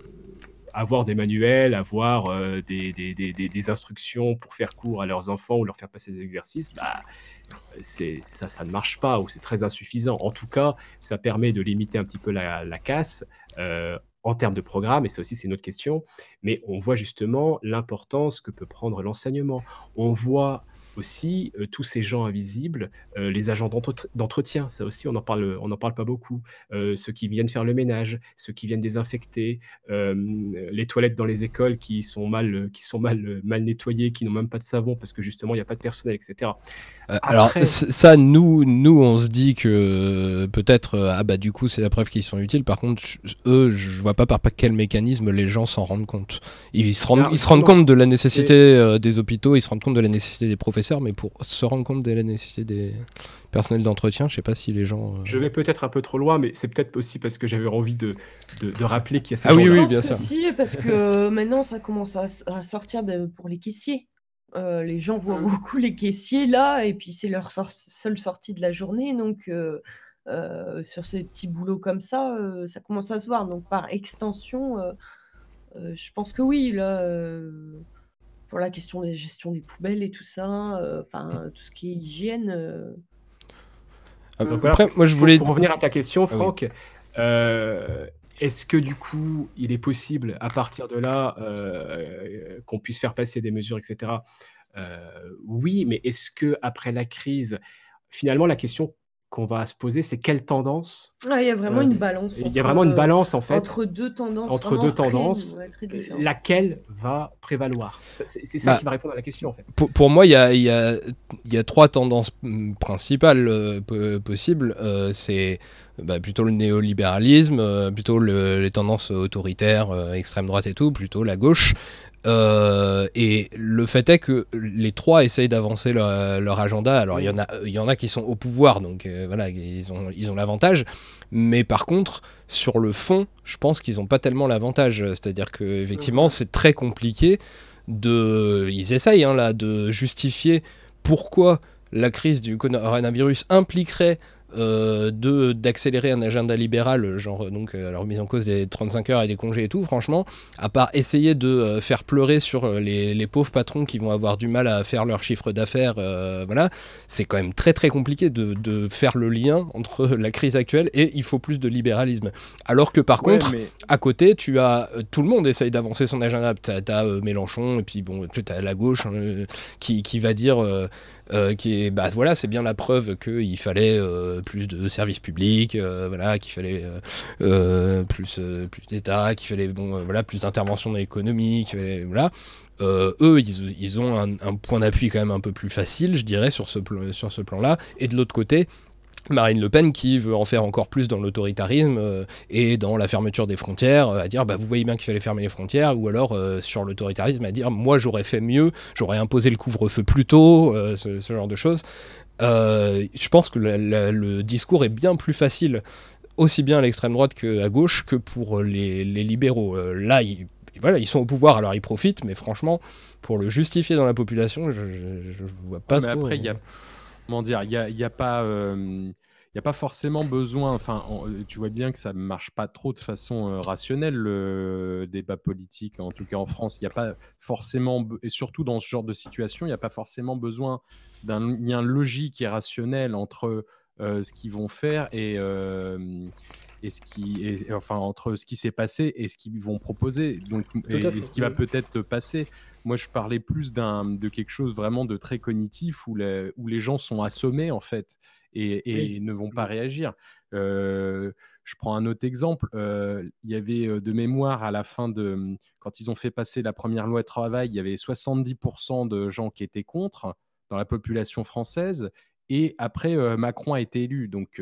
avoir des manuels, avoir euh, des, instructions pour faire cours à leurs enfants ou leur faire passer des exercices, bah, ça, ne marche pas ou c'est très insuffisant. En tout cas, ça permet de limiter un petit peu la casse. En termes de programme, et ça aussi c'est une autre question, mais on voit justement l'importance que peut prendre l'enseignement. On voit aussi euh, tous ces gens invisibles, euh, les agents d'entretien, ça aussi on n'en parle, on en parle pas beaucoup, euh, ceux qui viennent faire le ménage, ceux qui viennent désinfecter, les toilettes dans les écoles qui sont mal, qui sont mal, mal nettoyées, qui n'ont même pas de savon parce que justement il n'y a pas de personnel, etc. Alors ça, nous, nous on se dit que peut-être ah bah du coup c'est la preuve qu'ils sont utiles. Par contre, eux, je vois pas par quel mécanisme les gens s'en rendent compte. Ils se rendent, ils se rendent compte de la nécessité des hôpitaux, ils se rendent compte de la nécessité des professeurs mais pour se rendre compte de la nécessité des personnels d'entretien, je sais pas si les gens. Euh, je vais peut-être un peu trop loin, mais c'est peut-être aussi parce que j'avais envie de, de, rappeler qu'il y a ces Ah oui, oui, bien sûr. Aussi parce que euh, maintenant ça commence à, sortir de, pour les caissiers. Euh, les gens voient mmh. beaucoup les caissiers là, et puis c'est leur seule sortie de la journée, donc. sur ces petits boulots comme ça, ça commence à se voir. Donc par extension, je pense que oui, là, pour la question de la gestion des poubelles et tout ça, euh, enfin tout ce qui est hygiène. Euh. Après, moi je voulais. Pour, revenir à ta question, ah Franck, euh, est-ce que du coup il est possible à partir de là qu'on puisse faire passer des mesures, etc. oui, mais est-ce que après la crise, finalement la question qu'on va se poser, c'est quelle tendance Il y a vraiment une balance. Il y a vraiment une balance en fait entre deux tendances. Entre deux tendances, laquelle va prévaloir? C'est ça bah, qui va répondre à la question en fait. Pour, pour moi, il y a, y, a, y a, trois tendances principales euh, possibles. Euh, c'est bah, plutôt le néolibéralisme, euh, plutôt le, les tendances autoritaires, extrême droite et tout, plutôt la gauche. Euh, et le fait est que les trois essayent d'avancer leur, agenda. Alors il y en a, il y en a qui sont au pouvoir, donc euh, voilà, ils ont, ils ont l'avantage. Mais par contre, sur le fond, je pense qu'ils n'ont pas tellement l'avantage. C'est-à-dire que effectivement, c'est très compliqué de, ils essayent hein, là de justifier pourquoi la crise du coronavirus impliquerait euh, de d'accélérer un agenda libéral, genre donc euh, la remise en cause des 35 heures et des congés et tout, franchement, à part essayer de euh, faire pleurer sur les, les, pauvres patrons qui vont avoir du mal à faire leur chiffre d'affaires, voilà, c'est quand même très très compliqué de, de, faire le lien entre la crise actuelle et il faut plus de libéralisme. Alors que par contre, à côté, tu as tout le monde essaye d'avancer son agenda. Tu as, Mélenchon et puis bon, tu as la gauche hein, qui, qui, va dire est, bah voilà, c'est bien la preuve qu'il fallait plus de services publics, euh, voilà, qu'il fallait euh, euh, plus, plus d'État, qu'il fallait bon, voilà, plus d'intervention dans l'économie, voilà. eux, ils, ils ont un, point d'appui quand même un peu plus facile, je dirais, sur ce, sur ce plan-là. Et de l'autre côté, Marine Le Pen qui veut en faire encore plus dans l'autoritarisme et dans la fermeture des frontières, à dire bah, vous voyez bien qu'il fallait fermer les frontières, ou alors sur l'autoritarisme à dire moi j'aurais fait mieux, j'aurais imposé le couvre-feu plus tôt, ce, ce, genre de choses. Euh, je pense que le discours est bien plus facile, aussi bien à l'extrême droite qu'à gauche, que pour les, libéraux. Euh, là, ils, voilà, ils sont au pouvoir, alors ils profitent, mais franchement, pour le justifier dans la population, je ne vois pas mais Après, il y a, comment dire, il n'y a, a, pas. Euh, il n'y a pas forcément besoin, enfin, tu vois bien que ça ne marche pas trop de façon rationnelle, le débat politique, en tout cas en France. Il n'y a pas forcément, et surtout dans ce genre de situation, il n'y a pas forcément besoin d'un lien logique et rationnel entre ce qu'ils vont faire et, et ce qui, enfin, entre ce qui s'est passé et ce qu'ils vont proposer, donc, et, ce qui va peut-être passer. Moi, je parlais plus de quelque chose vraiment de très cognitif où, où les gens sont assommés en fait et, ne vont pas réagir. je prends un autre exemple. il y avait de mémoire à la fin de quand ils ont fait passer la première loi de travail, il y avait 70% de gens qui étaient contre dans la population française. Et après, Macron a été élu. Donc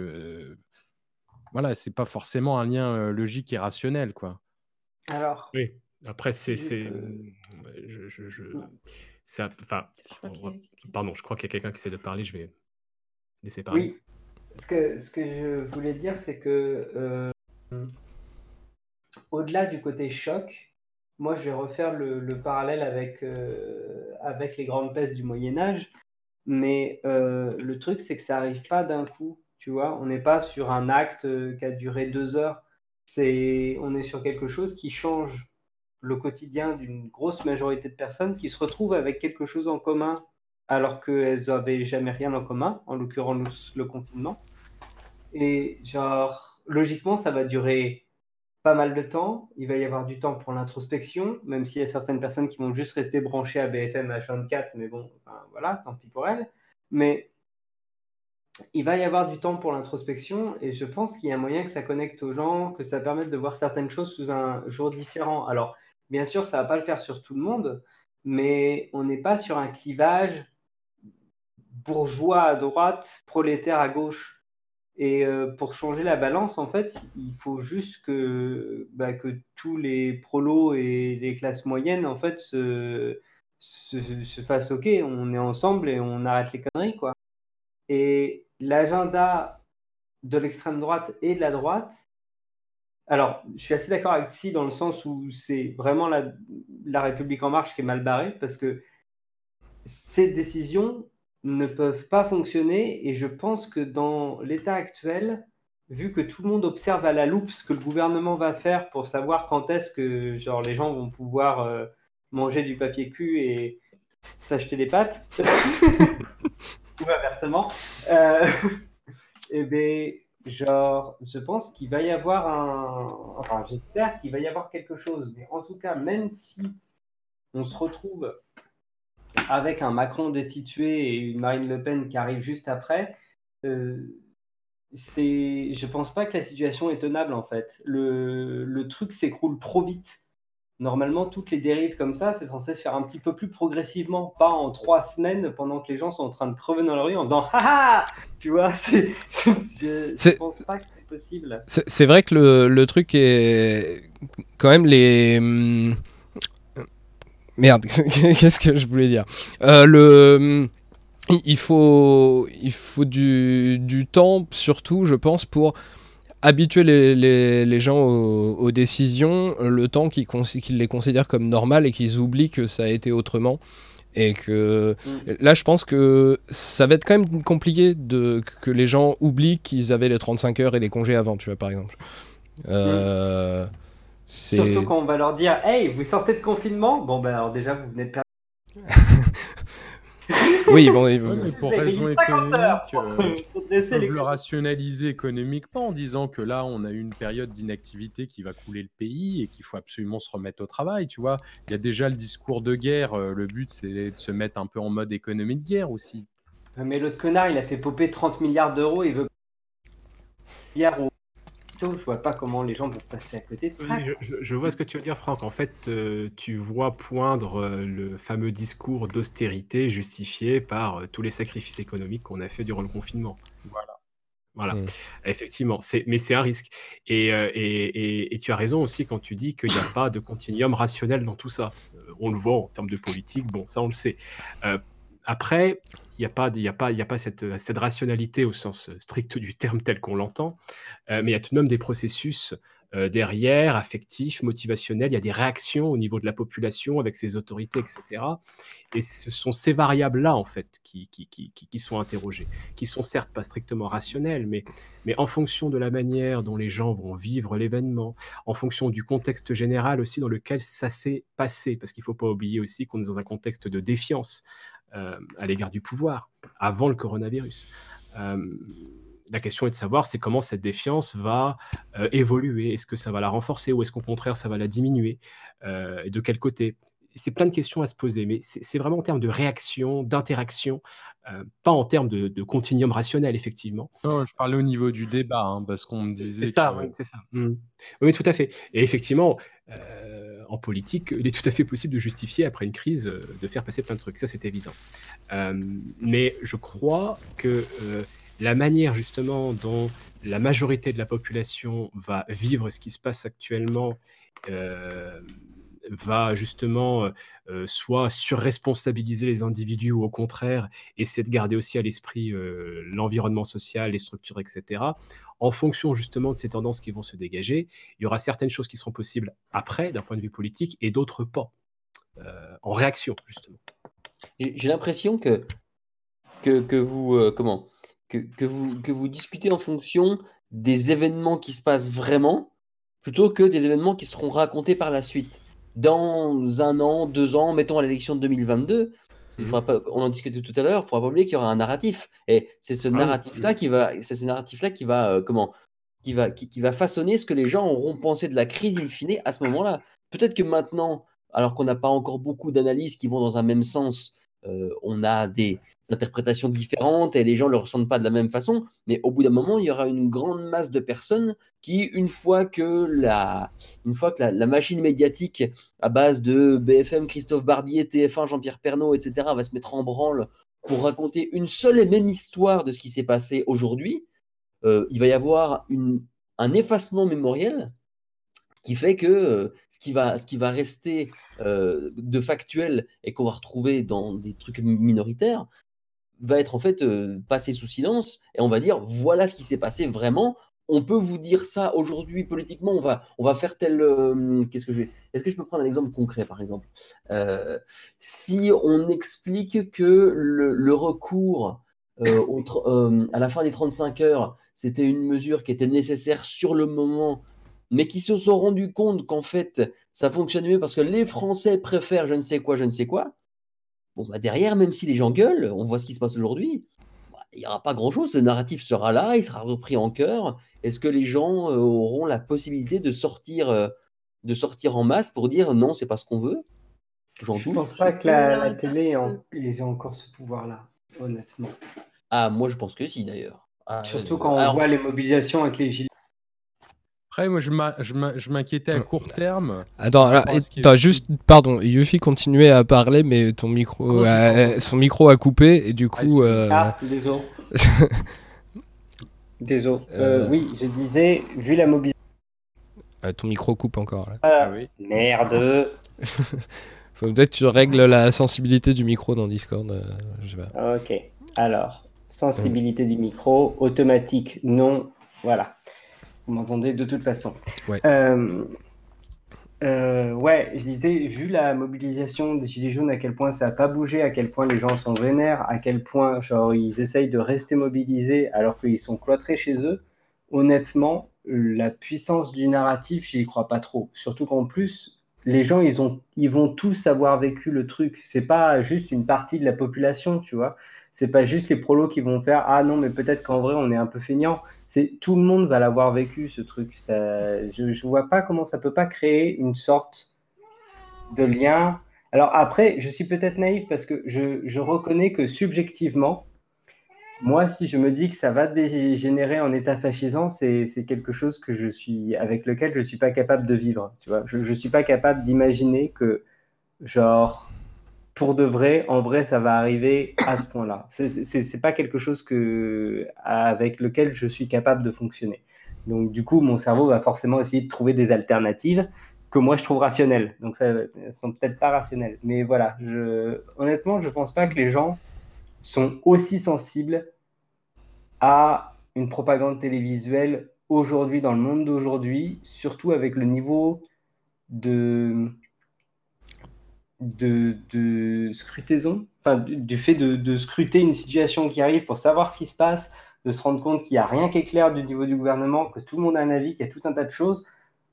voilà, c'est pas forcément un lien logique et rationnel, quoi. Alors. Oui. Après, c'est, c'est, je, je, je... enfin, pardon, je crois qu'il y a quelqu'un qui essaie de parler. Je vais laisser parler. Oui. Ce que, ce que je voulais dire, c'est que au-delà du côté choc, moi, je vais refaire le, parallèle avec, euh, avec les grandes pestes du Moyen Âge. Mais euh, le truc, c'est que ça n'arrive pas d'un coup. Tu vois, on n'est pas sur un acte euh, qui a duré deux heures. C'est, on est sur quelque chose qui change le quotidien d'une grosse majorité de personnes qui se retrouvent avec quelque chose en commun alors qu'elles n'avaient jamais rien en commun, en l'occurrence le confinement. Et genre, logiquement, ça va durer pas mal de temps. Il va y avoir du temps pour l'introspection, même s'il y a certaines personnes qui vont juste rester branchées à BFM H24, mais bon, voilà, tant pis pour elles. Mais il va y avoir du temps pour l'introspection et je pense qu'il y a un moyen que ça connecte aux gens, que ça permette de voir certaines choses sous un jour différent. Alors, bien sûr, ça ne va pas le faire sur tout le monde, mais on n'est pas sur un clivage bourgeois à droite, prolétaire à gauche. Et euh, pour changer la balance, en fait, il faut juste que, bah, que tous les prolos et les classes moyennes, en fait, se, se, se fassent OK, on est ensemble et on arrête les conneries, quoi. Et l'agenda de l'extrême droite et de la droite, alors, je suis assez d'accord avec Si dans le sens où c'est vraiment la, la République en marche qui est mal barrée, parce que ces décisions ne peuvent pas fonctionner, et je pense que dans l'état actuel, vu que tout le monde observe à la loupe ce que le gouvernement va faire pour savoir quand est-ce que genre, les gens vont pouvoir euh, manger du papier cul et s'acheter des pâtes, ou inversement, euh, et bien, genre, je pense qu'il va y avoir un. Enfin, j'espère qu'il va y avoir quelque chose, mais en tout cas, même si on se retrouve avec un Macron destitué et une Marine Le Pen qui arrive juste après, euh, c'est, je pense pas que la situation est tenable en fait. Le, le truc s'écroule trop vite. Normalement, toutes les dérives comme ça, c'est censé se faire un petit peu plus progressivement, pas en trois semaines pendant que les gens sont en train de crever dans la rue en disant haha Tu vois, c'est... je, je pense pas que c'est possible. C'est vrai que le, le truc est quand même les. hum, Merde, qu'est-ce que je voulais dire? Euh, Le. il- Il faut, il faut du, du temps, surtout, je pense, pour habituer les, les- les gens aux, aux décisions, le temps qu'ils les considèrent comme normales et qu'ils oublient que ça a été autrement. Et que là, je pense que ça va être quand même compliqué de, que les gens oublient qu'ils avaient les 35 heures et les congés avant, tu vois, par exemple. Euh, c'est... Surtout quand on va leur dire Hey, vous sortez de confinement? Bon, ben alors déjà, vous venez de perdre. Oui, bon, ils- Ouais, mais pour raison mis 50 heures économique, euh, peuvent le rationaliser économiquement en disant que là, on a eu une période d'inactivité qui va couler le pays et qu'il faut absolument se remettre au travail, tu vois. Il y a déjà le discours de guerre, euh, le but c'est de se mettre un peu en mode économie de guerre aussi. Mais l'autre connard, il a fait popper 30 milliards d'euros, il veut. milliards Je vois pas comment les gens vont passer à côté de ça. Oui, je, je- je vois ce que tu veux dire, Franck. En fait, euh, tu vois poindre euh, le fameux discours d'austérité justifié par euh, tous les sacrifices économiques qu'on a fait durant le confinement. Voilà. Voilà, Mm. effectivement, mais c'est un risque. Et, euh, et, et- et tu as raison aussi quand tu dis qu'il n'y a pas de continuum rationnel dans tout ça. Euh, on le voit en termes de politique, bon, ça on le sait. Euh, après, il n'y a pas, pas cette, rationalité au sens strict du terme tel qu'on l'entend, euh, mais il y a tout de même des processus euh, derrière, affectifs, motivationnels, il y a des réactions au niveau de la population avec ses autorités, etc. Et ce sont ces variables-là, en fait, qui, sont interrogées, qui sont certes pas strictement rationnelles, mais, en fonction de la manière dont les gens vont vivre l'événement, en fonction du contexte général aussi dans lequel ça s'est passé, parce qu'il ne faut pas oublier aussi qu'on est dans un contexte de défiance. euh, à l'égard du pouvoir, avant le coronavirus. Euh, la question est de savoir c'est comment cette défiance va euh, évoluer. Est-ce que ça va la renforcer ou est-ce qu'au contraire ça va la diminuer? Euh, Et de quel côté? C'est plein de questions à se poser, mais c'est vraiment en termes de réaction, d'interaction, euh, pas en termes de, de continuum rationnel, effectivement. Non, je parlais au niveau du débat, hein, parce qu'on me disait C'est ça, que- oui, c'est ça. Mm. Oui, tout à fait. Et effectivement, euh, en politique, il est tout à fait possible de justifier, après une crise, euh, de faire passer plein de trucs. Ça, c'est évident. Euh, mais je crois que la manière, justement, dont la majorité de la population va vivre ce qui se passe actuellement va justement euh, euh, soit surresponsabiliser les individus ou au contraire essayer de garder aussi à l'esprit euh, l'environnement social, les structures, etc. En fonction justement de ces tendances qui vont se dégager, il y aura certaines choses qui seront possibles après d'un point de vue politique et d'autres pas, en réaction justement. J'ai l'impression que, que, que vous, comment, que, que vous, que vous discutez en fonction des événements qui se passent vraiment, plutôt que des événements qui seront racontés par la suite. Dans un an, deux ans, mettons à l'élection de 2022, il faudra pas, on en discutait tout à l'heure, il ne faudra pas oublier qu'il y aura un narratif. Et c'est ce Ah oui. narratif-là qui va, c'est ce narratif-là qui va, euh, comment, qui va, qui, qui va façonner ce que les gens auront pensé de la crise in fine à ce moment-là. Peut-être que maintenant, alors qu'on n'a pas encore beaucoup d'analyses qui vont dans un même sens, on a des interprétations différentes et les gens ne le ressentent pas de la même façon, mais au bout d'un moment, il y aura une grande masse de personnes qui, une fois que la, une fois que la, machine médiatique à base de BFM, Christophe Barbier, TF1, Jean-Pierre Pernaut, etc., va se mettre en branle pour raconter une seule et même histoire de ce qui s'est passé aujourd'hui, euh, il va y avoir une, un effacement mémoriel qui fait que euh, ce, qui va, ce qui va rester euh, de factuel et qu'on va retrouver dans des trucs minoritaires va être en fait euh, passé sous silence et on va dire voilà ce qui s'est passé vraiment. On peut vous dire ça aujourd'hui politiquement, on va, on va faire tel. Qu'est-ce que je. Est-ce que je peux prendre un exemple concret par exemple? Si on explique que le, recours à la fin des 35 heures, c'était une mesure qui était nécessaire sur le moment, mais qui se sont rendus compte qu'en fait, ça fonctionne mieux parce que les Français préfèrent je ne sais quoi, je ne sais quoi. Bon, bah derrière, même si les gens gueulent, on voit ce qui se passe aujourd'hui, bah, il n'y aura pas grand-chose. Ce narratif sera là, il sera repris en cœur. Est-ce que les gens euh, auront la possibilité de sortir, euh, de sortir en masse pour dire non, c'est pas ce qu'on veut? J'en Je doute. pense pas que la, la télé ait, en- ait encore ce pouvoir-là, honnêtement. Ah, moi je pense que si d'ailleurs. Ah, Surtout euh, quand on alors- voit les mobilisations avec les gilets. Après, moi, je m'inquiétais à court terme. Attends, attends, juste, pardon, Yuffie continuait à parler, mais ton micro, a- t'entends son micro a coupé, et du coup. euh, Ah, désolé. Désolé. Euh, Euh. oui, je disais, vu la mobilisation. euh, ton micro coupe encore. Là. Ah, Merde. Faut peut-être que tu règles la sensibilité du micro dans Discord. euh, je sais pas. Ok. Alors, sensibilité du micro, automatique, non. Voilà. Vous m'entendez de toute façon. Ouais. Euh, euh, ouais, je disais, vu la mobilisation des Gilets jaunes, à quel point ça n'a pas bougé, à quel point les gens sont vénères, à quel point genre, ils essayent de rester mobilisés alors qu'ils sont cloîtrés chez eux, honnêtement, la puissance du narratif, j'y crois pas trop. Surtout qu'en plus, les gens, ils, ont, ils vont tous avoir vécu le truc. C'est pas juste une partie de la population, tu vois. C'est pas juste les prolos qui vont faire Ah non, mais peut-être qu'en vrai, on est un peu feignant. C'est tout le monde va l'avoir vécu, ce truc. Je, je vois pas comment ça peut pas créer une sorte de lien. Alors après, je suis peut-être naïf parce que je, reconnais que subjectivement, moi, si je me dis que ça va dégénérer en état fascisant, c'est quelque chose que je suis, avec lequel je ne suis pas capable de vivre. Tu vois, je ne suis pas capable d'imaginer que, genre, pour de vrai, en vrai, ça va arriver à ce point-là. C'est- pas quelque chose que, avec lequel je suis capable de fonctionner. Donc, du coup, mon cerveau va forcément essayer de trouver des alternatives que moi je trouve rationnelles. Donc, ça, elles sont peut-être pas rationnelles. Mais voilà, honnêtement, je pense pas que les gens sont aussi sensibles à une propagande télévisuelle aujourd'hui, dans le monde d'aujourd'hui, surtout avec le niveau de, de, de scrutaison, enfin, du, du fait de, de scruter une situation qui arrive pour savoir ce qui se passe, de se rendre compte qu'il n'y a rien qui est clair du niveau du gouvernement, que tout le monde a un avis, qu'il y a tout un tas de choses.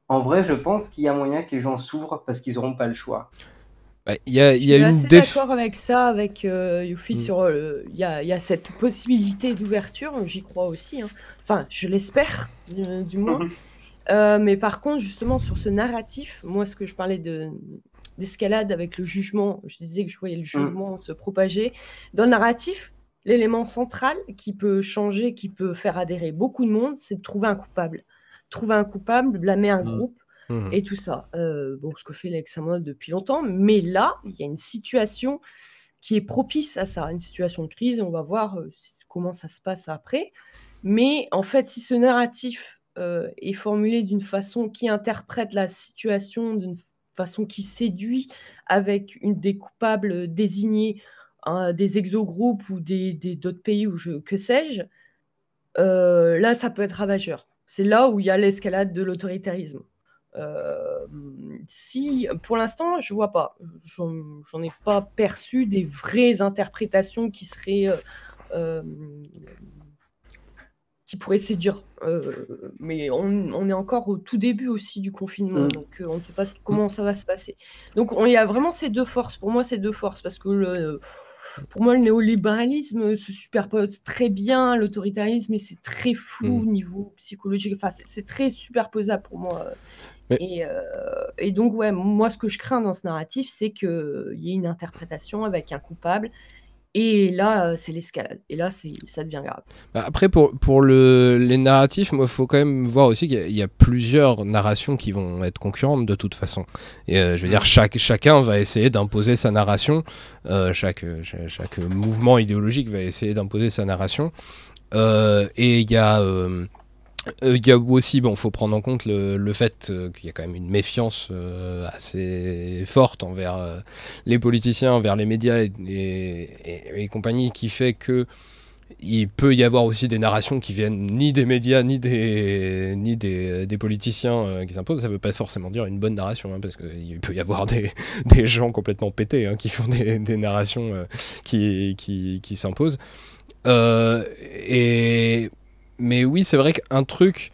En vrai, je pense qu'il y a moyen que les gens s'ouvrent parce qu'ils n'auront pas le choix. Bah, Il y a, il y Je a suis une déf... d'accord avec ça, avec euh, Yuffie, Mm. sur euh, il y, a, il y a cette possibilité d'ouverture, j'y crois aussi. hein. Enfin, je l'espère, du, du moins. Euh, mais par contre, justement, sur ce narratif, moi, ce que je parlais de d'escalade avec le jugement, je disais que je voyais le jugement se propager. Dans le narratif, l'élément central qui peut changer, qui peut faire adhérer beaucoup de monde, c'est de trouver un coupable. Trouver un coupable, blâmer un Mm. groupe Mhm. et tout ça. Euh, bon, ce que fait l'examen depuis longtemps, mais là, il y a une situation qui est propice à ça, une situation de crise. On va voir euh, comment ça se passe après. Mais en fait, si ce narratif euh, est formulé d'une façon qui interprète la situation d'une façon qui séduit avec une des coupables désignés, hein, des exogroupes ou des d'autres pays ou je, que sais-je, euh, là, ça peut être ravageur. C'est là où il y a l'escalade de l'autoritarisme. Euh, si, pour l'instant, je vois pas. J'en ai pas perçu des vraies interprétations qui seraient, euh, qui pourrait séduire. Euh, mais on, on est encore au tout début aussi du confinement, Mm. donc euh, on ne sait pas comment ça va se passer. Donc on- il y a vraiment ces deux forces. Pour moi, ces deux forces, parce que le- pour moi, le néolibéralisme se superpose très bien à l'autoritarisme et c'est très flou au niveau psychologique. Enfin, c'est- c'est très superposable pour moi. Mais- Et, euh, et donc, ouais, moi, ce que je crains dans ce narratif, c'est qu'il y ait une interprétation avec un coupable. Et là, euh, c'est l'escalade. Et là, ça devient grave. Bah, Après, pour, pour le, les narratifs, il faut quand même voir aussi qu'il y a- il y, a plusieurs narrations qui vont être concurrentes de toute façon. Et euh, je veux dire, chaque, chacun va essayer d'imposer sa narration. Euh, chaque, chaque, chaque mouvement idéologique va essayer d'imposer sa narration. Euh, et il y a. euh, Il y a aussi, bon, faut prendre en compte le, fait euh, qu'il y a quand même une méfiance euh, assez forte envers les politiciens, envers les médias et, compagnie, qui fait que il peut y avoir aussi des narrations qui viennent ni des médias ni des ni des, politiciens qui s'imposent. Ça veut pas forcément dire une bonne narration, hein, parce qu'il peut y avoir des, des gens complètement pétés hein, qui font des, des narrations qui, qui, qui s'imposent. Et mais oui, c'est vrai qu'un truc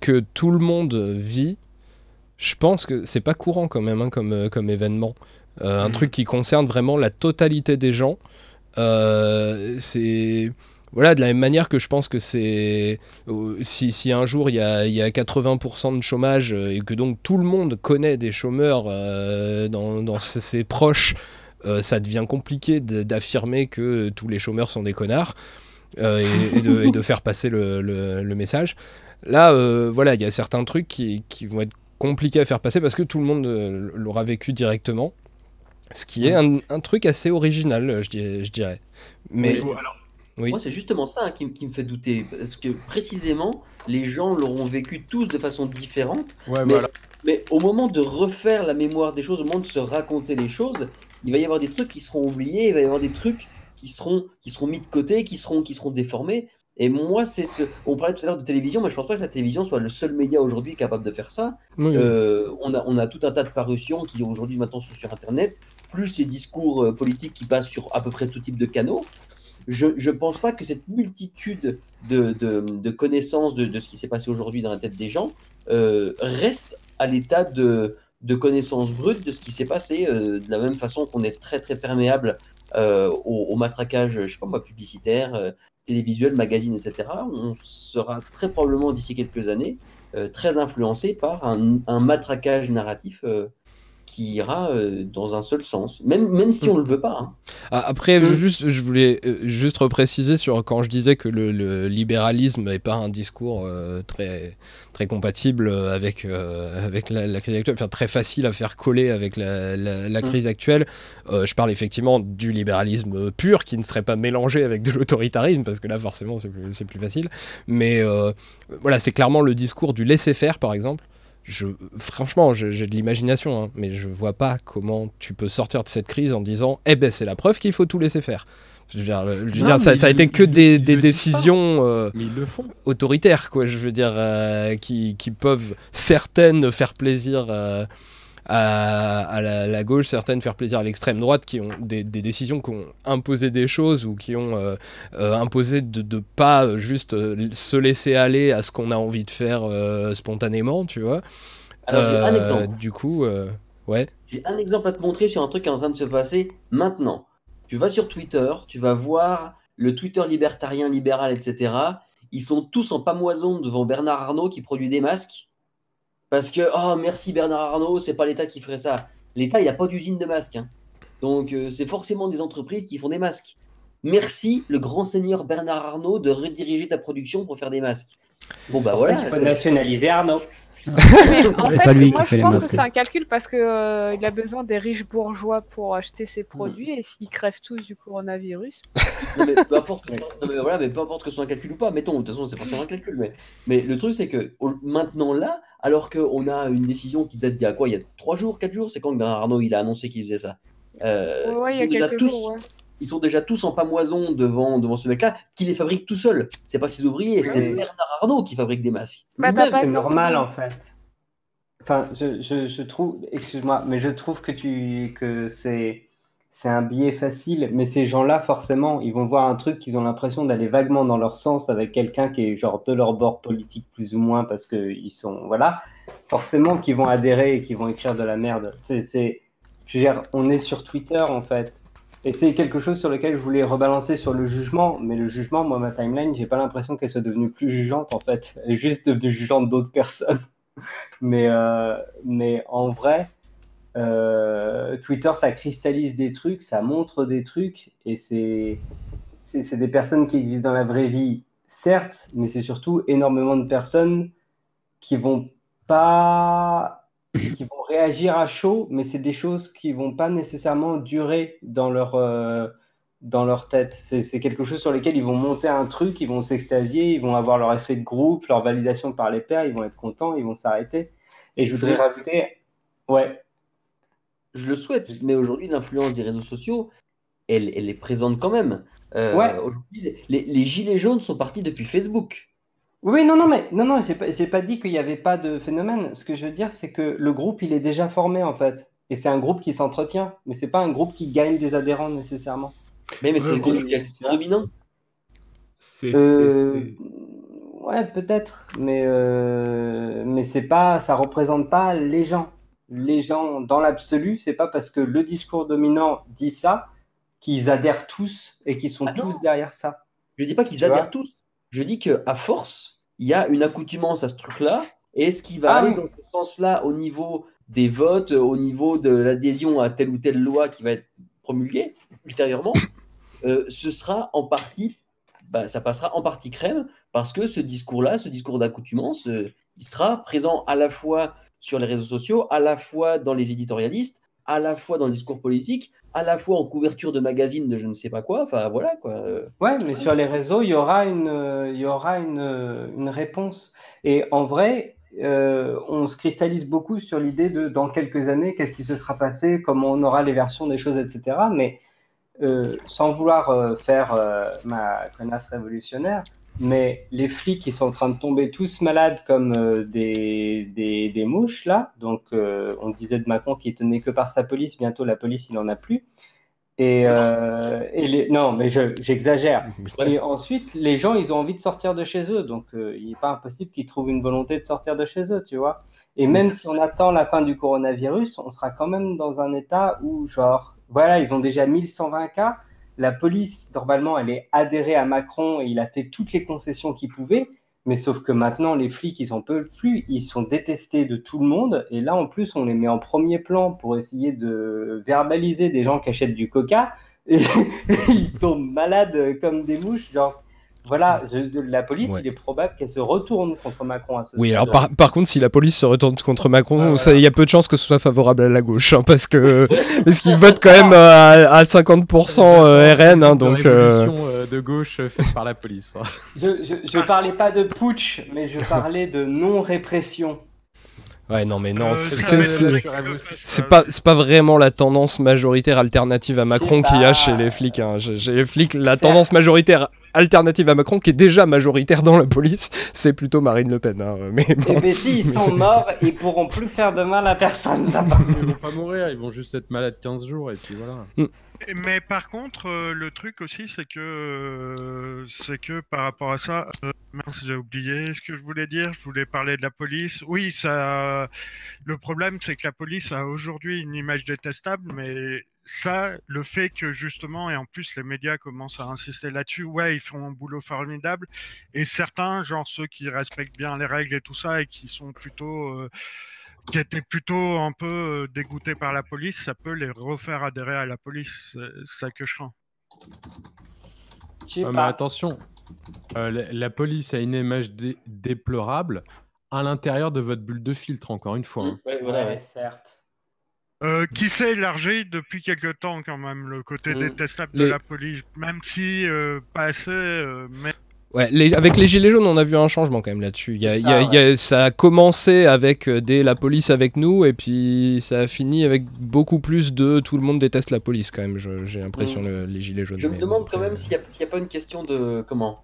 que tout le monde vit, je pense que c'est pas courant quand même hein, comme, euh, comme événement. Euh, Un truc qui concerne vraiment la totalité des gens. Euh, c'est voilà de la même manière que je pense que c'est si, si un jour il y a, il y a 80% de chômage et que donc tout le monde connaît des chômeurs euh, dans, dans ses, proches euh, ça devient compliqué d'affirmer que tous les chômeurs sont des connards euh, et, et de, et de faire passer le, le- le message. Là, euh, voilà, il y a certains trucs qui, qui vont être compliqués à faire passer parce que tout le monde euh, l'aura vécu directement. Ce qui est un, un truc assez original, je dirais. Je dirais. Mais Oui. oui. Moi, c'est justement ça hein, qui, me fait douter. Parce que précisément, les gens l'auront vécu tous de façon différente. Ouais, mais, voilà. mais au moment de refaire la mémoire des choses, au moment de se raconter les choses, il va y avoir des trucs qui seront oubliés, il va y avoir des trucs qui seront, qui seront mis de côté, qui seront, qui seront déformés. Et moi, c'est ce. On parlait tout à l'heure de télévision, mais je pense pas que la télévision soit le seul média aujourd'hui capable de faire ça. Oui. Euh, on, a, on a tout un tas de parutions qui aujourd'hui maintenant sont sur Internet, plus les discours euh, politiques qui passent sur à peu près tout type de canaux. Je ne pense pas que cette multitude de, de, de connaissances de, de ce qui s'est passé aujourd'hui dans la tête des gens euh, reste à l'état de, de connaissances brutes de ce qui s'est passé, euh, de la même façon qu'on est très très perméable euh, au, matraquage, je sais pas moi, publicitaire, euh, télévisuel, magazine, etc. On sera très probablement d'ici quelques années euh, très influencé par un, un matraquage narratif euh, qui ira euh, dans un seul sens, même, même si on le veut pas. hein. Ah, Après, juste, je voulais euh, juste repréciser sur quand je disais que le, le libéralisme n'est pas un discours euh, très, très compatible avec, euh, avec la, la crise actuelle, enfin très facile à faire coller avec la, la- la Mm. crise actuelle. Euh, je parle effectivement du libéralisme pur qui ne serait pas mélangé avec de l'autoritarisme, parce que là, forcément, c'est plus, plus facile. Mais voilà, c'est clairement le discours du laisser-faire, par exemple. Je, franchement, j'ai de l'imagination, hein, mais je vois pas comment tu peux sortir de cette crise en disant Eh ben, c'est la preuve qu'il faut tout laisser faire. Je veux dire, le- je veux Non, dire, ça, a été que des, décisions euh, Mais ils le font. autoritaires, quoi. Je veux dire, euh, qui, qui peuvent certaines faire plaisir euh, à, à la, la gauche, certaines faire plaisir à l'extrême droite, qui ont des, des décisions qui ont imposé des choses ou qui ont euh, euh, imposé de ne pas euh, juste euh, se laisser aller à ce qu'on a envie de faire euh, spontanément, tu vois. Alors, j'ai un Euh, exemple. Du coup, euh, ouais. J'ai un exemple à te montrer sur un truc qui est en train de se passer maintenant. Tu vas sur Twitter, tu vas voir le Twitter libertarien, libéral, etc. Ils sont tous en pamoison devant Bernard Arnault qui produit des masques. Parce que, oh merci Bernard Arnault, c'est pas l'État qui ferait ça. L'État, il n'a pas d'usine de masques. hein. Donc, euh, c'est forcément des entreprises qui font des masques. Merci, le grand seigneur Bernard Arnault, de rediriger ta production pour faire des masques. Bon, bah voilà. qu'il faut nationaliser Arnaud. Mais en fait, pas lui moi qui fait je les pense que c'est un calcul parce que euh, il a besoin des riches bourgeois pour acheter ses Mm. produits et s'ils crèvent tous du coronavirus. Non, mais peu importe que, non, mais voilà, mais peu importe que ce soit un calcul ou pas, mettons, de toute façon, c'est forcément un calcul. Mais, mais le truc, c'est que maintenant, là, alors qu'on a une décision qui date d'il y a quoi Il y a 3 jours, 4 jours C'est quand que Bernard Arnault il a annoncé qu'il faisait ça? Euh, Ouais, il y a déjà quelques tous, jours, ouais. Ils sont déjà tous en pamoison devant, devant ce mec-là, qui les fabrique tout seul. C'est pas ses ouvriers, c'est Oui. Bernard Arnault qui fabrique des masques. Bah, C'est normal en fait. Enfin, je, je, je trouve, excuse-moi, mais je trouve que tu que c'est c'est un biais facile, mais ces gens-là, forcément, ils vont voir un truc qu'ils ont l'impression d'aller vaguement dans leur sens avec quelqu'un qui est genre de leur bord politique plus ou moins parce qu'ils sont, voilà, forcément qu'ils vont adhérer et qu'ils vont écrire de la merde. C'est, c'est, je veux dire, on est sur Twitter en fait. Et c'est quelque chose sur lequel je voulais rebalancer sur le jugement, mais le jugement, moi, ma timeline, j'ai pas l'impression qu'elle soit devenue plus jugeante en fait. Elle est juste devenue jugeante d'autres personnes. Mais, euh, mais en vrai, euh, Twitter, ça cristallise des trucs, ça montre des trucs, et c'est des personnes qui existent dans la vraie vie, certes, mais c'est surtout énormément de personnes qui vont pas, qui vont réagir à chaud, mais c'est des choses qui vont pas nécessairement durer dans leur euh, dans leur tête. C'est quelque chose sur lequel ils vont monter un truc, ils vont s'extasier, ils vont avoir leur effet de groupe, leur validation par les pairs, ils vont être contents, ils vont s'arrêter. Et je voudrais Je- rajouter, ouais. Je le souhaite, mais aujourd'hui, l'influence des réseaux sociaux, elle, elle est présente quand même. Euh, Ouais. Aujourd'hui, les, les gilets jaunes sont partis depuis Facebook. Oui, non, non, mais non, non, j'ai pas, j'ai pas dit qu'il n'y avait pas de phénomène. Ce que je veux dire, c'est que le groupe, il est déjà formé en fait. Et c'est un groupe qui s'entretient, mais c'est pas un groupe qui gagne des adhérents nécessairement. Mais, mais c'est le groupe qui est dominant. C'est, Euh, c'est- ouais, peut-être, mais euh, mais c'est pas, ça représente pas les gens. Les gens, dans l'absolu, c'est pas parce que le discours dominant dit ça qu'ils adhèrent tous et qu'ils sont Ah tous derrière ça. Je dis pas qu'ils adhèrent tous. Je dis qu'à force, il y a une accoutumance à ce truc-là. Et est-ce qu'il va Ah aller dans ce sens-là au niveau des votes, au niveau de l'adhésion à telle ou telle loi qui va être promulguée ultérieurement Euh, Ce sera en partie, bah, ça passera en partie crème parce que ce discours-là, ce discours d'accoutumance, euh, il sera présent à la fois sur les réseaux sociaux, à la fois dans les éditorialistes, à la fois dans le discours politique, à la fois en couverture de magazines de je ne sais pas quoi. Enfin voilà quoi. Ouais, mais sur les réseaux, il y aura une, euh, il y aura euh, une réponse. Et en vrai, euh, on se cristallise beaucoup sur l'idée de dans quelques années, qu'est-ce qui se sera passé, comment on aura les versions des choses, etc. Mais sans vouloir faire ma connasse révolutionnaire, mais les flics qui sont en train de tomber tous malades comme euh, des, des, des mouches, là. Donc, euh, on disait de Macron qu'il tenait que par sa police. Bientôt, la police, il n'en a plus. Et, euh, et les... Non, mais je- j'exagère. Et ensuite, les gens, ils ont envie de sortir de chez eux. Donc, il n'est pas impossible qu'ils trouvent une volonté de sortir de chez eux, tu vois. Et même si on attend la fin du coronavirus, on sera quand même dans un état où, genre, voilà, ils ont déjà 1120 cas. La police, normalement, elle est adhérée à Macron et il a fait toutes les concessions qu'il pouvait. Mais sauf que maintenant, les flics, ils en peuvent plus. Ils sont détestés de tout le monde. Et là, en plus, on les met en premier plan pour essayer de verbaliser des gens qui achètent du coca. Et ils tombent malades comme des mouches. Genre, voilà, je- la police, Ouais. il est probable qu'elle se retourne contre Macron à ce Oui, alors par, par contre, si la police se retourne contre Macron, il y a peu de chances que ce soit favorable à la gauche, hein, parce que parce qu'ils votent quand même euh, à, à 50% euh, RN, hein, de donc. euh, révolution euh, de gauche faite par la police. hein. Je, je, je parlais pas de putsch, mais je parlais de non-répression. Ouais, non, mais non, Euh, c'est pas, c'est pas vraiment la tendance majoritaire alternative à Macron qu'il y a chez les flics. hein. Chez les flics, la tendance majoritaire alternative à Macron, qui est déjà majoritaire dans la police, c'est plutôt Marine Le Pen. hein. Mais bon, Et ben si, ils mais sont morts, ils pourront plus faire de mal à personne. Ils vont pas mourir, ils vont juste être malades 15 jours et puis voilà. Mais par contre, euh, le truc aussi, c'est que, euh, c'est que par rapport à ça, euh, mince, j'ai oublié ce que je voulais dire. Je voulais parler de la police. Oui, ça. Le problème, c'est que la police a aujourd'hui une image détestable, mais ça, le fait que justement, et en plus les médias commencent à insister là-dessus, ouais, ils font un boulot formidable. Et certains, genre ceux qui respectent bien les règles et tout ça, et qui sont plutôt euh, qui étaient plutôt un peu euh, dégoûtés par la police, ça peut les refaire adhérer à la police. C'est ça que je crains. Mais attention, euh, la, la police a une image dé- déplorable à l'intérieur de votre bulle de filtre, encore une fois. hein. Voilà, ouais. certes. Euh, qui s'est élargi depuis quelque temps quand même, le côté détestable Les- de la police, même si euh, pas assez, euh, mais Ouais, les- avec les Gilets jaunes, on a vu un changement quand même là-dessus. Il y a- il y a- ça, y a- ça a commencé avec euh, des la police avec nous, et puis ça a fini avec beaucoup plus de tout le monde déteste la police quand même, j'ai l'impression, Mm. le- les Gilets jaunes. Je me demande quand même s'il n'y a, pas une question de comment?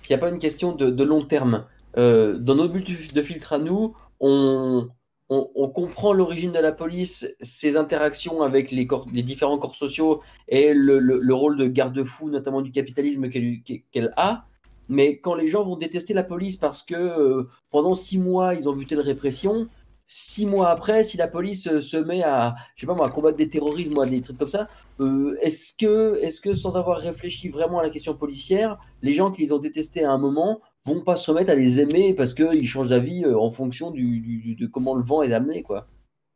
S'il n'y a pas une question de, de long terme. Euh, dans nos buts de filtre à nous, on, on, on comprend l'origine de la police, ses interactions avec les, corps, les différents corps sociaux et le, le- le rôle de garde-fou, notamment du capitalisme qu'elle qu'elle a. Mais quand les gens vont détester la police parce que euh, pendant six mois, ils ont vu telle répression, six mois après, si la police euh, se met à, je sais pas moi, à combattre des terrorismes ou à des trucs comme ça, euh, est-ce que, est-ce que sans avoir réfléchi vraiment à la question policière, les gens qui les ont détestés à un moment vont pas se remettre à les aimer parce qu'ils changent d'avis euh, en fonction du, du- de comment le vent est amené, quoi?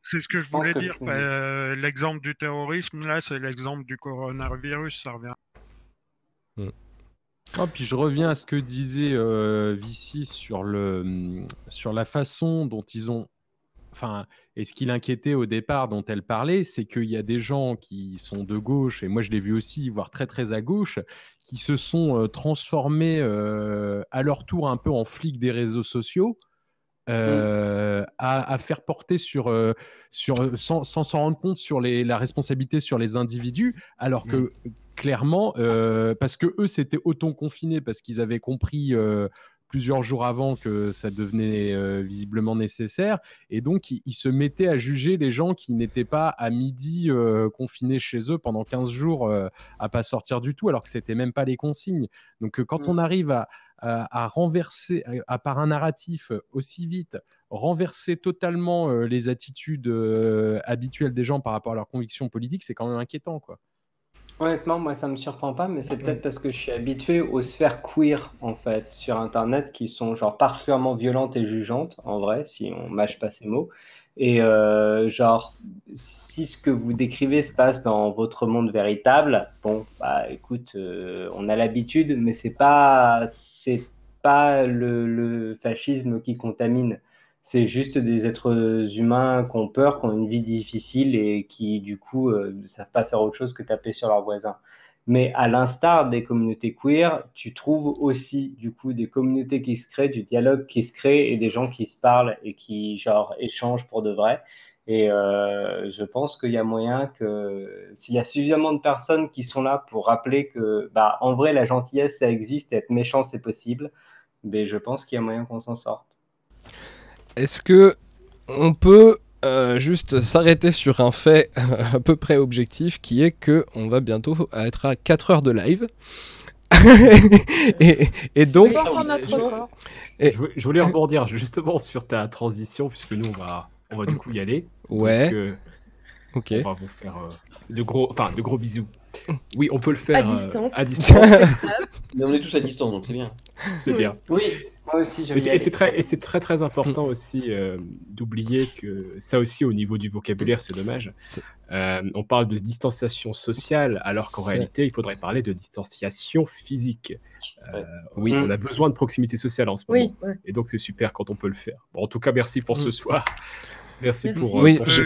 C'est ce que je voulais que- dire. bah, euh, L'exemple du terrorisme, là, c'est l'exemple du coronavirus, ça revient. Ah, puis je reviens à ce que disait euh, Vici hum, sur la façon dont ils ont. Enfin, et ce qui l'inquiétait au départ, dont elle parlait, c'est qu'il y a des gens qui sont de gauche, et moi je l'ai vu aussi, voire très très à gauche, qui se sont euh, transformés euh, à leur tour un peu en flics des réseaux sociaux. Euh, à, à faire porter sur, euh, sur sans sans s'en rendre compte sur les, la responsabilité sur les individus, alors que clairement, euh, parce que eux s'étaient auto-confinés parce qu'ils avaient compris euh, plusieurs jours avant que ça devenait euh, visiblement nécessaire, et donc ils, ils se mettaient à juger les gens qui n'étaient pas à midi euh, confinés chez eux pendant 15 jours euh, à pas sortir du tout, alors que c'était même pas les consignes. Donc euh, quand on arrive à, à, à renverser, à, à par un narratif aussi vite, renverser totalement les attitudes habituelles des gens par rapport à leurs convictions politiques, c'est quand même inquiétant, quoi. Honnêtement, moi, ça me surprend pas, mais c'est peut-être parce que je suis habitué aux sphères queer, en fait, sur Internet, qui sont genre particulièrement violentes et jugeantes, en vrai, si on mâche pas ces mots. Et euh, genre, si ce que vous décrivez se passe dans votre monde véritable, bon, bah écoute, euh, on a l'habitude, mais c'est pas, c'est pas le, le fascisme qui contamine. C'est juste des êtres humains qui ont peur, qui ont une vie difficile et qui, du coup, euh, ne savent pas faire autre chose que taper sur leurs voisins. Mais à l'instar des communautés queer, tu trouves aussi, du coup, des communautés qui se créent, du dialogue qui se crée et des gens qui se parlent et qui, genre, échangent pour de vrai. Et euh, je pense qu'il y a moyen que s'il y a suffisamment de personnes qui sont là pour rappeler que, bah, en vrai, la gentillesse, ça existe, être méchant, c'est possible, mais je pense qu'il y a moyen qu'on s'en sorte. Est-ce que on peut euh, juste s'arrêter sur un fait à peu près objectif qui est que on va bientôt être à 4 heures de live et, et donc. Et- Je, voulais- rebondir justement sur ta transition, puisque nous, on va, on va du coup y aller. Ouais. Donc, euh, Ok. On va vous faire euh, de, gros, enfin, de gros bisous. Oui, on peut le faire À euh, distance. à distance. Mais on est tous à distance, donc c'est bien. C'est bien. Oui, moi aussi, j'aime Et c'est- et aller. c'est très, et c'est très très important aussi euh, d'oublier que ça aussi au niveau du vocabulaire c'est dommage. Euh, on parle de distanciation sociale alors qu'en réalité il faudrait parler de distanciation physique. Euh, Oui. On a besoin de proximité sociale en ce Oui, moment ouais. et donc c'est super quand on peut le faire. Bon, en tout cas merci pour ce Mm. soir. Merci, Merci. pour. euh, Oui, pour je-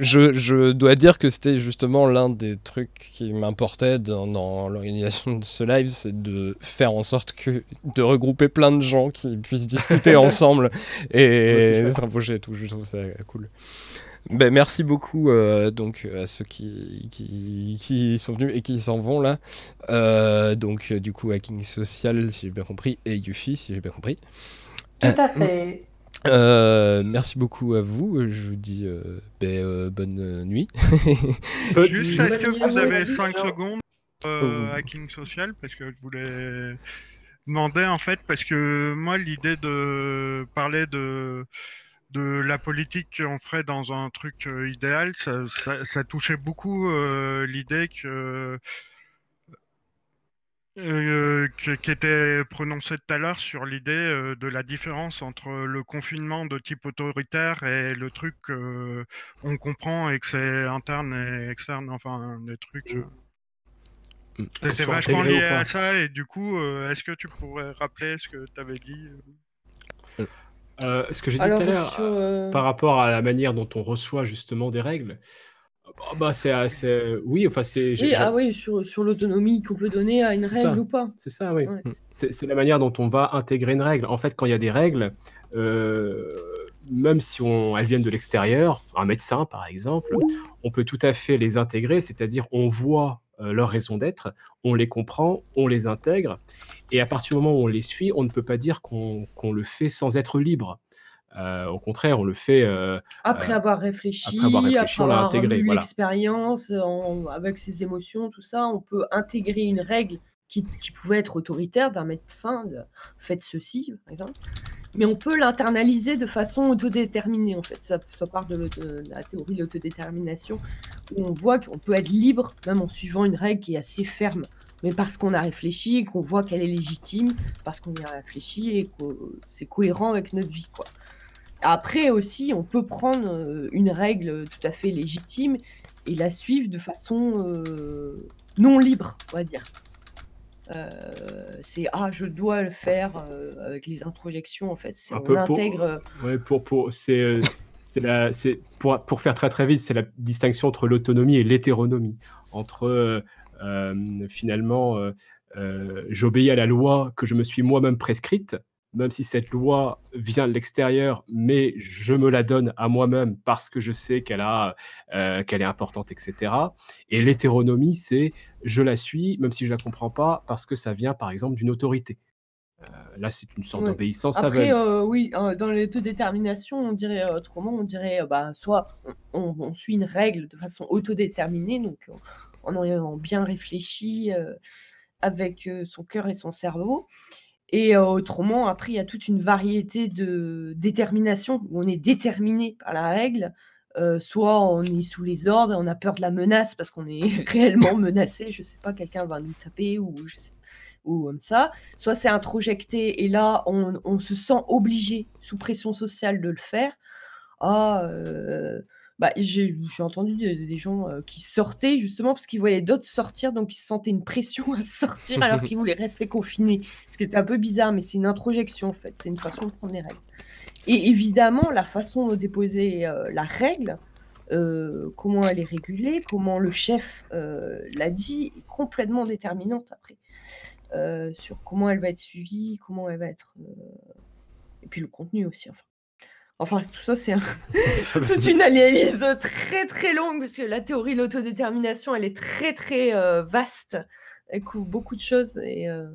je, je dois dire que c'était justement l'un des trucs qui m'importait dans, dans l'organisation de ce live, c'est de faire en sorte que de regrouper plein de gens qui puissent discuter ensemble et se rapprocher et tout. Je trouve ça cool. Ben, merci beaucoup euh, donc à ceux qui, qui, qui sont venus et qui s'en vont là. Euh, donc du coup Hacking Social si j'ai bien compris et Yuffie si j'ai bien compris. Tout à fait. Euh, merci beaucoup à vous. Je vous dis euh, ben, euh, bonne nuit. Juste, est-ce que vous avez Vas-y, 5 Jean. secondes euh, Oh. hacking social? Parce que je voulais demander en fait, parce que moi l'idée de parler de de la politique qu'on ferait dans un truc euh, idéal, ça, ça, ça touchait beaucoup euh, l'idée que euh, qui était prononcée tout à l'heure sur l'idée euh, de la différence entre le confinement de type autoritaire et le truc que on comprend et que c'est interne et externe, enfin des trucs. euh. C'était vachement lié à ça et du coup, euh, est-ce que tu pourrais rappeler ce que tu avais dit euh? Euh, ce que j'ai dit tout à l'heure, sur, euh, par rapport à la manière dont on reçoit justement des règles, bah, bah, c'est assez. Oui, enfin, c'est. Oui, ah oui, sur, sur l'autonomie qu'on peut donner à une C'est règle ça. ou pas. C'est ça, oui. Ouais. C'est c'est la manière dont on va intégrer une règle. En fait, quand il y a des règles, euh, même si on, elles viennent de l'extérieur, un médecin par exemple, on peut tout à fait les intégrer, c'est-à-dire on voit euh, leur raison d'être, on les comprend, on les intègre, et à partir du moment où on les suit, on ne peut pas dire qu'on qu'on le fait sans être libre. Euh, au contraire, on le fait euh, Après euh, avoir réfléchi, après avoir réfléchi, avoir intégré. Voilà. l'expérience en- avec ses émotions, tout ça, on peut intégrer une règle qui, qui pouvait être autoritaire d'un médecin, de faites ceci, par exemple. Mais on peut l'internaliser de façon autodéterminée, en fait. Ça, ça part de, la théorie de l'autodétermination, où on voit qu'on peut être libre, même en suivant une règle qui est assez ferme. Mais parce qu'on a réfléchi, qu'on voit qu'elle est légitime, parce qu'on y a réfléchi et que c'est cohérent avec notre vie, quoi. Après aussi, on peut prendre euh, une règle tout à fait légitime et la suivre de façon euh, non libre, on va dire. Euh, c'est ah, je dois le faire euh, avec les introjections, en fait. C'est on peu pour, intègre. euh, ouais, pour, pour, c'est, c'est la, c'est, pour, pour faire très très vite, c'est la distinction entre l'autonomie et l'hétéronomie. Entre finalement, j'obéis à la loi que je me suis moi-même prescrite, même si cette loi vient de l'extérieur, mais je me la donne à moi-même parce que je sais qu'elle a, euh, qu'elle est importante, etc. Et l'hétéronomie, c'est je la suis, même si je la comprends pas, parce que ça vient par exemple d'une autorité. Euh, là, c'est une sorte d'obéissance Après, aveugle. euh, oui, dans l'autodétermination, on dirait autrement, on dirait bah, soit on, on- suit une règle de façon autodéterminée, donc en ayant bien réfléchi avec son cœur et son cerveau. Et euh, autrement, après, il y a toute une variété de détermination où on est déterminé par la règle. euh, soit on est sous les ordres on a peur de la menace parce qu'on est réellement menacé, je sais pas, quelqu'un va nous taper ou comme ça. Soit c'est introjecté et là, on, on se sent obligé, sous pression sociale, de le faire. Ah, euh, bah, j'ai entendu des, gens euh, qui sortaient justement parce qu'ils voyaient d'autres sortir, donc ils se sentaient une pression à sortir alors qu'ils voulaient rester confinés. Ce qui était un peu bizarre, mais c'est une introjection en fait, c'est une façon de prendre les règles. Et évidemment, la façon de déposer euh, la règle, euh, comment elle est régulée, comment le chef l'a dit, est complètement déterminante après sur comment elle va être suivie, comment elle va être. Et puis le contenu aussi. Enfin, enfin tout ça, c'est un- toute une analyse très très longue, parce que la théorie de l'autodétermination, elle est très très euh, vaste. Elle couvre beaucoup de choses et euh,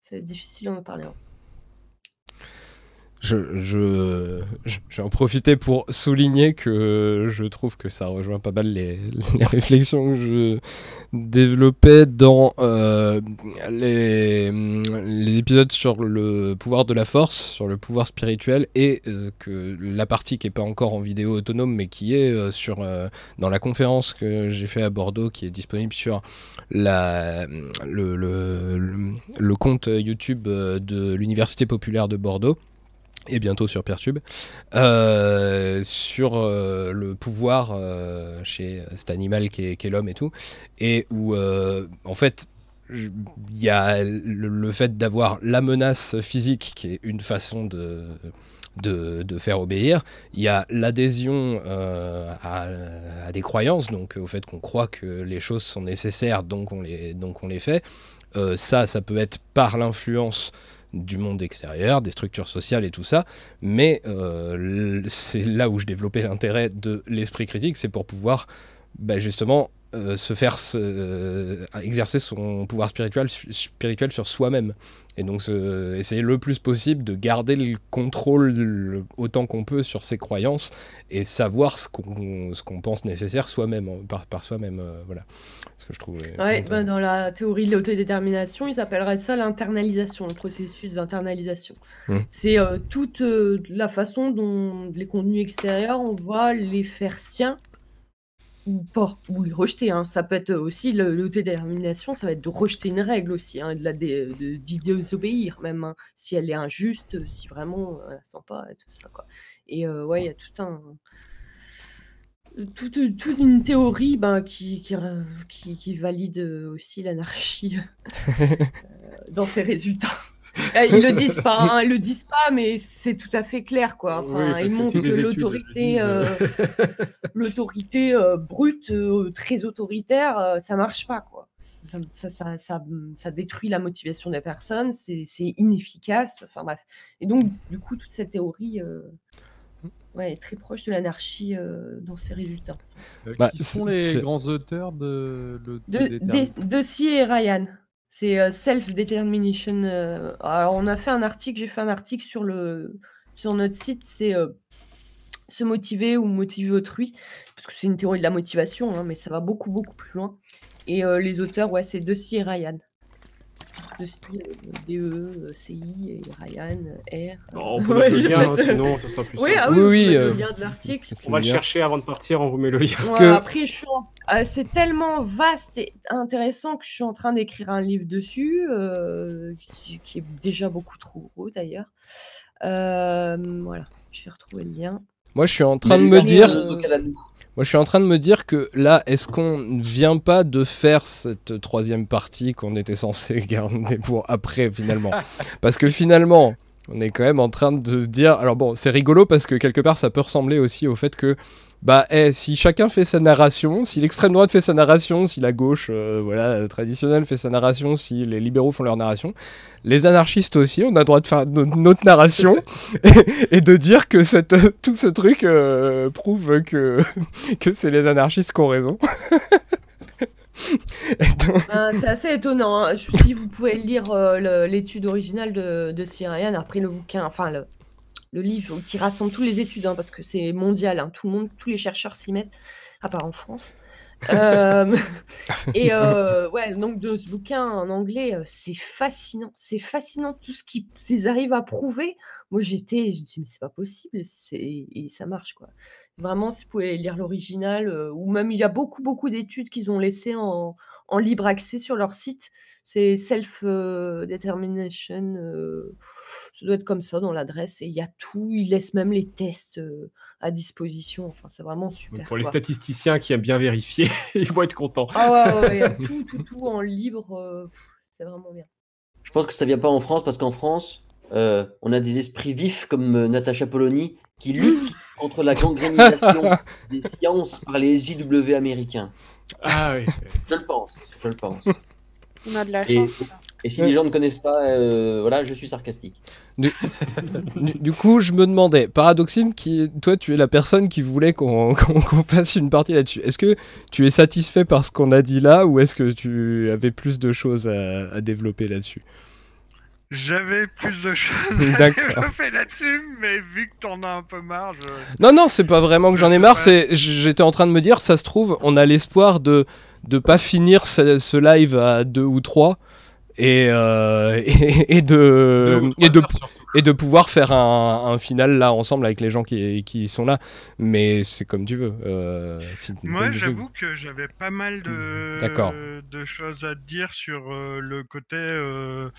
c'est difficile d'en parler. hein. Je, je, je, vais en profiter pour souligner que je trouve que ça rejoint pas mal les, réflexions que je développais dans euh, les, épisodes sur le pouvoir de la force, sur le pouvoir spirituel, et euh, que la partie qui est pas encore en vidéo autonome, mais qui est euh, sur, dans la conférence que j'ai fait à Bordeaux, qui est disponible sur la, le, le, compte YouTube de l'Université populaire de Bordeaux et bientôt sur Peertube, euh, sur euh, le pouvoir euh, chez cet animal qui est, l'homme et tout, et où en fait il y a le, fait d'avoir la menace physique qui est une façon de, de, faire obéir, il y a l'adhésion à, des croyances, donc au fait qu'on croit que les choses sont nécessaires, donc on les, donc on les fait. Ça, ça peut être par l'influence du monde extérieur, des structures sociales et tout ça, mais euh, c'est là où je développais l'intérêt de l'esprit critique, c'est pour pouvoir bah, justement euh, se faire euh, exercer son pouvoir spirituel, spirituel sur soi-même. Et donc essayer le plus possible de garder le contrôle le- autant qu'on peut sur ses croyances et savoir ce qu'on pense nécessaire soi-même, hein, par, par soi-même. euh, voilà. Ce que je trouve. Ouais, bah, dans la théorie de l'autodétermination, ils appelleraient ça l'internalisation, le processus d'internalisation. Mmh. C'est toute la façon dont les contenus extérieurs, on va les faire siens ou pas, ou rejeter. hein. Ça peut être aussi l'autodétermination, ça va être de rejeter une règle aussi, hein, d'y désobéir même, hein, si elle est injuste, si vraiment euh, elle la sent pas et tout ça. Quoi. Et euh, ouais, il y a tout un toute, toute une théorie ben, qui, qui, re- qui, qui valide euh, aussi l'anarchie euh, dans ses résultats. Euh, Ils le disent pas, hein, ils le disent pas, mais c'est tout à fait clair, quoi. Enfin, ils montrent que l'autorité, disent, euh, euh, l'autorité euh, brute, euh, très autoritaire, euh, ça marche pas, quoi. Ça, ça, ça, ça- ça détruit la motivation des personnes, c'est c'est inefficace. Enfin bref. Et donc, du coup, toute cette théorie euh, ouais, est très proche de l'anarchie euh, dans ses résultats. Euh, Bah, qui sont les grands auteurs de De, de, Dossier et Ryan. C'est euh, Self-Determination. euh, alors, on a fait un article, j'ai fait un article sur le sur notre site, c'est euh, se motiver ou motiver autrui, parce que c'est une théorie de la motivation, hein, mais ça va beaucoup, beaucoup plus loin. Et les auteurs, ouais, c'est Deci et Ryan. Deci, euh, D-E, C-I, et Ryan, R. Oh, on peut Ouais, mettre le lien, hein, mettre- sinon ce sera plus Oui, simple. ah oui, Oui, euh, le lien de l'article. On va le chercher avant de partir, on vous met le lien. Parce Ouais, que- Après, je suis en- euh, c'est tellement vaste et intéressant que je suis en train d'écrire un livre dessus, euh, qui, qui est déjà beaucoup trop gros d'ailleurs. Euh, voilà, je vais retrouver le lien. Moi, je suis en train de me dire. Moi, je suis en train de me dire que là, est-ce qu'on ne vient pas de faire cette troisième partie qu'on était censé garder pour après, finalement? Parce que finalement, on est quand même en train de dire. Alors bon, c'est rigolo parce que quelque part, ça peut ressembler aussi au fait que. Bah, eh, si chacun fait sa narration, si l'extrême droite fait sa narration, si la gauche, euh, voilà, traditionnelle fait sa narration, si les libéraux font leur narration, les anarchistes aussi, on a le droit de faire no- notre narration et, et de dire que cette, tout ce truc euh, prouve que, que c'est les anarchistes qui ont raison. Euh, c'est assez étonnant. hein. Je- Si vous pouvez lire euh, l'étude originale de, de Cyrian, après le bouquin, enfin le, le livre qui rassemble toutes les études, hein, parce que c'est mondial, hein, tout le monde, tous les chercheurs s'y mettent, à part en France. Euh, et euh, ouais, donc de ce bouquin en anglais, euh, c'est fascinant, c'est fascinant tout ce qu'ils arrivent à prouver. Moi j'étais, je me dis mais c'est pas possible, et ça marche quoi. Vraiment, si vous pouvez lire l'original, euh, ou même il y a beaucoup beaucoup d'études qu'ils ont laissées en, en libre accès sur leur site. C'est self euh, determination, euh, ça doit être comme ça dans l'adresse et il y a tout. Ils laissent même les tests euh, à disposition. Enfin, c'est vraiment super. Pour les statisticiens qui aiment bien vérifier, ils vont être contents. Ah ouais, ouais, ouais, il y a tout, tout, tout en libre. euh, c'est vraiment bien. Je pense que ça vient pas en France parce qu'en France, euh, on a des esprits vifs comme euh, Natacha Polony qui luttent contre la gangrénisation des sciences par les JW américains. Ah oui. Je le pense, je le pense. On a de la Et, chance. et si les gens ne connaissent pas, euh, voilà, je suis sarcastique. Du, du- du coup, je me demandais, Paradoxime, qui, toi, tu es la personne qui voulait qu'on qu'on- qu'on fasse une partie là-dessus. Est-ce que tu es satisfait par ce qu'on a dit là, ou est-ce que tu avais plus de choses à, à développer là-dessus? J'avais plus de choses à développer là-dessus, mais vu que t'en as un peu marre, je... Non, non, c'est pas vraiment que j'en ai marre. C'est, j'étais en train de me dire, ça se trouve, on a l'espoir de de pas finir ce, ce live à deux ou trois et euh, et, et de et de et de pouvoir faire un, un final là ensemble avec les gens qui qui sont là. Mais c'est comme tu veux. Euh, si- Moi, j'avoue que j'avais pas mal de, D'accord. de choses à dire sur euh, le côté, euh,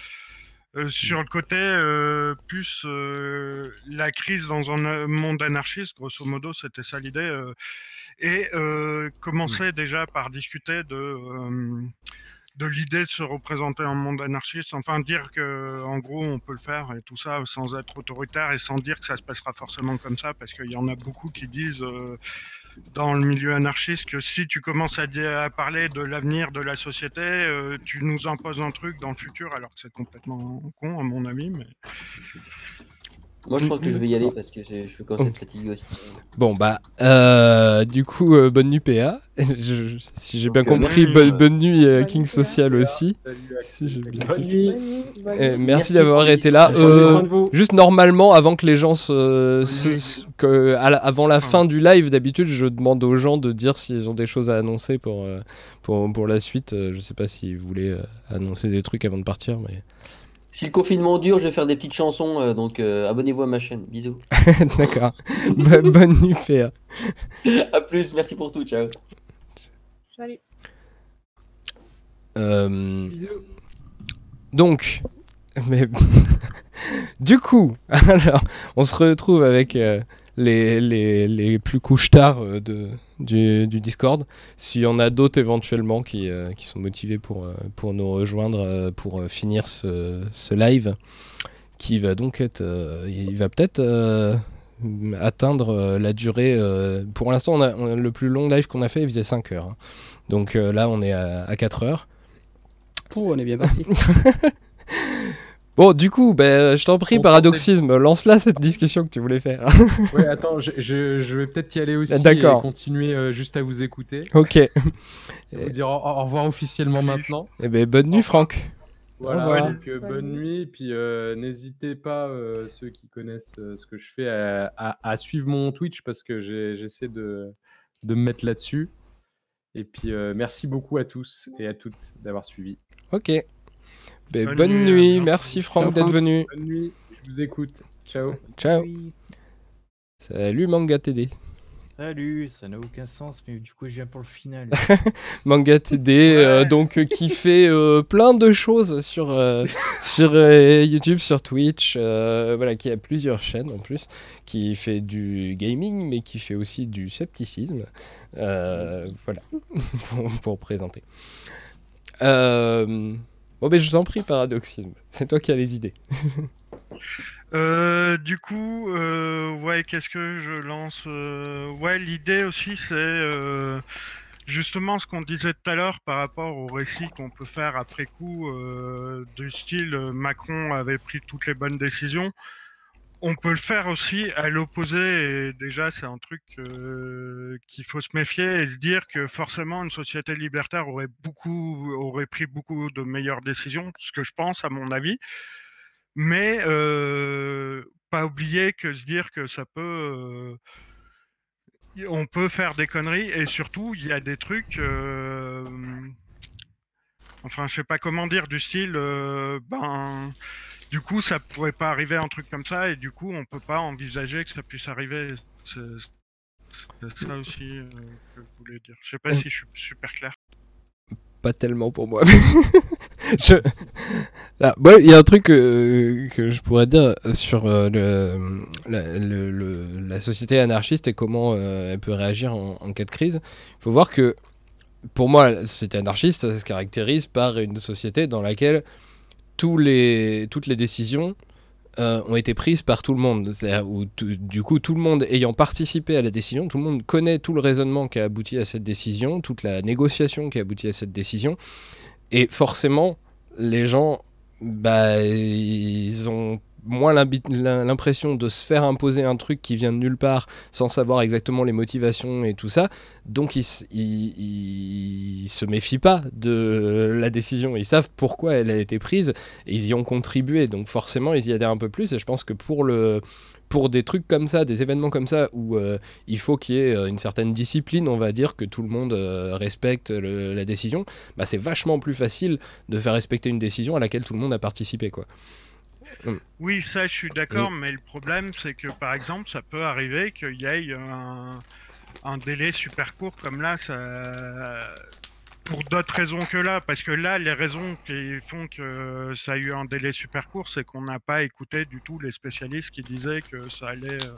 euh, sur le côté euh, plus euh, la crise dans un monde anarchiste. Grosso modo, c'était ça l'idée. Et euh, commencer déjà par discuter de euh, de l'idée de se représenter un monde anarchiste, enfin dire que en gros on peut le faire et tout ça sans être autoritaire et sans dire que ça se passera forcément comme ça, parce qu'il y en a beaucoup qui disent euh, dans le milieu anarchiste que si tu commences à, dire- à parler de l'avenir de la société, euh, tu nous imposes un truc dans le futur, alors que c'est complètement con à mon avis. Mais... Moi, je pense que je vais y aller parce que je, je commence à être fatigué aussi. Bon bah euh, du coup euh, bonne nuit PA. Je- si j'ai bien euh, compris merci, bonne, euh, bonne nuit euh, King Social PA. aussi. Salut, Si j'ai bien Bonne compris. nuit. Bonne nuit, bonne nuit. merci Merci d'avoir été là. Euh, juste normalement, avant que les gens se, se- se- que, à la- avant la fin du live, d'habitude, je demande aux gens de dire s'ils ont des choses à annoncer pour pour, pour la suite. Je sais pas si vous voulez annoncer des trucs avant de partir, mais Si le confinement dure, je vais faire des petites chansons, euh, donc euh, abonnez-vous à ma chaîne. Bisous. d'accord. Bo- bonne nuit PA. à plus, merci pour tout, ciao. Salut. Euh, donc, mais du coup, alors, on se retrouve avec euh, les, les, les plus couches tard euh, de, du, du Discord. S'il y en a d'autres éventuellement qui, euh, qui sont motivés pour, euh, pour nous rejoindre euh, pour finir ce, ce live, qui va donc être, il va peut-être atteindre la durée. pour l'instant, on a, on a- le plus long live qu'on a fait, il faisait 5 heures. hein. Donc là, on est à, à 4 heures. Pouh, on est bien parti. Bon, du coup, ben, je t'en prie, On paradoxisme, lance-là cette discussion que tu voulais faire. Ouais, attends, je, je- je vais peut-être y aller aussi d'accord. et continuer euh, juste à vous écouter. ok. Et vous dire au, au revoir officiellement maintenant. Eh ben, bonne nuit, Franck. Voilà, donc, euh, bonne nuit. Puis euh, n'hésitez pas, euh, ceux qui connaissent euh, ce que je fais, à, à- à suivre mon Twitch parce que j'essaie de, de me mettre là-dessus. Et puis euh, merci beaucoup à tous et à toutes d'avoir suivi. Ok. Ben, Bonne bonne, nuit, merci. Franck d'être venu. Bonne nuit, je vous écoute. Ciao. Ciao. Salut Manga TD. Salut, ça n'a aucun sens, mais du coup, je viens pour le final. Manga TD, euh, donc euh, qui fait euh, plein de choses sur, euh, sur euh, YouTube, sur Twitch, euh, voilà, qui a plusieurs chaînes en plus, qui fait du gaming, mais qui fait aussi du scepticisme. Euh, voilà, pour, pour présenter. Euh, bon, ben je t'en prie, Paradoxisme, c'est toi qui as les idées. Euh, du coup, euh, qu'est-ce que je lance euh, Ouais, l'idée aussi, c'est justement ce qu'on disait tout à l'heure par rapport au récit qu'on peut faire après coup, du style Macron avait pris toutes les bonnes décisions. On peut le faire aussi à l'opposé, déjà c'est un truc euh, qu'il faut se méfier et se dire que forcément une société libertaire aurait beaucoup, aurait pris beaucoup de meilleures décisions, ce que je pense à mon avis. Mais euh, pas oublier que se dire que ça peut, euh, on peut faire des conneries et surtout il y a des trucs, enfin je sais pas comment dire du style, euh, ben du coup ça pourrait pas arriver un truc comme ça et du coup on peut pas envisager que ça puisse arriver. C'est ça aussi euh, que je voulais dire. Je sais pas si je suis super clair. pas tellement pour moi. il y a un truc euh, que je pourrais dire sur la, société anarchiste et comment elle peut réagir en cas de crise. Il faut voir que, pour moi, la société anarchiste, ça se caractérise par une société dans laquelle tous les, toutes les décisions euh, ont été prises par tout le monde. Du coup, tout le monde ayant participé à la décision, tout le monde connaît tout le raisonnement qui a abouti à cette décision, toute la négociation qui a abouti à cette décision. Et forcément, les gens, bah, ils ont moins l'impression de se faire imposer un truc qui vient de nulle part sans savoir exactement les motivations et tout ça. Donc ils, ils, ils se méfient pas de la décision. Ils savent pourquoi elle a été prise et ils y ont contribué. Donc forcément, ils y adhèrent un peu plus. Et je pense que pour le pour des trucs comme ça, des événements comme ça, où euh, il faut qu'il y ait euh, une certaine discipline, on va dire, que tout le monde euh, respecte la décision, bah, c'est vachement plus facile de faire respecter une décision à laquelle tout le monde a participé. Quoi. Mm. Oui, ça, je suis d'accord, Mm. mais le problème, c'est que par exemple, ça peut arriver qu'il y ait un, un délai super court comme là, ça... pour d'autres raisons que là. Parce que là, les raisons qui font que ça a eu un délai super court, c'est qu'on n'a pas écouté du tout les spécialistes qui disaient que ça allait euh,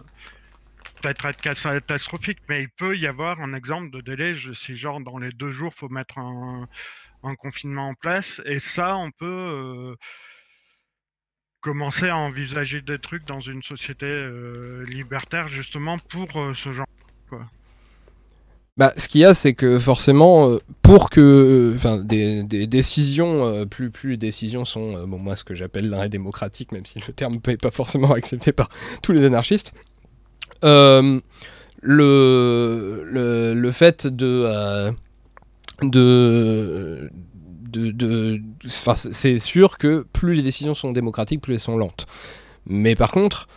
peut-être être catastrophique. Mais il peut y avoir un exemple de délai, si genre dans les deux jours, faut mettre un, un confinement en place. Et ça, on peut. euh, commencer à envisager des trucs dans une société euh, libertaire justement pour euh, ce genre quoi. Bah, ce qu'il y a, c'est que forcément, euh, pour que, enfin, des, des décisions, plus, plus les décisions sont, bon, moi, ce que j'appelle l'arrêt démocratique, même si le terme n'est pas forcément accepté par tous les anarchistes, le, le, le fait de, de, c'est sûr que plus les décisions sont démocratiques, plus elles sont lentes. Mais par contre,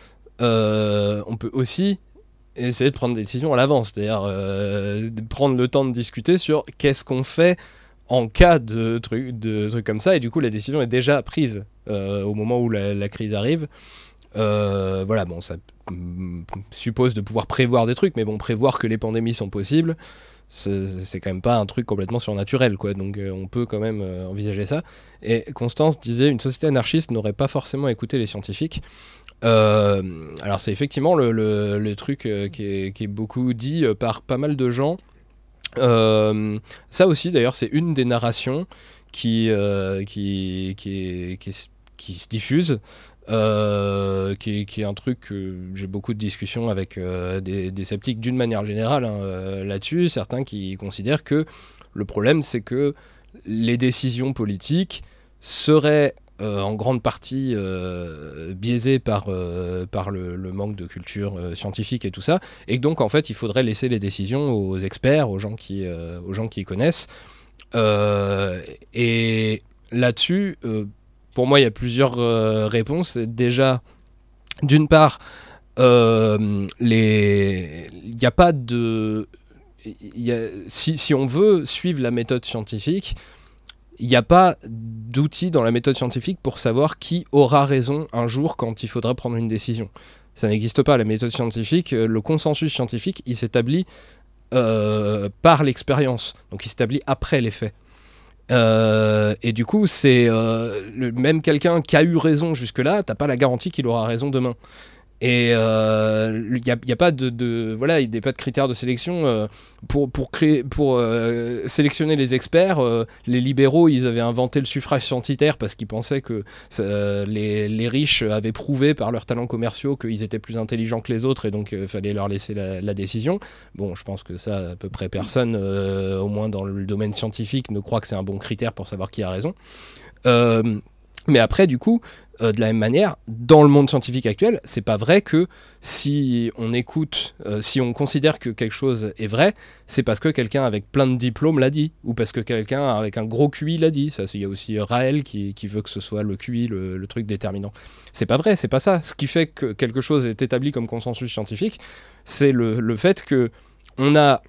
euh, on peut aussi essayer de prendre des décisions à l'avance, c'est-à-dire euh, prendre le temps de discuter sur qu'est-ce qu'on fait en cas de trucs comme ça, et du coup la décision est déjà prise euh, au moment où la, crise arrive. Voilà, bon, ça mm, suppose de pouvoir prévoir des trucs, mais bon, prévoir que les pandémies sont possibles, c'est quand même pas un truc complètement surnaturel, quoi. Donc euh, on peut quand même euh, envisager ça. Et Constance disait, une société anarchiste n'aurait pas forcément écouté les scientifiques. Euh, alors c'est effectivement le, truc qui, est, beaucoup dit par pas mal de gens. Ça aussi d'ailleurs c'est une des narrations qui, qui se diffuse. Euh, qui, est- un truc que j'ai beaucoup de discussions avec euh, des, sceptiques d'une manière générale hein, euh, là-dessus, certains qui considèrent que le problème c'est que les décisions politiques seraient en grande partie euh, biaisées par, par le, le manque de culture scientifique et tout ça, et donc en fait il faudrait laisser les décisions aux experts, aux gens qui, aux gens qui connaissent. Et là-dessus, pour moi, il y a plusieurs euh, réponses. Déjà, d'une part, euh, il n'y a pas de... Si, on veut suivre la méthode scientifique, il n'y a pas d'outil dans la méthode scientifique pour savoir qui aura raison un jour quand il faudra prendre une décision. Ça n'existe pas. La méthode scientifique, euh, le consensus scientifique, il s'établit par l'expérience. Donc il s'établit après les faits. Euh, et du coup, c'est euh, même quelqu'un qui a eu raison jusque-là, t'as pas la garantie qu'il aura raison demain. Et il n'y a, pas de, voilà, il a pas de critères de sélection euh, pour pour créer pour euh, sélectionner les experts. euh, les libéraux, ils avaient inventé le suffrage censitaire parce qu'ils pensaient que les, les riches avaient prouvé par leurs talents commerciaux qu'ils étaient plus intelligents que les autres et donc il fallait leur laisser la, décision. Bon, je pense que ça, à peu près personne, euh, au moins dans le domaine scientifique, ne croit que c'est un bon critère pour savoir qui a raison. Euh, mais après, du coup, euh, de la même manière, dans le monde scientifique actuel, c'est pas vrai que si on écoute, euh, si on considère que quelque chose est vrai, c'est parce que quelqu'un avec plein de diplômes l'a dit, ou parce que quelqu'un avec un gros QI l'a dit. Ça, il y a aussi Raël qui, qui veut que ce soit le QI le, truc déterminant. C'est pas vrai, c'est pas ça. Ce qui fait que quelque chose est établi comme consensus scientifique, c'est le, fait que on a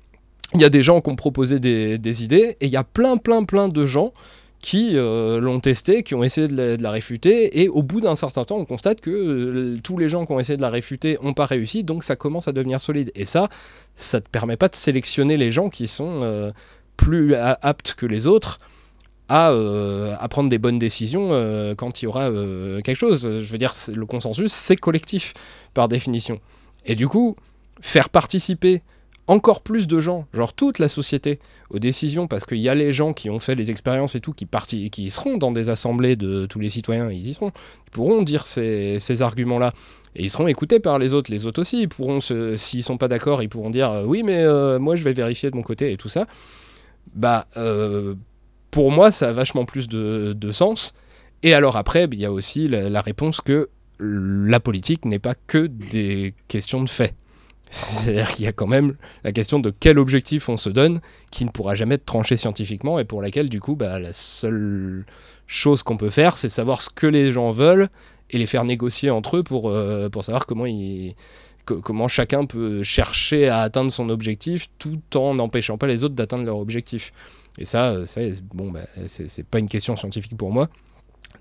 il y a des gens qui ont proposé des idées et il y a plein, plein, plein de gens qui euh, l'ont testé, qui ont essayé de la, réfuter, et au bout d'un certain temps, on constate que euh, tous les gens qui ont essayé de la réfuter n'ont pas réussi, donc ça commence à devenir solide. Et ça, ça ne te permet pas de sélectionner les gens qui sont euh, plus aptes que les autres à, prendre des bonnes décisions quand il y aura quelque chose. Je veux dire, le consensus, c'est collectif, par définition. Et du coup, faire participer encore plus de gens, genre toute la société, aux décisions, parce qu'il y a les gens qui ont fait les expériences et tout, qui, parti- qui seront dans des assemblées de tous les citoyens, ils y seront, ils pourront dire ces, arguments-là. Et ils seront écoutés par les autres. Les autres aussi, ils pourront, s'ils sont pas d'accord, ils pourront dire euh, oui, mais euh, moi je vais vérifier de mon côté et tout ça. Bah, euh, pour moi, ça a vachement plus de, sens. Et alors après, il y a aussi la, la réponse que la politique n'est pas que des questions de fait. C'est-à-dire qu'il y a quand même la question de quel objectif on se donne qui ne pourra jamais être tranché scientifiquement et pour laquelle, du coup, bah, la seule chose qu'on peut faire, c'est savoir ce que les gens veulent et les faire négocier entre eux pour, euh, pour savoir comment, ils, co- comment chacun peut chercher à atteindre son objectif tout en n'empêchant pas les autres d'atteindre leur objectif. Et ça, euh, ça bon, bah, c'est pas une question scientifique pour moi.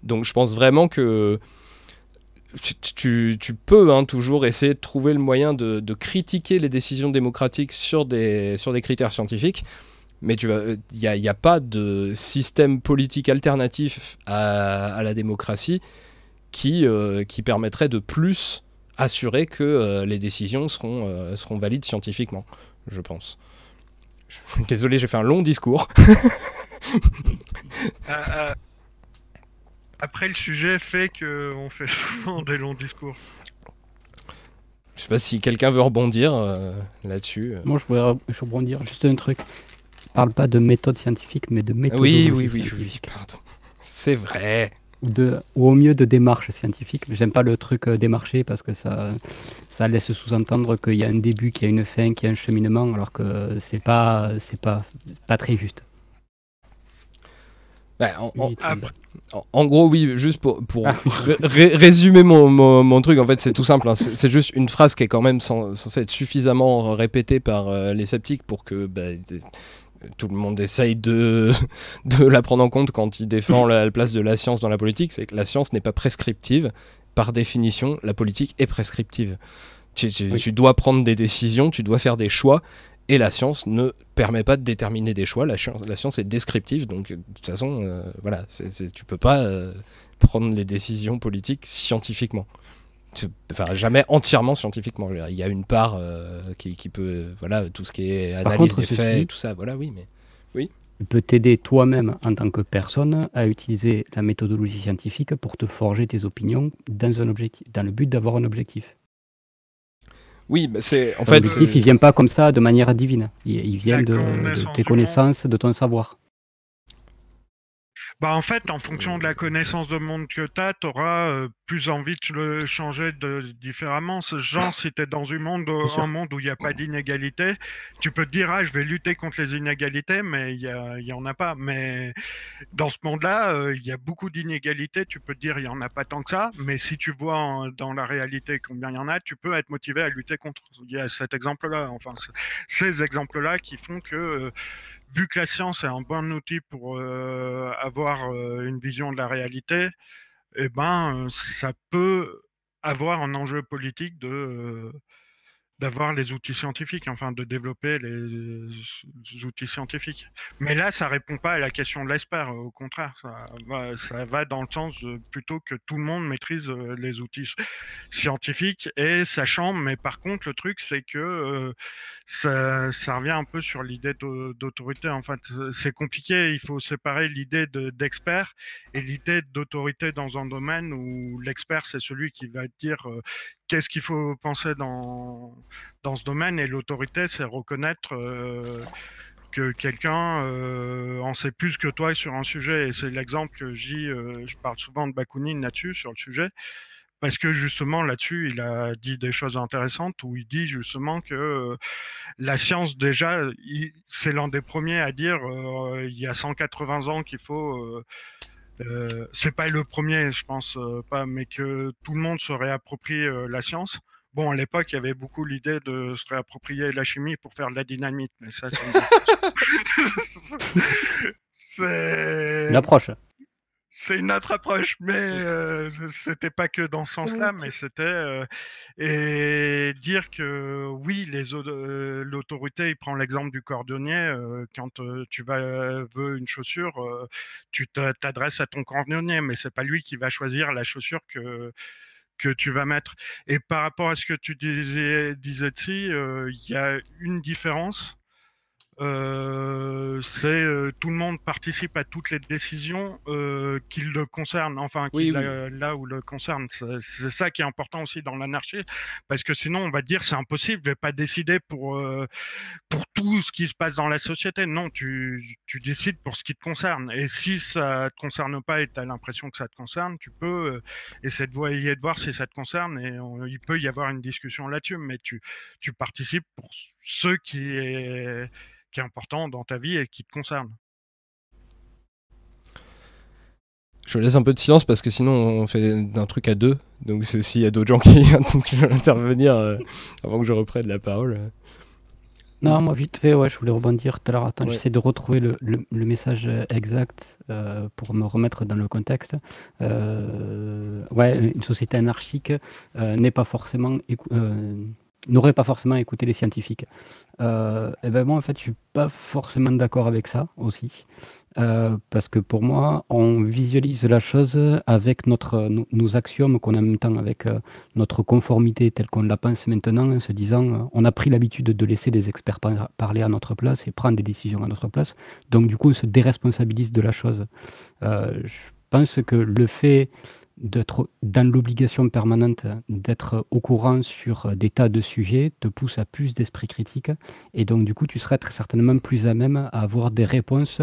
Donc je pense vraiment que tu, peux hein, toujours essayer de trouver le moyen de, critiquer les décisions démocratiques sur des, critères scientifiques, mais il n'y a, pas de système politique alternatif à, la démocratie qui, euh, qui permettrait de plus assurer que euh, les décisions seront, euh, seront valides scientifiquement, je pense. Désolé, j'ai fait un long discours. Après, le sujet fait qu'on fait souvent des longs discours. Je sais pas si quelqu'un veut rebondir euh, là-dessus. euh. Moi, je voudrais je rebondir juste un truc. Je parle pas de méthode scientifique, mais de méthode. Oui, oui, oui, oui, pardon. C'est vrai. Ou, de, ou au mieux de démarche scientifique. J'aime pas le truc euh, démarché parce que ça, ça laisse sous-entendre qu'il y a un début, qu'il y a une fin, qu'il y a un cheminement, alors que c'est pas, c'est pas, pas très juste. Ouais, en, gros, oui, juste pour, pour Ah. ré- ré- résumer mon, mon- mon truc, en fait, c'est tout simple. hein. C'est juste une phrase qui est quand même cen- censée être suffisamment répétée par euh, les sceptiques pour que bah, t- tout le monde essaye de, de la prendre en compte quand il défend la, la place de la science dans la politique. C'est que la science n'est pas prescriptive. Par définition, la politique est prescriptive. Tu, tu- tu dois prendre des décisions, tu dois faire des choix. Et la science ne permet pas de déterminer des choix. La science, la science est descriptive, donc euh, de toute façon, euh, voilà, c'est, c'est- tu peux pas euh, prendre les décisions politiques scientifiquement. Tu- Enfin, jamais entièrement scientifiquement. Il y a une part euh, qui, qui peut, voilà, tout ce qui est analyse contre, des faits, tout ça, voilà, oui, mais oui. Tu peux t'aider toi-même en tant que personne à utiliser la méthodologie scientifique pour te forger tes opinions dans, un objectif, dans le but d'avoir un objectif. Oui, mais c'est en fait. L'objectif, il vient pas comme ça de manière divine. Il, il vient de, tes connaissances, de ton savoir. Bah en fait, en fonction de la connaissance de monde que tu as, tu auras plus envie de le changer de, différemment. Genre, si tu es dans un monde, un monde où il n'y a pas d'inégalité, tu peux te dire, ah, je vais lutter contre les inégalités, mais il n'y en a pas. Mais dans ce monde-là, il y a beaucoup d'inégalités. Tu peux te dire, il n'y en a pas tant que ça. Mais si tu vois dans la réalité combien il y en a, tu peux être motivé à lutter contre. Il y a cet exemple-là, enfin, ces exemples-là qui font que vu que la science est un bon outil pour euh, avoir euh, une vision de la réalité, eh ben, ça peut avoir un enjeu politique de, d'avoir les outils scientifiques, enfin de développer les outils scientifiques. Mais là, ça répond pas à la question de l'expert, au contraire, ça va, dans le sens plutôt que tout le monde maîtrise euh, les outils scientifiques et sachant, mais par contre, le truc, c'est que euh, ça, revient un peu sur l'idée d'autorité. En fait, c'est compliqué, il faut séparer l'idée d'expert et l'idée d'autorité dans un domaine où l'expert, c'est celui qui va dire euh, qu'est-ce qu'il faut penser dans, dans ce domaine et l'autorité, c'est reconnaître euh, que quelqu'un euh, en sait plus que toi sur un sujet. Et c'est l'exemple que j'ai, euh, je parle souvent de Bakounine là-dessus, sur le sujet, parce que justement là-dessus, il a dit des choses intéressantes où il dit justement que la science, déjà, c'est l'un des premiers à dire il y a 180 ans qu'il faut euh, c'est pas le premier, je pense euh, pas, mais que tout le monde se réapproprie euh, la science. Bon, à l'époque, il y avait beaucoup l'idée de se réapproprier la chimie pour faire de la dynamite, mais ça, c'est. L'approche c'est une autre approche, mais euh, c'était pas que dans ce sens-là, mais c'était euh, et dire que oui, les euh, l'autorité, il prend l'exemple du cordonnier. quand tu vas veux une chaussure, tu t'adresses à ton cordonnier, mais c'est pas lui qui va choisir la chaussure que que tu vas mettre. Et par rapport à ce que tu disais, disais il y a une différence euh, c'est euh, tout le monde participe à toutes les décisions euh, qui le concernent, enfin qui là où le concerne. C'est ça qui est important aussi dans l'anarchie, parce que sinon on va dire c'est impossible, je vais pas décider pour pour tout ce qui se passe dans la société. Non, tu, tu décides pour ce qui te concerne. Et si ça te concerne pas et tu as l'impression que ça te concerne, tu peux essayer de voir, de voir si ça te concerne et il peut y avoir une discussion là-dessus, mais tu tu participes pour ce qui est qui est important dans ta vie et qui te concerne. Je laisse un peu de silence parce que sinon on fait un truc à deux. Donc s'il y a d'autres gens qui, veulent intervenir euh, avant que je reprenne la parole. Euh. Non, moi vite fait, ouais, je voulais rebondir tout à l'heure. Attends, j'essaie de retrouver le, message exact euh, pour me remettre dans le contexte. ouais, une société anarchique n'est pas forcément n'aurait pas forcément écouté les scientifiques. Euh, et ben moi, en fait, je suis pas forcément d'accord avec ça aussi, euh, parce que pour moi, on visualise la chose avec notre, nos, axiomes qu'on a en même temps avec euh, notre conformité telle qu'on la pense maintenant, en se disant, on a pris l'habitude de laisser des experts parler à notre place et prendre des décisions à notre place, donc du coup, on se déresponsabilise de la chose. je pense que le fait dans l'obligation permanente d'être au courant sur des tas de sujets te pousse à plus d'esprit critique et donc du coup tu serais très certainement plus à même à avoir des réponses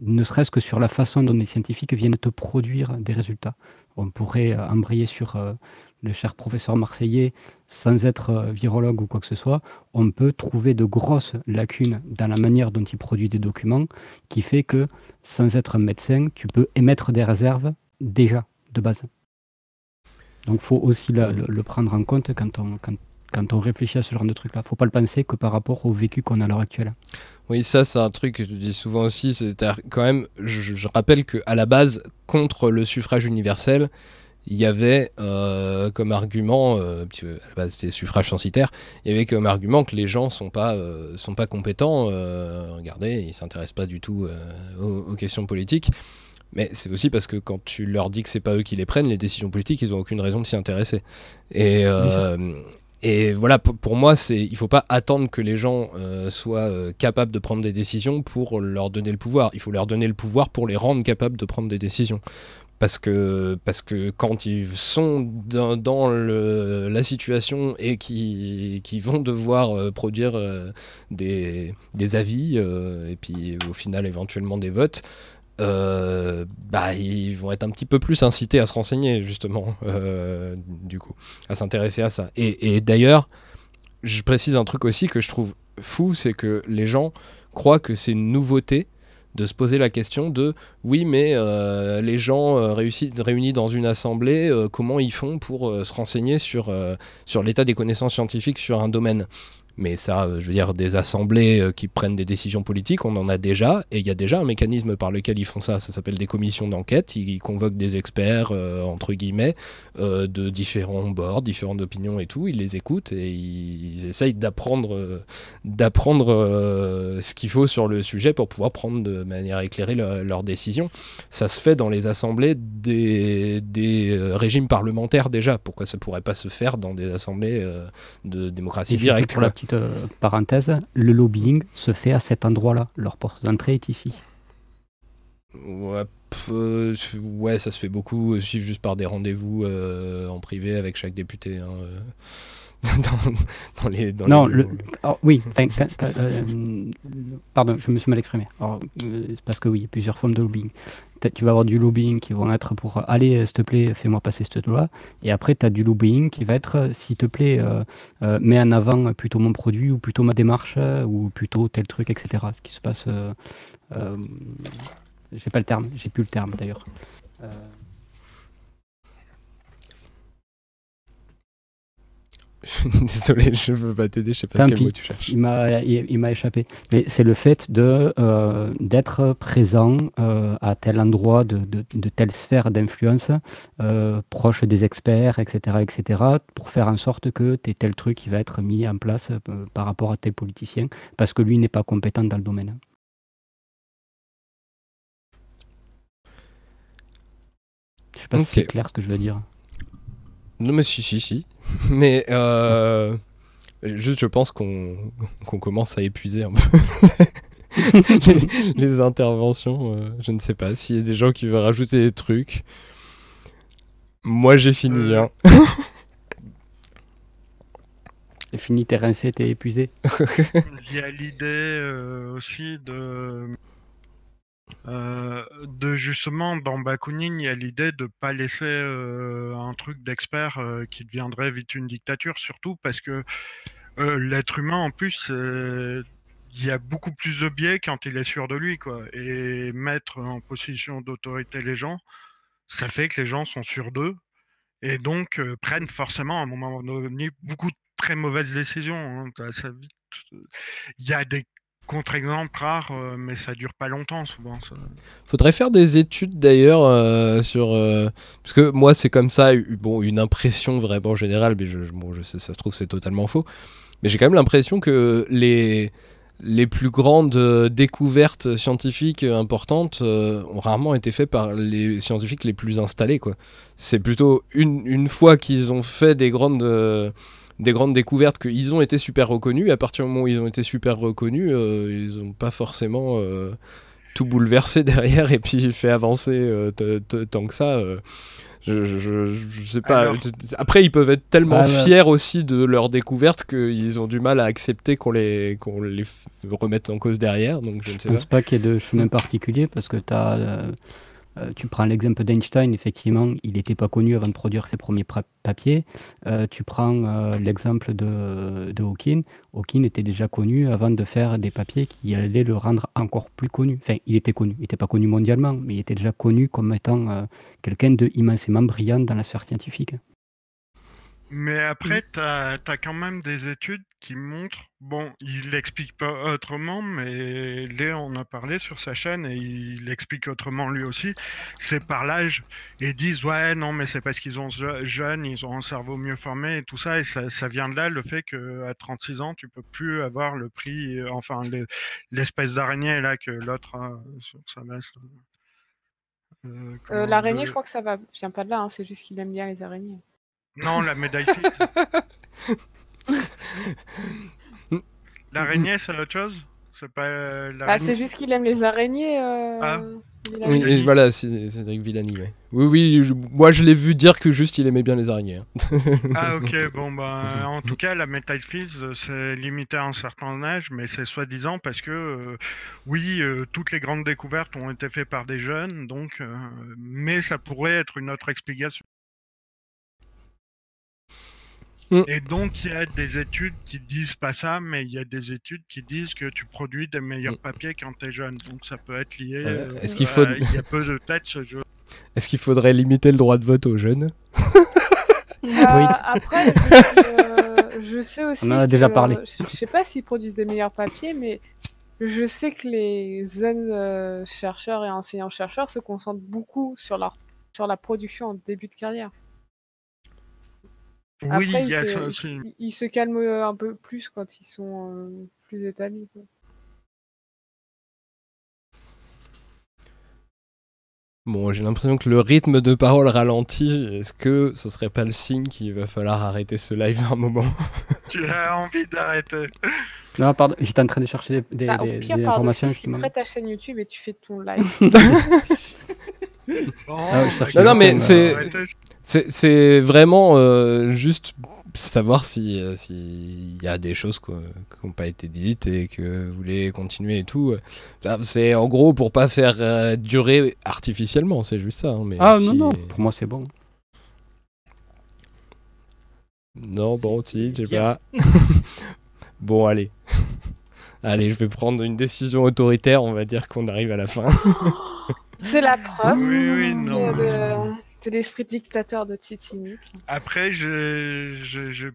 ne serait-ce que sur la façon dont les scientifiques viennent te produire des résultats. On pourrait embrayer sur euh, le cher professeur marseillais sans être euh, virologue ou quoi que ce soit. On peut trouver de grosses lacunes dans la manière dont il produit des documents qui fait que sans être médecin, tu peux émettre des réserves déjà de base. Donc faut aussi le, prendre en compte quand on, quand, on réfléchit à ce genre de truc-là. faut pas le penser que par rapport au vécu qu'on a à l'heure actuelle. Oui, ça c'est un truc que je dis souvent aussi. C'est quand même, je, rappelle qu'à la base, contre le suffrage universel, il y avait euh, comme argument, euh, à c'était suffrage censitaire, il y avait comme argument que les gens sont pas euh, sont pas compétents. regardez, ils s'intéressent pas du tout aux, questions politiques. Mais c'est aussi parce que quand tu leur dis que c'est pas eux qui les prennent, les décisions politiques, ils ont aucune raison de s'y intéresser. Et, euh, et voilà, pour moi, c'est il faut pas attendre que les gens euh, soient euh, capables de prendre des décisions pour leur donner le pouvoir. Il faut leur donner le pouvoir pour les rendre capables de prendre des décisions. Parce que, parce que quand ils sont dans, dans le, la situation et qui, qui vont devoir produire des, des, avis et puis au final éventuellement des votes, euh, bah, ils vont être un petit peu plus incités à se renseigner, justement, euh, à s'intéresser à ça. Et, d'ailleurs, je précise un truc aussi que je trouve fou, c'est que les gens croient que c'est une nouveauté de se poser la question de oui mais euh, les gens réunis dans une assemblée comment ils font pour se renseigner sur l'état des connaissances scientifiques sur un domaine? Mais ça, euh, je veux dire, des assemblées euh, qui prennent des décisions politiques, on en a déjà, et il y a déjà un mécanisme par lequel ils font ça. Ça s'appelle des commissions d'enquête. Ils, convoquent des experts, euh, entre guillemets, euh, de différents bords, différentes opinions et tout. Ils les écoutent et ils, ils essayent d'apprendre, euh, d'apprendre ce qu'il faut sur le sujet pour pouvoir prendre de manière éclairée le- leurs décisions. Ça se fait dans les assemblées des, des régimes parlementaires déjà. Pourquoi ça pourrait pas se faire dans des assemblées de démocratie directe. Petite euh, parenthèse, le lobbying se fait à cet endroit-là. Leur porte d'entrée est ici. Ouais, pff, euh, ouais, ça se fait beaucoup aussi juste par des rendez-vous euh, en privé avec chaque député. hein, euh, dans, dans les, dans non, les le, alors, oui, enfin, quand- quand, pardon, je me suis mal exprimé. Alors, c'est parce que oui, il y a plusieurs formes de lobbying. Tu vas avoir du lobbying qui vont être pour euh, allez, euh, s'il te plaît, fais-moi passer cette loi. Et après, tu as du lobbying qui va être euh, s'il te plaît, mets en avant plutôt mon produit ou plutôt ma démarche ou plutôt tel truc, etc. Ce qui se passe. J'ai pas le terme, j'ai plus le terme d'ailleurs. Désolé, je veux pas t'aider, je sais pas quel mot tu cherches. il m'a il, il m'a échappé. Mais c'est le fait de euh, d'être présent euh, à tel endroit de, de, de telle sphère d'influence, euh, proche des experts, etc., etc., pour faire en sorte que tu tel truc qui va être mis en place par rapport à tel politicien, parce que lui n'est pas compétent dans le domaine. Je sais pas si c'est clair ce que je veux dire. Non, mais si, si, si. Mais euh, juste, je pense qu'on qu'on commence à épuiser un peu les, les interventions. euh, je ne sais pas s'il y a des gens qui veulent rajouter des trucs. Moi, j'ai fini. Hein. C'est fini, t'es rincé, t'es épuisé. Il y a l'idée euh, aussi de, euh, de justement dans Bakunin, il y a l'idée de pas laisser euh, un truc d'expert euh, qui deviendrait vite une dictature, surtout parce que l'être humain en plus, il y a beaucoup plus de biais quand il est sûr de lui, quoi. Et mettre en position d'autorité les gens, ça fait que les gens sont sûrs d'eux et donc prennent forcément à un moment donné beaucoup de très mauvaises décisions. hein. Il y a des contre-exemples rares, euh, mais ça dure pas longtemps souvent. ça. Faudrait faire des études d'ailleurs euh, sur euh, parce que moi c'est comme ça bon une impression vraiment générale mais je, ça se trouve c'est totalement faux mais j'ai quand même l'impression que les les plus grandes découvertes scientifiques importantes ont rarement été faites par les scientifiques les plus installés. C'est plutôt une, une fois qu'ils ont fait des grandes des grandes découvertes qu'ils ont été super reconnus. Et à partir du moment où ils ont été super reconnus, euh, ils n'ont pas forcément euh, tout bouleversé derrière et puis fait avancer euh, tant que ça. euh, je, je, je- sais pas. Alors- Après, ils peuvent être tellement Ah fiers aussi de leur découverte qu'ils ont du mal à accepter qu'on les, qu'on les remette en cause derrière. Donc, je ne sais pas. pense pas qu'il y ait de chemin particulier parce que t'as, euh, euh, tu prends l'exemple d'Einstein, effectivement, il n'était pas connu avant de produire ses premiers papiers. Euh, tu prends euh, l'exemple de, de Hawking. Hawking était déjà connu avant de faire des papiers qui allaient le rendre encore plus connu. Enfin, il était connu. Il n'était pas connu mondialement, mais il était déjà connu comme étant quelqu'un de immensément brillant dans la sphère scientifique. Mais après, tu as, quand même des études qui montrent, bon, il l'explique pas autrement, mais Léa en a parlé sur sa chaîne et il l'explique autrement lui aussi, c'est par l'âge. Et ils disent, ouais, non, mais c'est parce qu'ils ont je- jeunes, ils ont un cerveau mieux formé et tout ça, et ça, ça vient de là, le fait qu'à 36 ans, tu peux plus avoir le prix, enfin, le- l'espèce d'araignée là que l'autre a sur sa veste. Euh, Euh, L'araignée, le- je crois que ça va... vient pas de là, hein, c'est juste qu'il aime bien les araignées. Non, la médaille fixe. L'araignée, c'est autre chose? C'est pas euh, l'araignée c'est juste qu'il aime les araignées. euh, Ah. Oui, et voilà, c'est Cédric Villani, ouais. Oui, oui, je- moi je l'ai vu dire que juste il aimait bien les araignées. hein. Ah ok, bon bah en tout cas la Metal Fizz c'est limité à un certain âge, mais c'est soi-disant parce que euh, oui, euh, toutes les grandes découvertes ont été faites par des jeunes, donc euh, mais ça pourrait être une autre explication. Mm. Et donc il y a des études qui disent pas ça, mais il y a des études qui disent que tu produis des meilleurs papiers quand t'es jeune, donc ça peut être lié. Euh, euh, est-ce qu'il faut- Il y a peu de têtes ce jeu. Est-ce qu'il faudrait limiter le droit de vote aux jeunes? Bah, Après, je, euh, je sais aussi. On en a que, déjà parlé. euh, Je je sais pas s'ils produisent des meilleurs papiers, mais je sais que les jeunes euh, chercheurs et enseignants-chercheurs se concentrent beaucoup sur, leur, sur la production en début de carrière. Oui, Après, il ils, y a se, ça aussi. ils se calment euh, un peu plus quand ils sont euh, plus établis. quoi. Bon, j'ai l'impression que le rythme de parole ralentit. Est-ce que ce serait pas le signe qu'il va falloir arrêter ce live à un moment? Tu as envie d'arrêter. Non, pardon, j'étais en train de chercher des, des- Bah, au des- pire, des par informations tu justement. crées ta chaîne YouTube et tu fais ton live. Ah, je cherchais Non, non, mais thème, c'est, euh, c'est, vraiment euh, juste savoir si euh, s'il y a des choses quoi, qui n'ont pas été dites et que vous voulez continuer et tout. Enfin, C'est en gros pour pas faire euh, durer artificiellement, c'est juste ça. hein, mais Ah si- non, non, pour moi c'est bon. Non, bon, si, je sais pas. bon, allez. allez, je vais prendre une décision autoritaire, on va dire qu'on arrive à la fin. C'est la preuve Oui, oui, non, mais de l'esprit dictateur de Titinic. Après, je, je, je,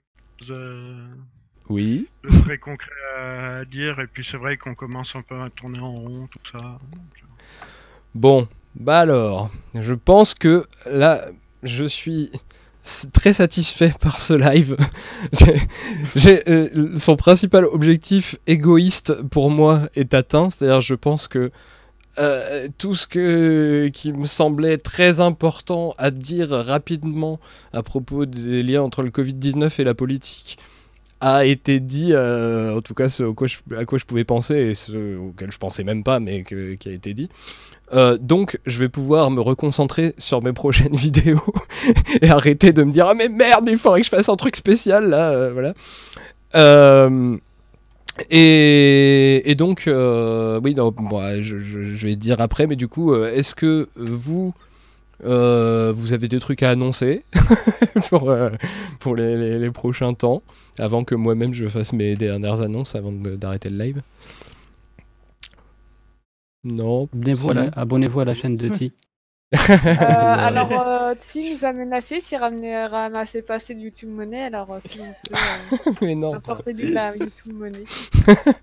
euh, oui. de très concret à dire, et puis c'est vrai qu'on commence un peu à tourner en rond, tout ça. Bon, bah alors, je pense que là, je suis très satisfait par ce live. J'ai, euh, son principal objectif égoïste pour moi est atteint, c'est-à-dire je pense que euh, tout ce que, qui me semblait très important à dire rapidement à propos des liens entre le Covid-19 et la politique a été dit, euh, en tout cas ce à quoi je pouvais penser et ce auquel je pensais même pas, mais qui a été dit. Euh, donc je vais pouvoir me reconcentrer sur mes prochaines vidéos et arrêter de me dire ah mais merde il faudrait que je fasse un truc spécial là voilà et, et donc euh, oui non, bon, je, je- je vais dire après mais du coup euh, est-ce que vous euh, vous avez des trucs à annoncer pour, euh, pour les, les- les prochains temps avant que moi-même je fasse mes dernières annonces avant d'arrêter le live? Non Abonnez-vous à, la- abonnez-vous à la chaîne de Ti. Euh, alors, euh, Ti nous a menacé s'il ramenait- ramassait pas assez de YouTube Money, alors euh, s'il plaît, euh, Mais non, la YouTube Money.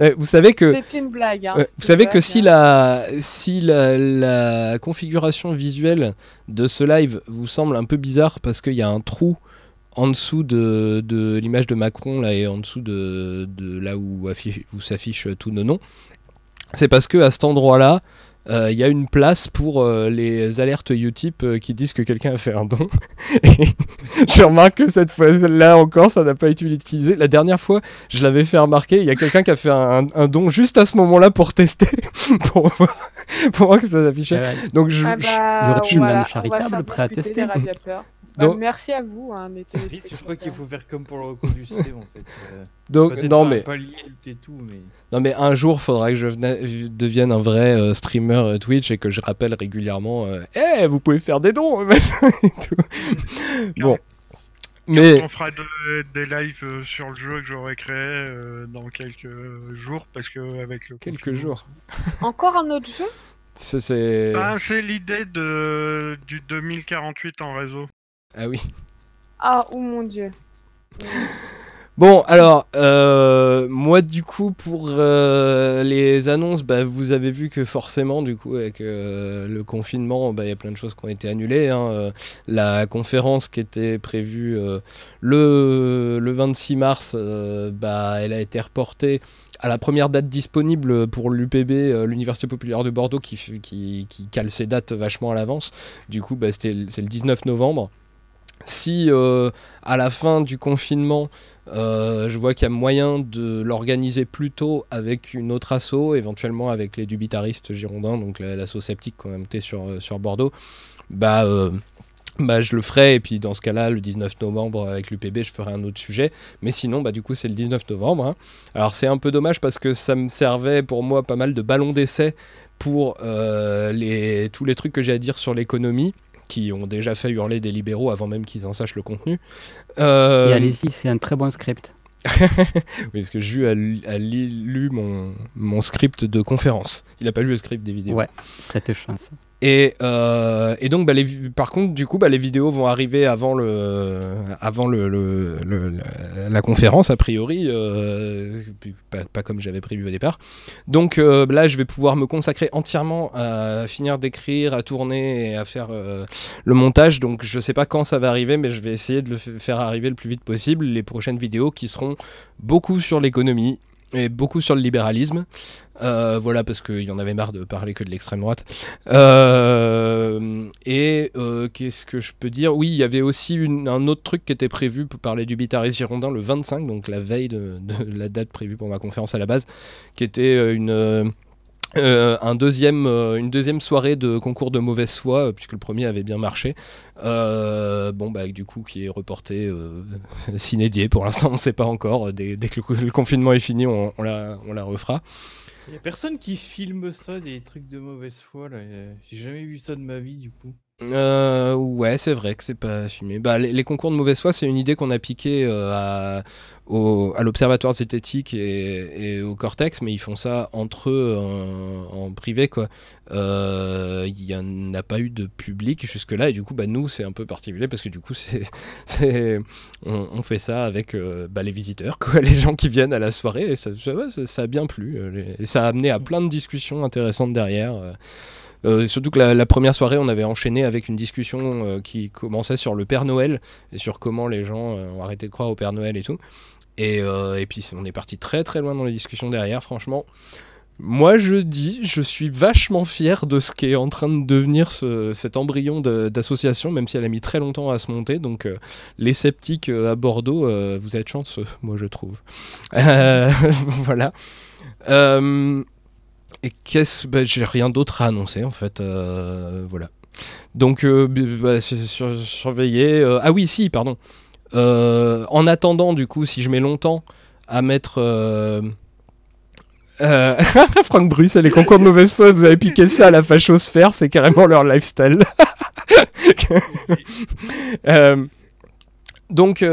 Euh, vous savez que C'est une blague, hein, vous savez que si hein. la si la, la configuration visuelle de ce live vous semble un peu bizarre parce qu'il y a un trou en dessous de, de l'image de Macron là et en dessous de, de là où, affiche- où s'affichent tous nos noms, c'est parce que à cet endroit-là, euh, il y a une place pour euh, les alertes Utip euh, qui disent que quelqu'un a fait un don. Et je remarque que cette fois-là encore, ça n'a pas été utilisé. La dernière fois, je l'avais fait remarquer, il y a quelqu'un qui a fait un, un don juste à ce moment-là pour tester, pour, voir, pour voir que ça s'affichait. Ouais, ouais. Donc je, Ah je- bah, voilà, on va charitable prêt à tester les radiateurs. Donc- Bah, merci à vous, hein, les je crois qu'il faut faire comme pour le recours du système en fait. Euh, Donc, non, pas- mais- Pas lié et tout, mais. Non mais un jour, faudra que je vena- devienne un vrai euh, streamer euh, Twitch et que je rappelle régulièrement, Eh, vous pouvez faire des dons, machin et tout. Bon, mais On fera de- des lives euh, sur le jeu que j'aurai créé euh, dans quelques jours, parce que avec le quelques jours. Encore un autre jeu? C'est- Ah, c'est l'idée de du 2048 en réseau. Ah oui. Ah, oh mon dieu. Bon, alors, euh, moi, du coup, pour euh, les annonces, bah, vous avez vu que forcément, du coup, avec euh, le confinement, bah, il y a plein de choses qui ont été annulées. hein. La conférence qui était prévue le, le 26 mars, bah, elle a été reportée à la première date disponible pour l'UPB, l'Université populaire de Bordeaux, qui, qui, qui cale ses dates vachement à l'avance. Du coup, bah, c'est le 19 novembre. Si euh, à la fin du confinement, euh, je vois qu'il y a moyen de l'organiser plus tôt avec une autre asso, éventuellement avec les dubitaristes girondins, donc la- l'asso sceptique qu'on a monté sur, euh, sur Bordeaux, bah, bah, je le ferai. Et puis dans ce cas-là, le 19 novembre avec l'UPB, je ferai un autre sujet. Mais sinon, bah, du coup, c'est le 19 novembre. hein. Alors c'est un peu dommage parce que ça me servait pour moi pas mal de ballons d'essai pour les, tous les trucs que j'ai à dire sur l'économie qui ont déjà fait hurler des libéraux avant même qu'ils en sachent le contenu. Euh, Et allez-y, c'est un très bon script. oui, parce que Jus a, lu- a lu mon, mon script de conférence. Il n'a pas lu le script des vidéos. Ouais, cette chance. Et, euh, et donc, bah, par contre, du coup, bah, les vidéos vont arriver avant, la, conférence, a priori, euh, pas, comme j'avais prévu au départ. Donc euh, là, je vais pouvoir me consacrer entièrement à finir d'écrire, à tourner et à faire le montage. Donc je sais pas quand ça va arriver, mais je vais essayer de le faire arriver le plus vite possible. Les prochaines vidéos qui seront beaucoup sur l'économie et beaucoup sur le libéralisme. Euh, voilà, parce qu'il y en avait marre de parler que de l'extrême droite. Euh, et euh, qu'est-ce que je peux dire? Oui, il y avait aussi un autre truc qui était prévu pour parler du Bitaris Girondin le 25, donc la veille de, de la date prévue pour ma conférence à la base, qui était une. Euh, un deuxième, euh, une deuxième soirée de concours de mauvaise foi, euh, puisque le premier avait bien marché. Bon, bah, du coup, qui est reporté s'inédié. Pour l'instant, on ne sait pas encore. Dès, que le, confinement est fini, on, la, on la refera. Il y a personne qui filme ça, des trucs de mauvaise foi J'ai jamais vu ça de ma vie du coup. Euh, ouais, c'est vrai que c'est pas filmé. Bah, les, concours de mauvaise foi, c'est une idée qu'on a piquée euh, à, à l'Observatoire zététique et, au Cortex, mais ils font ça entre eux en, privé, quoi. Euh, Il y en a pas eu de public jusque-là, et du coup, bah, nous, c'est un peu particulier parce que du coup, c'est, on, fait ça avec euh, bah, les visiteurs, quoi, les gens qui viennent à la soirée, et ça, a bien plu. et ça a amené à plein de discussions intéressantes derrière. Euh. Surtout que la, première soirée, on avait enchaîné avec une discussion euh, qui commençait sur le Père Noël et sur comment les gens euh, ont arrêté de croire au Père Noël et tout. Et, puis on est parti très très loin dans les discussions derrière, franchement. Moi je dis, je suis vachement fier de ce qui est en train de devenir ce- cet embryon d'association, même si elle a mis très longtemps à se monter. Donc les sceptiques à Bordeaux, vous êtes chanceux, moi je trouve. Voilà. Et qu'est-ce. bah, j'ai rien d'autre à annoncer en fait. euh, voilà. Donc, euh, bah, sur- sur- surveiller. euh, ah oui, si, pardon. En attendant, du coup, si je mets longtemps à mettre. Franck Bruce, les concours de mauvaise foi, vous avez piqué ça à la fachosphère, c'est carrément leur lifestyle. Donc,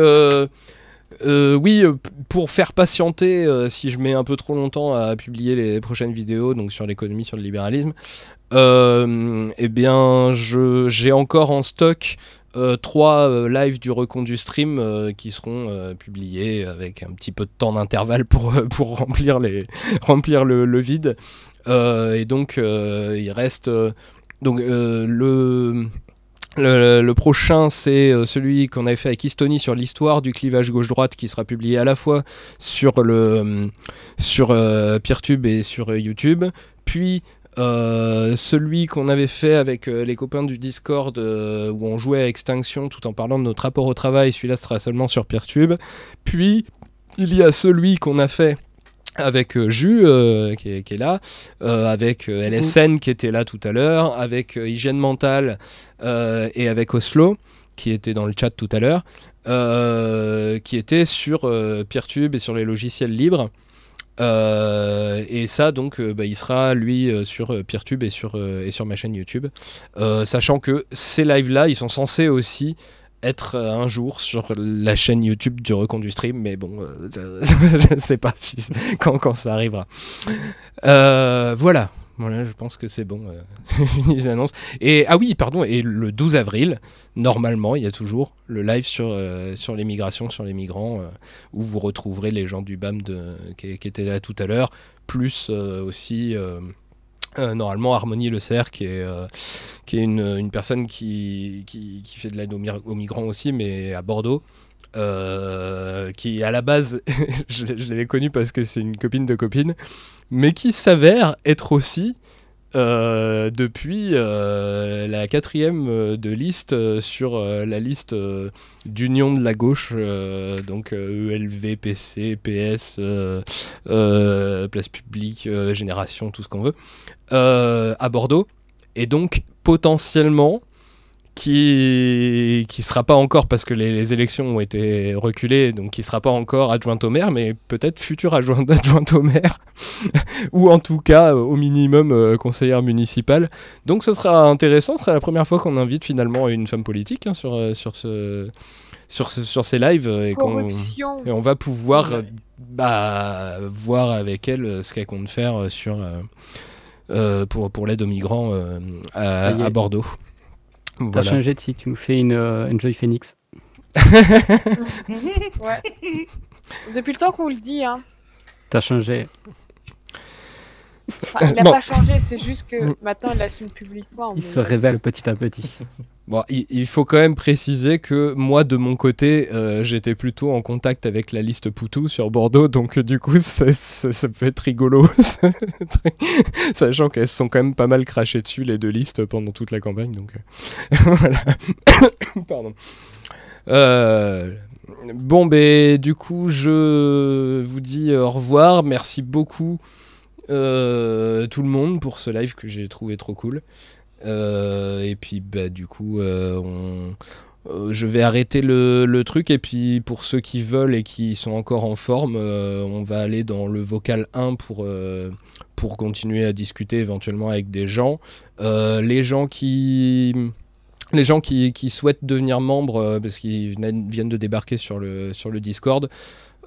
euh, oui, euh, pour faire patienter, euh, si je mets un peu trop longtemps à publier les prochaines vidéos, donc sur l'économie, sur le libéralisme, euh, eh bien, j'ai encore en stock trois lives du recon du stream qui seront publiés avec un petit peu de temps d'intervalle pour, pour remplir, les, remplir le, le vide. Et donc, il reste donc le le, prochain, c'est euh, celui qu'on avait fait avec Estonie sur l'histoire du clivage gauche-droite, qui sera publié à la fois sur le euh, euh, Peertube et sur YouTube. Puis celui qu'on avait fait avec les copains du Discord, où on jouait à Extinction tout en parlant de notre rapport au travail. Celui-là sera seulement sur Peertube. Puis il y a celui qu'on a fait avec euh, Jus euh, qui, est, qui est là, euh, avec euh, LSN qui était là tout à l'heure, avec Hygiène Mentale euh, et avec Oslo qui était dans le chat tout à l'heure, qui était sur Peertube et sur les logiciels libres. Euh, et ça donc euh, bah, il sera lui euh, sur Peertube et sur, et sur ma chaîne YouTube sachant que ces lives là ils sont censés aussi être euh, un jour sur la chaîne YouTube du Reconduit Stream, mais bon, euh, je ne sais pas si, quand, quand ça arrivera. Euh, voilà. Voilà, je pense que c'est bon. euh, les annonces. Et ah oui, pardon. Et le 12 avril, normalement, il y a toujours le live sur sur les migrations, sur les migrants, où vous retrouverez les gens du BAM de, qui, qui étaient là tout à l'heure, plus aussi. Euh, normalement, Harmonie Le Cerf, qui est, euh, qui est une, une personne qui, qui, fait de l'aide aux, migrants aussi, mais à Bordeaux. euh, qui à la base, je, je l'avais connue parce que c'est une copine de copine, mais qui s'avère être aussi depuis la quatrième de liste sur la liste d'union de la gauche, donc ELV, PC, PS, Place Publique, Génération, tout ce qu'on veut, euh, à Bordeaux. Et donc, potentiellement, qui qui sera pas encore parce que les, les élections ont été reculées, donc qui sera pas encore adjointe au maire, mais peut-être future adjointe, adjointe au maire, ou en tout cas euh, au minimum euh, conseillère municipale. Donc ce sera intéressant, ce sera la première fois qu'on invite finalement une femme politique hein, sur euh, sur ce sur, ce- sur ces lives et, qu'on- et on va pouvoir bah, voir avec elle ce qu'elle compte faire sur pour, pour l'aide aux migrants euh, à, Bordeaux. T'as changé de si tu nous fais une euh, Enjoy Phoenix. Ouais. Depuis le temps qu'on le dit, hein. T'as changé. Enfin, il n'a Bon. pas changé, c'est juste que maintenant il l'assume publiquement. Il mais- se révèle petit à petit. Bon, il, faut quand même préciser que moi, de mon côté, euh, j'étais plutôt en contact avec la liste Poutou sur Bordeaux, donc euh, du coup, ça, ça- ça peut être rigolo, sachant qu'elles se sont quand même pas mal crachées dessus, les deux listes, pendant toute la campagne, donc euh, voilà. Pardon. Euh, bon, ben, du coup, je vous dis au revoir. Merci beaucoup, euh, tout le monde, pour ce live que j'ai trouvé trop cool. Euh, et puis, bah, du coup, euh, je vais arrêter le, le truc. Et puis, pour ceux qui veulent et qui sont encore en forme, on va aller dans le vocal 1 pour, pour continuer à discuter éventuellement avec des gens. Les gens qui. Les gens qui, qui souhaitent devenir membres, parce qu'ils viennent viennent de débarquer sur le, sur le Discord,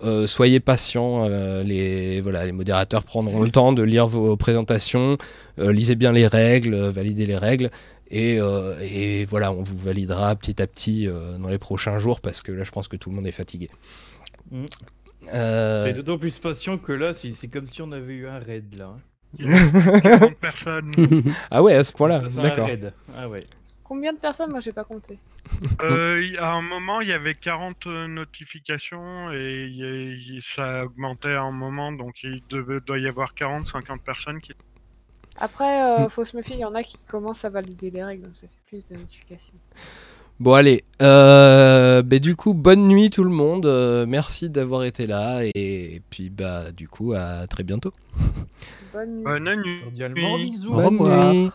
euh, soyez patients, euh, les, voilà, les modérateurs prendront le temps de lire vos présentations, euh, lisez bien les règles, validez les règles, et, euh, et voilà, on vous validera petit à petit euh, dans les prochains jours, parce que là je pense que tout le monde est fatigué. Mm. Euh, C'est d'autant plus patient que là, c'est comme si on avait eu un raid là. hein. Il y a 40 personnes. ah ouais, à ce point-là, C'est un d'accord. raid. Ah ouais. Combien de personnes Moi, j'ai pas compté. Euh, à un moment, il y avait 40 notifications et y ça augmentait à un moment, donc il devait- doit y avoir 40-50 personnes qui. Après, euh, faut se méfier, il y en a qui commencent à valider les règles, donc ça fait plus de notifications. Bon allez, euh, bah, du coup bonne nuit tout le monde, euh, merci d'avoir été là et, puis bah du coup à très bientôt. Bonne nuit. Bonne nuit. Cordialement, bisous. Au revoir. nuit.